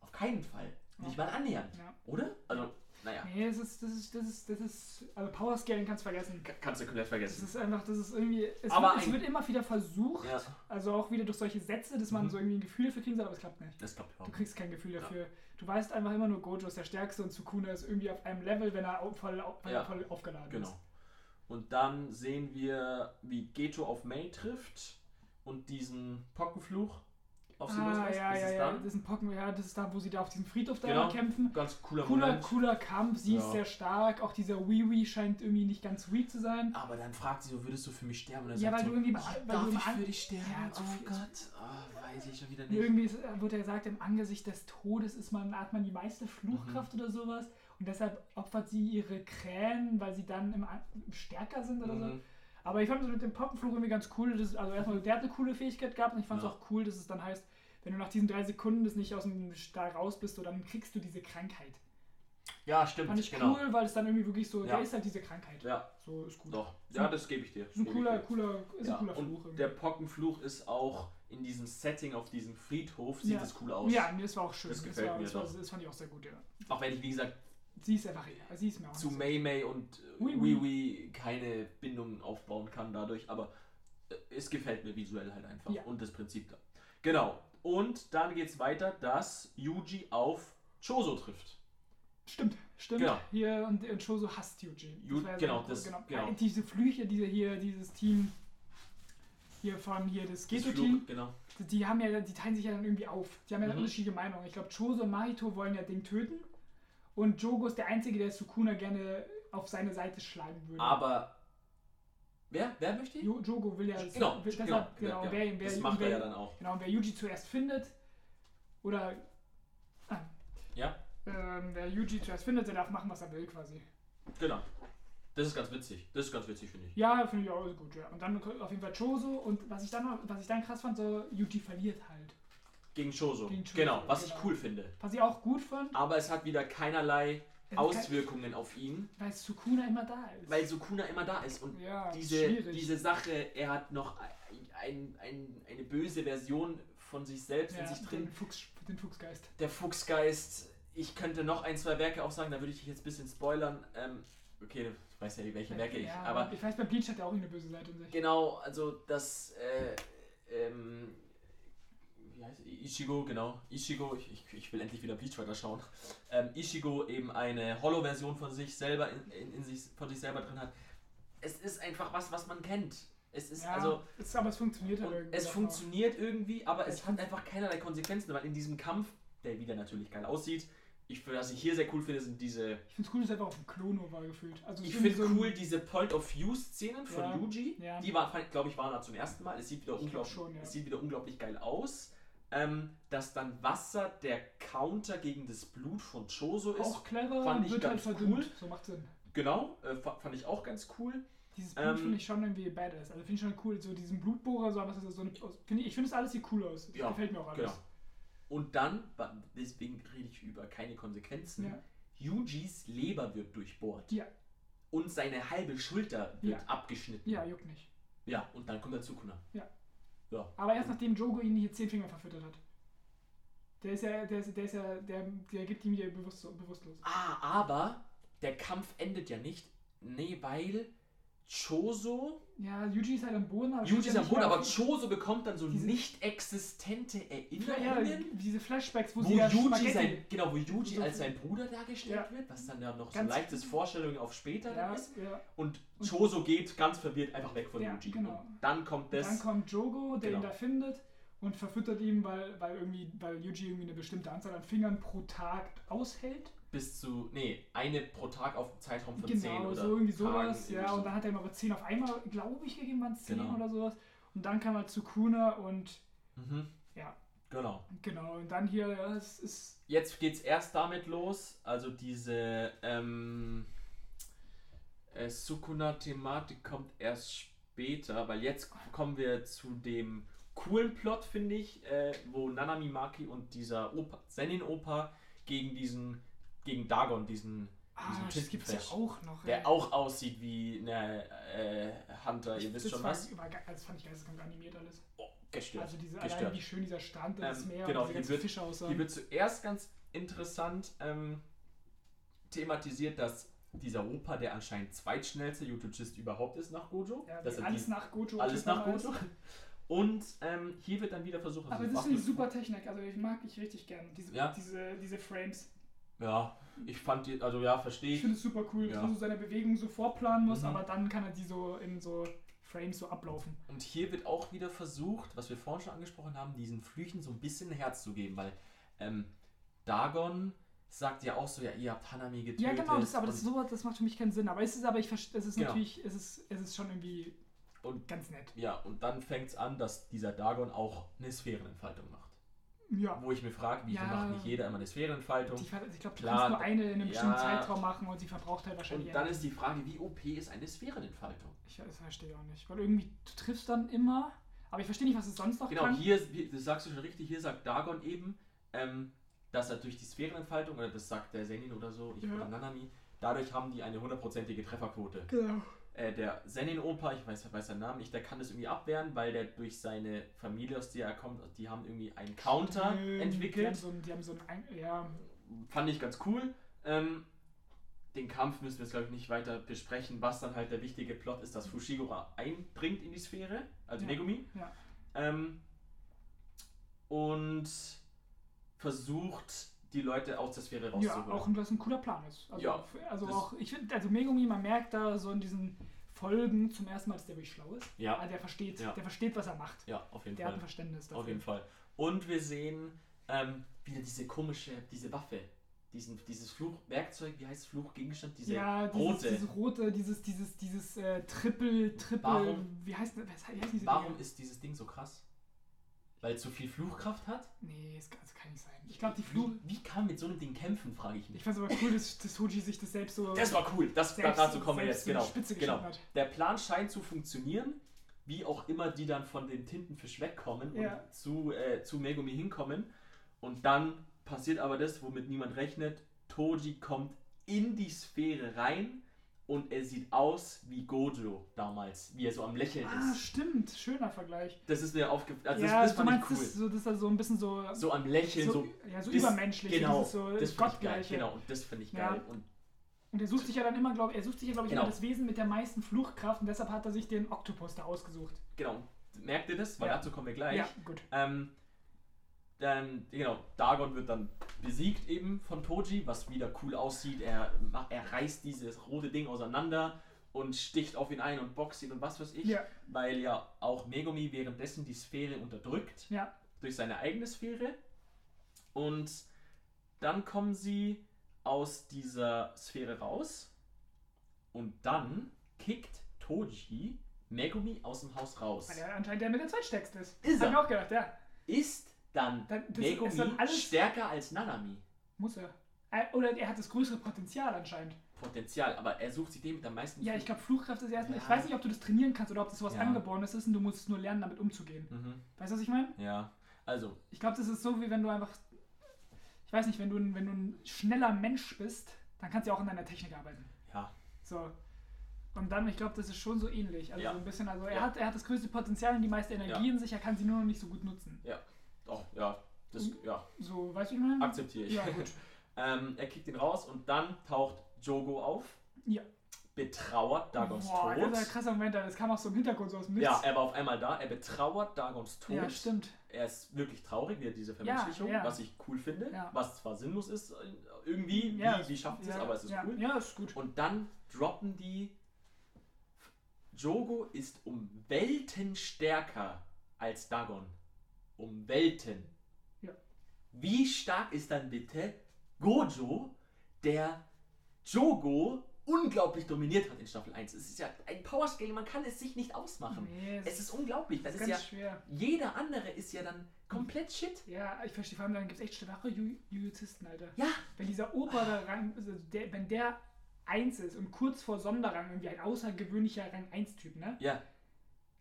Auf keinen Fall. Nicht mal annähernd. Ja. Oder? Also, naja, Nee, das ist, das ist, das ist, das ist, also Power Scaling kannst du vergessen. ka- kannst du komplett Das vergessen. ist einfach, das ist irgendwie, es, Aber wird, es wird immer wieder versucht, Ja, also auch wieder durch solche Sätze, dass man Mhm. so irgendwie ein Gefühl dafür kriegen soll, aber es klappt nicht. das klappt Du überhaupt kriegst kein Gefühl dafür. Du weißt einfach immer nur, Gojo ist der Stärkste und Sukuna ist irgendwie auf einem Level, wenn er voll, au- Ja. voll aufgeladen Genau. ist. Und dann sehen wir, wie Geto auf May trifft und diesen Pockenfluch auf sie Ah, loslässt. ja, Ist ja, ja, dann? das ist ein Pocken, ja, das ist da, wo sie da auf diesem Friedhof da Genau. kämpfen. Ganz cooler, Cooler, Moment. cooler Kampf, sie ist Ja. sehr stark, auch dieser Wee-Wee scheint irgendwie nicht ganz weak zu sein. Aber dann fragt sie so, würdest du für mich sterben? Und er Ja, weil so, du irgendwie- "Ah, weil darf du ich für dich sterben? Ja, oh viel- Gott, oh, weiß ich schon wieder nicht. irgendwie ist, äh, wurde er gesagt, im Angesicht des Todes ist man, hat man die meiste Fluchkraft Mhm. oder sowas. Und deshalb opfert sie ihre Krähen, weil sie dann im, stärker sind oder so. Aber ich fand es mit dem Poppenflug irgendwie ganz cool. Das, also erstmal, der hat eine coole Fähigkeit gehabt und ich fand es Ja. auch cool, dass es dann heißt, wenn du nach diesen drei Sekunden das nicht aus dem Stall raus bist, so, dann kriegst du diese Krankheit. Ja, stimmt. Fand ich genau. cool, weil es dann irgendwie wirklich so, Ja. der ist halt diese Krankheit. Ja, So ist gut. doch. Ja, das gebe ich dir. Ist ein cooler, cooler, ist Ja, ein cooler und Fluch. irgendwie. der Pockenfluch ist auch in diesem Setting auf diesem Friedhof, sieht Ja. es cool aus. ja, nee, das war auch schön. Das Das, gefällt war, mir das, war, das fand ich auch sehr gut, ja. Auch wenn ich, wie gesagt, Sie ist einfach, sie ist mir auch zu Mei Mei und Wii. Wii keine Bindung aufbauen kann dadurch, aber äh, es gefällt mir visuell halt einfach Ja. und das Prinzip da. Genau. Und dann geht's weiter, dass Yuji auf Choso trifft. Stimmt, stimmt. Genau. Hier und, und Choso hasst Yuji. Yu- ja genau, das- genau. Äh, Diese Flüche, diese hier, dieses Team hier von hier das Das Geto-Team, Genau. die haben ja, die teilen sich ja dann irgendwie auf. Die haben ja Mhm. unterschiedliche Meinungen. Ich glaube, Choso und Mahito wollen ja Ding töten. Und Jogo ist der Einzige, der Sukuna gerne auf seine Seite schlagen würde. Aber wer? Wer möchte? Jo, Jogo will ja Genau, will, genau, deshalb, genau, genau, ja. wer, wer, das macht er wer, ja dann auch. Genau, und wer Yuji zuerst findet, oder ah, Ja, ähm, wer Yuji zuerst findet, der darf machen, was er will quasi. genau. Das ist ganz witzig. Das ist ganz witzig, finde ich. Ja, finde ich auch gut, ja. Und dann auf jeden Fall Choso und was ich dann noch, was ich dann krass fand, so Yuji verliert halt. Gegen Choso. Gegen Choso, Genau, was genau. ich cool finde. Was ich auch gut fand, Aber es hat wieder keinerlei es Auswirkungen auf ihn, weil Sukuna immer da ist. weil Sukuna immer da ist. Und ja, diese, schwierig. diese Sache, er hat noch ein, ein, eine böse Version von sich selbst ja, in sich drin. Den, Fuchs, den Fuchsgeist. Der Fuchsgeist, ich könnte noch ein, zwei Werke auch sagen, da würde ich dich jetzt ein bisschen spoilern. Ähm, okay, du weißt ja, welche Werke ich. ja, Aber ich weiß, bei Bleach hat er auch eine böse Seite in sich. genau, also das, äh, ähm, heißt es? Ichigo, genau. Ichigo, ich, ich, ich will endlich wieder Bleach weiter schauen. Ähm, Ichigo eben eine Hollow-Version von sich selber in, in, in sich, von sich selber drin hat. Es ist einfach was, was man kennt. Es ist ja, also. ist, aber es funktioniert halt irgendwie. es auch. funktioniert irgendwie, aber Es es hat einfach keinerlei Konsequenzen, weil in diesem Kampf, der wieder natürlich geil aussieht, ich, was ich hier sehr cool finde, sind diese. Ich finde es cool, dass er einfach auf dem Klono war gefühlt. Also Ich finde so cool diese Point-of-View-Szenen von Ja, Yuji. ja. Die war, glaube ich, waren da zum ersten Mal. Es sieht wieder, Ich glaub unglaublich, schon, ja. es sieht wieder unglaublich geil aus. Ähm, dass dann Wasser der Counter gegen das Blut von Choso ist. auch clever fand und ich wird halt ganz verdünnt. cool. So macht Sinn. Genau, äh, fa- fand ich auch ganz cool. Dieses Blut Ähm, finde ich schon irgendwie badass. Also finde ich schon cool. So diesen Blutbohrer, so was ist das so eine, finde ich, ich finde das alles sieht cool aus. Das Ja, gefällt mir auch alles. Genau. Und dann, deswegen rede ich über keine Konsequenzen, Ja. Yujis Leber wird durchbohrt. Ja. und seine halbe Schulter wird Ja. abgeschnitten. Ja, juckt nicht. Ja, und dann kommt der Sukuna. Aber erst nachdem Jogo ihn hier zehn Finger verfüttert hat. Der ist ja, der ist, der ist ja, der, der gibt ihm wieder bewusst, bewusstlos. Ah, aber der Kampf endet ja nicht. Nee, weil Choso. Ja, Yuji ist halt am Boden. aber Yuji ist ja am Boden, aber Choso bekommt dann so nicht existente Ja, Erinnerungen. diese Flashbacks, wo, wo sie ja Yuji sein, genau, wo Yuji So- als sein Bruder dargestellt Ja. wird, was dann ja noch so Ganz- leichtes Vorstellung auf später Ja, ist. ja. Und Choso geht ganz verwirrt einfach weg von Ja, Yuji. genau. Und dann kommt das. Dann kommt Jogo, der ihn Genau. da findet und verfüttert ihn, weil, weil, irgendwie, weil Yuji irgendwie eine bestimmte Anzahl an Fingern pro Tag aushält. Bis zu, nee, eine pro Tag auf einen Zeitraum von 10 Genau, oder so irgendwie Tagen, sowas. Ja, irgendwie und dann hat er immer 10 auf einmal, glaube ich, gegeben, waren es 10 Genau. oder sowas. Und dann kam halt zu Kuna und Mhm. Ja. Genau. genau, und dann hier, ja, es ist. Jetzt geht's erst damit los, also diese ähm, äh, Sukuna-Thematik kommt erst später, weil jetzt kommen wir zu dem coolen Plot, finde ich, äh, wo Nanami Maki und dieser Opa, Senin-Opa gegen diesen, gegen Dagon, diesen, Ah, diesen das gibt's ja auch noch. der ey. auch aussieht wie eine äh, Hunter, ihr wisst das schon was. War, ge- das fand ich geisteskrank animiert alles. Oh, gestört. Also diese, gestört. allein wie schön dieser Strand, das Ähm, Meer genau, und diese wird- Fische aussahen. Hier wird zuerst ganz interessant ähm, thematisiert, dass dieser Opa der anscheinend zweitschnellste Jutujist überhaupt ist nach Gojo. ja, er alles die, nach Gojo. alles nach. Gojo. Und ähm, hier wird dann wieder versucht, Aber also das ist eine super Technik, also ich mag ich richtig gern. Diese, Ja. diese, diese Frames. Ja, ich fand die, also ja, verstehe Ich ich. finde es super cool, Ja. dass man so seine Bewegungen so vorplanen muss, Mhm. aber dann kann er die so in so Frames so ablaufen. Und hier wird auch wieder versucht, was wir vorhin schon angesprochen haben, diesen Flüchen so ein bisschen Herz zu geben, weil ähm, Dagon sagt ja auch so, ja, ihr habt Hanami getötet. Ja, genau, das, aber das, sowas, das macht für mich keinen Sinn. Aber es ist aber ich verste- es ist Genau. natürlich, es ist, es ist schon irgendwie Und- ganz nett. ja, und dann fängt es an, dass dieser Dagon auch eine Sphärenentfaltung macht. Ja. Wo ich mir frage, wieso Ja. macht nicht jeder immer eine Sphärenentfaltung? Die, ver- ich glaube, du Klar, kannst nur eine in einem bestimmten ja. Zeitraum machen und sie verbraucht halt wahrscheinlich. Und dann ist die Frage, wie OP ist eine Sphärenentfaltung? Ich das verstehe auch nicht. Weil irgendwie, du triffst dann immer, aber ich verstehe nicht, was es sonst noch Genau, kann. hier, wie- das sagst du schon richtig, hier sagt Dagon eben, ähm, dass er durch die Sphärenentfaltung, oder das sagt der Zenin oder so, ich Ja. oder Nanami, dadurch haben die eine hundertprozentige Trefferquote. Genau. Äh, der Zenin-Opa, ich weiß, weiß seinen Namen nicht, der kann das irgendwie abwehren, weil der durch seine Familie, aus der er kommt, die haben irgendwie einen Counter Die haben entwickelt. so, die haben so ein, ein ja, Fand ich ganz cool. Ähm, den Kampf müssen wir jetzt, glaube ich, nicht weiter besprechen. Was dann halt der wichtige Plot ist, dass Fushigura eindringt in die Sphäre, also Ja, Megumi. ja. Ähm, und versucht, die Leute aus der Sphäre ja, rauszuholen. auch was ein cooler Plan ist. Also, Ja, also das- auch, ich finde, also Megumi, man merkt da so in diesen Folgen zum ersten Mal, dass der wirklich schlau ist. ja, Also der versteht, Ja. der versteht, was er macht. ja, auf jeden Der hat Fall. ein Verständnis dafür. Auf jeden Fall. Und wir sehen ähm, wieder diese komische, diese Waffe. Diesen, dieses Fluchwerkzeug, wie heißt es, Fluchgegenstand? Diese ja, dieses, rote. dieses rote, dieses, dieses, dieses äh, Triple, Triple, Warum- wie heißt, was, wie heißen diese Warum ist dieses Ding so krass? Weil es so viel Fluchkraft hat? Nee, das kann, das kann nicht sein. Ich glaube, die Fluch... Wie, wie kann man mit so einem Ding kämpfen, frage ich mich. Ich fand es aber cool, dass, dass Hoji sich das selbst so... Das war cool. Das, selbst, dazu kommen wir jetzt, genau. Spitze genau. hat. Der Plan scheint zu funktionieren, wie auch immer die dann von dem Tintenfisch wegkommen Ja. und zu, äh, zu Megumi hinkommen. Und dann passiert aber das, womit niemand rechnet. Toji kommt in die Sphäre rein und er sieht aus wie Gojo damals, wie er so am Lächeln Ah, ist. stimmt. Schöner Vergleich. Das ist mir aufgefallen. Also ja, das, das fand meinst, ich cool. das, so, dass er so ein bisschen so... so am Lächeln, so, so. ja, so bis- übermenschlich. genau, so das. Gottgleiche. Genau, und das finde ich Ja. geil. Und Und er sucht sich ja dann immer, glaube er sucht sich ja, glaube ich, Genau. immer das Wesen mit der meisten Fluchtkraft und deshalb hat er sich den Oktopus da ausgesucht. genau, merkt ihr das? Weil Ja. dazu kommen wir gleich. Ja, gut. Ähm, dann, genau, Dagon wird dann besiegt eben von Toji, was wieder cool aussieht. Er, er reißt dieses rote Ding auseinander und sticht auf ihn ein und boxt ihn und was weiß ich. Ja, Weil ja auch Megumi währenddessen die Sphäre unterdrückt ja. durch seine eigene Sphäre. Und dann kommen sie aus dieser Sphäre raus und dann kickt Toji Megumi aus dem Haus raus. Weil er anscheinend der mit der zweitstärkste ist. Ist Hab er? ich auch gedacht, ja. Ist dann Dann, Megumi ist dann alles... stärker als Nanami. Muss er. Äh, Oder er hat das größere Potenzial anscheinend. Potenzial, aber er sucht sich den mit am meisten. Ja, ich glaube, Fluchkraft ist erstmal. Ich Ja. weiß nicht, ob du das trainieren kannst oder ob das sowas Ja. Angeborenes ist und du musst nur lernen, damit umzugehen. Mhm. Weißt du, was ich meine? Ja, also, Ich glaube, das ist so, wie wenn du einfach. Ich weiß nicht, wenn du, ein- wenn du ein schneller Mensch bist, dann kannst du ja auch an deiner Technik arbeiten. ja. So. Und dann, ich glaube, das ist schon so ähnlich. Also Ja. so ein bisschen, also er, Ja. hat, er hat das größte Potenzial und die meiste Energie Ja. in sich, er kann sie nur noch nicht so gut nutzen. Oh, ja, das, ja, So, weißt du, ich meine? akzeptiere ich. Ja, gut. ähm, er kickt ihn raus und dann taucht Jogo auf. Ja. Betrauert Dagons Boah, Tod. das ist ein krasser Moment, das kam auch so im Hintergrund so aus dem Nichts. Ja, er war auf einmal da. Er betrauert Dagons Tod. ja, stimmt. er ist wirklich traurig, wie er diese Vermenschlichung, ja. was ich cool finde. Ja. Was zwar sinnlos ist, äh, irgendwie, Ja, wie, wie schafft es, ja, aber es ist ja, cool. Ja, ist gut. Und dann droppen die. Jogo ist um Welten stärker als Dagon. Um Welten. Ja. Wie stark ist dann bitte Gojo, der Jogo unglaublich dominiert hat in Staffel 1? Es ist ja ein Powerscale, man kann es sich nicht ausmachen. Nee, Es ist unglaublich. Das ist ist ganz ja. schwer. Jeder andere ist ja dann komplett shit. Ja, ich verstehe vor allem, dann gibt es echt schwache Ju- Jujuzisten, Alter. Ja. Wenn dieser Opa da Rang, also der, wenn der 1 ist und kurz vor Sonderrang irgendwie ein außergewöhnlicher Rang 1-Typ, ne? Ja,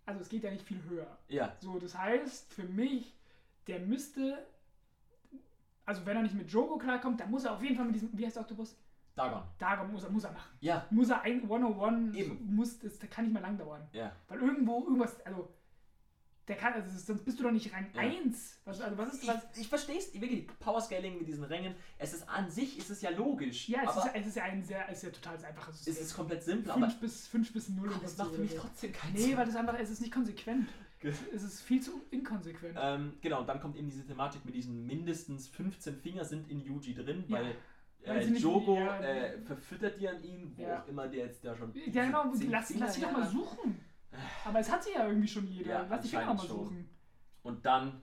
Also es geht ja nicht viel höher. ja. So, das heißt, für mich, der müsste, also wenn er nicht mit Jogo klarkommt, dann muss er auf jeden Fall mit diesem, wie heißt der Oktopus? Dagon. Dagon muss er, muss er machen. Ja, Muss er ein 101, Eben. muss, das kann nicht mehr lang dauern. ja. Weil irgendwo, irgendwas, also, der kann, also sonst bist du doch nicht Rang Ja. 1. Was, also was ist Ich, was? ich verstehe es, wirklich, Powerscaling mit diesen Rängen, es ist an sich, ist es ja logisch, Ja, es aber ist, ja- es ist ja ein sehr, es ist ja total einfaches System. es ist komplett simpel, aber 5 bis, 5 bis 0 aber es macht für mich trotzdem keinen Nee, Sinn. weil das einfach, es ist nicht konsequent. Es ist viel zu inkonsequent. Ähm, genau, und dann kommt eben diese Thematik mit diesen mindestens 15 Finger sind in Yuji drin, Ja. weil, äh, nicht- Jogo ja, äh, verfüttert die an ihn, wo Ja. auch immer der jetzt da schon. ja, genau, 10 lass, lass sie doch mal suchen. Aber es hat sie ja irgendwie schon jeder. Ja, lass die Finger mal schon. suchen. Und dann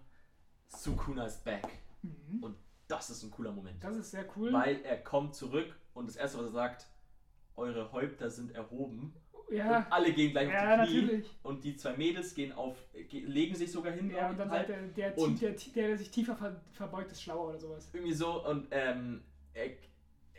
Sukuna ist back. Mhm. Und das ist ein cooler Moment. Das ist sehr cool. Weil er kommt zurück und das erste, was er sagt, eure Häupter sind erhoben. ja, Und alle gehen gleich ja, auf die Knie. natürlich. Und die zwei Mädels gehen auf, ge- legen sich sogar hin, Ja, und dann halt. sagt er, der, der, der, der, der sich tiefer ver, verbeugt, ist schlauer oder sowas. irgendwie so und ähm, er,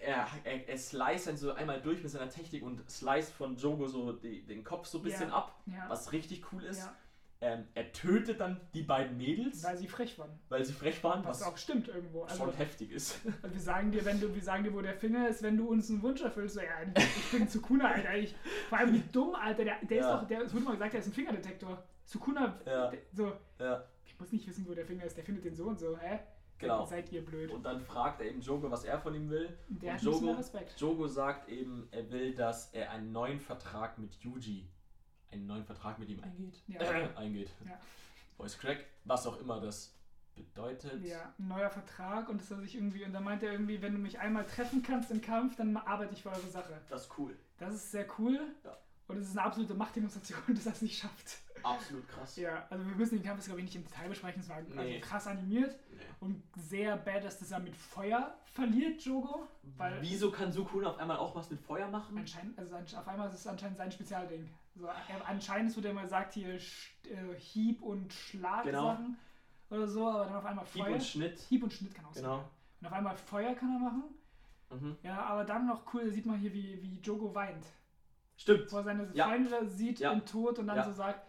er, er, er slice dann so einmal durch mit seiner Technik und slice von Jogo so die, den Kopf so ein bisschen Ja. ab, Ja. was richtig cool ist. ja, Ähm, er tötet dann die beiden Mädels, weil, weil sie frech waren. sie frech waren, Was was auch stimmt irgendwo. Also, schon heftig ist. wir sagen dir, wenn du, wir sagen dir, wo der Finger ist, wenn du uns einen Wunsch erfüllst. So, ja, ich bin Sukuna, Alter. Ich, vor allem wie dumm, Alter. Der, der Ja. ist doch, der, es wurde mal gesagt, der ist ein Fingerdetektor. Sukuna, Ja. so, ja, ich muss nicht wissen, wo der Finger ist. Der findet den so und so, hä? Genau. Seid ihr blöd. Und dann fragt er eben Jogo, was er von ihm will. Der und hat Jogo- Respekt. Jogo sagt eben, er will, dass er einen neuen Vertrag mit Yuji, einen neuen Vertrag mit ihm eingeht. Ja. Äh, eingeht. Ja. Voice Crack, was auch immer das bedeutet. Ja, ein neuer Vertrag und das soll sich irgendwie, und dann meint er irgendwie, wenn du mich einmal treffen kannst im Kampf, dann arbeite ich für eure Sache. Das ist cool. Das ist sehr cool. Ja. Und es ist eine absolute Machtdemonstration, dass er es nicht schafft. Absolut krass. Ja, also wir müssen den Kampf jetzt, glaube ich, nicht im Detail besprechen. Es war Nee. also krass animiert Nee. und sehr badass, dass er mit Feuer verliert, Jogo. Weil Wieso kann Sukuna auf einmal auch was mit Feuer machen? anscheinend, also auf einmal ist es anscheinend sein Spezialding. So, er, anscheinend ist, wo der mal sagt, hier äh, Hieb- und Schlag-Sachen oder so, aber dann auf einmal Hieb Feuer. und Schnitt. Hieb und Schnitt kann auch sein. Genau. Und auf einmal Feuer kann er machen. Mhm. Ja, aber dann noch cool, sieht man hier, wie, wie Jogo weint. Stimmt. Wo er seine Ja. Freunde sieht Ja. im Tod und dann Ja. so sagt,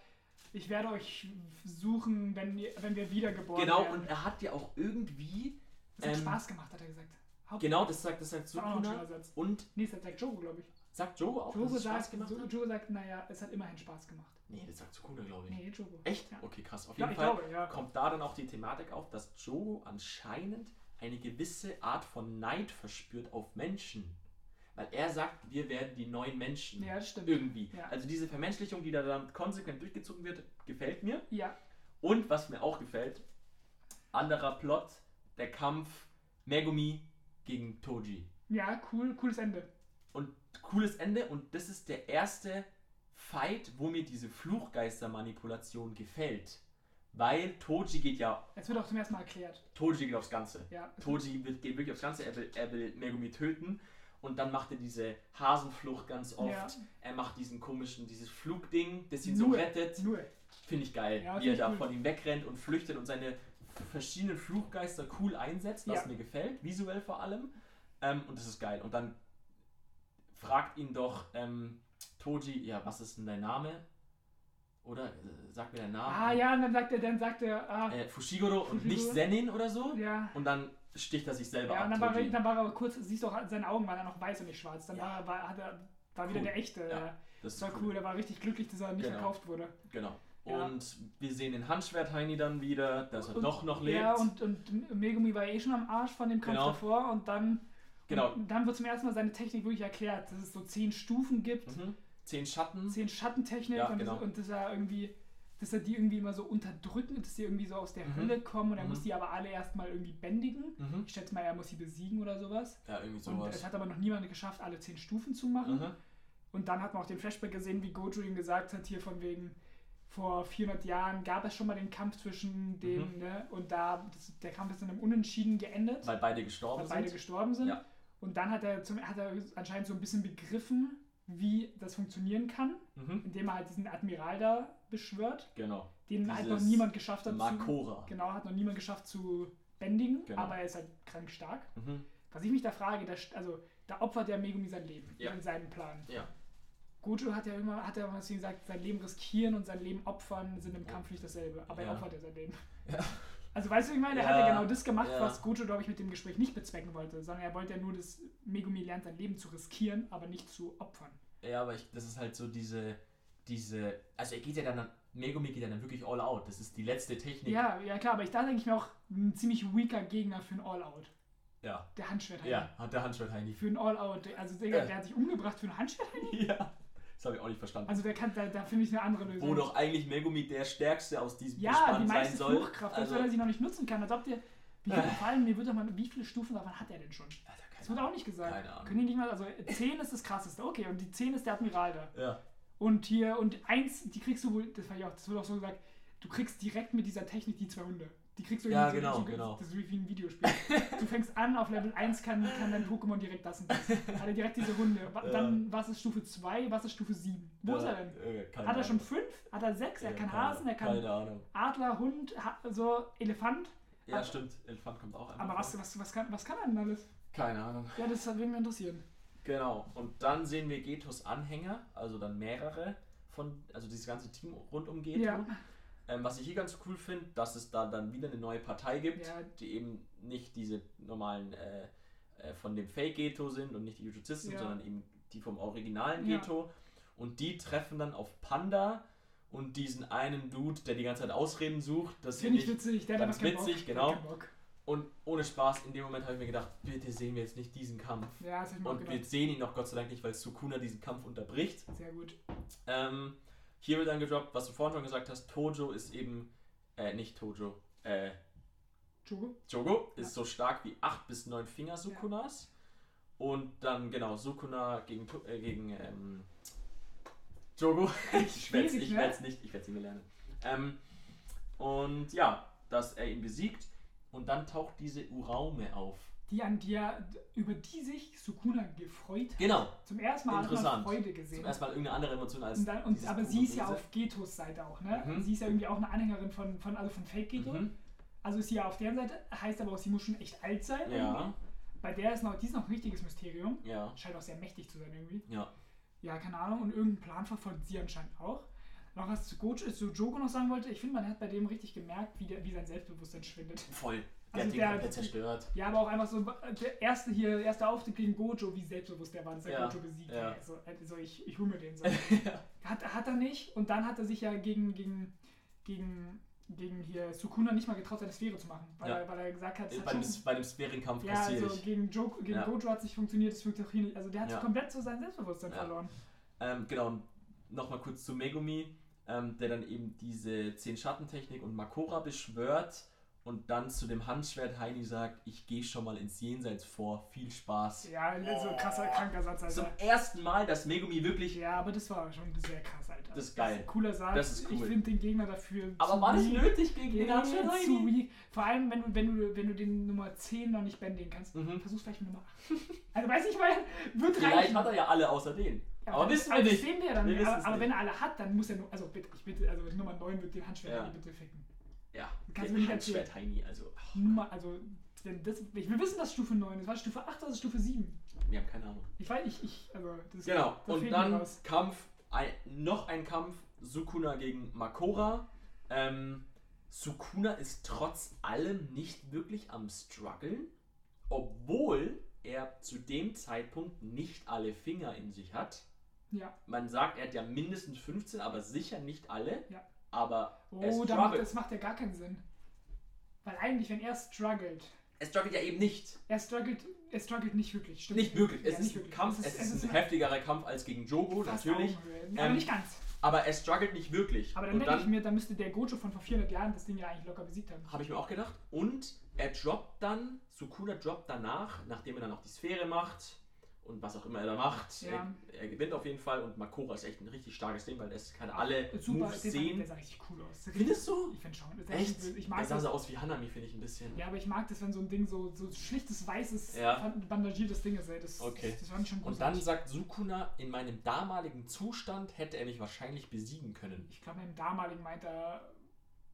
ich werde euch suchen, wenn, wenn wir wiedergeboren Genau, werden. und er hat ja auch irgendwie. Das hat ähm, Spaß gemacht, hat er gesagt. Haupt Genau, das sagt, das sagt Sukuna. Und Nee, das sagt Jogo, glaube ich. sagt Jogo auch, Jogo dass es Spaß sagt, gemacht so, hat? Jogo sagt, naja, es hat immerhin Spaß gemacht. Nee, das sagt Sukuna, glaube ich. Nee, Jogo. Echt? Ja. Okay, krass. Auf Ja, jeden ich Fall glaube, ja. kommt da dann auch die Thematik auf, dass Jogo anscheinend eine gewisse Art von Neid verspürt auf Menschen. Weil er sagt, wir werden die neuen Menschen. Ja, stimmt. Irgendwie. Ja. Also diese Vermenschlichung, die da dann konsequent durchgezogen wird, gefällt mir. Ja, Und was mir auch gefällt, anderer Plot, der Kampf Megumi gegen Toji. ja, cool, cooles Ende. Und cooles Ende und das ist der erste Fight, wo mir diese Fluchgeistermanipulation gefällt. Weil Toji geht ja, Es wird auch zum ersten Mal erklärt. Toji geht aufs Ganze. Ja, Toji wird, geht wirklich aufs Ganze, er will, er will Megumi töten und dann macht er diese Hasenflucht ganz oft. Ja. Er macht diesen komischen, dieses Flugding, das ihn so Nur. rettet. nur. Finde ich geil, Ja, wie er da cool. von ihm wegrennt und flüchtet und seine verschiedenen Fluchgeister cool einsetzt, was Ja. mir gefällt, visuell vor allem. Ähm, und das ist geil. Und dann fragt ihn doch ähm, Toji, ja, was ist denn dein Name? Oder äh, sag mir deinen Namen. Ah ja, und dann sagt er, dann sagt er, ah, Äh, Fushiguro und Fushiguro. nicht Zenin oder so. ja. Und dann sticht er sich selber Ja, und ab. dann war, er, Toji. dann war er kurz, siehst du auch, seine Augen waren dann noch weiß und nicht schwarz. Dann Ja. war, er- er, War wieder Cool. der echte. Ja, Ja. Das war cool, der war richtig glücklich, dass er nicht Genau. verkauft wurde. Genau. Ja. Und wir sehen den Handschwert-Heini dann wieder, dass er Und- doch noch lebt. Ja, und, und Megumi war eh schon am Arsch von dem Kampf Genau. davor und dann, Genau. und dann wird zum ersten Mal seine Technik wirklich erklärt, dass es so zehn Stufen gibt, Mhm. Zehn Schatten. zehn Schattentechnik Ja, und, genau. das, und dass er irgendwie, dass er die irgendwie immer so unterdrücken, dass die irgendwie so aus der Mhm. Hölle kommen und er Mhm. muss die aber alle erstmal irgendwie bändigen. Mhm. Ich schätze mal, er muss sie besiegen oder sowas. Ja, irgendwie Und sowas. es hat aber noch niemand geschafft, alle zehn Stufen zu machen. Mhm. Und dann hat man auch den Flashback gesehen, wie Gojo ihm gesagt hat, hier von wegen, vor 400 Jahren gab es schon mal den Kampf zwischen dem, Mhm. ne, und da, das, der Kampf ist in einem Unentschieden geendet, Weil beide gestorben weil beide sind. gestorben sind. Ja. Und dann hat er, zum, hat er anscheinend so ein bisschen begriffen, wie das funktionieren kann, Mhm. indem er halt diesen Admiral da beschwört, den Genau. halt noch Dieses niemand geschafft hat zu, Makora. genau, hat noch niemand geschafft zu bändigen, Genau. aber er ist halt krank stark. Mhm. Was ich mich da frage, da, also da opfert der Megumi sein Leben Ja. in seinem Plan. Ja. Gojo hat ja immer, hat ja immer gesagt, sein Leben riskieren und sein Leben opfern sind im Ja. Kampf nicht dasselbe. Aber Ja. er opfert ja sein Leben. Ja. Also weißt du, wie ich meine? Er Ja. hat ja genau das gemacht, Ja. was Gojo, glaube ich, mit dem Gespräch nicht bezwecken wollte, sondern er wollte ja nur, dass Megumi lernt, sein Leben zu riskieren, aber nicht zu opfern. Ja, aber ich, das ist halt so diese, diese, also er geht ja dann, Megumi geht ja dann wirklich all out. Das ist die letzte Technik. Ja, ja klar, aber ich da denke ich mir auch, ein ziemlich weaker Gegner für ein All-Out. Ja, Der Handschwert ja hat der Handschwert Heini. Für ein All-Out. Also Digga, Ja. der hat sich umgebracht für ein Handschwert. Ja. Habe ich auch nicht verstanden. Also der kann, da, da finde ich eine andere Lösung. Wo doch eigentlich Megumi der Stärkste aus diesem Ja, Gespann die sein meiste soll. Fluchtkraft, selbst Also, wenn er sie noch nicht nutzen kann. Als ob der. Wie Äh. viele, vor allem, mir wird doch mal, wie viele Stufen davon hat er denn schon? Alter, Das wird auch nicht gesagt. Keine Ahnung. Können die nicht mal, also 10 ist das krasseste, okay, und die 10 ist der Admiral da. Ja. Und hier, und 1, die kriegst du wohl, das war ja auch, das wird auch so gesagt, du kriegst direkt mit dieser Technik die zwei Hunde. Die kriegst du Ja, genau, so, genau. Das ist wie ein Videospiel. du fängst an, auf Level 1 kann, kann dein Pokémon direkt das und das. Hat er direkt diese Ja. Dann, was ist Stufe 2, was ist Stufe 7? Wo ist er denn? Äh, Hat er schon Ahnung. 5? Hat er 6? Er Ja, kann keine- Hasen, er kann Keine Ahnung. Adler, Hund, ha so Elefant. Ja, Aber- stimmt. Elefant kommt auch einfach. Aber was, was, was, kann, was kann er denn alles? Keine Ahnung. Ja, das würde mich interessieren. Genau. Und dann sehen wir Getos Anhänger, also dann mehrere von, also dieses ganze Team rund um Geto. Ja. Ähm, was ich hier ganz cool finde, dass es da dann wieder eine neue Partei gibt, Ja. die eben nicht diese normalen äh, äh, von dem Fake Geto sind und nicht die Jujutisten, Ja. sondern eben die vom originalen Ja. Geto. Und die treffen dann auf Panda und diesen einen Dude, der die ganze Zeit Ausreden sucht. Das Finde ich nicht- witzig. Der hat ganz Bock. witzig, Der genau. Bock. Und ohne Spaß, in dem Moment habe ich mir gedacht, bitte sehen wir jetzt nicht diesen Kampf. Ja, das ich mir Und wir sehen ihn noch Gott sei Dank nicht, weil Sukuna diesen Kampf unterbricht. Sehr gut. Ähm, hier wird dann gedroppt, was du vorhin schon gesagt hast, Tojo ist eben, äh, nicht Tojo, äh, Jogo? Jogo ist so stark wie 8 bis 9 Finger Sukunas. Und dann, genau, Sukuna gegen, äh, gegen ähm, Jogo. ich werde es ich ne? werd's nicht, ich werde es nicht mehr lernen. Ähm, und ja, dass er ihn besiegt. Und dann taucht diese Uraume auf. Die an dir, über die sich Sukuna gefreut hat. Genau, Zum ersten Mal hat man. Freude zum gesehen. ersten Mal irgendeine andere Emotion als. Und dann, und, aber sie ist ja auf Getos Seite auch, ne? Mhm. Sie ist ja irgendwie auch eine Anhängerin von, von, also von Fake Geto. Mhm. Also ist sie ja auf der Seite, heißt aber auch, sie muss schon echt alt sein. Ja, irgendwie. Bei der ist noch, die ist noch ein richtiges Mysterium. ja, Scheint auch sehr mächtig zu sein irgendwie. ja. Ja, keine Ahnung. Und irgendeinen Plan verfolgt sie anscheinend auch. Noch was zu, Gojo, zu Jogo noch sagen wollte, ich finde, man hat bei dem richtig gemerkt, wie, der, wie sein Selbstbewusstsein schwindet. Voll. Der Also hat den der- komplett zerstört. Ja, aber auch einfach so, der erste hier, erste Auftritt gegen Gojo, wie selbstbewusst der war, dass er Ja, Gojo besiegt ja. hat. Also, also ich, ich hole mir den so. ja. Hat, hat er nicht. Und dann hat er sich ja gegen, gegen, gegen, gegen hier Sukuna nicht mal getraut, seine Sphäre zu machen. Weil, Ja. er, weil er gesagt hat, es hat Bei dem, schon, bei dem Sphärenkampf ja, kassiere also gegen, jo gegen Ja. Gojo hat es nicht funktioniert, das funktioniert auch hier nicht. Also der hat Ja. komplett so sein Selbstbewusstsein verloren. Ähm, genau, nochmal kurz zu Megumi, ähm, der dann eben diese 10 Schattentechnik und Makora beschwört und dann zu dem Handschwert Heini sagt, ich gehe schon mal ins Jenseits vor, viel Spaß. Ja, so ein krasser, kranker Satz, Zum Alter. ersten Mal, dass Megumi wirklich... Ja, aber das war schon sehr krass, Alter. Das ist geil. ein cooler Satz. Das ist Ich cool. finde den Gegner dafür. Aber war das nötig gegen den Handschwert Heini? Vor allem, wenn du, wenn du, wenn du den Nummer 10 noch nicht bändigen kannst. Mhm. Versuch's vielleicht mit Nummer 8. also weiß ich mal, wird Vielleicht reichen. hat er ja alle außer den. Ja, aber das- wissen wir das nicht. sehen wir dann Wir nicht. Aber, aber nicht. wenn er alle hat, dann muss er nur. Also bitte, ich bitte, also Nummer 9 wird den Handschwert Ja. Bitte ficken. Ja, Kannst du nicht erzählen. Handschwert Heini, also... Nummer, also, das, ich will wissen, dass Stufe 9 ist. War Stufe 8 oder Stufe 7? Wir haben keine Ahnung. Ich weiß, ich, ich, also, das Genau, das und dann. Kampf, ein, noch ein Kampf, Sukuna gegen Makora. Ähm, Sukuna ist trotz allem nicht wirklich am struggeln, obwohl er zu dem Zeitpunkt nicht alle Finger in sich hat. Ja. Man sagt, er hat ja mindestens 15, aber sicher nicht alle. Ja. Aber er Oh, da macht, struggelt. das macht ja gar keinen Sinn. Weil eigentlich, wenn er struggelt, Er struggelt ja eben nicht. er struggelt, er struggelt nicht wirklich. Stimmt. Nicht wirklich. Es Ja, ist nicht ein. Kampf, es ist, ein heftigerer Kampf als gegen Jogo, natürlich. Ja, aber Ähm, nicht ganz. Aber er struggelt nicht wirklich. Aber dann Und denke ich mir, da müsste der Gojo von vor 400 Jahren das Ding ja eigentlich locker besiegt haben. habe ich mir auch gedacht. Und er droppt dann, Sukuna droppt danach, nachdem er dann auch die Sphäre macht und was auch immer er da macht. Ja. Er, er gewinnt auf jeden Fall und Makora ist echt ein richtig starkes Ding, weil es kann alle Super, Moves der, sehen. der sah richtig cool aus. Findest du? Ich finde schon. Sah Echt? Ich Er mag sah das. so aus wie Hanami, finde ich ein bisschen. Ja, aber ich mag das, wenn so ein Ding so, so schlichtes, weißes, Ja. bandagiertes Ding ist. Ey. Das, Okay. das, das fand ich schon Und dann sagt Sukuna, in meinem damaligen Zustand hätte er mich wahrscheinlich besiegen können. Ich glaube, im damaligen meint er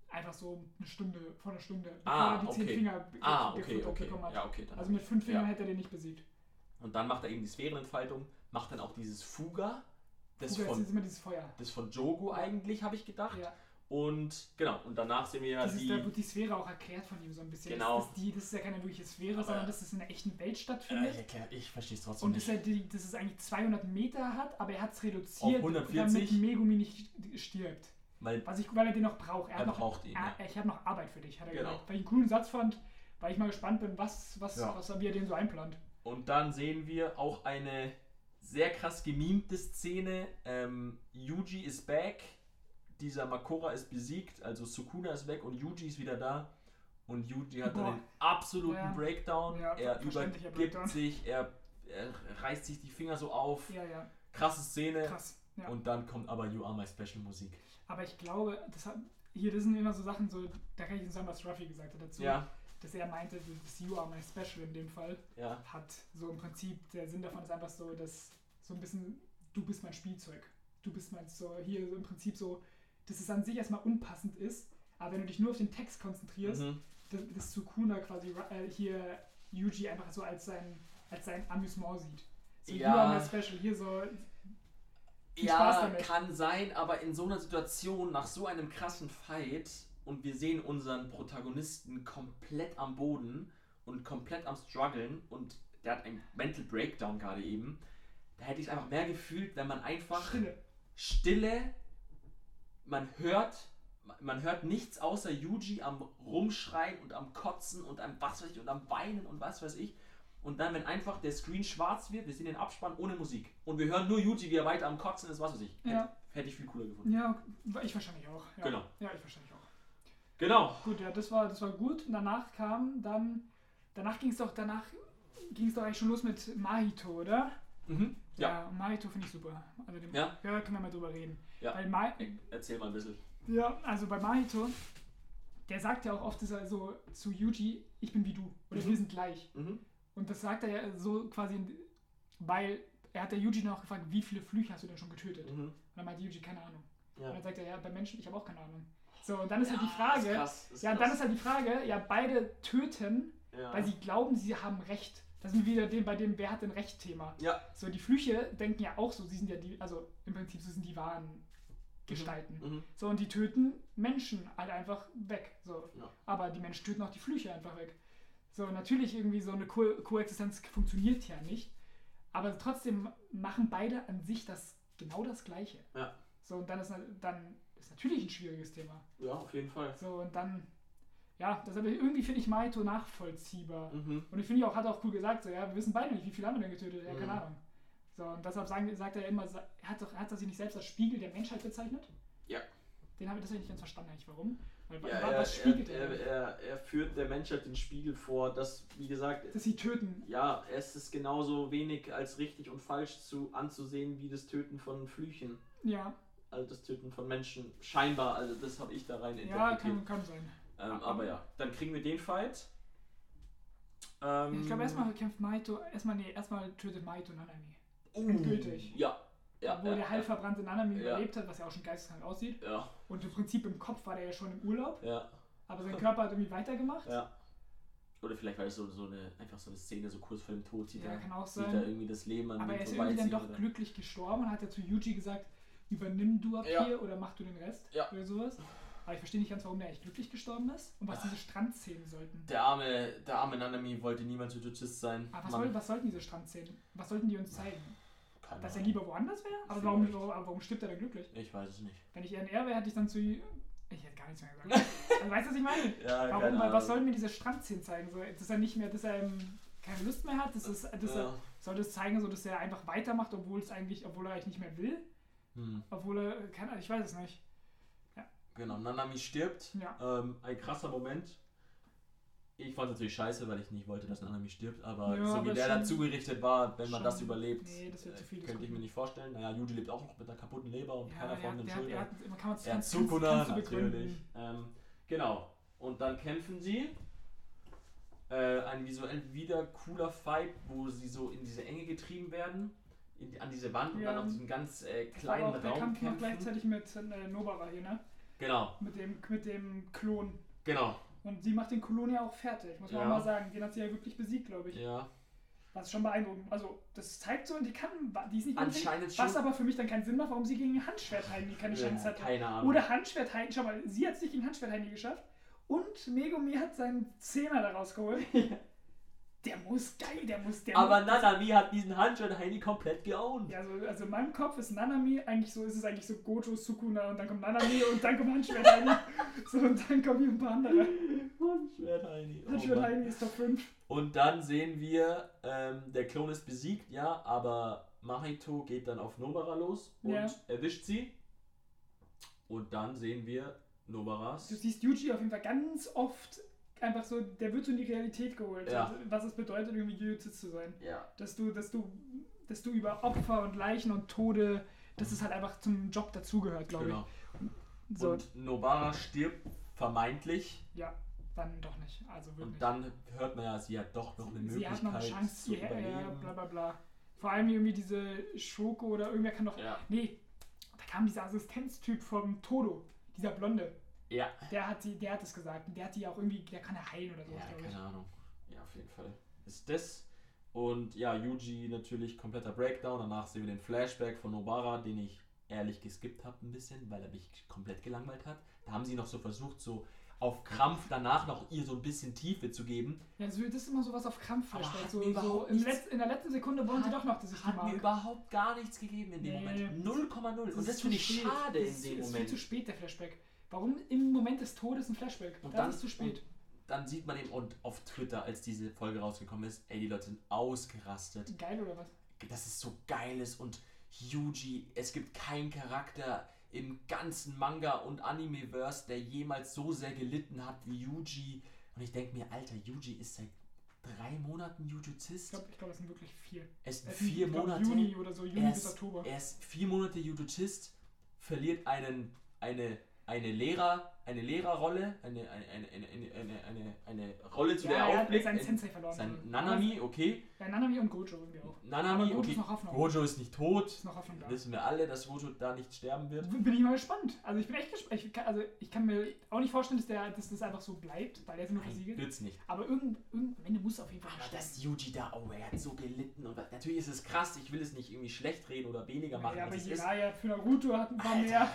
einfach so eine Stunde, vor einer Stunde, bevor Ah, er die zehn okay. Finger be- Ah, okay, okay. bekommen hat. Ja, okay. Dann Also mit fünf Fingern Ja. hätte er den nicht besiegt. Und dann macht er eben die Sphärenentfaltung, macht dann auch dieses Fuga, das Fuga, von, ist immer dieses Feuer. das von Jogo eigentlich, habe ich gedacht. Ja. Und genau, und danach sehen wir ja die. da wird die Sphäre auch erklärt von ihm so ein bisschen. Genau. Das, ist die, das ist ja keine wirkliche Sphäre, Aber- sondern das ist in einer echten Welt Äh, ich stattfindet. ich verstehe es trotzdem Und dass, nicht. er die, dass es eigentlich 200 Meter hat, aber er hat es reduziert, Auf 140? damit Megumi nicht stirbt. Weil Was ich, weil er den noch braucht. Er, er noch, braucht ihn. Ja. ich habe noch Arbeit für dich, hat er Genau. gesagt. Weil ich einen coolen Satz fand, weil ich mal gespannt bin, was, was, Ja. was er wie er den so einplant. Und dann sehen wir auch eine sehr krass gemimte Szene. Ähm, Yuji ist back, dieser Makora ist besiegt, also Sukuna ist weg und Yuji ist wieder da. Und Yuji hat dann Boah. den absoluten Ja. Breakdown. Ja, er übergibt Breakdown. sich, er, er reißt sich die Finger so auf. Ja, ja, Krasse Szene. krass. Ja. Und dann kommt aber You Are My Special Musik. Aber ich glaube, das hat, hier, das sind immer so Sachen, so, da kann ich sagen, was Ruffy gesagt hat dazu. Ja, Dass er meinte, das You are my special in dem Fall ja. hat so im Prinzip, der Sinn davon ist einfach so, dass so ein bisschen, du bist mein Spielzeug. Du bist mein, so hier so im Prinzip so, dass es an sich erstmal unpassend ist, aber wenn du dich nur auf den Text konzentrierst, Mhm. dass, dass Sukuna quasi äh, hier Yuji einfach so als sein, als sein Amüsement sieht. So, Ja. you are my special, hier so, Ja, kann sein, aber in so einer Situation, nach so einem krassen Fight und wir sehen unseren Protagonisten komplett am Boden und komplett am struggeln und der hat einen Mental Breakdown gerade eben, da hätte ich es einfach mehr gefühlt, wenn man einfach Stille. Stille, man hört, man hört nichts außer Yuji am Rumschreien und am Kotzen und am was weiß ich und am Weinen und was weiß ich. Und dann, wenn einfach der Screen schwarz wird, wir sehen den Abspann ohne Musik. Und wir hören nur Yuji, wie er weiter am Kotzen ist, was weiß ich. Ja. Hätte, hätte ich viel cooler gefunden. Ja, ich wahrscheinlich auch. Ja. Genau. Ja, ich wahrscheinlich. Genau. Gut, ja, das war, das war gut. Und danach kam dann, danach ging es doch, danach ging es doch eigentlich schon los mit Mahito, oder? Mhm. Ja. Mahito finde ich super. Also dem, Ja. ja, können wir mal drüber reden. Ja. Weil Ma Erzähl mal ein bisschen. ja, also bei Mahito, der sagt ja auch oft dass er so zu Yuji, ich bin wie du. Oder Mhm. wir sind gleich. Mhm. Und das sagt er ja so quasi, weil er hat der Yuji dann auch gefragt, wie viele Flüche hast du denn schon getötet? Und Mhm. dann meinte Yuji, keine Ahnung. Und Ja. dann sagt er, ja, bei Menschen, ich habe auch keine Ahnung. So, und dann ist halt die Ja, Frage, Ist krass, ist ja, krass. dann ist halt die Frage, ja, beide töten, ja. weil sie glauben, sie haben Recht. Da sind wieder dem, bei dem Wer hat denn Recht-Thema. Ja. So, die Flüche denken ja auch so, sie sind ja die, also im Prinzip, sie sind die wahren Gestalten. Mhm. So, und die töten Menschen halt einfach weg. So. Ja. Aber die Menschen töten auch die Flüche einfach weg. So, natürlich irgendwie so eine Ko Koexistenz funktioniert ja nicht. Aber trotzdem machen beide an sich das genau das Gleiche. Ja. So, und dann ist, na- dann ist natürlich ein schwieriges Thema. ja, auf jeden Fall. So, und dann, ja, das aber irgendwie finde ich Maito nachvollziehbar. Mhm. Und ich finde auch, hat auch cool gesagt, so, ja, wir wissen beide nicht, wie viele haben wir denn getötet? Ja, keine Mhm. Ahnung. So, und deshalb sagen, sagt er immer, er hat doch, er hat sich nicht selbst als Spiegel der Menschheit bezeichnet? Ja. Den habe ich das hab ich nicht ganz verstanden, eigentlich, warum? Weil, Ja, wa- er, was spiegelt er, er? er, er, er führt der Menschheit den Spiegel vor, dass, wie gesagt, Dass sie töten. ja, es ist genauso wenig als richtig und falsch zu anzusehen wie das Töten von Flüchen. Ja, Also das Töten von Menschen. Scheinbar, also das habe ich da rein ja interpretiert. kann, kann sein. ähm, aber ja, dann kriegen wir den Fight. Ähm, Ich glaube, erstmal kämpft Maito, erstmal, nee, erstmal tötet Maito Nanami. uh, endgültig. Ja. ja wo ja, der halb verbrannte Nanami Ja. überlebt hat, was ja auch schon geisteskrank aussieht. Ja, Und im Prinzip im Kopf war der ja schon im Urlaub, ja, aber sein Körper hat irgendwie weitergemacht. ja. Oder vielleicht war das so, so eine, einfach so eine Szene, so kurz vor dem Tod, sieht, Ja, er, kann auch sein. irgendwie das Leben an Aber er ist irgendwie dann doch oder- glücklich gestorben und hat ja zu Yuji gesagt, übernimm du ab Ja. hier oder mach du den Rest Ja. oder sowas. Aber ich verstehe nicht ganz, warum der echt glücklich gestorben ist und was Ach. diese Strandszenen sollten. Der arme, der arme Nanami wollte niemals Jujutist sein. Aber was, soll, was sollten diese Strandszenen? Was sollten die uns zeigen? Keine dass er lieber woanders wäre? Aber warum, warum, warum stirbt er dann glücklich? Ich weiß es nicht. Wenn ich eher er wäre, hätte ich dann zu. Ich hätte gar nichts mehr gesagt. also, weißt du, was ich meine? Ja, Warum? Weil was soll mir diese Strandszenen zeigen? So, dass er nicht mehr, dass er ähm, keine Lust mehr hat? Das ist, dass er, ja. soll das zeigen, so, dass er einfach weitermacht, obwohl es eigentlich, obwohl er eigentlich nicht mehr will? Hm. Obwohl er, keine Ahnung, ich weiß es nicht. Genau, Nanami stirbt. Ja. Ähm, ein krasser Moment. Ich fand es natürlich scheiße, weil ich nicht wollte, dass Nanami stirbt, aber Ja, so wie der schon- dazu gerichtet war, wenn man das überlebt, Nee, das äh, zu viel des könnte ich mir nicht vorstellen. Naja, Yuji lebt auch noch mit einer kaputten Leber und Ja, keiner er von den der hat, er Schultern. hat, man kann man Er hat kannst- Sukuna, kannst du begründen. natürlich. Ähm, genau. Und dann kämpfen sie. Äh, ein visuell wieder cooler Fight, wo sie so in diese Enge getrieben werden, in, an diese Wand und Ja. dann auf diesem ganz äh, Das kleinen aber auch der Raum Kampf noch kämpfen. gleichzeitig mit äh, Nobara hier, ne? Genau, Mit dem, mit dem Klon. genau. Und sie macht den Klon ja auch fertig, muss man Ja. auch mal sagen. Den hat sie ja wirklich besiegt, glaube ich. Ja. Was schon beeindruckend. Also, das zeigt so, die kann, die ist nicht Anscheinend schon. Was aber für mich dann keinen Sinn macht, warum sie gegen Handschwert-Heini keine Chance ja, hatte. keine Ahnung. Oder Handschwert-Heini, schau mal, sie hat es nicht gegen Handschwert-Heini geschafft. Und Megumi hat seinen Zehner da rausgeholt. Der muss geil, der muss, der aber muss, Nanami hat diesen Handschwert Heini komplett geowned. Ja, also, also in meinem Kopf ist Nanami eigentlich so, ist es eigentlich so Gojo, Sukuna und dann kommt Nanami und dann kommt Handschwert-Heini. So, und dann kommen hier ein paar andere. Handschwert Heini. Oh Mann. Handschwert-Heini ist Top 5. Und dann sehen wir, ähm, der Klon ist besiegt, ja, aber Mahito geht dann auf Nobara los und Ja. erwischt sie. Und dann sehen wir Nobaras. Du siehst Yuji auf jeden Fall ganz oft einfach so, der wird so in die Realität geholt. Ja. Also, was es bedeutet, irgendwie Jujutsu zu sein. Ja. Dass du, dass du, dass du über Opfer und Leichen und Tode, dass es halt einfach zum Job dazugehört, glaube Genau. ich. So, Und Nobara stirbt vermeintlich. ja, dann doch nicht. Also wirklich. Und dann hört man ja, sie hat doch noch eine sie Möglichkeit hat noch eine Chance zu hierher, ja, überleben. bla bla bla. Vor allem irgendwie diese Schoko oder irgendwer kann doch. Ja. Nee, da kam dieser Assistenztyp vom Todo, dieser Blonde. Ja. Der hat die, der hat es gesagt. Und der hat die auch irgendwie, der kann er heilen oder so, Ja, glaube ich. keine Ahnung. Ja, auf jeden Fall. Ist das. Und ja, Yuji natürlich kompletter Breakdown. Danach sehen wir den Flashback von Nobara, den ich ehrlich geskippt habe ein bisschen, weil er mich komplett gelangweilt hat. Da haben sie noch so versucht, so auf Krampf danach noch ihr so ein bisschen Tiefe zu geben. Ja, das das ist immer sowas auf Krampf verstellt. So, so in der letzten Sekunde wollen sie Hat- doch noch, dass ich die Hat mir überhaupt gar nichts gegeben in dem Nee. Moment. 0,0. Und das finde ich schade das in ist, dem ist viel Moment. zu spät, der Flashback. Warum im Moment des Todes ein Flashback? Und das dann- ist zu spät. Dann sieht man eben und auf Twitter, als diese Folge rausgekommen ist, ey, die Leute sind ausgerastet. Geil oder was? dass es so geil ist und Yuji, es gibt keinen Charakter im ganzen Manga- und Anime-Verse, der jemals so sehr gelitten hat wie Yuji. Und ich denke mir, Alter, Yuji ist seit drei Monaten Ich Jujuzist. glaube, ich glaub, das sind wirklich vier. Er ist Es sind, vier ich glaub, Monate. Juni oder so, Juni er, bis ist, Oktober. er ist vier Monate Jujuzist, verliert einen, eine, eine Lehrer, eine Lehrerrolle, eine, eine, eine, eine, eine, eine, eine Rolle, zu der ja, er er hat aufblickt. seinen in- Sensei verloren. Sein Nanami, okay. Ja, Nanami und Gojo irgendwie auch. Nanami, Gojo okay. ist noch Hoffnung. Gojo ist nicht tot. Ist noch Hoffnung da. Wissen wir alle, dass Gojo da nicht sterben wird. Bin ich mal gespannt. Also ich bin echt gespannt. Ich kann, also ich kann mir auch nicht vorstellen, dass, der, dass das einfach so bleibt, weil er ist nur versiegelt. wird's nicht. Aber irgend, irgend, am Ende muss er auf jeden Fall Aber sterben. dass Yuji da, oh, er hat so gelitten und natürlich ist es krass, ich will es nicht irgendwie schlecht reden oder weniger machen, Ja, aber. Jiraiya für Naruto hat ein paar mehr.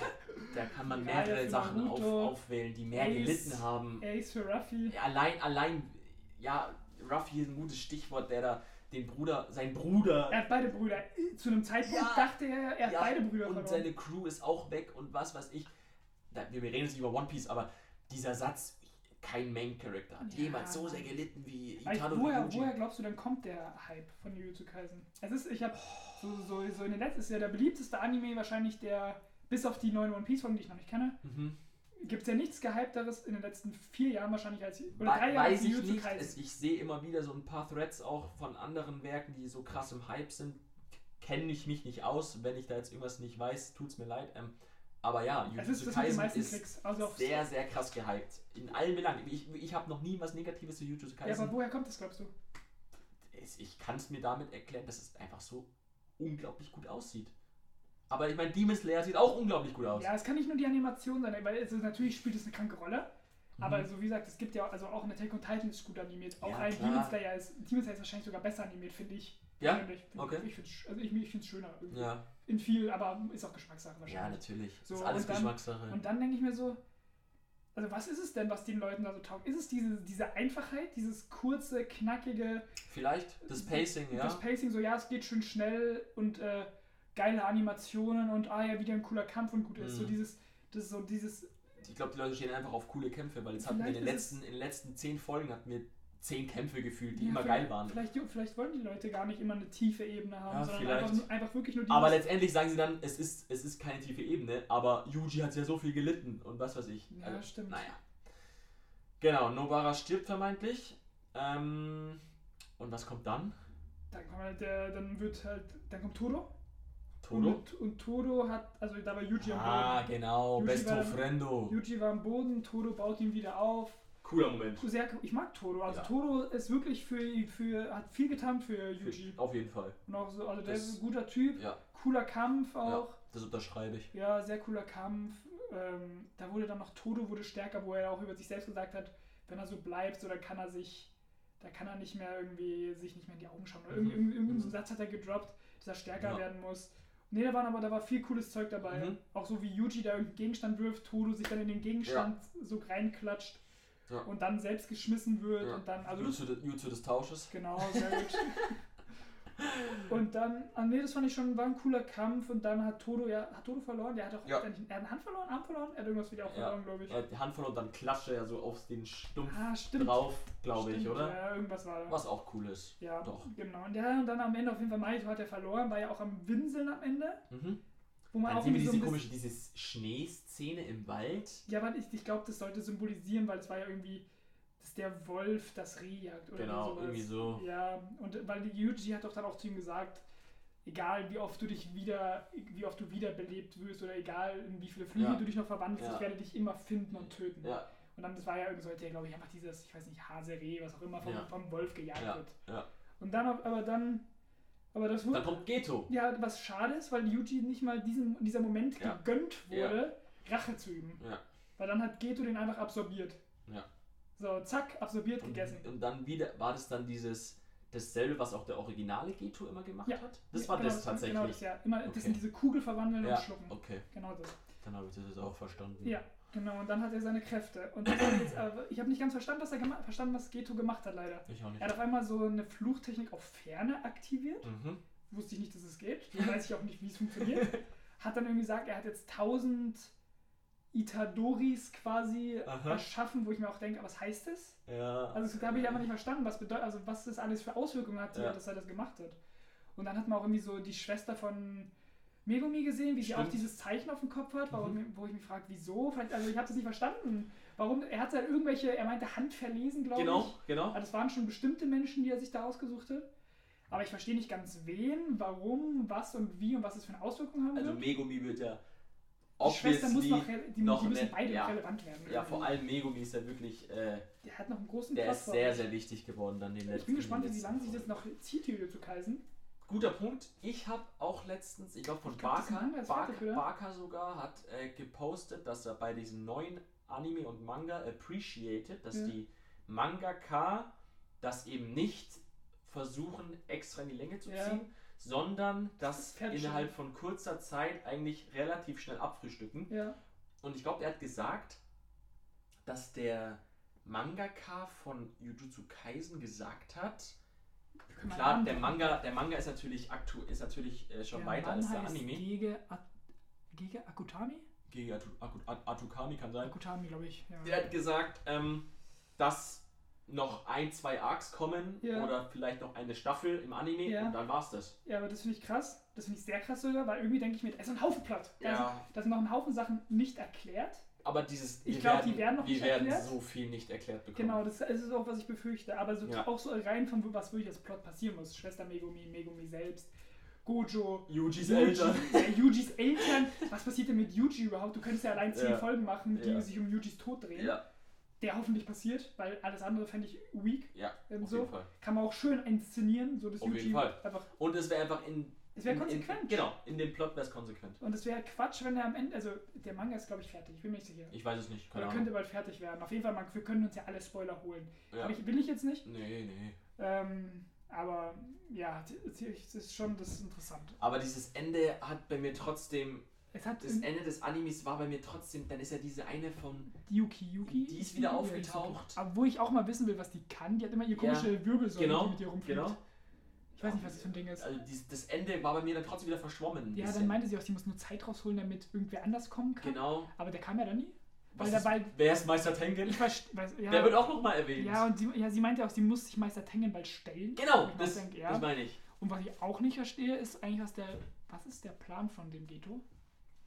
Da kann man mehrere Sachen auf, Naruto, aufwählen, die mehr Ace, gelitten haben. Ace für Ruffy. Allein, allein, ja, Ruffy ist ein gutes Stichwort, der da den Bruder, sein Bruder Er hat beide Brüder. Zu einem Zeitpunkt Ja, dachte er, er hat ja, beide Brüder und verloren. seine Crew ist auch weg und was weiß ich. Da, wir, reden jetzt nicht über One Piece, aber dieser Satz, kein Main Character hat Ja, jemals so sehr gelitten wie ich, Itano woher, woher glaubst du, dann kommt der Hype von Jujutsu Kaisen? Es ist, ich habe so, so, so in den letzten, ist ja der beliebteste Anime wahrscheinlich der, bis auf die neuen One Piece Folgen, die ich noch nicht kenne, Mhm. Gibt es ja nichts Gehypteres in den letzten vier Jahren wahrscheinlich als, oder drei Jahre als Weiß ich nicht. Es, ich sehe immer wieder so ein paar Threads auch von anderen Werken, die so krass im Hype sind. Kenne ich mich nicht aus. Wenn ich da jetzt irgendwas nicht weiß, tut's mir leid. Ähm, aber ja, Es ist Jujutsu den Kaisen ist. Also sehr, sehr krass gehypt. In allen Belangen. Ich, ich habe noch nie was Negatives zu Jujutsu ja, Kaisen. aber woher kommt das, glaubst du? Es- ich kann es mir damit erklären, dass es einfach so unglaublich gut aussieht. Aber ich meine, Demon Slayer sieht auch unglaublich gut aus. Ja, es kann nicht nur die Animation sein, weil es natürlich spielt es eine kranke Rolle. Mhm. Aber so wie gesagt, es gibt ja also auch in Attack on Titan ist gut animiert. Auch Ja, ein klar. Demon Slayer ist Demon Slayer ist wahrscheinlich sogar besser animiert, finde ich. Ja? Persönlich. Find- Okay. Ich finde also ich, ich finde es schöner. irgendwie. Ja, In viel, aber ist auch Geschmackssache ja wahrscheinlich. natürlich. So, ist alles und dann- Geschmackssache. Und dann denke ich mir so, also was ist es denn, was den Leuten da so taugt? Ist es diese, diese Einfachheit, dieses kurze, knackige, Vielleicht das Pacing, ja. das Pacing, so ja, es geht schön schnell und äh, geile Animationen und ah ja, wieder ein cooler Kampf und gut ist. So Mhm. dieses, das ist so dieses, Ich glaube, die Leute stehen einfach auf coole Kämpfe, weil jetzt hatten wir in den, letzten, in den letzten zehn Folgen hatten wir zehn Kämpfe gefühlt, die ja, immer geil waren. Vielleicht, vielleicht wollen die Leute gar nicht immer eine tiefe Ebene haben, Ja, sondern einfach, nur- einfach wirklich nur dieses, Aber letztendlich sagen sie dann, es ist, es ist keine tiefe Ebene, aber Yuji hat ja so viel gelitten und was weiß ich. Ja, stimmt. Naja. Genau, Nobara stirbt vermeintlich. Ähm, und was kommt dann? dann kommt halt der, dann wird halt, dann kommt Todo. Todo? Und, und Todo hat, also da war Yuji am Ah, Boden. genau, Yuji Besto war- Frendo. Yuji war am Boden, Todo baut ihn wieder auf. Cooler Moment. Sehr, ich mag Todo. Also Ja. Todo ist wirklich für, für hat viel getan für Yuji. Auf jeden Fall. Und auch so, also der Das- ist ein guter Typ, Ja, cooler Kampf auch. das unterschreibe ich. Ja, sehr cooler Kampf. Ähm, da wurde dann noch Todo wurde stärker, wo er auch über sich selbst gesagt hat, wenn er so bleibt, so dann kann er sich, da kann er nicht mehr irgendwie sich nicht mehr in die Augen schauen. Oder Mhm. Irgend, irgendeinen Mhm. so einen Satz hat er gedroppt, dass er stärker Ja. werden muss. Nee, da waren aber da war viel cooles Zeug dabei. Mhm. Auch so wie Yuji da irgendeinen Gegenstand wirft, Todo sich dann in den Gegenstand so reinklatscht Ja. und dann selbst geschmissen wird Ja. und dann also Jutsu, des- Jutsu des Tausches. Genau, sehr gut. und dann, ah nee, das fand ich schon, war ein cooler Kampf und dann hat Todo, ja, hat Todo verloren? Der hat doch, Ja. hat er, nicht, er hat eine Hand verloren, Arm verloren? Er hat irgendwas wieder auch Ja. verloren, glaube ich. Er hat die Hand von und dann klatscht er so auf den Stumpf Ah, stimmt. drauf, glaube ich, Stimmt, oder? Ja, irgendwas war da. Was auch cool ist. Ja, Doch. genau. Und, ja, und dann am Ende auf jeden Fall Maito hat er verloren, war ja auch am Winseln am Ende, Mhm. wo man Dann auch sehen wir irgendwie diese so ein komische, diese Schneeszene im Wald. Ja, weil ich, ich glaube, das sollte symbolisieren, weil es war ja irgendwie, dass der Wolf das Reh jagt oder Genau, sowas. irgendwie so. Ja, und weil die Yuji hat doch dann auch zu ihm gesagt, egal wie oft du dich wieder, wie oft du wiederbelebt wirst oder egal in wie viele Flügel Ja. du dich noch verwandelst, Ja. ich werde dich immer finden und töten. Ja, Und dann, das war ja irgendwie so, der glaube ich einfach dieses, ich weiß nicht, Hase-Reh, was auch immer, vom, vom Wolf gejagt Ja, wird. ja. Und dann, aber dann, aber das dann wurde, kommt Geto. ja, was schade ist, weil Yuji nicht mal diesen, dieser Moment gegönnt wurde, Rache zu üben. Ja. Weil dann hat Geto den einfach absorbiert. So, zack, absorbiert, Und, gegessen. und dann wieder, war das dann dieses, dasselbe, was auch der originale Geto immer gemacht Ja. hat? Das Ja, war genau, das tatsächlich. Genau, das ja. Immer, das Okay. sind diese Kugel verwandeln ja, und schlucken. okay. Genau das. Dann habe ich das jetzt auch verstanden. Ja, genau. Und dann hat er seine Kräfte. Und das jetzt, aber ich habe nicht ganz verstanden, was er verstanden, was Geto gemacht hat, leider. Ich auch nicht. Er hat auf einmal so eine Fluchtechnik auf Ferne aktiviert. Mhm. Wusste ich nicht, dass es geht. Weiß ich auch nicht, wie es funktioniert. Hat dann irgendwie gesagt, er hat jetzt 1000 Itadoris quasi Aha. erschaffen, wo ich mir auch denke, was heißt das? Ja. Also da habe ich einfach nicht verstanden, was bedeutet, also was das alles für Auswirkungen hat, Ja. dass er das gemacht hat. Und dann hat man auch irgendwie so die Schwester von Megumi gesehen, wie sie Stimmt. auch dieses Zeichen auf dem Kopf hat, warum, Mhm. wo ich mich frage, wieso? Vielleicht, also ich habe das nicht verstanden. Warum? Er hat halt irgendwelche, er meinte handverlesen, glaube Genau, ich. genau. Aber das waren schon bestimmte Menschen, die er sich da ausgesucht hat. Aber ich verstehe nicht ganz wen, warum, was und wie und was es für eine Auswirkung haben Also wird. Megumi wird ja Die Schwester muss noch, die, noch die müssen eine- beide ja. relevant werden. Ja, vor allem Megumi ist ja wirklich, äh, Der hat noch einen großen der Platz ist sehr, sehr wichtig geworden dann den letzten Ich bin gespannt, wie lange sich das noch zieht, Jujutsu Kaisen. Guter Punkt. Ich habe auch letztens, ich glaube von Ich glaub, Barker, ist fertig, Barker? Barker sogar, hat äh, gepostet, dass er bei diesem neuen Anime und Manga appreciated, dass Ja. die Mangaka das eben nicht versuchen, extra in die Länge zu Ja. Sondern das Fertig innerhalb von kurzer Zeit eigentlich relativ schnell abfrühstücken. Ja. Und ich glaube, er hat gesagt, dass der Mangaka von Jujutsu Kaisen gesagt hat, Klar, der. Manga, der Manga ist natürlich aktu ist natürlich äh, schon Der weiter Mann als der Anime. Gege, At Gege Akutami? Gegen Atu Aku At Atukami kann sein. Akutami, glaube ich. Ja. Der hat gesagt, ähm, dass noch ein, zwei Arcs kommen Ja. oder vielleicht noch eine Staffel im Anime Ja. und dann war's das. ja, aber das finde ich krass. Das finde ich sehr krass sogar, weil irgendwie denke ich mir, da ist ein Haufen platt. Da, Ja. sind, da sind noch ein Haufen Sachen nicht erklärt. Aber dieses, Ich wir glaub, die werden noch wir nicht werden erklärt. so viel nicht erklärt bekommen. Genau, das ist auch, was ich befürchte. Aber so Ja. auch so rein von was wirklich als Plot passieren muss. Schwester Megumi, Megumi selbst, Gojo, Yujis Yuji, Eltern. Ja, Yujis Eltern. Was passiert denn mit Yuji überhaupt? Du könntest ja allein zehn. Folgen machen, die Ja. sich um Yujis Tod drehen. Ja, Der hoffentlich passiert, weil alles andere fände ich weak. ja, Ähm, auf so. jeden Fall. Kann man auch schön inszenieren, so dass Auf Yuji jeden Fall. einfach. Und es wäre einfach in. Es wäre konsequent. In, genau, in dem Plot wäre es konsequent. Und es wäre Quatsch, wenn er am Ende. Also, der Manga ist, glaube ich, fertig. Ich bin mir nicht sicher. Ich weiß es nicht, keine Oder Ahnung. könnte bald fertig werden. Auf jeden Fall, man, wir können uns ja alle Spoiler holen. Ja. Aber ich, will ich jetzt nicht. Nee, nee. Ähm, aber ja, das ist schon das ist interessant. Aber dieses Ende hat bei mir trotzdem Es hat das Ende des Animes war bei mir trotzdem, dann ist ja diese eine von, die Yuki Yuki. Die ist wieder Yuki, aufgetaucht. Aber wo ich auch mal wissen will, was die kann, die hat immer ihre komische Wirbelsäule, die genau, mit ihr rumfliegt. genau, Ich weiß nicht, was das für ein Ding ist. Also das Ende war bei mir dann trotzdem wieder verschwommen. Ja, dann meinte sie auch, sie muss nur Zeit rausholen, damit irgendwer anders kommen kann. Genau. Aber der kam ja dann nie. Was Weil ist, wer ist Meister Tengen? Ich weiß, ja, Der wird auch nochmal erwähnt. ja, und sie, ja, sie meinte auch, sie muss sich Meister Tengen bald stellen. genau, das, denke, ja. das meine ich. Und was ich auch nicht verstehe, ist eigentlich, was der. Was ist der Plan von dem Geto?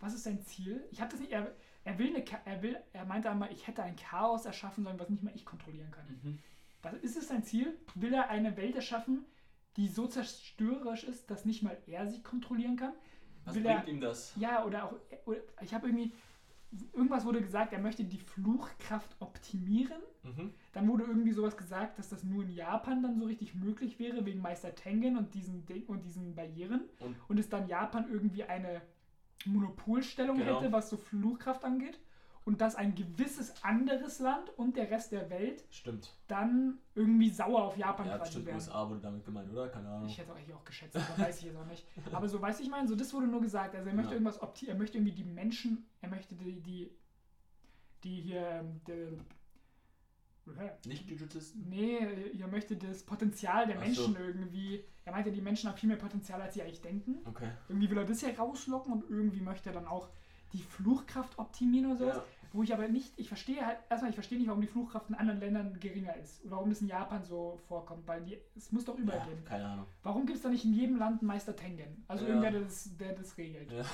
Was ist sein Ziel? Ich habe das nicht. Er, er will eine. Er will. Er meinte einmal, ich hätte ein Chaos erschaffen sollen, was nicht mal ich kontrollieren kann. Mhm. Was ist es sein Ziel? Will er eine Welt erschaffen, die so zerstörerisch ist, dass nicht mal er sie kontrollieren kann? Was Will bringt er- ihm das? Ja, oder auch. Oder ich habe irgendwie. Irgendwas wurde gesagt, er möchte die Fluchkraft optimieren. Mhm. Dann wurde irgendwie sowas gesagt, dass das nur in Japan dann so richtig möglich wäre, wegen Meister Tengen und diesen, und diesen Barrieren. Und- Und, es dann Japan irgendwie eine Monopolstellung Genau. hätte, was so Fluchkraft angeht. Und dass ein gewisses anderes Land und der Rest der Welt Stimmt. dann irgendwie sauer auf Japan Ja, quasi wären. USA wurde damit gemeint, oder? Keine Ahnung. Ich hätte eigentlich auch geschätzt, aber weiß ich jetzt auch nicht. Aber so weiß ich meine, so das wurde nur gesagt. Also er möchte Ja. irgendwas opti er möchte irgendwie die Menschen, er möchte die, die, die hier, ähm, die? Nicht Jujutisten? Nee, er möchte das Potenzial der Ach Menschen so. irgendwie. Er meinte, die Menschen haben viel mehr Potenzial, als sie eigentlich denken. Okay. Irgendwie will er das ja rauslocken und irgendwie möchte er dann auch die Fluchkraft optimieren oder sowas. Ja. Wo ich aber nicht, ich verstehe halt, erstmal, ich verstehe nicht, warum die Fluchkraft in anderen Ländern geringer ist. Oder warum das in Japan so vorkommt, weil die, es muss doch überall ja, geben. keine Ahnung. Warum gibt es da nicht in jedem Land einen Meister Tengen? Also Ja. irgendwer, der das, der das regelt. Ja.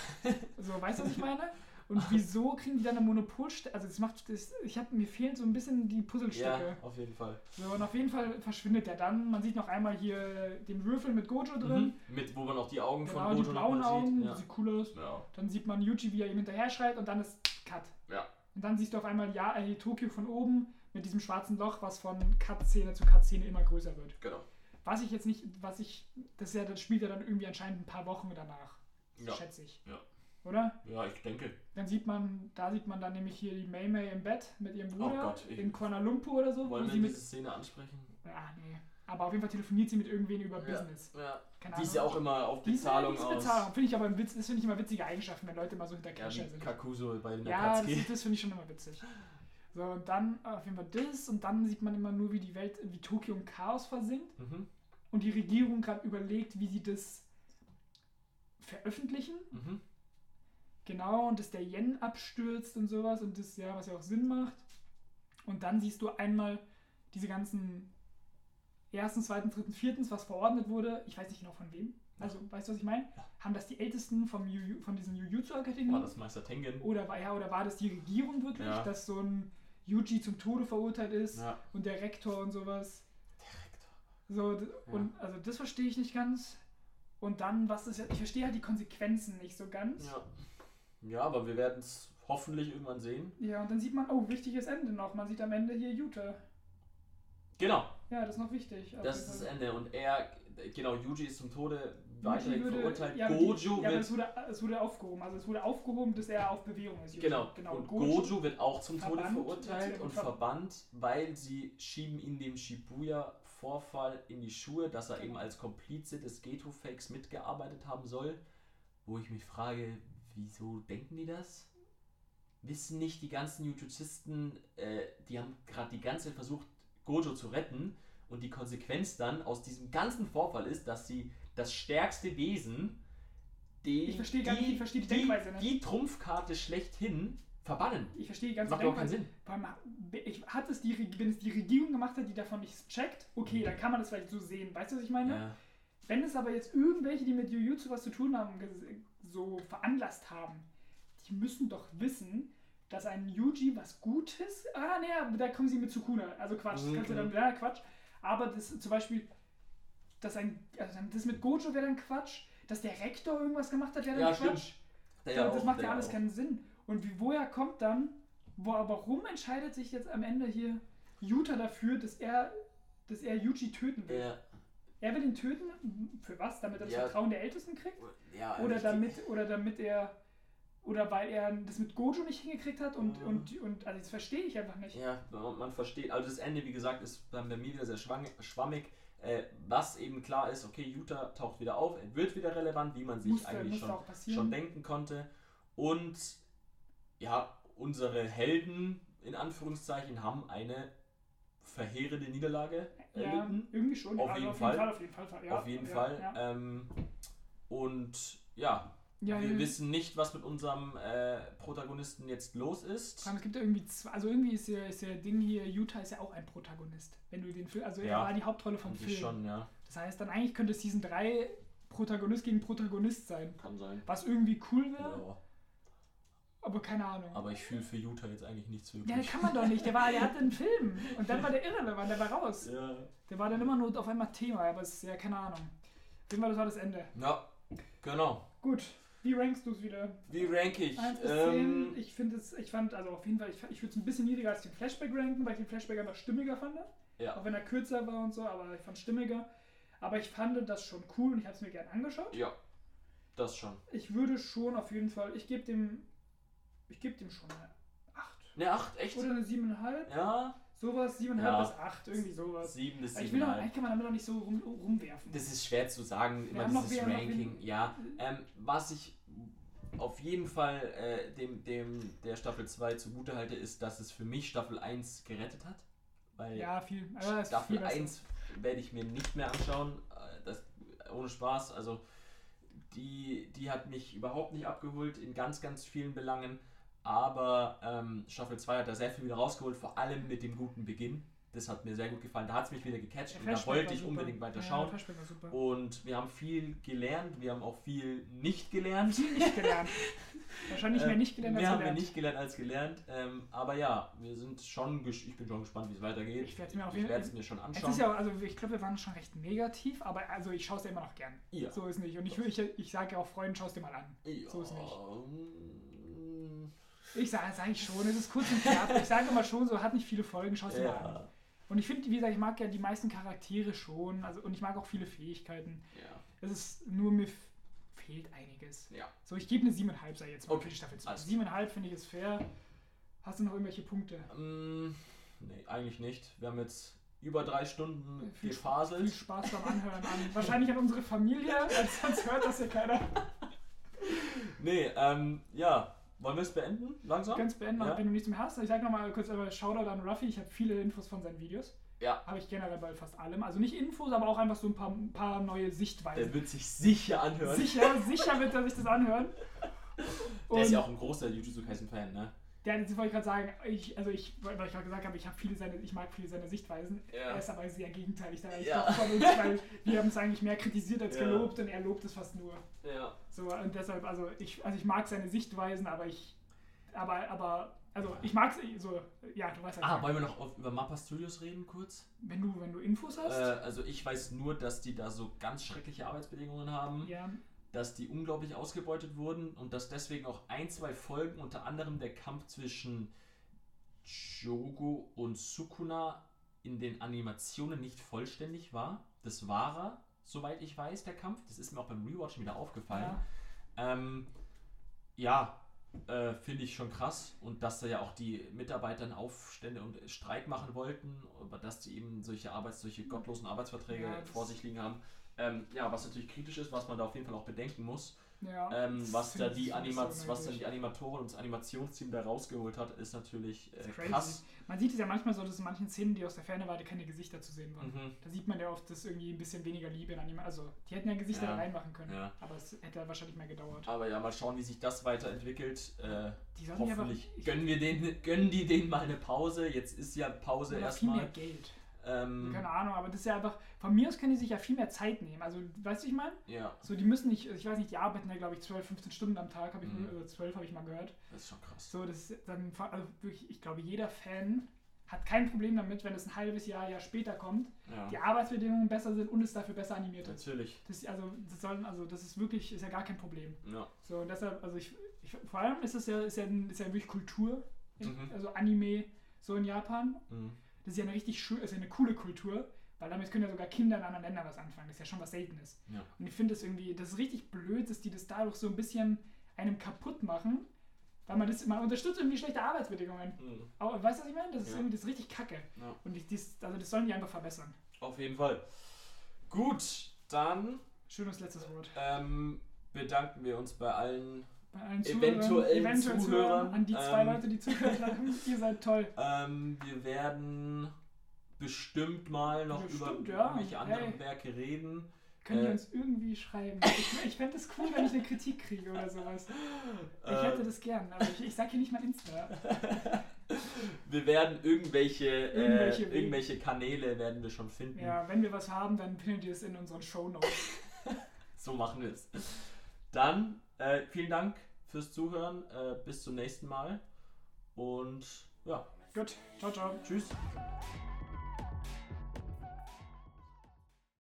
So, weißt du, was ich meine? Und wieso kriegen die dann eine Monopolstelle? Also das macht das, ich habe mir fehlen so ein bisschen die Puzzlestücke. Ja, auf jeden Fall. So, und auf jeden Fall verschwindet er dann. Man sieht noch einmal hier den Würfel mit Gojo drin. Mhm. Mit, wo man auch die Augen Genau, von die Gojo blauen nochmal Augen, sieht. sieht cool aus. Ja. ja. Dann sieht man Yuji, wie er ihm hinterher schreit und dann ist Cut. Ja. Und dann siehst du auf einmal ja, äh, Tokio von oben mit diesem schwarzen Loch, was von Cut-Szene zu Cut-Szene immer größer wird. Genau. Was ich jetzt nicht, was ich, das ist ja, das spielt ja dann irgendwie anscheinend ein paar Wochen danach, Ja. schätze ich. Ja. Oder? ja, ich denke. Dann sieht man, da sieht man dann nämlich hier die Mei Mei im Bett mit ihrem Bruder Oh Gott, in Kuala Lumpur oder so. Wollen wo sie wir diese Szene ansprechen? ja, nee. Aber auf jeden Fall telefoniert sie mit irgendwen über Ja. Business. Ja. Keine Die ist ja auch immer auf Die ist- Bezahlung die ist aus. Bezahlung. Finde ich aber ein Witz, das finde ich immer witzige Eigenschaften, wenn Leute mal so hinter Ja, Cash wie sind. Kakuso bei Ja, das, Nakatsuki. ist- das finde ich schon immer witzig. So, und dann auf jeden Fall das und dann sieht man immer nur, wie die Welt, wie Tokio im Chaos versinkt Mhm. und die Regierung gerade überlegt, wie sie das veröffentlichen. Mhm. Genau, und dass der Yen abstürzt und sowas und das, ja, was ja auch Sinn macht. Und dann siehst du einmal diese ganzen ersten, zweiten, dritten, viertens, was verordnet wurde. Ich weiß nicht genau von wem. Also, weißt du, was ich meine? Ja. Haben das die Ältesten vom Yu, von diesen Jujutsu-Akademien? War das Meister Tengen? Oder war, ja, oder war das die Regierung wirklich, Ja. dass so ein Yuji zum Tode verurteilt ist Ja. und der Rektor und sowas? Direktor. So, d- und also das verstehe ich nicht ganz. Und dann, was ist ja, ich verstehe halt die Konsequenzen nicht so ganz. Ja. Ja, aber wir werden es hoffentlich irgendwann sehen. Ja, und dann sieht man, oh, wichtiges Ende noch. Man sieht am Ende hier Jute. Genau, Ja, das ist noch wichtig. das ist das. Ende. Und er, genau, Yuji ist zum Tode weiterhin würde- verurteilt. ja, aber die- Gojo ja, wird. es wurde, es wurde aufgehoben. Also es wurde aufgehoben, dass er auf Bewährung ist. Yuji. Genau. genau. Und Gojo- Gojo wird auch zum Tode verurteilt und ver- verbannt, weil sie schieben ihm dem Shibuya-Vorfall in die Schuhe, dass er Genau. eben als Komplize des Geto-Fakes mitgearbeitet haben soll. Wo ich mich frage, wieso denken die das? Wissen nicht die ganzen Jujuzisten, äh, die haben gerade die ganze Zeit versucht, Gojo zu retten und die Konsequenz dann aus diesem ganzen Vorfall ist, dass sie das stärkste Wesen, die, Ich verstehe gar nicht, ich verstehe die Denkweise nicht. die Trumpfkarte schlechthin verbannen. Ich verstehe die ganze Macht Denkweise. Sinn. Ich, hat es die, wenn es die Regierung gemacht hat, die davon nichts checkt, okay, dann kann man das vielleicht so sehen. Weißt du, was ich meine? Mhm. Ja. Wenn es aber jetzt irgendwelche, die mit Jujutsu was zu tun haben, so veranlasst haben, die müssen doch wissen, dass ein Yuji was Gutes. Ah, nee, aber da kommen sie mit Sukuna. Also Quatsch. Das Mhm. kannst du dann, ja, Quatsch. Aber das zum Beispiel, dass ein, also das mit Gojo wäre dann Quatsch. Dass der Rektor irgendwas gemacht hat, wäre dann Ja. Quatsch. Ja, auch, das macht der ja alles auch. keinen Sinn. Und wie, woher kommt dann, wo, warum entscheidet sich jetzt am Ende hier Yuta dafür, dass er, dass er Yuji töten will? Ja, Er will ihn töten, für was? Damit er das Ja. Vertrauen der Ältesten kriegt? ja, Oder ich- damit, oder damit er, oder weil er das mit Gojo nicht hingekriegt hat und, Mhm. und, und, also das verstehe ich einfach nicht. Ja, man, man versteht. Also das Ende, wie gesagt, ist bei mir wieder sehr schwammig. Äh, was eben klar ist, okay, Utah taucht wieder auf, er wird wieder relevant, wie man sich Musste, eigentlich musste schon, schon denken konnte. Und ja, unsere Helden in Anführungszeichen haben eine verheerende Niederlage Ja, erlitten. irgendwie schon. Auf Also jeden auf Fall. jeden Fall. Auf jeden Fall. Ja, auf jeden ja, Fall. Ja. Ähm, und ja, Ja, wir ja. wissen nicht, was mit unserem äh, Protagonisten jetzt los ist. Es gibt ja irgendwie zwei, also irgendwie ist ja, ist ja Ding hier, Utah ist ja auch ein Protagonist. Wenn du den Film, also er Ja. war die Hauptrolle vom Film. schon, ja. Das heißt, dann eigentlich könnte Season 3 Protagonist gegen Protagonist sein. Kann sein. Was irgendwie cool wäre, Ja. Aber keine Ahnung. Aber ich fühle für Utah jetzt eigentlich nichts ja, wirklich. kann man doch nicht. Der, war, der hatte einen Film und dann war der irrelevant, der war raus. Ja. Der war dann immer nur auf einmal Thema, aber es ist ja keine Ahnung. Auf Fall, das war das Ende. ja, genau. Gut, wie rankst du es wieder? Wie rank ich? 1 bis Ähm, 10. Ich finde es, ich fand, also auf jeden Fall, ich, ich würde es ein bisschen niedriger als den Flashback ranken, weil ich den Flashback einfach stimmiger fand. Ja. Auch wenn er kürzer war und so, aber ich fand stimmiger. Aber ich fand das schon cool und ich habe es mir gern angeschaut. ja, das schon. Ich würde schon auf jeden Fall, ich gebe dem, ich gebe dem schon eine 8. Ne, 8, echt? Oder eine 7,5. Ja, Sowas, 7,5 Ja. bis 8, irgendwie sowas. 7 bis Aber Ich will doch, 7,5. eigentlich kann man damit auch nicht so rum, rumwerfen. Das ist schwer zu sagen, immer dieses Ranking. Ja, ähm, was ich auf jeden Fall äh, dem, dem der Staffel 2 zugute halte, ist, dass es für mich Staffel 1 gerettet hat. Weil ja, viel. Staffel viel besser. 1 werde ich mir nicht mehr anschauen. Äh, Das, ohne Spaß. Also die, die hat mich überhaupt nicht abgeholt in ganz, ganz vielen Belangen. Aber ähm, Staffel 2 hat da sehr viel wieder rausgeholt, vor allem mit dem guten Beginn. Das hat mir sehr gut gefallen. Da hat es mich wieder gecatcht und da wollte ich super. unbedingt weiter Ja, schauen. Super. Und wir haben viel gelernt, wir haben auch viel nicht gelernt. Nicht gelernt. Wahrscheinlich mehr Ähm, nicht gelernt mehr als haben wir gelernt. nicht gelernt als gelernt. Ähm, aber ja, wir sind schon, ich bin schon gespannt, wie es weitergeht. Ich werd's mir auf ich werde es mir schon Es anschauen. ist ja, auch- also ich glaube, wir waren schon recht negativ, aber also ich schaue es ja immer noch gern. ja. So ist nicht. Und ich, ich, ich sage ja auch Freunden, schau es dir mal an. ja. so ist nicht. Ich sage sag ich schon, es ist kurz und knapp. ich sage immer schon, so hat nicht viele Folgen, schau es dir mal an. Ja. Und ich finde, wie gesagt, ich mag ja die meisten Charaktere schon, also und ich mag auch viele Fähigkeiten. ja. Es ist nur mir fehlt einiges. Ja. So, ich gebe eine 7,5 sei jetzt mal Okay, für die Staffel 2. alles 7,5 finde ich ist fair. Hast du noch irgendwelche Punkte? Mm, nee, eigentlich nicht. Wir haben jetzt über drei Stunden Viel, Viel gefaselt. Spaß beim Anhören an. Wahrscheinlich an unsere Familie, sonst hört das ja keiner. Nee, ähm, ja. Wollen wir es beenden? Langsam? Ganz beenden, Ja. wenn du nichts mehr hast. Ich sage nochmal kurz aber Shoutout an Ruffy. Ich habe viele Infos von seinen Videos. Ja. Habe ich generell bei fast allem. Also nicht Infos, aber auch einfach so ein paar, ein paar neue Sichtweisen. Der wird sich sicher anhören. Sicher, sicher wird er sich das anhören. Der ist ja Und- auch ein großer Jujutsu Kaisen-Fan, ne? Ja, das wollte ich gerade sagen. Ich, also ich, weil ich gerade gesagt habe, ich habe viele seine, ich mag viele seiner Sichtweisen. Ja. Er ist aber sehr gegenteilig da ich Ja. von uns, weil wir haben es eigentlich mehr kritisiert als Ja. gelobt und er lobt es fast nur. Ja. So und deshalb, also ich, also ich mag seine Sichtweisen, aber ich, aber, aber, also ich mag es so, ja, du weißt Ah, ja, wollen wir noch auf, über Mappa Studios reden kurz? wenn du, wenn du Infos Äh, hast. also ich weiß nur, dass die da so ganz schreckliche Arbeitsbedingungen haben, ja, dass die unglaublich ausgebeutet wurden und dass deswegen auch ein, zwei Folgen, unter anderem der Kampf zwischen Jogo und Sukuna in den Animationen nicht vollständig war. Das war er, soweit ich weiß, der Kampf. Das ist mir auch beim Rewatchen wieder aufgefallen. ja, Ähm, ja, äh, finde ich schon krass. Und dass da ja auch die Mitarbeiter Aufstände und Streik machen wollten, aber dass die eben solche Arbeits-, solche gottlosen Arbeitsverträge Ja, vor sich liegen haben. Ähm, ja, was natürlich kritisch ist, was man da auf jeden Fall auch bedenken muss. ja. Ähm, was, da die was dann merkwürdig. die Animatoren und das Animationsteam da rausgeholt hat, ist natürlich äh, ist krass. Man sieht es ja manchmal so, dass in manchen Szenen, die aus der Ferne waren, keine Gesichter zu sehen waren. Mhm. Da sieht man ja oft, dass irgendwie ein bisschen weniger Liebe in Anima. Also, die hätten ja Gesichter Ja. da reinmachen können. Ja. Aber es hätte wahrscheinlich mehr gedauert. Aber ja, mal schauen, wie sich das weiterentwickelt. Äh, aber hoffentlich ich- gönnen wir denen, gönnen die denen mal eine Pause. Jetzt ist ja Pause oder viel mehr erstmal. Geld. Ähm, Keine Ahnung, aber das ist ja einfach, von mir aus können die sich ja viel mehr Zeit nehmen. Also, weißt du, ich meine? ja, So, die müssen nicht, ich weiß nicht, die arbeiten ja, glaube ich, 12, 15 Stunden am Tag, habe ich, Mhm. oder 12 habe ich mal gehört. das ist schon krass. So, das ist dann, also wirklich, ich glaube, jeder Fan hat kein Problem damit, wenn es ein halbes Jahr, Jahr später kommt, Ja, die Arbeitsbedingungen besser sind und es dafür besser animiert ist. natürlich. Das, also, das sollen, also, das ist wirklich, ist ja gar kein Problem. Ja. So, und deshalb, also ich, ich vor allem ist es ja, ist ja, ist ja wirklich Kultur, Mhm. also Anime, so in Japan. Mhm. Das ist ja eine richtig schön, ist ja eine coole Kultur, weil damit können ja sogar Kinder in anderen Ländern was anfangen. Das ist ja schon was Seltenes. Ja. Und ich finde es irgendwie, das ist richtig blöd, dass die das dadurch so ein bisschen einem kaputt machen, weil man das, man unterstützt irgendwie schlechte Arbeitsbedingungen. Mhm. Aber, weißt du, was ich meine? Das ist Ja. irgendwie das ist richtig kacke. Ja. Und ich, dies, also das sollen die einfach verbessern. Auf jeden Fall. Gut, dann Schönes letztes Wort. ähm, bedanken wir uns bei allen. Bei allen Eventuellen Zuhörern, Zuhörern, an die zwei ähm, Leute, die zugehört haben, ihr seid toll. Ähm, wir werden bestimmt mal noch Bestimmt, über ja. irgendwelche anderen Hey. Werke reden. Könnt Äh. ihr uns irgendwie schreiben? Ich, ich fände es cool, wenn ich eine Kritik kriege oder sowas. Ich Äh, hätte das gern, aber ich, ich sag hier nicht mein Insta. Wir werden irgendwelche, Irgendwelche äh, irgendwelche Kanäle werden wir schon finden. Ja, wenn wir was haben, dann findet ihr es in unseren Shownotes. So machen wir es. Dann äh, vielen Dank fürs Zuhören. Äh, bis zum nächsten Mal. Und ja, Gut, ciao, ciao. tschüss.